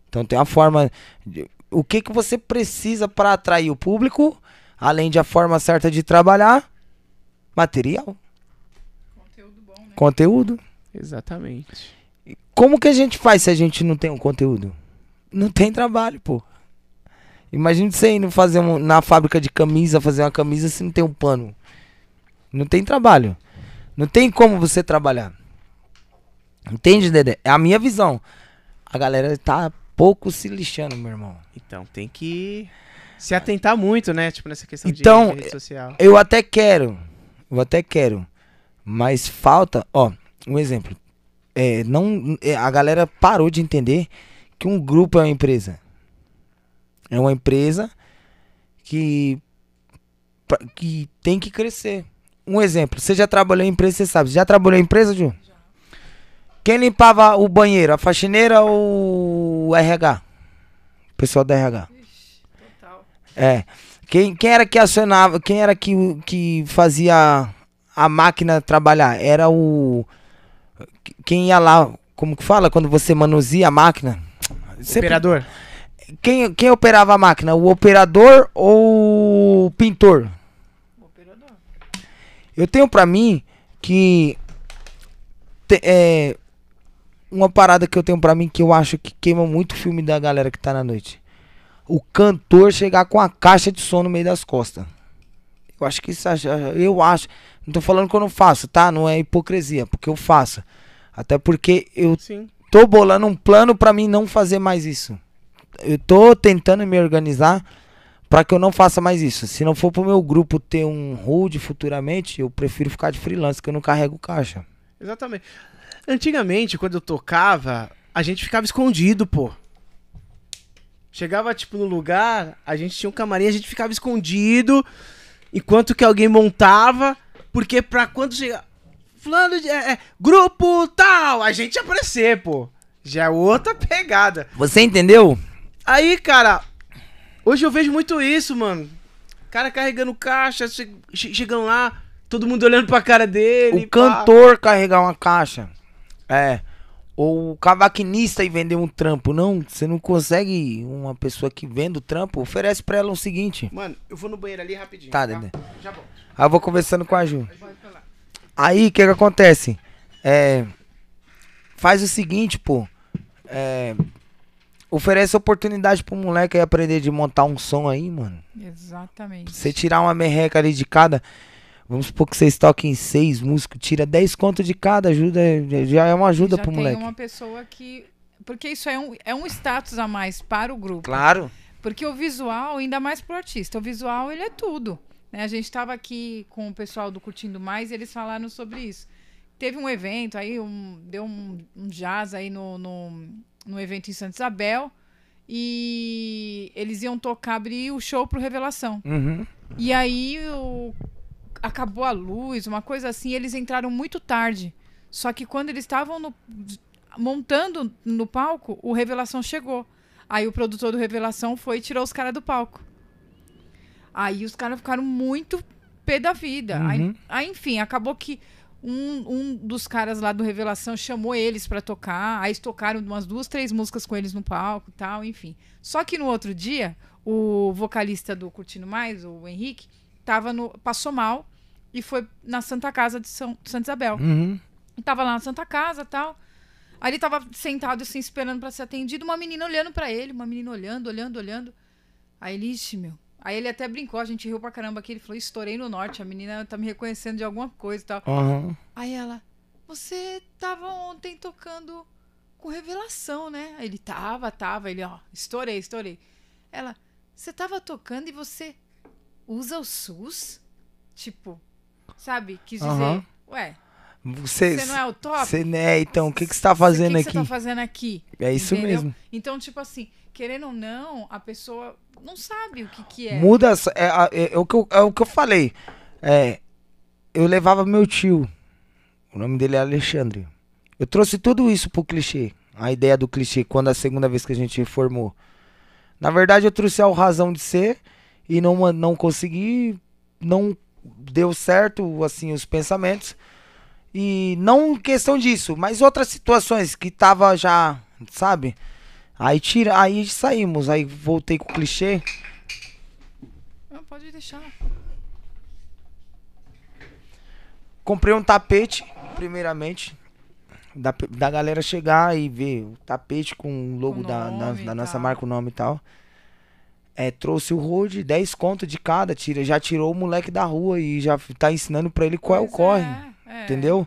Então tem a forma. de- o que, que você precisa para atrair o público, além de a forma certa de trabalhar? Material, Conteúdo bom, né? conteúdo. Exatamente. Como que a gente faz se a gente não tem um conteúdo? Não tem trabalho, pô. Imagina você indo fazer um, na fábrica de camisa, fazer uma camisa se não tem um pano. Não tem trabalho. Não tem como você trabalhar. Entende, Dedé? É a minha visão. A galera tá pouco se lixando, meu irmão. Então, tem que se atentar muito, né? Tipo, nessa questão de- Então, de, rede social. Eu até quero. Eu até quero. Mas falta, ó, um exemplo. É, não, é, a galera parou de entender que um grupo é uma empresa. É uma empresa que, que tem que crescer. Um exemplo, você já trabalhou em empresa, você sabe. Você já trabalhou em empresa, Ju? Quem limpava o banheiro, a faxineira ou o RH? O pessoal da RH. Total. É. Quem, quem era que acionava, quem era que, que fazia a máquina trabalhar? Era o. Quem ia lá, como que fala? Quando você manuseia a máquina? Sempre- Operador. quem, quem operava a máquina? O operador ou o pintor? Eu tenho pra mim que. te- é, uma parada que eu tenho pra mim que eu acho que queima muito o filme da galera que tá na noite. O cantor chegar com a caixa de som no meio das costas. Eu acho que isso. Eu acho. Não tô falando que eu não faço, tá? Não é hipocrisia, porque eu faço. Até porque eu Sim. tô bolando um plano pra mim não fazer mais isso. Eu tô tentando me organizar pra que eu não faça mais isso. Se não for pro meu grupo ter um hold futuramente, eu prefiro ficar de freelance, que eu não carrego caixa. Exatamente. Antigamente, quando eu tocava, a gente ficava escondido, pô. Chegava, tipo, no lugar, a gente tinha um camarim, a gente ficava escondido, enquanto que alguém montava, porque pra quando chegar... Fulano de... É, é, grupo tal, a gente ia aparecer, pô. Já é outra pegada. Você entendeu? Aí, cara, hoje eu vejo muito isso, mano. Cara carregando caixa, che- che- chegando lá, todo mundo olhando pra cara dele. O cantor carregar uma caixa. É. Ou o cavaquinista e vender um trampo. Não, você não consegue uma pessoa que vende o trampo, oferece pra ela o seguinte. Mano, eu vou no banheiro ali rapidinho. Tá, Dedé. Já volto. Aí eu vou conversando com a Ju. Aí, o que que acontece? É, faz o seguinte, pô. É, oferece oportunidade pro moleque aí aprender de montar um som aí, mano. Exatamente. Você tirar uma merreca ali de cada. Vamos supor que vocês toquem seis músicos, tira 10 conto de cada, ajuda, já é uma ajuda já pro tem moleque. uma pessoa que. Porque isso é um, é um status a mais para o grupo. Claro. Porque o visual, ainda mais pro artista, o visual ele é tudo. né? A gente estava aqui com o pessoal do Curtindo Mais e eles falaram sobre isso. Teve um evento aí, um, deu um, um jazz aí no, no, no evento em Santa Isabel. E eles iam tocar, abrir o show pro Revelação. Uhum. E aí o- acabou a luz, uma coisa assim, e eles entraram muito tarde. Só que quando eles estavam no- montando no palco, o Revelação chegou. Aí o produtor do Revelação foi e tirou os caras do palco. Aí os caras ficaram muito pé da vida. Uhum. Aí, aí, enfim, acabou que um, um dos caras lá do Revelação chamou eles pra tocar. Aí tocaram umas duas, três músicas com eles no palco e tal, enfim. Só que no outro dia, o vocalista do Curtindo Mais, o Henrique, tava no, passou mal e foi na Santa Casa de São, Santa Isabel. Uhum. E tava lá na Santa Casa tal. Aí ele tava sentado assim, esperando pra ser atendido, uma menina olhando pra ele, uma menina olhando, olhando, olhando. Aí ele, ixi, meu. Aí ele até brincou, a gente riu pra caramba aqui. Ele falou: estourei no norte, a menina tá me reconhecendo de alguma coisa e tal. Aham. Aí ela, você tava ontem tocando com revelação, né? Aí Ele tava, tava. Ele, ó, estourei, estourei. Ela, você tava tocando e você usa o SUS? Tipo, sabe? Quis dizer, Aham. ué, Você, você não é o top? você, né, então, o que, que você tá fazendo o que que aqui? você tá fazendo aqui? É isso Entendeu? mesmo. Então, tipo assim, querendo ou não, a pessoa não sabe o que que é. Muda. É, é- é o que eu, é o que eu falei. É, eu levava meu tio. O nome dele é Alexandre. Eu trouxe tudo isso pro clichê. A ideia do clichê, quando a segunda vez que a gente reformou. Na verdade, eu trouxe a razão de ser e não, não consegui. Não deu certo, assim, os pensamentos. E não questão disso, mas outras situações que tava já, sabe? Aí tira, aí saímos, aí voltei com o clichê. Não, pode deixar. Comprei um tapete, primeiramente. Da, da galera chegar e ver o tapete com o logo Com da, da, da nossa marca, o nome e tal. É, trouxe o Rode, 10 conto de cada, tira, já tirou o moleque da rua e já tá ensinando pra ele qual é o Pois corre. é. Entendeu?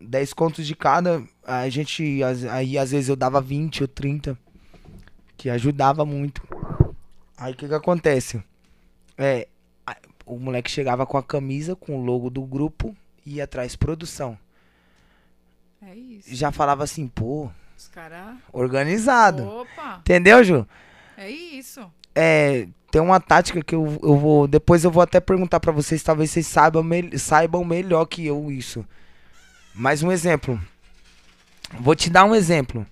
10 contos de cada, a gente, aí às vezes eu dava 20 ou 30, que ajudava muito. Aí o que que acontece? É, o moleque chegava com a camisa, com o logo do grupo, e ia atrás produção. É isso. Já falava assim, pô, Os caras. organizado. Opa, Entendeu, Ju? é isso. É, tem uma tática que eu, eu vou. Depois eu vou até perguntar pra vocês, talvez vocês saibam, mel- saibam melhor que eu isso. Mais um exemplo. Vou te dar um exemplo.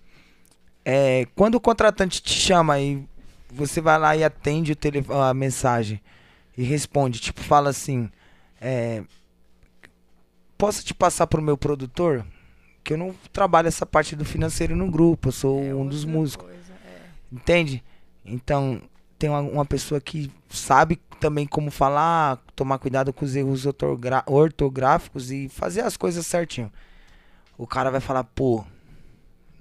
É, quando o contratante te chama e você vai lá e atende o tele, a mensagem e responde, tipo, fala assim: é, Posso te passar pro meu produtor? Que eu não trabalho essa parte do financeiro no grupo, eu sou É um dos músicos. coisa, é. Entende? Então, tem uma, uma pessoa que sabe também como falar, tomar cuidado com os erros ortográficos e fazer as coisas certinho. O cara vai falar, pô,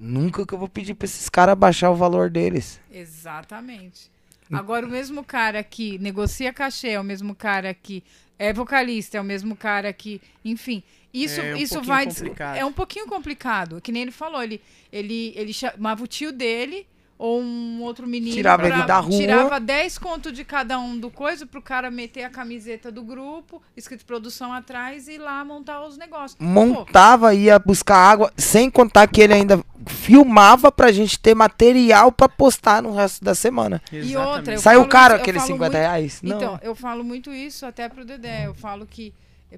nunca que eu vou pedir pra esses caras baixar o valor deles. Exatamente. Agora, o mesmo cara que negocia cachê é o mesmo cara que é vocalista, é o mesmo cara que. Enfim, isso, É um isso pouquinho vai. complicado. É um pouquinho complicado. Que nem ele falou, ele, ele, ele chamava o tio dele ou um outro menino. Tirava pra- ele da rua. Tirava 10 conto de cada um do coisa pro cara meter a camiseta do grupo, escrito produção atrás e ir lá montar os negócios. Pô, Montava, ia buscar água, sem contar que ele ainda filmava pra gente ter material pra postar no resto da semana. E outra, eu Saiu falo caro isso- aqueles falo 50 muito- reais? Não. Então, eu falo muito isso até pro Dedé. Eu falo que,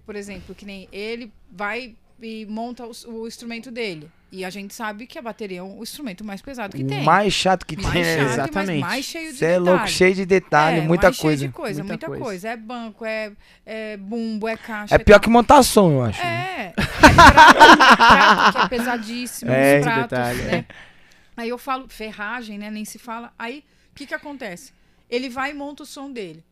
por exemplo, que nem ele vai e monta o, o instrumento dele. E a gente sabe que a bateria é o instrumento mais pesado que o tem. mais chato que mais tem. chato, né? Exatamente. mais cheio de Você é louco, detalhe. cheio de detalhe, É, muita coisa. de coisa, Muita muita, coisa. coisa. É banco, é, é bumbo, é caixa. É pior que montar som, eu acho. É, é prato, é pesadíssimo, É, os pratos, detalhe, né? Aí eu falo, ferragem, né? Nem se fala. Aí, o que que acontece? Ele vai e monta o som dele.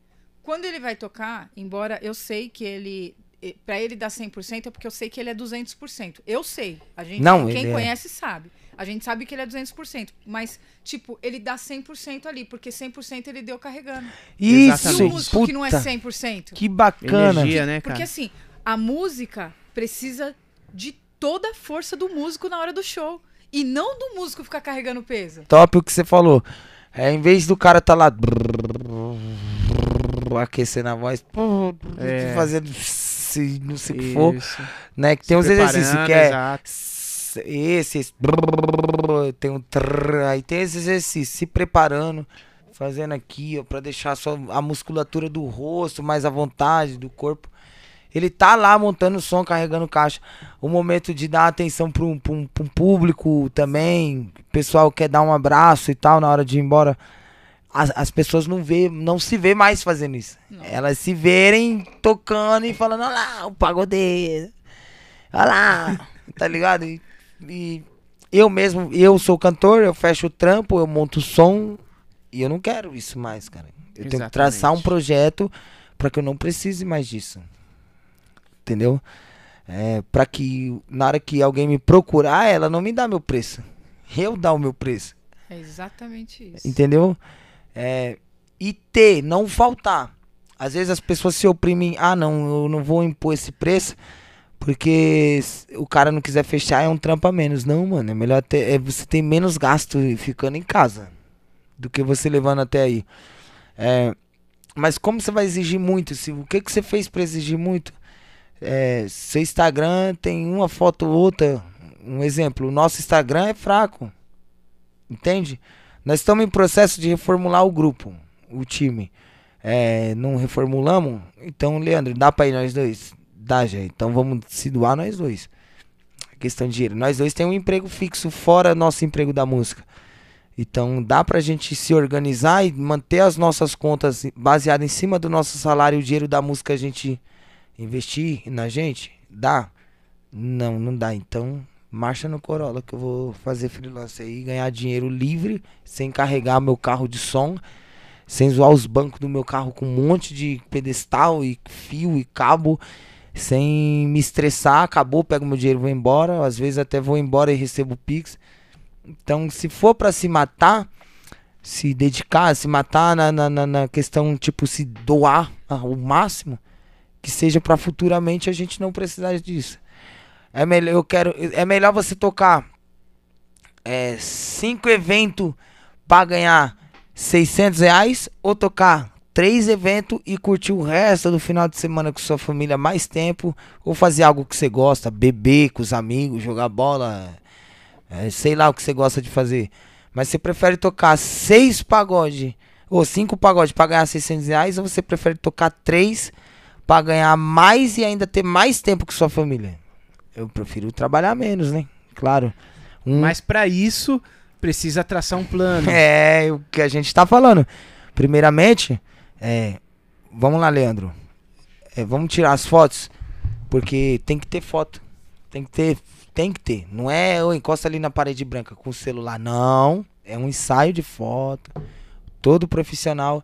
Quando ele vai tocar, embora eu sei que ele... eh, Pra ele dar 100% é porque eu sei que ele é 200%. Eu sei. A gente, Não, quem é. conhece sabe. A gente sabe que ele é 200%. Mas, tipo, ele dá 100% ali, porque 100% ele deu carregando. Isso, E o músico puta, que não é 100%? que bacana. Energia, né, cara? Porque assim, a música precisa de toda a força do músico na hora do show. E não do músico ficar carregando peso. Top o que você falou. É, em vez do cara tá lá aquecendo a voz, É. fazendo se não sei o que for, né? Que tem uns exercícios que é exato. esse, esse tem um trrr, aí tem esse exercício, se preparando, fazendo aqui, ó, para deixar só a musculatura do rosto mais à vontade, do corpo. Ele tá lá montando o som, carregando caixa. O momento de dar atenção para um, pra um, pra um público também. O pessoal quer dar um abraço e tal na hora de ir embora. As, as pessoas não vê, não se vê mais fazendo isso. Não. Elas se verem tocando e falando, olha lá, o pagodeiro. Olha lá, tá ligado? E, e eu mesmo, eu sou cantor, eu fecho o trampo, eu monto o som e eu não quero isso mais, cara. Eu tenho que traçar um Exatamente. projeto para que eu não precise mais disso. Entendeu? É, para que na hora que alguém me procurar, ela não me dá meu preço. Eu dar o meu preço. É exatamente isso. Entendeu? É, e ter, não faltar. Às vezes as pessoas se oprimem, ah não, eu não vou impor esse preço, porque o cara não quiser fechar é um trampo a menos. Não, mano, é melhor ter, é, você ter menos gasto ficando em casa do que você levando até aí. É, mas como você vai exigir muito? Se, o que, que você fez pra exigir muito? É, seu Instagram tem uma foto ou outra. Um exemplo, o nosso Instagram é fraco. Entende? Nós estamos em processo de reformular o grupo, o time. É, não reformulamos? Então, Leandro, dá pra ir nós dois? Dá, já. Então vamos se doar nós dois. Questão de dinheiro. Nós dois temos um emprego fixo fora nosso emprego da música. Então dá pra gente se organizar e manter as nossas contas baseadas em cima do nosso salário, o dinheiro da música a gente investir na gente? Dá? Não, não dá. Então marcha no Corolla que eu vou fazer freelance aí, ganhar dinheiro livre, sem carregar meu carro de som, sem zoar os bancos do meu carro com um monte de pedestal e fio e cabo, sem me estressar, acabou, pego meu dinheiro vou embora, às vezes até vou embora e recebo Pix. Então, se for pra se matar, se dedicar, se matar na, na, na- questão, tipo, se doar ao máximo, que seja pra futuramente a gente não precisar disso. É melhor, eu quero, é melhor você tocar é, cinco eventos pra ganhar 600 reais ou tocar três eventos e curtir o resto do final de semana com sua família mais tempo ou fazer algo que você gosta, beber com os amigos, jogar bola, é, sei lá o que você gosta de fazer. Mas você prefere tocar seis pagode ou cinco pagode pra ganhar 600 reais ou você prefere tocar três pra ganhar mais e ainda ter mais tempo com sua família? Eu prefiro trabalhar menos, né? Claro. Um, Mas pra isso, precisa traçar um plano. é o que a gente tá falando. Primeiramente, é, vamos lá, Leandro. É, vamos tirar as fotos, porque tem que ter foto. Tem que ter, tem que ter. Não é, ô, encosta ali na parede branca com o celular. Não, é um ensaio de foto, todo profissional,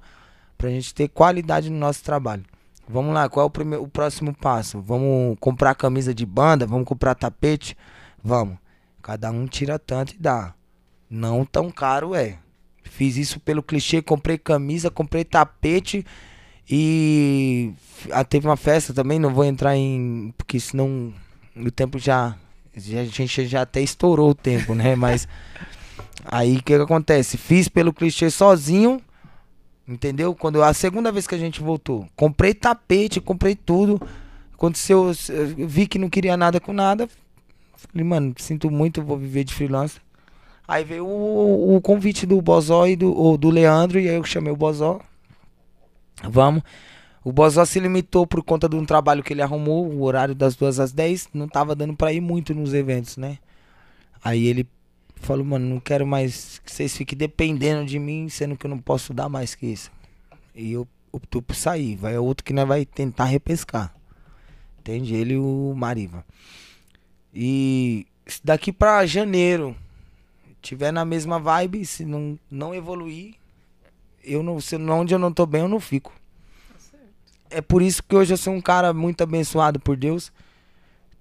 pra gente ter qualidade no nosso trabalho. Vamos lá, qual é o, primeiro, o próximo passo? Vamos comprar camisa de banda? Vamos comprar tapete? Vamos. Cada um tira tanto e dá. Não tão caro é. Fiz isso pelo clichê, comprei camisa, comprei tapete e ah, teve uma festa também, não vou entrar em. Porque senão o tempo já. A gente já até estourou o tempo, né? Mas. Aí o que, que acontece? Fiz pelo clichê sozinho. Entendeu? Quando a segunda vez que a gente voltou, comprei tapete, comprei tudo. Aconteceu, eu vi que não queria nada com nada. Falei, mano, sinto muito, vou viver de freelance. Aí veio o, o convite do Bozó e do, do Leandro, e aí eu chamei o Bozó. Vamos. O Bozó se limitou por conta de um trabalho que ele arrumou, o horário das duas às 10, não tava dando pra ir muito nos eventos, né? Aí ele falou, mano, não quero mais que vocês fiquem dependendo de mim, sendo que eu não posso dar mais que isso. E eu optou por sair. Vai outro que nós vai tentar repescar. Entende? Ele e o Mariva. E se daqui pra janeiro tiver na mesma vibe, se não, não evoluir, eu não, se não- onde eu não tô bem, eu não fico. É por isso que hoje eu sou um cara muito abençoado por Deus.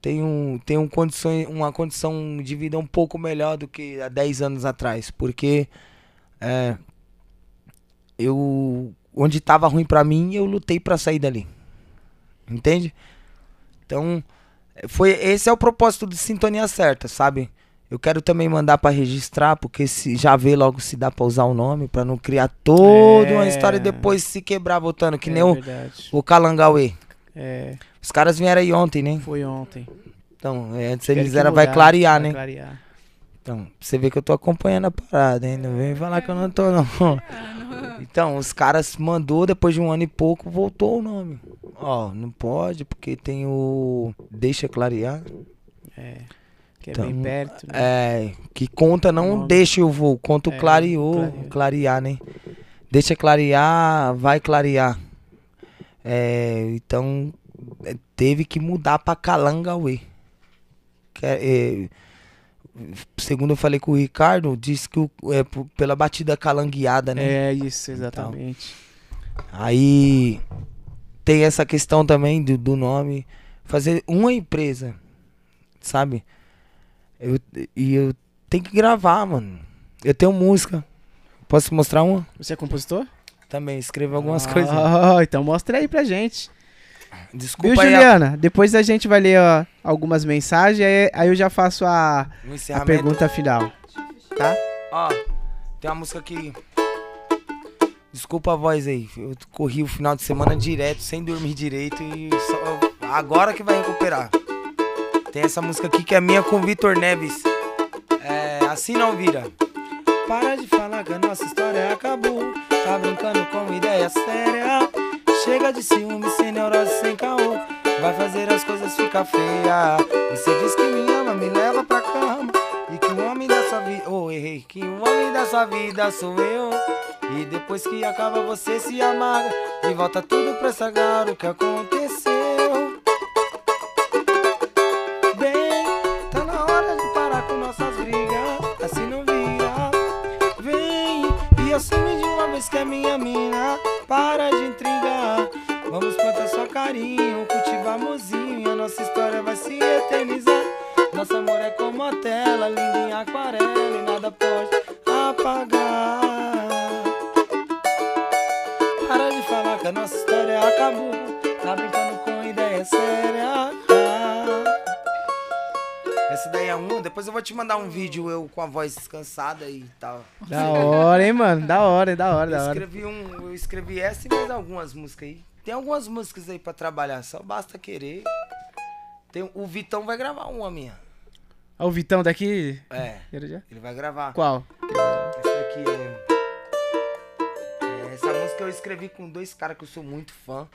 Tenho, tenho condições, uma condição de vida um pouco melhor do que há 10 anos atrás. Porque é, eu onde tava ruim pra mim, eu lutei pra sair dali. Entende? Então, foi esse é o propósito de Sintonia Certa, sabe? Eu quero também mandar pra registrar, porque se já vê logo se dá pra usar o nome, pra não criar toda uma É. história e depois se quebrar voltando, que é nem o, o Calangauê. É, Os caras vieram aí ontem, né? foi ontem. Então, é, antes Quero eles que era vai clarear, vai né? clarear. Então, você vê que eu tô acompanhando a parada, hein? Não vem falar que eu não tô, não. Então, os caras mandou, depois de um ano e pouco, voltou o nome. Ó, não pode, porque tem o. Deixa clarear. É, que é Então, bem perto. Né? É, que conta não Nome. deixa eu vou, conta o É, clareou, clareou. clarear, né? Deixa clarear, vai clarear. É, então, é, teve que mudar pra Calangauê. Que é, é, segundo eu falei com o Ricardo, disse que o- é pela batida calangueada, né? É isso, exatamente. Aí tem essa questão também do, do nome. Fazer uma empresa, sabe? Eu, e eu tenho que gravar, mano. Eu tenho música. Posso mostrar uma? Você é compositor? Também escrevo algumas coisas. Oh, então mostra aí pra gente. Desculpa Viu, aí a- Juliana? Depois a gente vai ler ó, algumas mensagens, aí, aí eu já faço a, a pergunta final. Tá? Ó, tem uma música que. Desculpa a voz aí. Eu corri o final de semana direto, sem dormir direito e só- agora que vai recuperar. Tem essa música aqui que é minha com Vitor Neves. É, assim não vira. Para de falar que a nossa história acabou. Tá brincando com ideia séria. Chega de ciúme, sem neurose, sem caô. Vai fazer as coisas ficar feia. Você diz que me ama, me leva pra cama. E que o homem da sua vida. Oh, errei. Que o homem da sua vida sou eu. E depois que acaba você se amarga. E volta tudo pra sagar o que aconteceu. Depois eu vou te mandar um vídeo eu com a voz descansada e tal. Da hora, hein, mano? Da hora, da hora, Eu da hora. escrevi um. Eu escrevi essa e mais algumas músicas aí. Tem algumas músicas aí pra trabalhar, só basta querer. Tem, o Vitão vai gravar uma minha. Ó, o Vitão daqui. É, ele vai gravar. Qual? Essa daqui é... é, Essa música eu escrevi com dois caras que eu sou muito fã.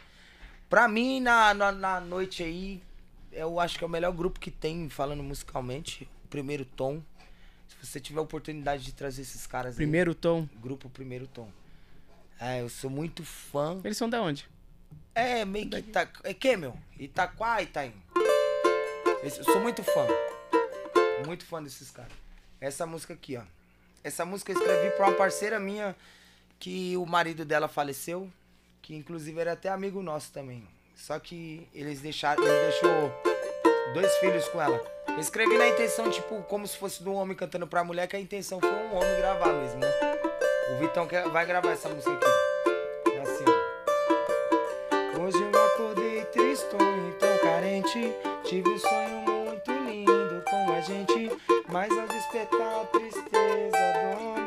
Pra mim, na, na, na noite aí, eu acho que é o melhor grupo que tem falando musicalmente. Primeiro Tom. Se você tiver a oportunidade de trazer esses caras Primeiro tom. aí. Grupo Primeiro Tom. É, eu sou muito fã. Eles são da onde? É, meio que Ita... É que, meu? Itaquá, Itaim. Eu sou muito fã. Muito fã desses caras. Essa música aqui, ó. Essa música eu escrevi pra uma parceira minha que o marido dela faleceu. Que inclusive era até amigo nosso também. Só que eles deixaram. Ele deixou dois filhos com ela. Eu escrevi na intenção, tipo, como se fosse de um homem cantando pra mulher, que a intenção foi um homem gravar mesmo, né? O Vitão quer, vai gravar essa música aqui. É assim. Hoje eu acordei tristonho, tão carente. Tive um sonho muito lindo com a gente. Mas ao despertar a tristeza dominou.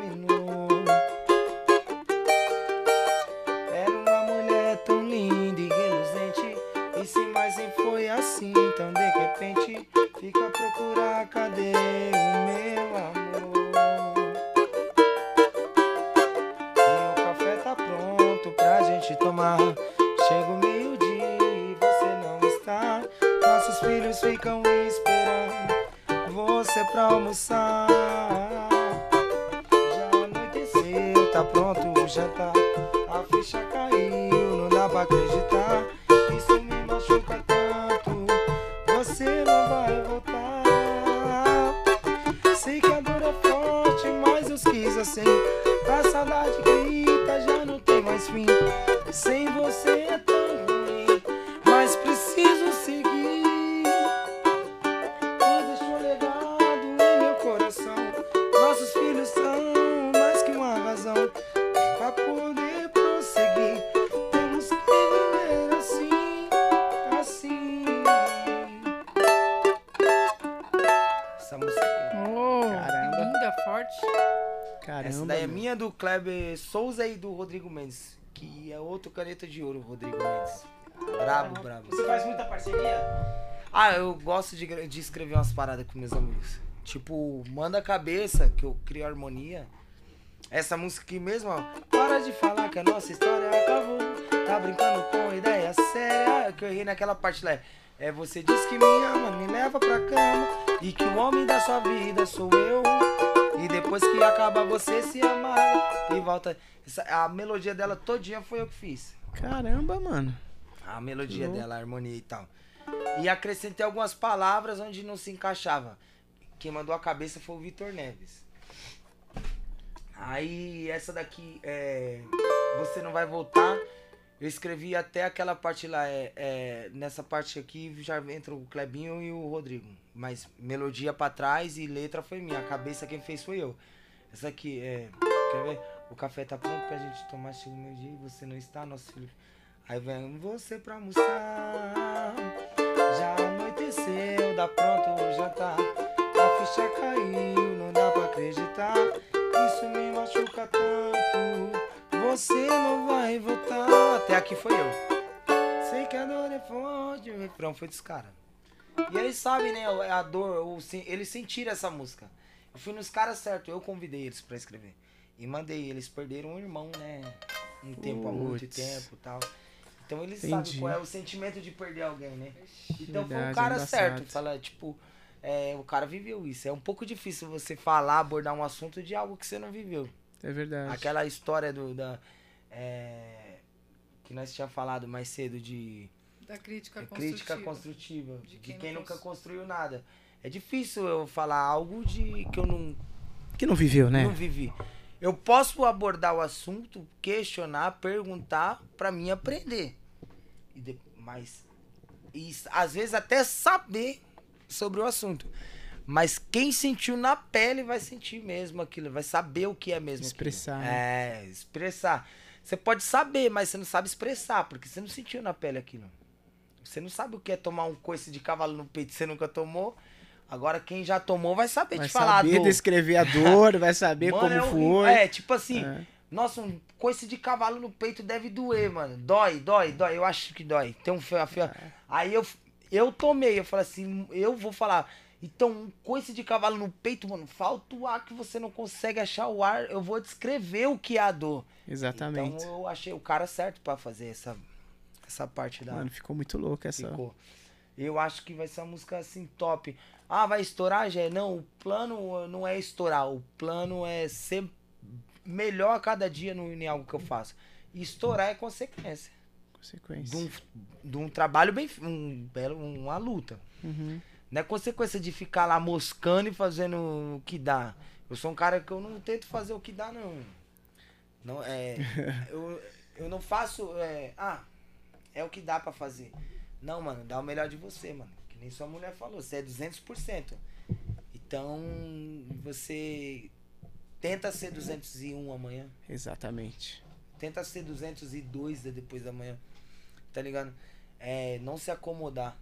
Almoçar. Já anoiteceu, tá pronto o jantar. A ficha caiu, Kleber Souza e do Rodrigo Mendes. Que é outro caneta de ouro, Rodrigo Mendes. Brabo, brabo. Você faz muita parceria? Ah, eu gosto de, de escrever umas paradas com meus amigos. Tipo, Manda a Cabeça, que eu crio harmonia. Essa música aqui mesmo, ó. Para de falar que a nossa história acabou. Tá brincando com ideia séria. Que eu errei naquela parte lá. É você diz que me ama, me leva pra cama. E que o homem da sua vida sou eu. E depois que acaba você se amarga e volta. Essa- a melodia dela todinha foi eu que fiz. Caramba, mano. A melodia dela, a harmonia e tal. E acrescentei algumas palavras onde não se encaixava. Quem mandou a cabeça foi o Vitor Neves. Aí essa daqui é. Você não vai voltar. Eu escrevi até aquela parte lá. É, é, nessa parte aqui já entra o Clebinho e o Rodrigo. Mas melodia pra trás e letra foi minha. A cabeça quem fez foi eu. Essa aqui é. Quer ver? O café tá pronto pra gente tomar, chega o meu dia e você não está, nosso filho. Aí vem você pra almoçar. Já anoiteceu, dá pronto o jantar. A ficha caiu, não dá pra acreditar. Isso me machuca tanto. Você não vai voltar. Até aqui foi eu. Sei que a dor é forte. O refrão foi dos caras. E eles sabem, né? A dor, o, eles sentiram essa música. Eu fui nos caras certos, eu convidei eles pra escrever. E mandei, eles perderam um irmão, né? Um tempo, há muito tempo e tal. Então eles Entendi. sabem qual é o sentimento de perder alguém, né? Então foi Verdade, o cara embaçado. certo. Fala, tipo, é, o cara viveu isso. É um pouco difícil você falar, abordar um assunto de algo que você não viveu. É verdade. Aquela história do da. é, que nós tínhamos falado mais cedo de Da crítica é crítica construtiva. De De quem quem, não nunca cons- construiu nada. É difícil eu falar algo de que eu não, Que não viveu, né? não vivi. Eu posso abordar o assunto, questionar, perguntar pra mim aprender. E de- mas e, às vezes até saber sobre o assunto. Mas quem sentiu na pele vai sentir mesmo aquilo, vai saber o que é mesmo. aquilo. Expressar, né? É, expressar. Você pode saber, mas você não sabe expressar, porque você não sentiu na pele aquilo. Você não sabe o que é tomar um coice de cavalo no peito, você nunca tomou. Agora quem já tomou vai saber Vai te falar saber do descrever a dor, vai saber Mano, como é foi. É, tipo assim, É. nossa, um coice de cavalo no peito deve doer, mano. Dói, dói, dói. Eu acho que dói. Tem um fio, fio. Aí eu, eu tomei, eu falei assim, eu vou falar. Então, um coice de cavalo no peito, mano, falta o ar que você não consegue achar o ar. Eu vou descrever o que é a dor. Exatamente. Então eu achei o cara certo pra fazer essa, essa parte da. Mano, ficou muito louco essa. Ficou. Eu acho que vai ser uma música assim top. Ah, vai estourar, Jé? Não, o plano não é estourar. O plano é ser melhor a cada dia no, em algo que eu faço. E estourar é consequência. De Consequência. um, de um trabalho bem. Um, belo- uma luta. Uhum. Não é consequência de ficar lá moscando e fazendo o que dá. Eu sou um cara que eu não tento fazer o que dá, não. Não é. eu, eu não faço. É, ah, é o que dá pra fazer. Não, mano, dá o melhor de você, mano. Que nem sua mulher falou, você é 200%. Então, você tenta ser 201 amanhã. Exatamente. Tenta ser 202 de- depois da manhã. Tá ligado? É, não se acomodar.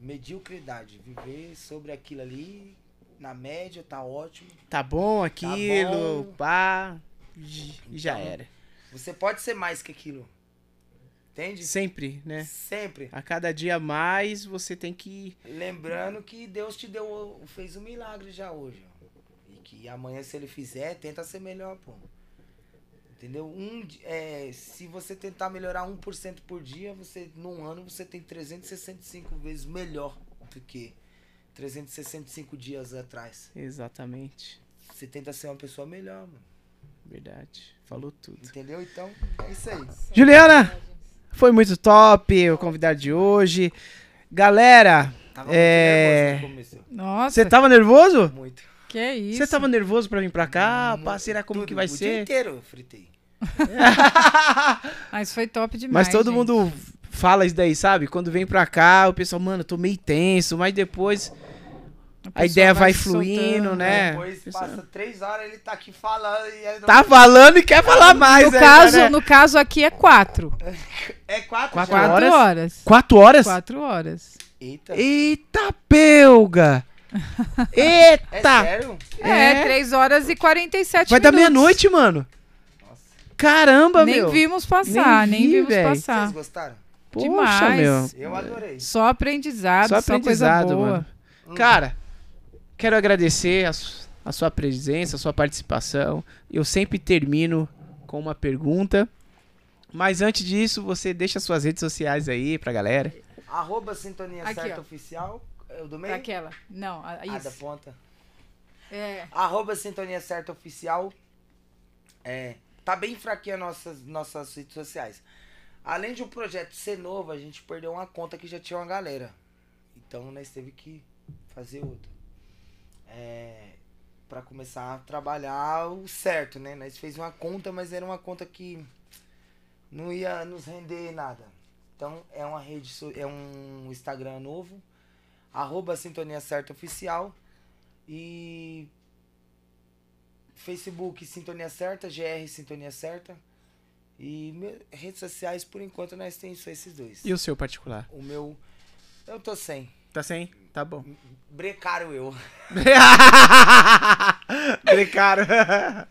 Mediocridade. Viver sobre aquilo ali. Na média, tá ótimo. Tá bom aquilo, bom. pá. E já Então, era. Você pode ser mais que aquilo. Entende? Sempre, né? Sempre. A cada dia mais você tem que. Lembrando que Deus te deu, fez um milagre já hoje. ó. E que amanhã, se ele fizer, tenta ser melhor, pô. Entendeu? Um, é, se você tentar melhorar 1% por dia, você num ano você tem 365 vezes melhor do que 365 dias atrás. Exatamente. Você tenta ser uma pessoa melhor, mano. Verdade. Falou tudo. Entendeu? Então, é isso aí. Juliana, foi muito top o convidado de hoje. Galera, Tava É. muito nervoso no. Nossa, você tava nervoso? Muito. que é isso? Você tava nervoso pra vir pra cá? Pá, será como Tudo. que vai o dia ser? inteiro eu fritei. Mas foi top demais. Mas todo gente. mundo fala isso daí, sabe? Quando vem pra cá, o pessoal, mano, tô meio tenso, mas depois a pessoa ideia vai, se fluindo, soltando, né? Depois Pessoal- passa três horas ele tá aqui falando e não- Tá falando e quer falar mais, No ainda, caso, né? no caso aqui é quatro. É quatro, Quatro horas? horas. Quatro horas? Quatro horas. Eita. Eita, pelga! É Eita! sério? É, É. três horas e 47 Vai dar minutos. meia-noite, mano. Caramba, Nem meu. vimos passar, Nem nem, vi, vimos véi. passar. Vocês gostaram? Poxa, demais. meu. Eu adorei. Só aprendizado, Só só, aprendizado, coisa boa. mano. Cara, quero agradecer a, su- a sua presença, a sua participação. Eu sempre termino com uma pergunta. Mas antes disso, você deixa suas redes sociais aí pra galera. Arroba Sintonia Aqui, Certa ó. Oficial. É o do meio? Aquela. Não, a- Ah, da isso. ponta. É. Arroba Sintonia Certa Oficial. É, tá bem fraquinha nossas, nossas redes sociais. Além de um projeto ser novo, a gente perdeu uma conta que já tinha uma galera. Então nós teve que fazer outra. É, para começar a trabalhar o certo, né? Nós fez uma conta, mas era uma conta que não ia nos render nada. Então é uma rede, é um Instagram novo, arroba Sintonia Certa Oficial. E Facebook Sintonia Certa, GR Sintonia Certa. E redes sociais, por enquanto, nós temos só esses dois. E o seu particular? O meu. Eu tô sem. Tá sem? Tá bom. Brecaram eu. Brecaram.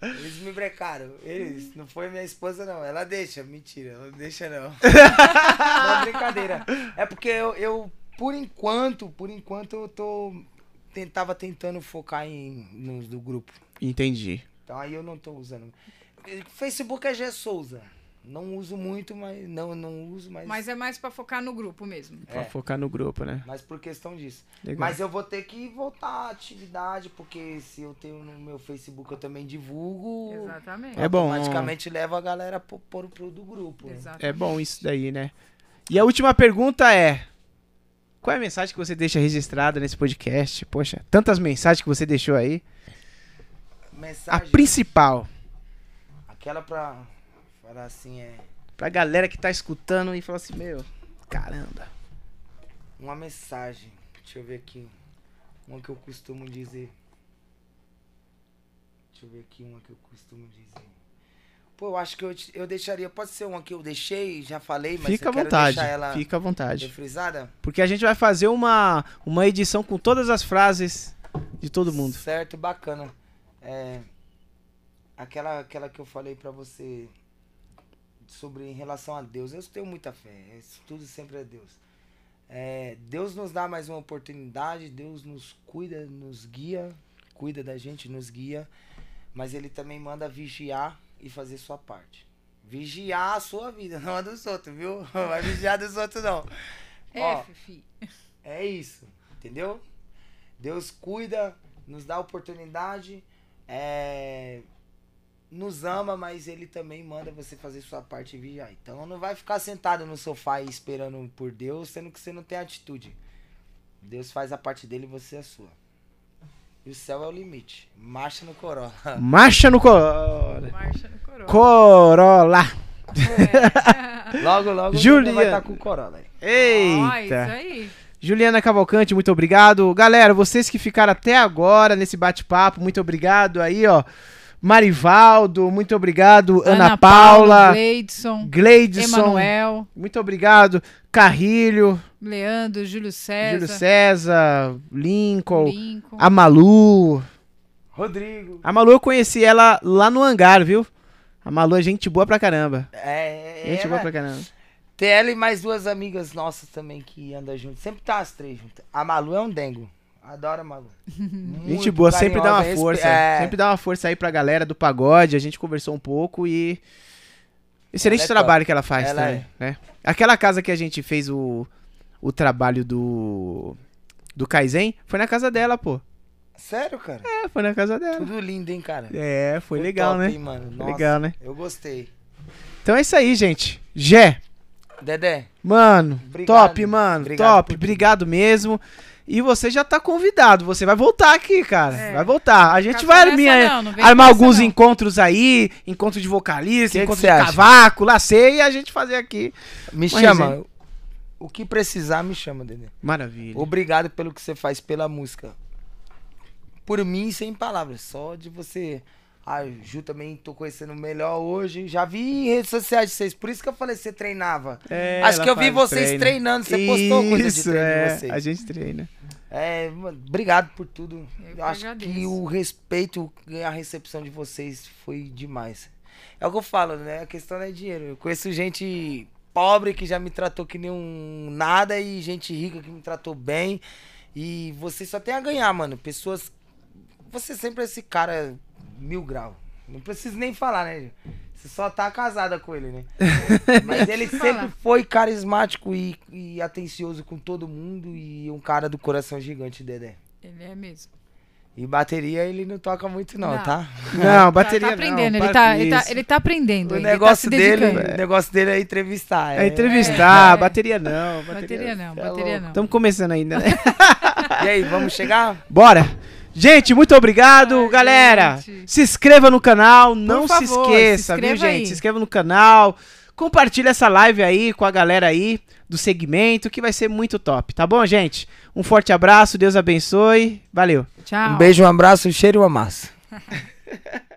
Eles me brecaram. Eles. Não foi minha esposa, não. Ela deixa. Mentira, ela não deixa, não. não é brincadeira. É porque eu, eu, por enquanto, por enquanto, eu tô. ten- Tava tentando focar em, nos do grupo. Entendi. Então aí eu não tô usando. Facebook é G Souza. Não uso muito, mas. Não, não uso, mas. Mas é mais pra focar no grupo mesmo. Pra É. focar no grupo, né? Mas por questão disso. Legal. Mas eu vou ter que voltar à atividade, porque se eu tenho no meu Facebook, eu também divulgo. Exatamente. É bom. Automaticamente leva a galera pro, pro, pro do grupo. né? Exatamente. É bom isso daí, né? E a última pergunta é: Qual é a mensagem que você deixa registrada nesse podcast? Poxa, tantas mensagens que você deixou aí. A Mensagem. principal, Aquela pra falar assim é. pra galera que tá escutando e falar assim: Meu, caramba. Uma mensagem. Deixa eu ver aqui. Uma que eu costumo dizer. Deixa eu ver aqui uma que eu costumo dizer. Pô, eu acho que eu, eu deixaria. Pode ser uma que eu deixei, já falei, mas Fica à vontade. deixar ela Fica à vontade. refrisada. Porque a gente vai fazer uma, uma edição com todas as frases de todo mundo. Certo, bacana. É, aquela, aquela que eu falei pra você sobre em relação a Deus. Eu tenho muita fé. Isso tudo sempre é Deus. É, Deus nos dá mais uma oportunidade. Deus nos cuida, nos guia, cuida da gente, nos guia. Mas Ele também manda vigiar e fazer sua parte. Vigiar a sua vida, não a dos outros, viu? Não vai vigiar dos outros, não. Ó, F, fi. é isso, entendeu? Deus cuida, nos dá oportunidade, é, nos ama, mas Ele também manda você fazer sua parte e vigiar. Então não vai ficar sentado no sofá esperando por Deus, sendo que você não tem atitude. Deus faz a parte dele e você a sua. E o céu é o limite. Marcha no Corolla. Marcha no Corolla. Marcha no coroa. Corolla. Logo, logo Juliana. vai estar com o Corolla aí. Ó, isso Eita. aí. Juliana Cavalcante, muito obrigado. Galera, vocês que ficaram até agora nesse bate-papo, muito obrigado aí, ó. Marivaldo, muito obrigado. Ana, Paula, Gleidson, Gleidson, Emanuel, muito obrigado. Carrilho, Leandro, Júlio César, Júlio César, Lincoln, Lincoln. a Malu. Rodrigo. A Malu eu conheci ela lá no hangar, viu? A Malu é gente boa pra caramba. É, Gente ela- boa pra caramba. Tem ela e mais duas amigas nossas também que andam juntas. Sempre tá as três juntas. A Malu é um dengo. Adoro a Malu. Gente Muito boa, sempre dá uma força. é. Sempre dá uma força aí pra galera do pagode. A gente conversou um pouco e. Excelente é trabalho que ela faz Ela também. Né? Aquela casa que a gente fez o, o trabalho do. Do Kaizen foi na casa dela, pô. Sério, cara? É, foi na casa dela. Tudo lindo, hein, cara? É, foi legal, top, né? hein, mano? Foi Nossa, legal, né? Eu gostei. Então é isso aí, gente. Jé, Dedé, mano, Obrigado. top, mano, Obrigado top. Obrigado mesmo. E você já tá convidado. Você vai voltar aqui, cara. É. Vai voltar. A gente vai armar, não, não armar alguns não. encontros aí. Encontro de vocalista, Que que encontro você de acha? cavaco, lá sei, e a gente fazer aqui. me Mas, chama. hein? O que precisar, me chama, Dedé. Maravilha. Obrigado pelo que você faz pela música. Por mim, sem palavras. Só de você. A Ju também tô conhecendo melhor hoje. Já vi em redes sociais de vocês. Por isso que eu falei que você treinava. É, Acho que eu vi vocês treino. treinando. Você postou coisa de Isso, treino é, de vocês. A gente treina. É, mano, obrigado por tudo. Eu acho que o respeito e a recepção de vocês foi demais. É o que eu falo, né? A questão não é dinheiro. Eu conheço gente pobre que já me tratou que nem um nada e gente rica que me tratou bem. E você só tem a ganhar, mano. Pessoas. Você sempre é esse cara mil grau. Não preciso nem falar, né? Você só tá casada com ele, né? Mas ele sempre foi carismático e, e atencioso com todo mundo e um cara do coração gigante, Dedé. Ele é mesmo. E bateria ele não toca muito não, Não. tá? Não, Tá- bateria tá, aprendendo, não. ele, para tá, ele, tá, ele tá aprendendo. O ele negócio tá se dele, o negócio dele é entrevistar. É entrevistar, É. bateria não. Bateria não, Cê é bateria louco. não. Estamos começando ainda, né? E aí, vamos chegar? Bora! Gente, muito obrigado, Ai, galera. gente. Se inscreva no canal, não se favor, esqueça, se viu, gente? aí. Se inscreva no canal. Compartilha essa live aí com a galera aí do segmento, que vai ser muito top, tá bom, gente? Um forte abraço, Deus abençoe. Valeu. Tchau. Um beijo, um abraço, um cheiro e uma massa.